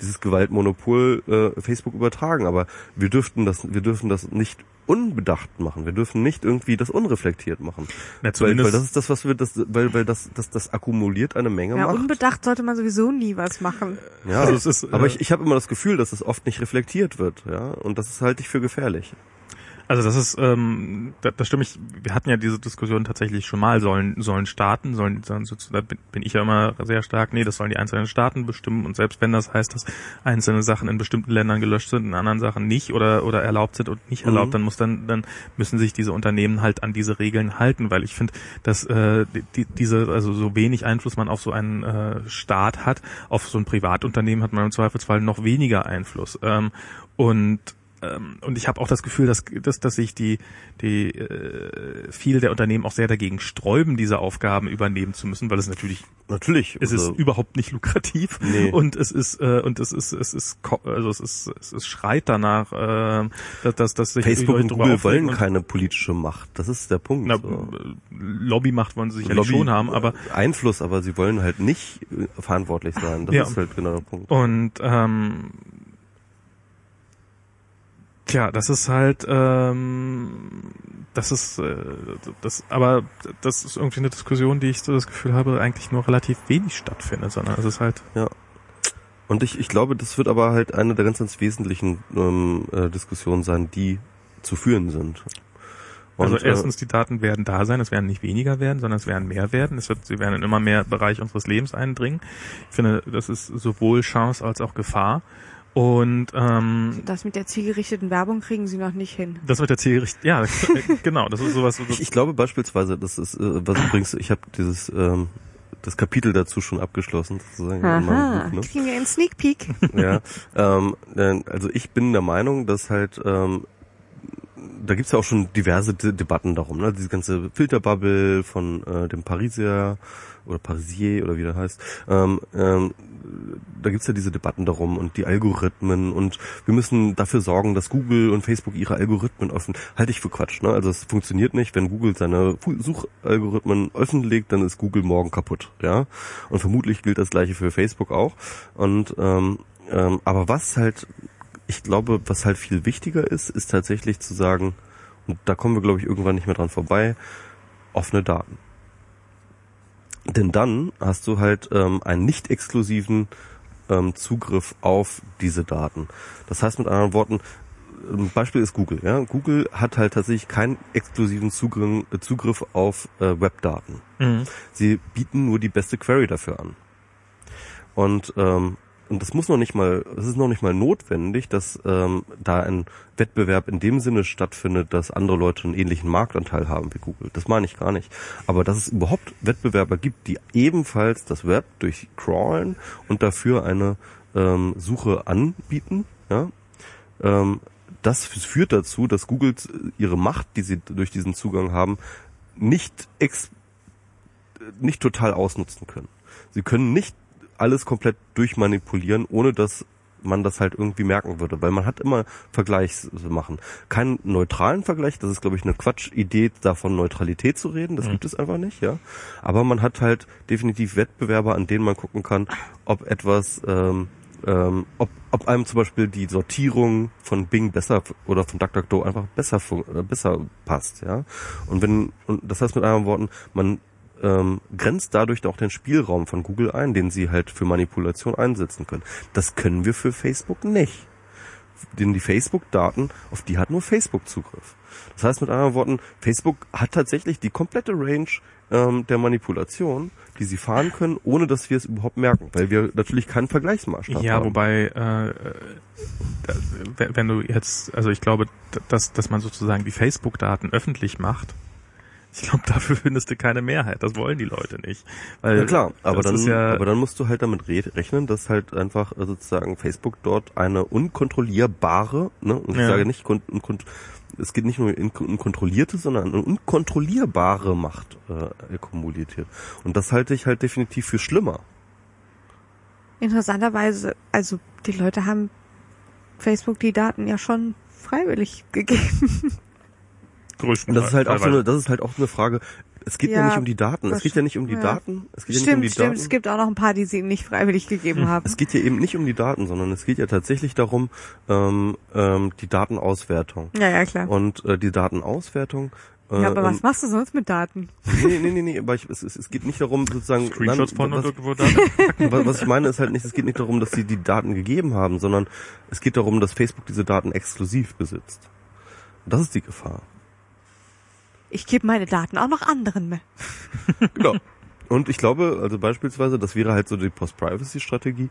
dieses Gewaltmonopol äh, Facebook übertragen, aber wir dürften das, wir dürfen das nicht unbedacht machen. Wir dürfen nicht irgendwie das unreflektiert machen, Na, weil, zumindest, weil das ist das, was wir, das, weil, weil das, das, das akkumuliert eine Menge Ja, Macht. unbedacht sollte man sowieso nie was machen. Ja, Also es ist, aber äh, ich, ich habe immer das Gefühl, dass es oft nicht reflektiert wird, ja, und das halte ich für gefährlich. Also das ist, ähm, da, da stimme ich, wir hatten ja diese Diskussion tatsächlich schon mal, sollen, sollen Staaten, sollen, da bin, ich ja immer sehr stark, nee, das sollen die einzelnen Staaten bestimmen und selbst wenn das heißt, dass einzelne Sachen in bestimmten Ländern gelöscht sind, in anderen Sachen nicht oder, oder erlaubt sind und nicht Mhm. erlaubt, dann muss dann, dann müssen sich diese Unternehmen halt an diese Regeln halten, weil ich finde, dass äh, die, diese, also so wenig Einfluss man auf so einen äh, Staat hat, auf so ein Privatunternehmen hat man im Zweifelsfall noch weniger Einfluss. Ähm, und ähm, und ich habe auch das Gefühl, dass, dass, dass sich die, die äh, viele der Unternehmen auch sehr dagegen sträuben, diese Aufgaben übernehmen zu müssen, weil es natürlich Natürlich. es also, ist überhaupt nicht lukrativ Nee. und es ist äh, und es ist es ist also es ist es ist schreit danach, äh, dass dass, dass sich Facebook und Google wollen keine politische Macht. Das ist der Punkt. na, so. Lobbymacht wollen sie sicherlich Lobby- schon haben, aber Einfluss, aber sie wollen halt nicht äh, verantwortlich sein. Das Ja. ist halt genau der Punkt. Und ähm, tja, das ist halt, ähm, das ist, äh, das, aber das ist irgendwie eine Diskussion, die ich so das Gefühl habe, eigentlich nur relativ wenig stattfindet, sondern es ist halt, Und ich, ich glaube, das wird aber halt eine der ganz, ganz wesentlichen ähm, äh, Diskussionen sein, die zu führen sind. Und, also äh, erstens, die Daten werden da sein, es werden nicht weniger werden, sondern es werden mehr werden. Es wird, sie werden in immer mehr Bereich unseres Lebens eindringen. Ich finde, das ist sowohl Chance als auch Gefahr. Und ähm, Das mit der zielgerichteten Werbung kriegen sie noch nicht hin. das mit der Zielrichtung, ja, <laughs> genau, das ist sowas. ich, ich glaube beispielsweise, das ist, äh, was übrigens, ich habe dieses ähm, das Kapitel dazu schon abgeschlossen, sozusagen. in meinem Aha, Buch, ne? kriegen wir einen Sneak Peek. <laughs> ja, ähm, äh, also ich bin der Meinung, dass halt ähm, da gibt's ja auch schon diverse De Debatten darum, ne? Diese ganze Filterbubble von äh, dem Parisier oder Parisier oder wie der heißt. Ähm, ähm, da gibt's ja diese Debatten darum und die Algorithmen und wir müssen dafür sorgen, dass Google und Facebook ihre Algorithmen öffnen. Halte ich für Quatsch, ne? Also es funktioniert nicht, wenn Google seine Suchalgorithmen offenlegt, dann ist Google morgen kaputt, ja? Und vermutlich gilt das gleiche für Facebook auch. Und ähm, ähm, aber was halt ich glaube, was halt viel wichtiger ist, ist tatsächlich zu sagen, und da kommen wir, glaube ich, irgendwann nicht mehr dran vorbei, offene Daten. Denn dann hast du halt ähm, einen nicht exklusiven ähm, Zugriff auf diese Daten. Das heißt mit anderen Worten, ein Beispiel ist Google. Ja? Google hat halt tatsächlich keinen exklusiven Zugriff, äh, Zugriff auf äh, Webdaten. Mhm. Sie bieten nur die beste Query dafür an. Und ähm, und das muss noch nicht mal, es ist noch nicht mal notwendig, dass ähm, da ein Wettbewerb in dem Sinne stattfindet, dass andere Leute einen ähnlichen Marktanteil haben wie Google. Das meine ich gar nicht. Aber dass es überhaupt Wettbewerber gibt, die ebenfalls das Web durchcrawlen und dafür eine ähm, Suche anbieten, ja, ähm, das führt dazu, dass Google ihre Macht, die sie durch diesen Zugang haben, nicht ex nicht total ausnutzen können. Sie können nicht alles komplett durchmanipulieren, ohne dass man das halt irgendwie merken würde, weil man hat immer Vergleichs machen. Keinen neutralen Vergleich, das ist glaube ich eine Quatschidee, davon Neutralität zu reden, das gibt es einfach nicht, ja. Aber man hat halt definitiv Wettbewerber, an denen man gucken kann, ob etwas, ähm, ähm, ob, ob einem zum Beispiel die Sortierung von Bing besser oder von DuckDuckGo einfach besser äh, besser passt, ja. Und wenn und das heißt mit anderen Worten, man ähm, grenzt dadurch auch den Spielraum von Google ein, den sie halt für Manipulation einsetzen können. Das können wir für Facebook nicht. Denn die Facebook-Daten, auf die hat nur Facebook Zugriff. Das heißt mit anderen Worten, Facebook hat tatsächlich die komplette Range ähm, der Manipulation, die sie fahren können, ohne dass wir es überhaupt merken, weil wir natürlich keinen Vergleichsmaßstab Ja, haben. wobei, äh, wenn du jetzt, also ich glaube, dass, dass man sozusagen die Facebook-Daten öffentlich macht, ich glaube, <laughs> dafür findest du keine Mehrheit. Das wollen die Leute nicht. Weil Ja klar, aber das dann, ist ja, aber dann musst du halt damit re rechnen, dass halt einfach äh, sozusagen Facebook dort eine unkontrollierbare, ne, und ich Ja. sage nicht, es geht nicht nur in, in kontrollierte, sondern eine unkontrollierbare Macht äh, akkumuliert. Und das halte ich halt definitiv für schlimmer. Interessanterweise, also die Leute haben Facebook die Daten ja schon freiwillig <laughs> gegeben. Größten Und das ist halt auch so eine, das ist halt auch eine Frage. Es geht ja, Ja, nicht um die Daten. Es geht ja nicht um die ja. Daten. Es geht ja nicht um Stimmt, die stimmt. Daten. Es gibt auch noch ein paar, die sie nicht freiwillig gegeben haben. Es geht hier eben nicht um die Daten, sondern es geht ja tatsächlich darum, ähm, ähm, die Datenauswertung. Ja, ja, klar. Und äh, die Datenauswertung. Äh, ja, aber was ähm, machst du sonst mit Daten? Nee, nee, nee, nee, aber ich, es, es, es geht nicht darum, sozusagen. <laughs> Screenshots nein, von und was, irgendwo da. was, was ich meine ist halt nicht, es geht nicht darum, dass sie die Daten gegeben haben, sondern es geht darum, dass Facebook diese Daten exklusiv besitzt. Und das ist die Gefahr. Ich gebe meine Daten auch noch anderen mehr. Genau. <laughs> Und ich glaube, also beispielsweise, das wäre halt so die Post-Privacy-Strategie,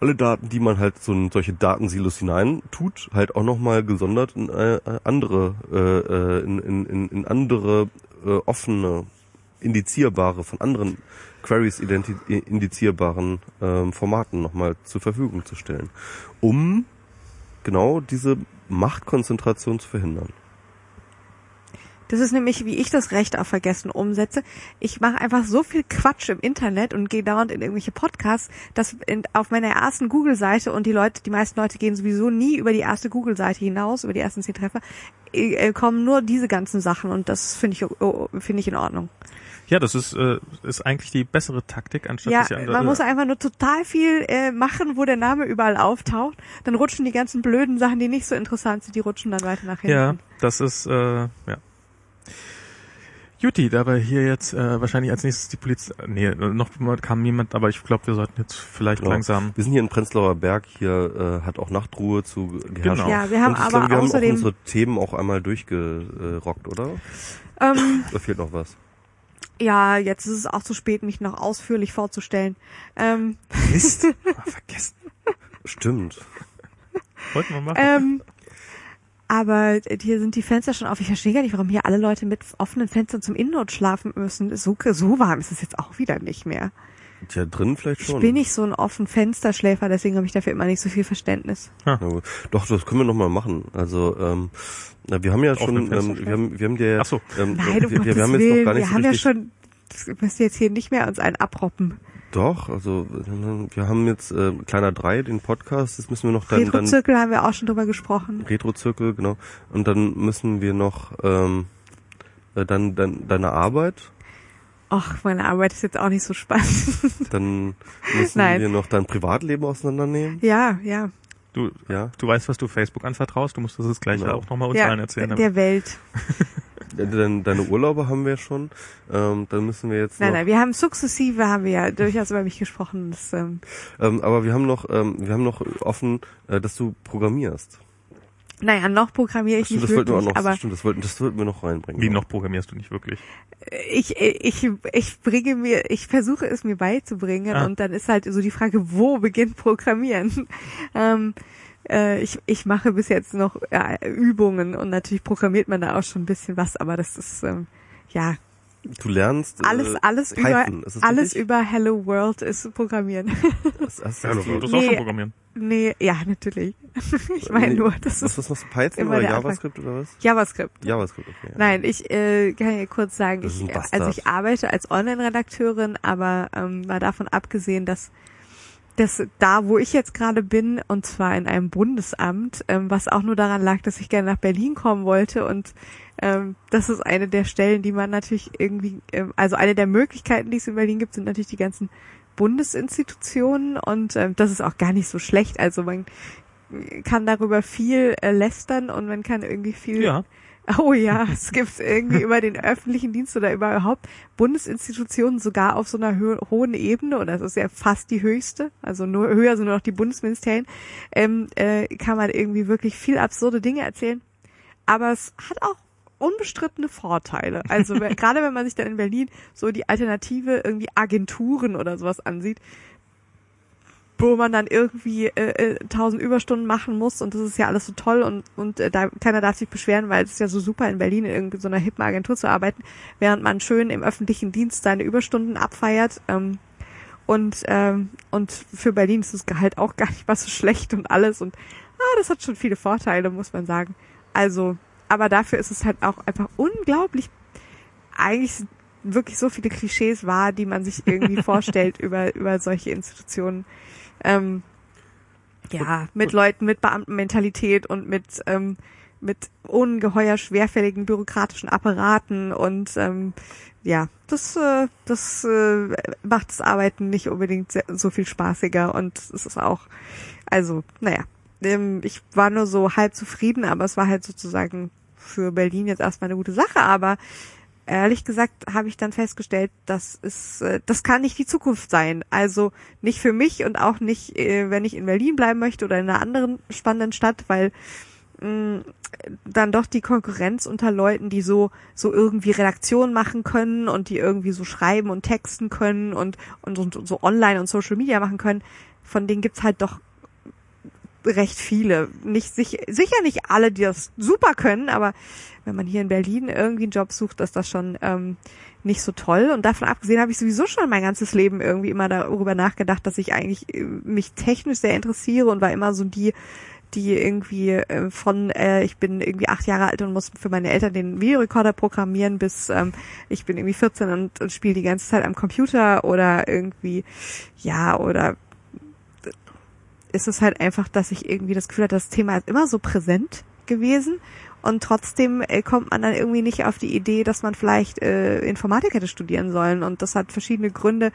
alle Daten, die man halt so in solche Datensilos hinein tut, halt auch nochmal gesondert in äh, andere, äh, äh, in, in, in, andere äh, offene, indizierbare, von anderen Queries indizierbaren ähm, Formaten nochmal zur Verfügung zu stellen, um genau diese Machtkonzentration zu verhindern. Das ist nämlich, wie ich das Recht auf Vergessen umsetze. Ich mache einfach so viel Quatsch im Internet und gehe dauernd in irgendwelche Podcasts, dass in, auf meiner ersten Google-Seite und die Leute, die meisten Leute gehen sowieso nie über die erste Google-Seite hinaus, über die ersten zehn Treffer, äh, äh, kommen nur diese ganzen Sachen und das finde ich oh, finde ich in Ordnung. Ja, das ist, äh, ist eigentlich die bessere Taktik, anstatt Ja, sich an man muss einfach nur total viel äh, machen, wo der Name überall auftaucht. Dann rutschen die ganzen blöden Sachen, die nicht so interessant sind, die rutschen dann weiter nach hinten. Ja, das ist, äh, ja. Juti, da wir hier jetzt äh, wahrscheinlich als nächstes die Polizei, nee, noch kam niemand, aber ich glaube, wir sollten jetzt vielleicht Genau. langsam. Wir sind hier in Prenzlauer Berg, hier äh, hat auch Nachtruhe zu geherrscht. Genau. Ja, wir haben Und aber glaube, wir haben auch außerdem- unsere Themen auch einmal durchgerockt, oder? Ähm, <laughs> Da fehlt noch was. ja, jetzt ist es auch zu spät, mich noch ausführlich vorzustellen. Ähm, Mist, ah, <laughs> vergessen. Stimmt. Wollten wir machen. ähm, aber hier sind die Fenster schon auf. Ich verstehe gar nicht, warum hier alle Leute mit offenen Fenstern zum Innenort schlafen müssen. So, so warm ist es jetzt auch wieder nicht mehr. Tja, drin vielleicht Ich schon. bin nicht so ein offen Fensterschläfer, deswegen habe ich dafür immer nicht so viel Verständnis. Gut. Doch, das können wir noch mal machen. Also, ähm, na, wir haben ja schon, ähm, wir haben, wir haben dir, Ach so. ähm, Nein, um wir, wir haben jetzt noch gar nicht wir so haben ja schon, müsst ihr jetzt hier nicht mehr uns einen abroppen. Doch, also wir haben jetzt äh, kleiner drei den Podcast. Das müssen wir noch dann, dann Retro-Zirkel haben wir auch schon drüber gesprochen. Retro-Zirkel, genau. Und dann müssen wir noch ähm, äh, dann, dann deine Arbeit. Ach, meine Arbeit ist jetzt auch nicht so spannend. <laughs> Dann müssen Nein. wir noch dein Privatleben auseinandernehmen. ja, ja. Du, Ja. du weißt, was du Facebook anvertraust, du musst das jetzt gleich Genau. auch nochmal uns ja, allen erzählen. der Welt. <laughs> Deine, deine Urlaube haben wir schon. Ähm, dann müssen wir jetzt Nein, noch, nein, wir haben sukzessive, haben wir ja durchaus über mich gesprochen. Das, ähm, Ähm, aber wir haben noch, ähm, wir haben noch offen, äh, dass du programmierst. naja, noch programmiere ich Stimmt, nicht das wollten wir auch wirklich, noch, aber stimmt, das wollten, das wollten wir noch reinbringen. Wie noch programmierst du nicht wirklich? ich, ich, ich bringe mir, ich versuche es mir beizubringen Ah. und dann ist halt so die Frage, wo beginnt Programmieren? <laughs> ähm, äh, ich, ich mache bis jetzt noch ja, Übungen und natürlich programmiert man da auch schon ein bisschen was, aber das ist ähm, ja Du lernst äh, alles, alles über Python, ist das alles richtig? über Hello World ist Programmieren. Das, das, das, du würdest Nee. auch schon programmieren. nee, ja natürlich. <laughs> ich meine nur, das was, ist was machst du, Python immer oder der Anfang. JavaScript oder was? JavaScript. JavaScript, okay. ja. Nein, ich äh, kann ja kurz sagen, Das ist ich, Bastard. also ich arbeite als Online-Redakteurin, aber ähm, mal davon abgesehen, dass dass da, wo ich jetzt gerade bin, und zwar in einem Bundesamt, ähm, was auch nur daran lag, dass ich gerne nach Berlin kommen wollte und ähm, das ist eine der Stellen, die man natürlich irgendwie, ähm, also eine der Möglichkeiten, die es in Berlin gibt, sind natürlich die ganzen Bundesinstitutionen und ähm, das ist auch gar nicht so schlecht. Also man kann darüber viel äh, lästern und man kann irgendwie viel Ja. <laughs> Oh ja, es gibt irgendwie über den öffentlichen Dienst oder überhaupt Bundesinstitutionen sogar auf so einer hö hohen Ebene, oder das ist ja fast die höchste, also nur höher sind nur noch die Bundesministerien, ähm, äh, kann man irgendwie wirklich viel absurde Dinge erzählen. Aber es hat auch unbestrittene Vorteile. Also <laughs> gerade wenn man sich dann in Berlin so die Alternative irgendwie Agenturen oder sowas ansieht, wo man dann irgendwie äh, äh, 1000 Überstunden machen muss und das ist ja alles so toll und und äh, da keiner darf sich beschweren, weil es ist ja so super in Berlin in irgendwie so einer hippen Agentur zu arbeiten, während man schön im öffentlichen Dienst seine Überstunden abfeiert ähm, und ähm, und für Berlin ist das Gehalt auch gar nicht mal so schlecht und alles und ah, das hat schon viele Vorteile, muss man sagen. Also, aber dafür ist es halt auch einfach unglaublich eigentlich wirklich so viele Klischees wahr, die man sich irgendwie <laughs> vorstellt über über solche Institutionen. Ähm, ja, mit Leuten mit Beamtenmentalität und mit ähm, mit ungeheuer schwerfälligen bürokratischen Apparaten und ähm, ja, das äh, das äh, macht das Arbeiten nicht unbedingt sehr, so viel spaßiger und es ist auch also naja, ähm, ich war nur so halb zufrieden, aber es war halt sozusagen für Berlin jetzt erstmal eine gute Sache, aber ehrlich gesagt habe ich dann festgestellt, das ist, äh, das kann nicht die Zukunft sein. Also nicht für mich und auch nicht, äh, wenn ich in Berlin bleiben möchte oder in einer anderen spannenden Stadt, weil mh, dann doch die Konkurrenz unter Leuten, die so so irgendwie Redaktion machen können und die irgendwie so schreiben und texten können und und, und so online und Social Media machen können, von denen gibt's halt doch recht viele. Nicht sich, sicher nicht alle, die das super können, aber wenn man hier in Berlin irgendwie einen Job sucht, ist das schon ähm, nicht so toll. Und davon abgesehen habe ich sowieso schon mein ganzes Leben irgendwie immer darüber nachgedacht, dass ich eigentlich äh, mich technisch sehr interessiere und war immer so die, die irgendwie äh, von äh, ich bin irgendwie acht Jahre alt und muss für meine Eltern den Videorekorder programmieren, bis ähm, ich bin irgendwie 14 und, und spiele die ganze Zeit am Computer oder irgendwie ja oder ist es halt einfach, dass ich irgendwie das Gefühl hatte, das Thema ist immer so präsent gewesen und trotzdem äh, kommt man dann irgendwie nicht auf die Idee, dass man vielleicht äh, Informatik hätte studieren sollen und das hat verschiedene Gründe,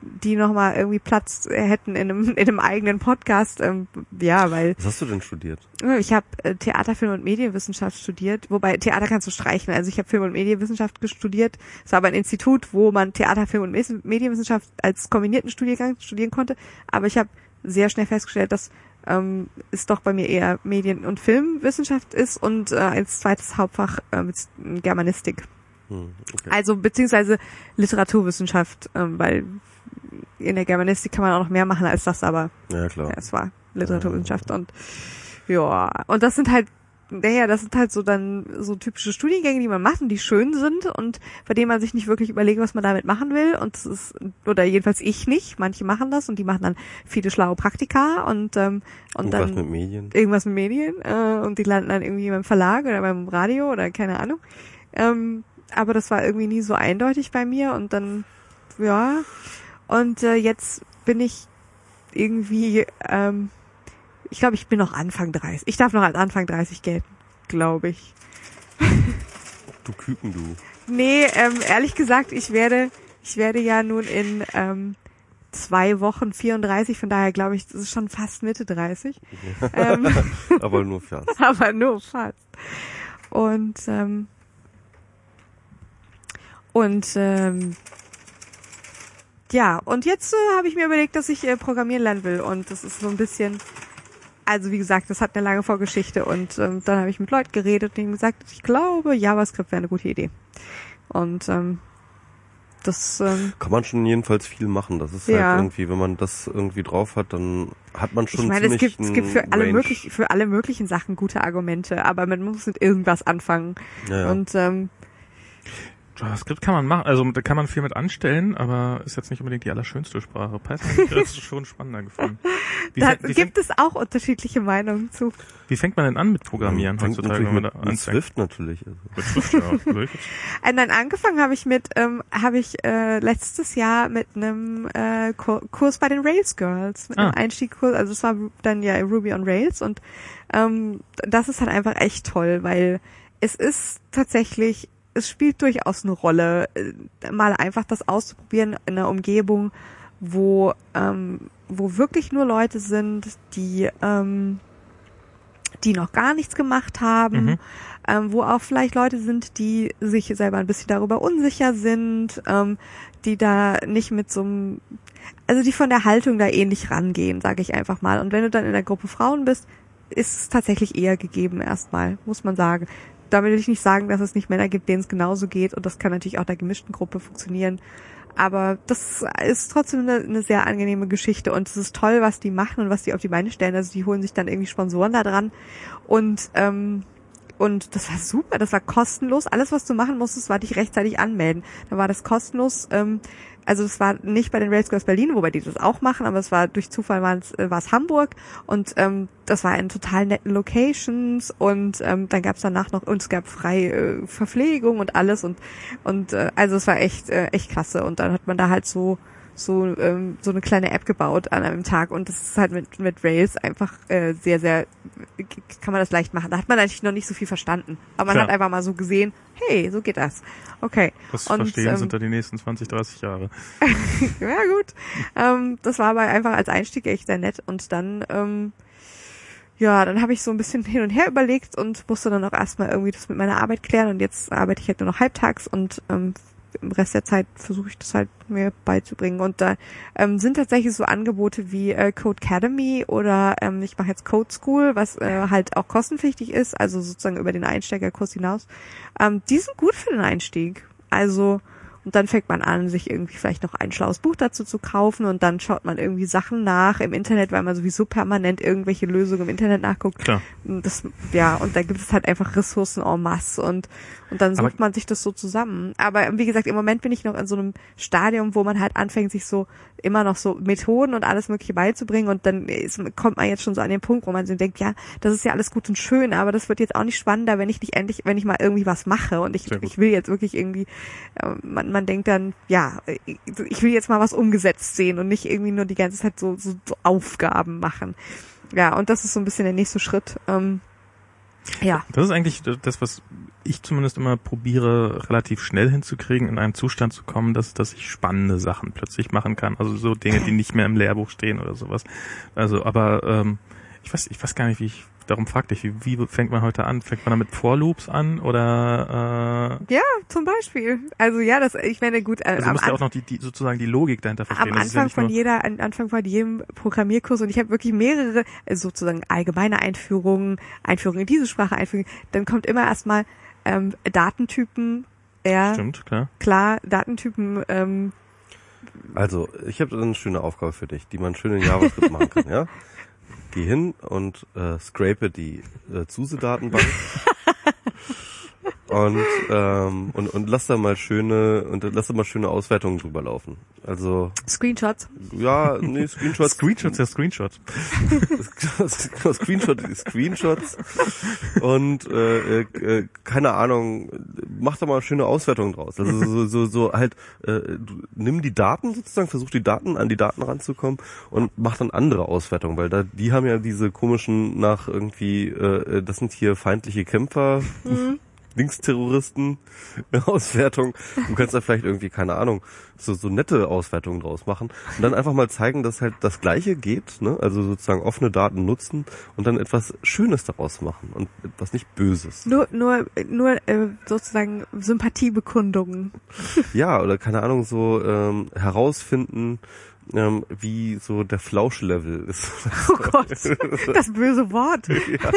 die nochmal irgendwie Platz hätten in einem, in einem eigenen Podcast. Ähm, ja, weil Was hast du denn studiert? ich habe äh, Theater, Film und Medienwissenschaft studiert, wobei Theater kannst du streichen. Also ich habe Film und Medienwissenschaft studiert. Es war aber ein Institut, wo man Theater, Film und Medienwissenschaft als kombinierten Studiengang studieren konnte. Aber ich habe sehr schnell festgestellt, dass ähm, es doch bei mir eher Medien- und Filmwissenschaft ist und äh, als zweites Hauptfach äh, Germanistik. Hm, okay. Also beziehungsweise Literaturwissenschaft, ähm, weil in der Germanistik kann man auch noch mehr machen als das, aber Ja, klar. ja, es war Literaturwissenschaft und ja, und das sind halt, naja, das sind halt so dann so typische Studiengänge, die man macht und die schön sind und bei denen man sich nicht wirklich überlegt, was man damit machen will und das ist, oder jedenfalls ich nicht, manche machen das und die machen dann viele schlaue Praktika und, ähm, und Irgendwas dann mit Medien. irgendwas mit Medien äh, und die landen dann irgendwie beim Verlag oder beim Radio oder keine Ahnung. Ähm, aber das war irgendwie nie so eindeutig bei mir und dann, ja. Und äh, jetzt bin ich irgendwie, ähm, ich glaube, ich bin noch Anfang 30. Ich darf noch als Anfang 30 gelten, glaube ich. Du Küken, du. Nee, ähm, ehrlich gesagt, ich werde, ich werde ja nun in ähm, zwei Wochen 34, von daher glaube ich, das ist schon fast Mitte 30. ähm, <laughs> Aber nur fast. <laughs> aber nur fast. Und ähm, und ähm, ja, und jetzt äh, habe ich mir überlegt, dass ich äh, programmieren lernen will und das ist so ein bisschen also wie gesagt, das hat eine lange Vorgeschichte und ähm, dann habe ich mit Leuten geredet und ihnen gesagt, ich glaube, JavaScript wäre eine gute Idee. Und ähm, das ähm, Kann man schon jedenfalls viel machen. Das ist Ja. halt irgendwie, wenn man das irgendwie drauf hat, dann hat man schon ich meine, es gibt, es gibt für alle möglichen für alle möglichen Sachen gute Argumente, aber man muss mit irgendwas anfangen. Ja, ja. Und ähm, JavaScript kann man machen, also da kann man viel mit anstellen, aber ist jetzt nicht unbedingt die allerschönste Sprache. Python das <laughs> ist schon spannender gefunden. Wie, da fängt- wie, gibt es auch unterschiedliche Meinungen zu. wie fängt man denn an mit Programmieren Fängt heutzutage, mit, mit anfängt? Swift natürlich. Also. Mit Swift, ja. Äh, Nein, angefangen habe ich mit, ähm, habe ich äh, letztes Jahr mit einem äh, Kur Kurs bei den Rails Girls, mit einem Ah. Einstiegskurs, also es war dann ja Ruby on Rails und ähm, das ist halt einfach echt toll, weil es ist tatsächlich, es spielt durchaus eine Rolle, äh, mal einfach das auszuprobieren in einer Umgebung, wo ähm, wo wirklich nur Leute sind, die ähm, die noch gar nichts gemacht haben, Mhm. ähm, wo auch vielleicht Leute sind, die sich selber ein bisschen darüber unsicher sind, ähm, die da nicht mit so einem, also die von der Haltung da ähnlich rangehen, sage ich einfach mal. Und wenn du dann in der Gruppe Frauen bist, ist es tatsächlich eher gegeben erstmal, muss man sagen. Damit will ich nicht sagen, dass es nicht Männer gibt, denen es genauso geht und das kann natürlich auch der gemischten Gruppe funktionieren. Aber das ist trotzdem eine, eine sehr angenehme Geschichte und es ist toll, was die machen und was die auf die Beine stellen. Also die holen sich dann irgendwie Sponsoren da dran und ähm, und das war super, das war kostenlos. Alles, was du machen musstest, war dich rechtzeitig anmelden. Da war das kostenlos. Ähm, also es war nicht bei den Rails Girls Berlin, wobei die das auch machen, aber es war durch Zufall war es, äh, Hamburg. Und ähm, das war in total netten Locations und ähm, dann gab es danach noch und es gab freie äh, Verpflegung und alles und und äh, also es war echt äh, echt klasse. Und dann hat man da halt so so ähm, so eine kleine App gebaut an einem Tag und das ist halt mit mit Rails einfach äh, sehr sehr kann man das leicht machen. Da hat man eigentlich noch nicht so viel verstanden, aber man Klar. hat einfach mal so gesehen, hey, so geht das. Okay. Das Und, Verstehen ähm, sind da die nächsten 20, 30 Jahre. <laughs> Ja, gut. Ähm, das war aber einfach als Einstieg echt sehr nett. Und dann, ähm, ja, dann habe ich so ein bisschen <laughs> hin und her überlegt und musste dann auch erstmal irgendwie das mit meiner Arbeit klären. Und jetzt arbeite ich halt nur noch halbtags und ähm, im Rest der Zeit versuche ich das halt mir beizubringen. Und da ähm, sind tatsächlich so Angebote wie äh, Code Academy oder ähm, ich mache jetzt Code School, was äh, halt auch kostenpflichtig ist, also sozusagen über den Einsteigerkurs hinaus. Ähm, die sind gut für den Einstieg. Also und dann fängt man an, sich irgendwie vielleicht noch ein schlaues Buch dazu zu kaufen und dann schaut man irgendwie Sachen nach im Internet, weil man sowieso permanent irgendwelche Lösungen im Internet nachguckt. Klar. Und Das, ja, und da gibt es halt einfach Ressourcen en masse und, und dann sucht Aber- man sich das so zusammen. Aber wie gesagt, im Moment bin ich noch in so einem Stadium, wo man halt anfängt, sich so immer noch so Methoden und alles Mögliche beizubringen und dann ist, kommt man jetzt schon so an den Punkt, wo man sich denkt, ja, das ist ja alles gut und schön, aber das wird jetzt auch nicht spannender, wenn ich nicht endlich, wenn ich mal irgendwie was mache und ich, ich will jetzt wirklich irgendwie, äh, man, man denkt dann, ja, ich will jetzt mal was umgesetzt sehen und nicht irgendwie nur die ganze Zeit so, so, so Aufgaben machen. Ja, und das ist so ein bisschen der nächste Schritt. Ähm, ja. Das ist eigentlich das, was ich zumindest immer probiere, relativ schnell hinzukriegen, in einen Zustand zu kommen, dass, dass ich spannende Sachen plötzlich machen kann. Also so Dinge, die nicht mehr im Lehrbuch stehen oder sowas. Also, aber ähm, ich weiß, ich weiß gar nicht, wie ich darum fragte ich, wie, wie fängt man heute an? Fängt man da mit For-Loops an oder äh Ja, zum Beispiel. Also ja, das ich meine gut. Äh, also du musst ja auch noch die, die sozusagen die Logik dahinter verstehen. Am Anfang ja von jeder, am Anfang von jedem Programmierkurs und ich habe wirklich mehrere äh, sozusagen allgemeine Einführungen, Einführungen in diese Sprache, Einführungen. Dann kommt immer erstmal ähm, Datentypen. Ja, Stimmt, klar. Klar, Datentypen. Ähm, also, ich habe eine schöne Aufgabe für dich, die man schön in JavaScript machen kann, ja? <laughs> Geh hin und äh, scrape die äh, SUSE-Datenbank <laughs> und, ähm, und und lass da mal schöne und lass da mal schöne Auswertungen drüber laufen. Also Screenshots. Ja, nee, Screenshots. Screenshots, ja Screenshots. <laughs> Screenshot, Screenshots und äh, äh, keine Ahnung, mach da mal schöne Auswertungen draus. Also so so, so halt äh, nimm die Daten sozusagen, versuch die Daten an die Daten ranzukommen und mach dann andere Auswertungen, weil da die haben ja diese komischen nach irgendwie äh, das sind hier feindliche Kämpfer. Mhm. Linksterroristen <laughs> Auswertung. Du kannst da vielleicht irgendwie, keine Ahnung, so, so nette Auswertungen draus machen und dann einfach mal zeigen, dass halt das Gleiche geht, ne? Also sozusagen offene Daten nutzen und dann etwas Schönes daraus machen und etwas nicht Böses. Nur, nur, nur äh, sozusagen Sympathiebekundungen. <laughs> Ja, oder keine Ahnung, so ähm, herausfinden, ähm, wie so der Flauschlevel ist. <laughs> Oh Gott, das böse Wort. <laughs> ja,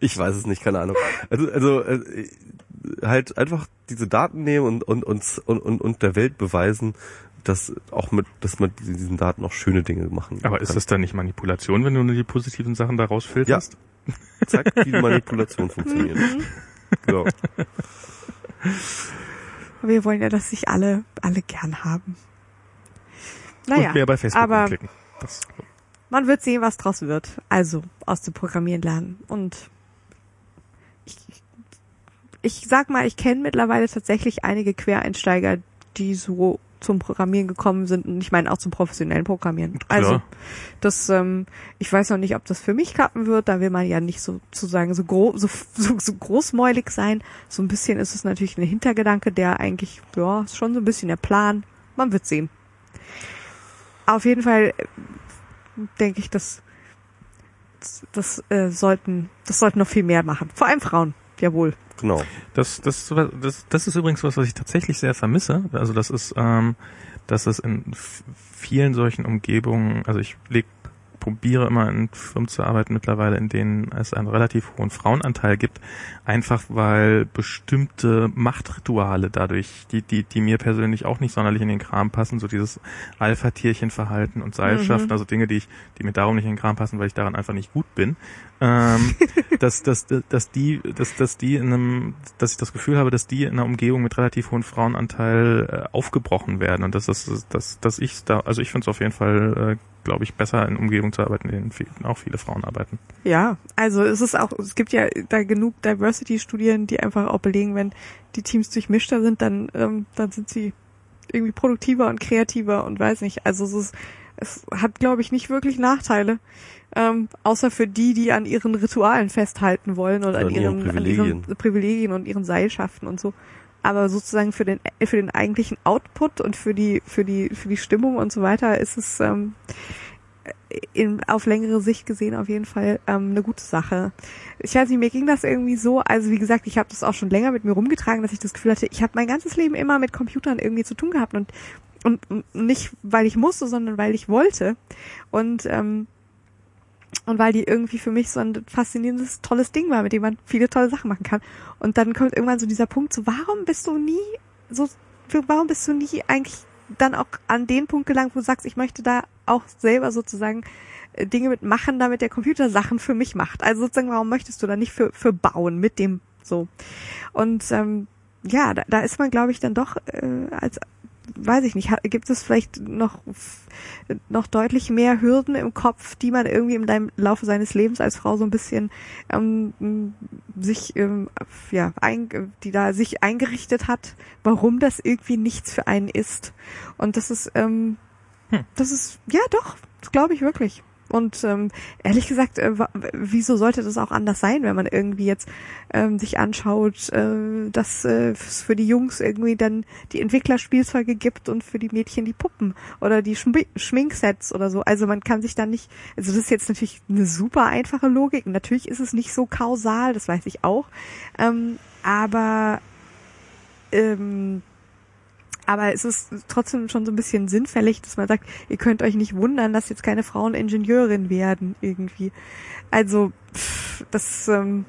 ich weiß es nicht, keine Ahnung. Also, also äh, halt einfach diese Daten nehmen und, und, und, und, und der Welt beweisen, dass auch mit, dass man diesen Daten auch schöne Dinge machen Aber kann. ist das dann nicht Manipulation, wenn du nur die positiven Sachen da rausfilterst? Ja. Zeigt, wie Manipulation funktioniert. Mhm. genau. Wir wollen ja, dass sich alle, alle gern haben. Naja, und mehr bei Facebook aber klicken. Das. Man wird sehen, was draus wird. Also aus dem Programmieren lernen. Und ich, ich sag mal, ich kenne mittlerweile tatsächlich einige Quereinsteiger, die so zum Programmieren gekommen sind und ich meine auch zum professionellen Programmieren. Klar. Also das, ähm, ich weiß noch nicht, ob das für mich klappen wird. Da will man ja nicht sozusagen so, gro so, so, so großmäulig sein. So ein bisschen ist es natürlich ein Hintergedanke, der eigentlich, ja, ist schon so ein bisschen der Plan. Man wird sehen auf jeden Fall äh, denke ich, dass das äh, sollten das sollten noch viel mehr machen. Vor allem Frauen, jawohl. Genau. Das das das das ist übrigens was, was ich tatsächlich sehr vermisse. Also das ist ähm, dass es in vielen solchen Umgebungen, also ich leg probiere immer in Firmen zu arbeiten mittlerweile, in denen es einen relativ hohen Frauenanteil gibt, einfach weil bestimmte Machtrituale dadurch, die, die, die mir persönlich auch nicht sonderlich in den Kram passen, so dieses Alpha-Tierchen-Verhalten und Seilschaften, mhm. also Dinge, die ich, die mir darum nicht in den Kram passen, weil ich daran einfach nicht gut bin, ähm, <laughs> dass, dass, dass die, dass, dass die in einem, dass ich das Gefühl habe, dass die in einer Umgebung mit relativ hohem Frauenanteil äh, aufgebrochen werden und dass, dass, dass, dass ich da, also ich finde es auf jeden Fall äh, glaube ich, besser in Umgebungen zu arbeiten, in denen viel, auch viele Frauen arbeiten. Ja, also es ist auch, es gibt ja da genug Diversity-Studien, die einfach auch belegen, wenn die Teams durchmischter sind, dann, ähm, dann sind sie irgendwie produktiver und kreativer und weiß nicht. Also es ist, es hat, glaube ich, nicht wirklich Nachteile. Ähm, außer für die, die an ihren Ritualen festhalten wollen und an, an, ihren, Privilegien. an ihren Privilegien und ihren Seilschaften und so aber sozusagen für den für den eigentlichen Output und für die für die für die Stimmung und so weiter ist es ähm, in, auf längere Sicht gesehen auf jeden Fall ähm, eine gute Sache. Ich weiß nicht, mir ging das irgendwie so, also wie gesagt, ich habe das auch schon länger mit mir rumgetragen, dass ich das Gefühl hatte, ich habe mein ganzes Leben immer mit Computern irgendwie zu tun gehabt und und nicht weil ich musste, sondern weil ich wollte und ähm, und weil die irgendwie für mich so ein faszinierendes, tolles Ding war, mit dem man viele tolle Sachen machen kann. Und dann kommt irgendwann so dieser Punkt, so warum bist du nie so, warum bist du nie eigentlich dann auch an den Punkt gelangt, wo du sagst, ich möchte da auch selber sozusagen äh, Dinge mitmachen, damit der Computer Sachen für mich macht. Also sozusagen, warum möchtest du da nicht für, für bauen mit dem so? Und ähm, ja, da, da ist man, glaube ich, dann doch äh, als weiß ich nicht, gibt es vielleicht noch, noch deutlich mehr Hürden im Kopf, die man irgendwie im Laufe seines Lebens als Frau so ein bisschen ähm, sich, ähm, ja, ein, die da sich eingerichtet hat, warum das irgendwie nichts für einen ist. Und das ist, ähm, hm. das ist, ja doch, das glaube ich wirklich. Und ähm, ehrlich gesagt, äh, wieso sollte das auch anders sein, wenn man irgendwie jetzt ähm, sich anschaut, äh, dass äh, für die Jungs irgendwie dann die Entwicklerspielzeuge gibt und für die Mädchen die Puppen oder die Schmi Schminksets oder so. Also man kann sich dann nicht, also das ist jetzt natürlich eine super einfache Logik. Natürlich ist es nicht so kausal, das weiß ich auch. Ähm, aber ähm, aber es ist trotzdem schon so ein bisschen sinnfällig, dass man sagt, ihr könnt euch nicht wundern, dass jetzt keine Frauen Ingenieurin werden irgendwie. Also pff, das, ähm,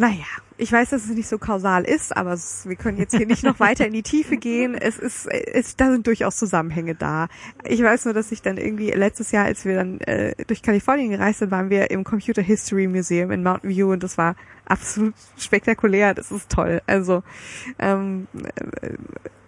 naja, ich weiß, dass es nicht so kausal ist, aber es, wir können jetzt hier nicht noch weiter in die Tiefe gehen. Es ist, es, da sind durchaus Zusammenhänge da. Ich weiß nur, dass ich dann irgendwie letztes Jahr, als wir dann äh, durch Kalifornien gereist sind, waren wir im Computer History Museum in Mountain View und das war absolut spektakulär. Das ist toll. Also ähm, äh,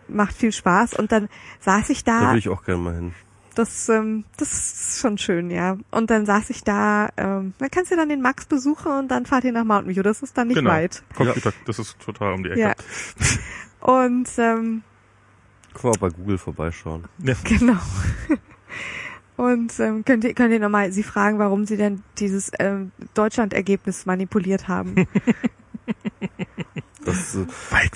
macht viel Spaß. Und dann saß ich Da da will ich auch gerne mal hin. Das, ähm, das ist schon schön, ja. Und dann saß ich da, ähm, dann kannst du dann den Max besuchen und dann fahrt ihr nach Mountain View. Das ist dann nicht genau. weit. Computer, das ist total um die Ecke. Ja. Und ähm, Können wir auch bei Google vorbeischauen. Ja. <laughs> genau. Und ähm, könnt ihr könnt ihr nochmal Sie fragen, warum Sie denn dieses ähm, Deutschland-Ergebnis manipuliert haben? <laughs> Das, äh,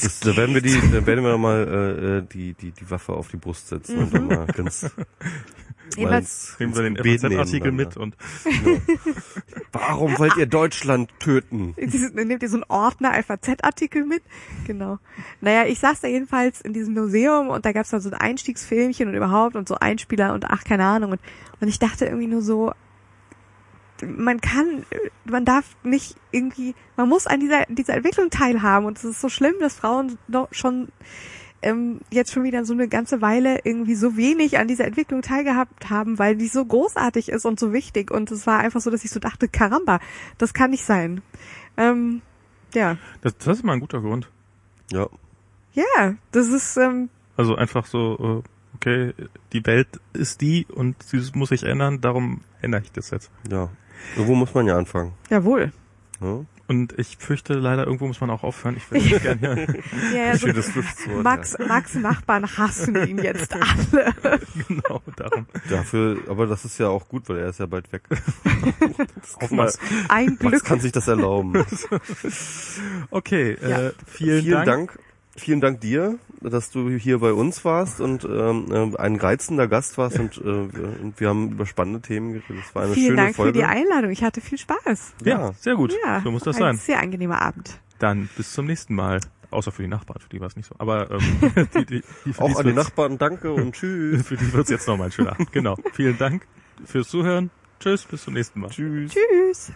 das, da werden wir die, da werden wir mal äh, äh, die, die, die Waffe auf die Brust setzen und dann mal ganz <laughs> Jedenfalls- Nehmen wir den FAZ-Artikel mit und ja. Warum wollt ihr Deutschland töten? <laughs> Nehmt ihr so einen Ordner FAZ-Artikel mit. Genau. Naja, ich saß da jedenfalls in diesem Museum und da gab's dann so ein Einstiegsfilmchen und überhaupt und so Einspieler und ach, keine Ahnung. Und, und ich dachte irgendwie nur so, man kann, man darf nicht irgendwie, man muss an dieser, dieser Entwicklung teilhaben und es ist so schlimm, dass Frauen doch schon ähm, jetzt schon wieder so eine ganze Weile irgendwie so wenig an dieser Entwicklung teilgehabt haben, weil die so großartig ist und so wichtig. Und es war einfach so, dass ich so dachte, Karamba, das kann nicht sein. Ähm, ja, das, das ist mal ein guter Grund. Ja, ja, das ist, ähm, Also einfach so, äh, okay, die Welt ist die und sie muss sich ändern, darum ändere ich das jetzt. ja. Irgendwo muss man ja anfangen. jawohl. Ja? Und ich fürchte leider, irgendwo muss man auch aufhören. Ich würde <laughs> gerne hier, Ja, ja, so Schönes Schlusswort. Max, Max Nachbarn hassen ihn jetzt <laughs> alle. genau, darum. Ja. Dafür, aber das ist ja auch gut, weil er ist ja bald weg. <laughs> Auf mal, Max. Ein Max Glück. kann sich das erlauben. Okay, Ja. äh, vielen, Vielen Dank. Dank. Vielen Dank dir, dass du hier bei uns warst und ähm, äh, ein reizender Gast warst und, äh, wir- und wir haben über spannende Themen geredet. Das war eine Vielen schöne Dank Folge. für die Einladung. Ich hatte viel Spaß. Ja, Ja. sehr gut. Ja, so muss das ein sein. sehr angenehmer Abend. Dann bis zum nächsten Mal. Außer für die Nachbarn, für die war es nicht so. Aber ähm, <laughs> die, die, die, für Auch an die Nachbarn danke und <laughs> tschüss. Für die wird's jetzt nochmal ein schöner Abend. Genau. Vielen Dank fürs Zuhören. Tschüss, bis zum nächsten Mal. tschüss. Tschüss.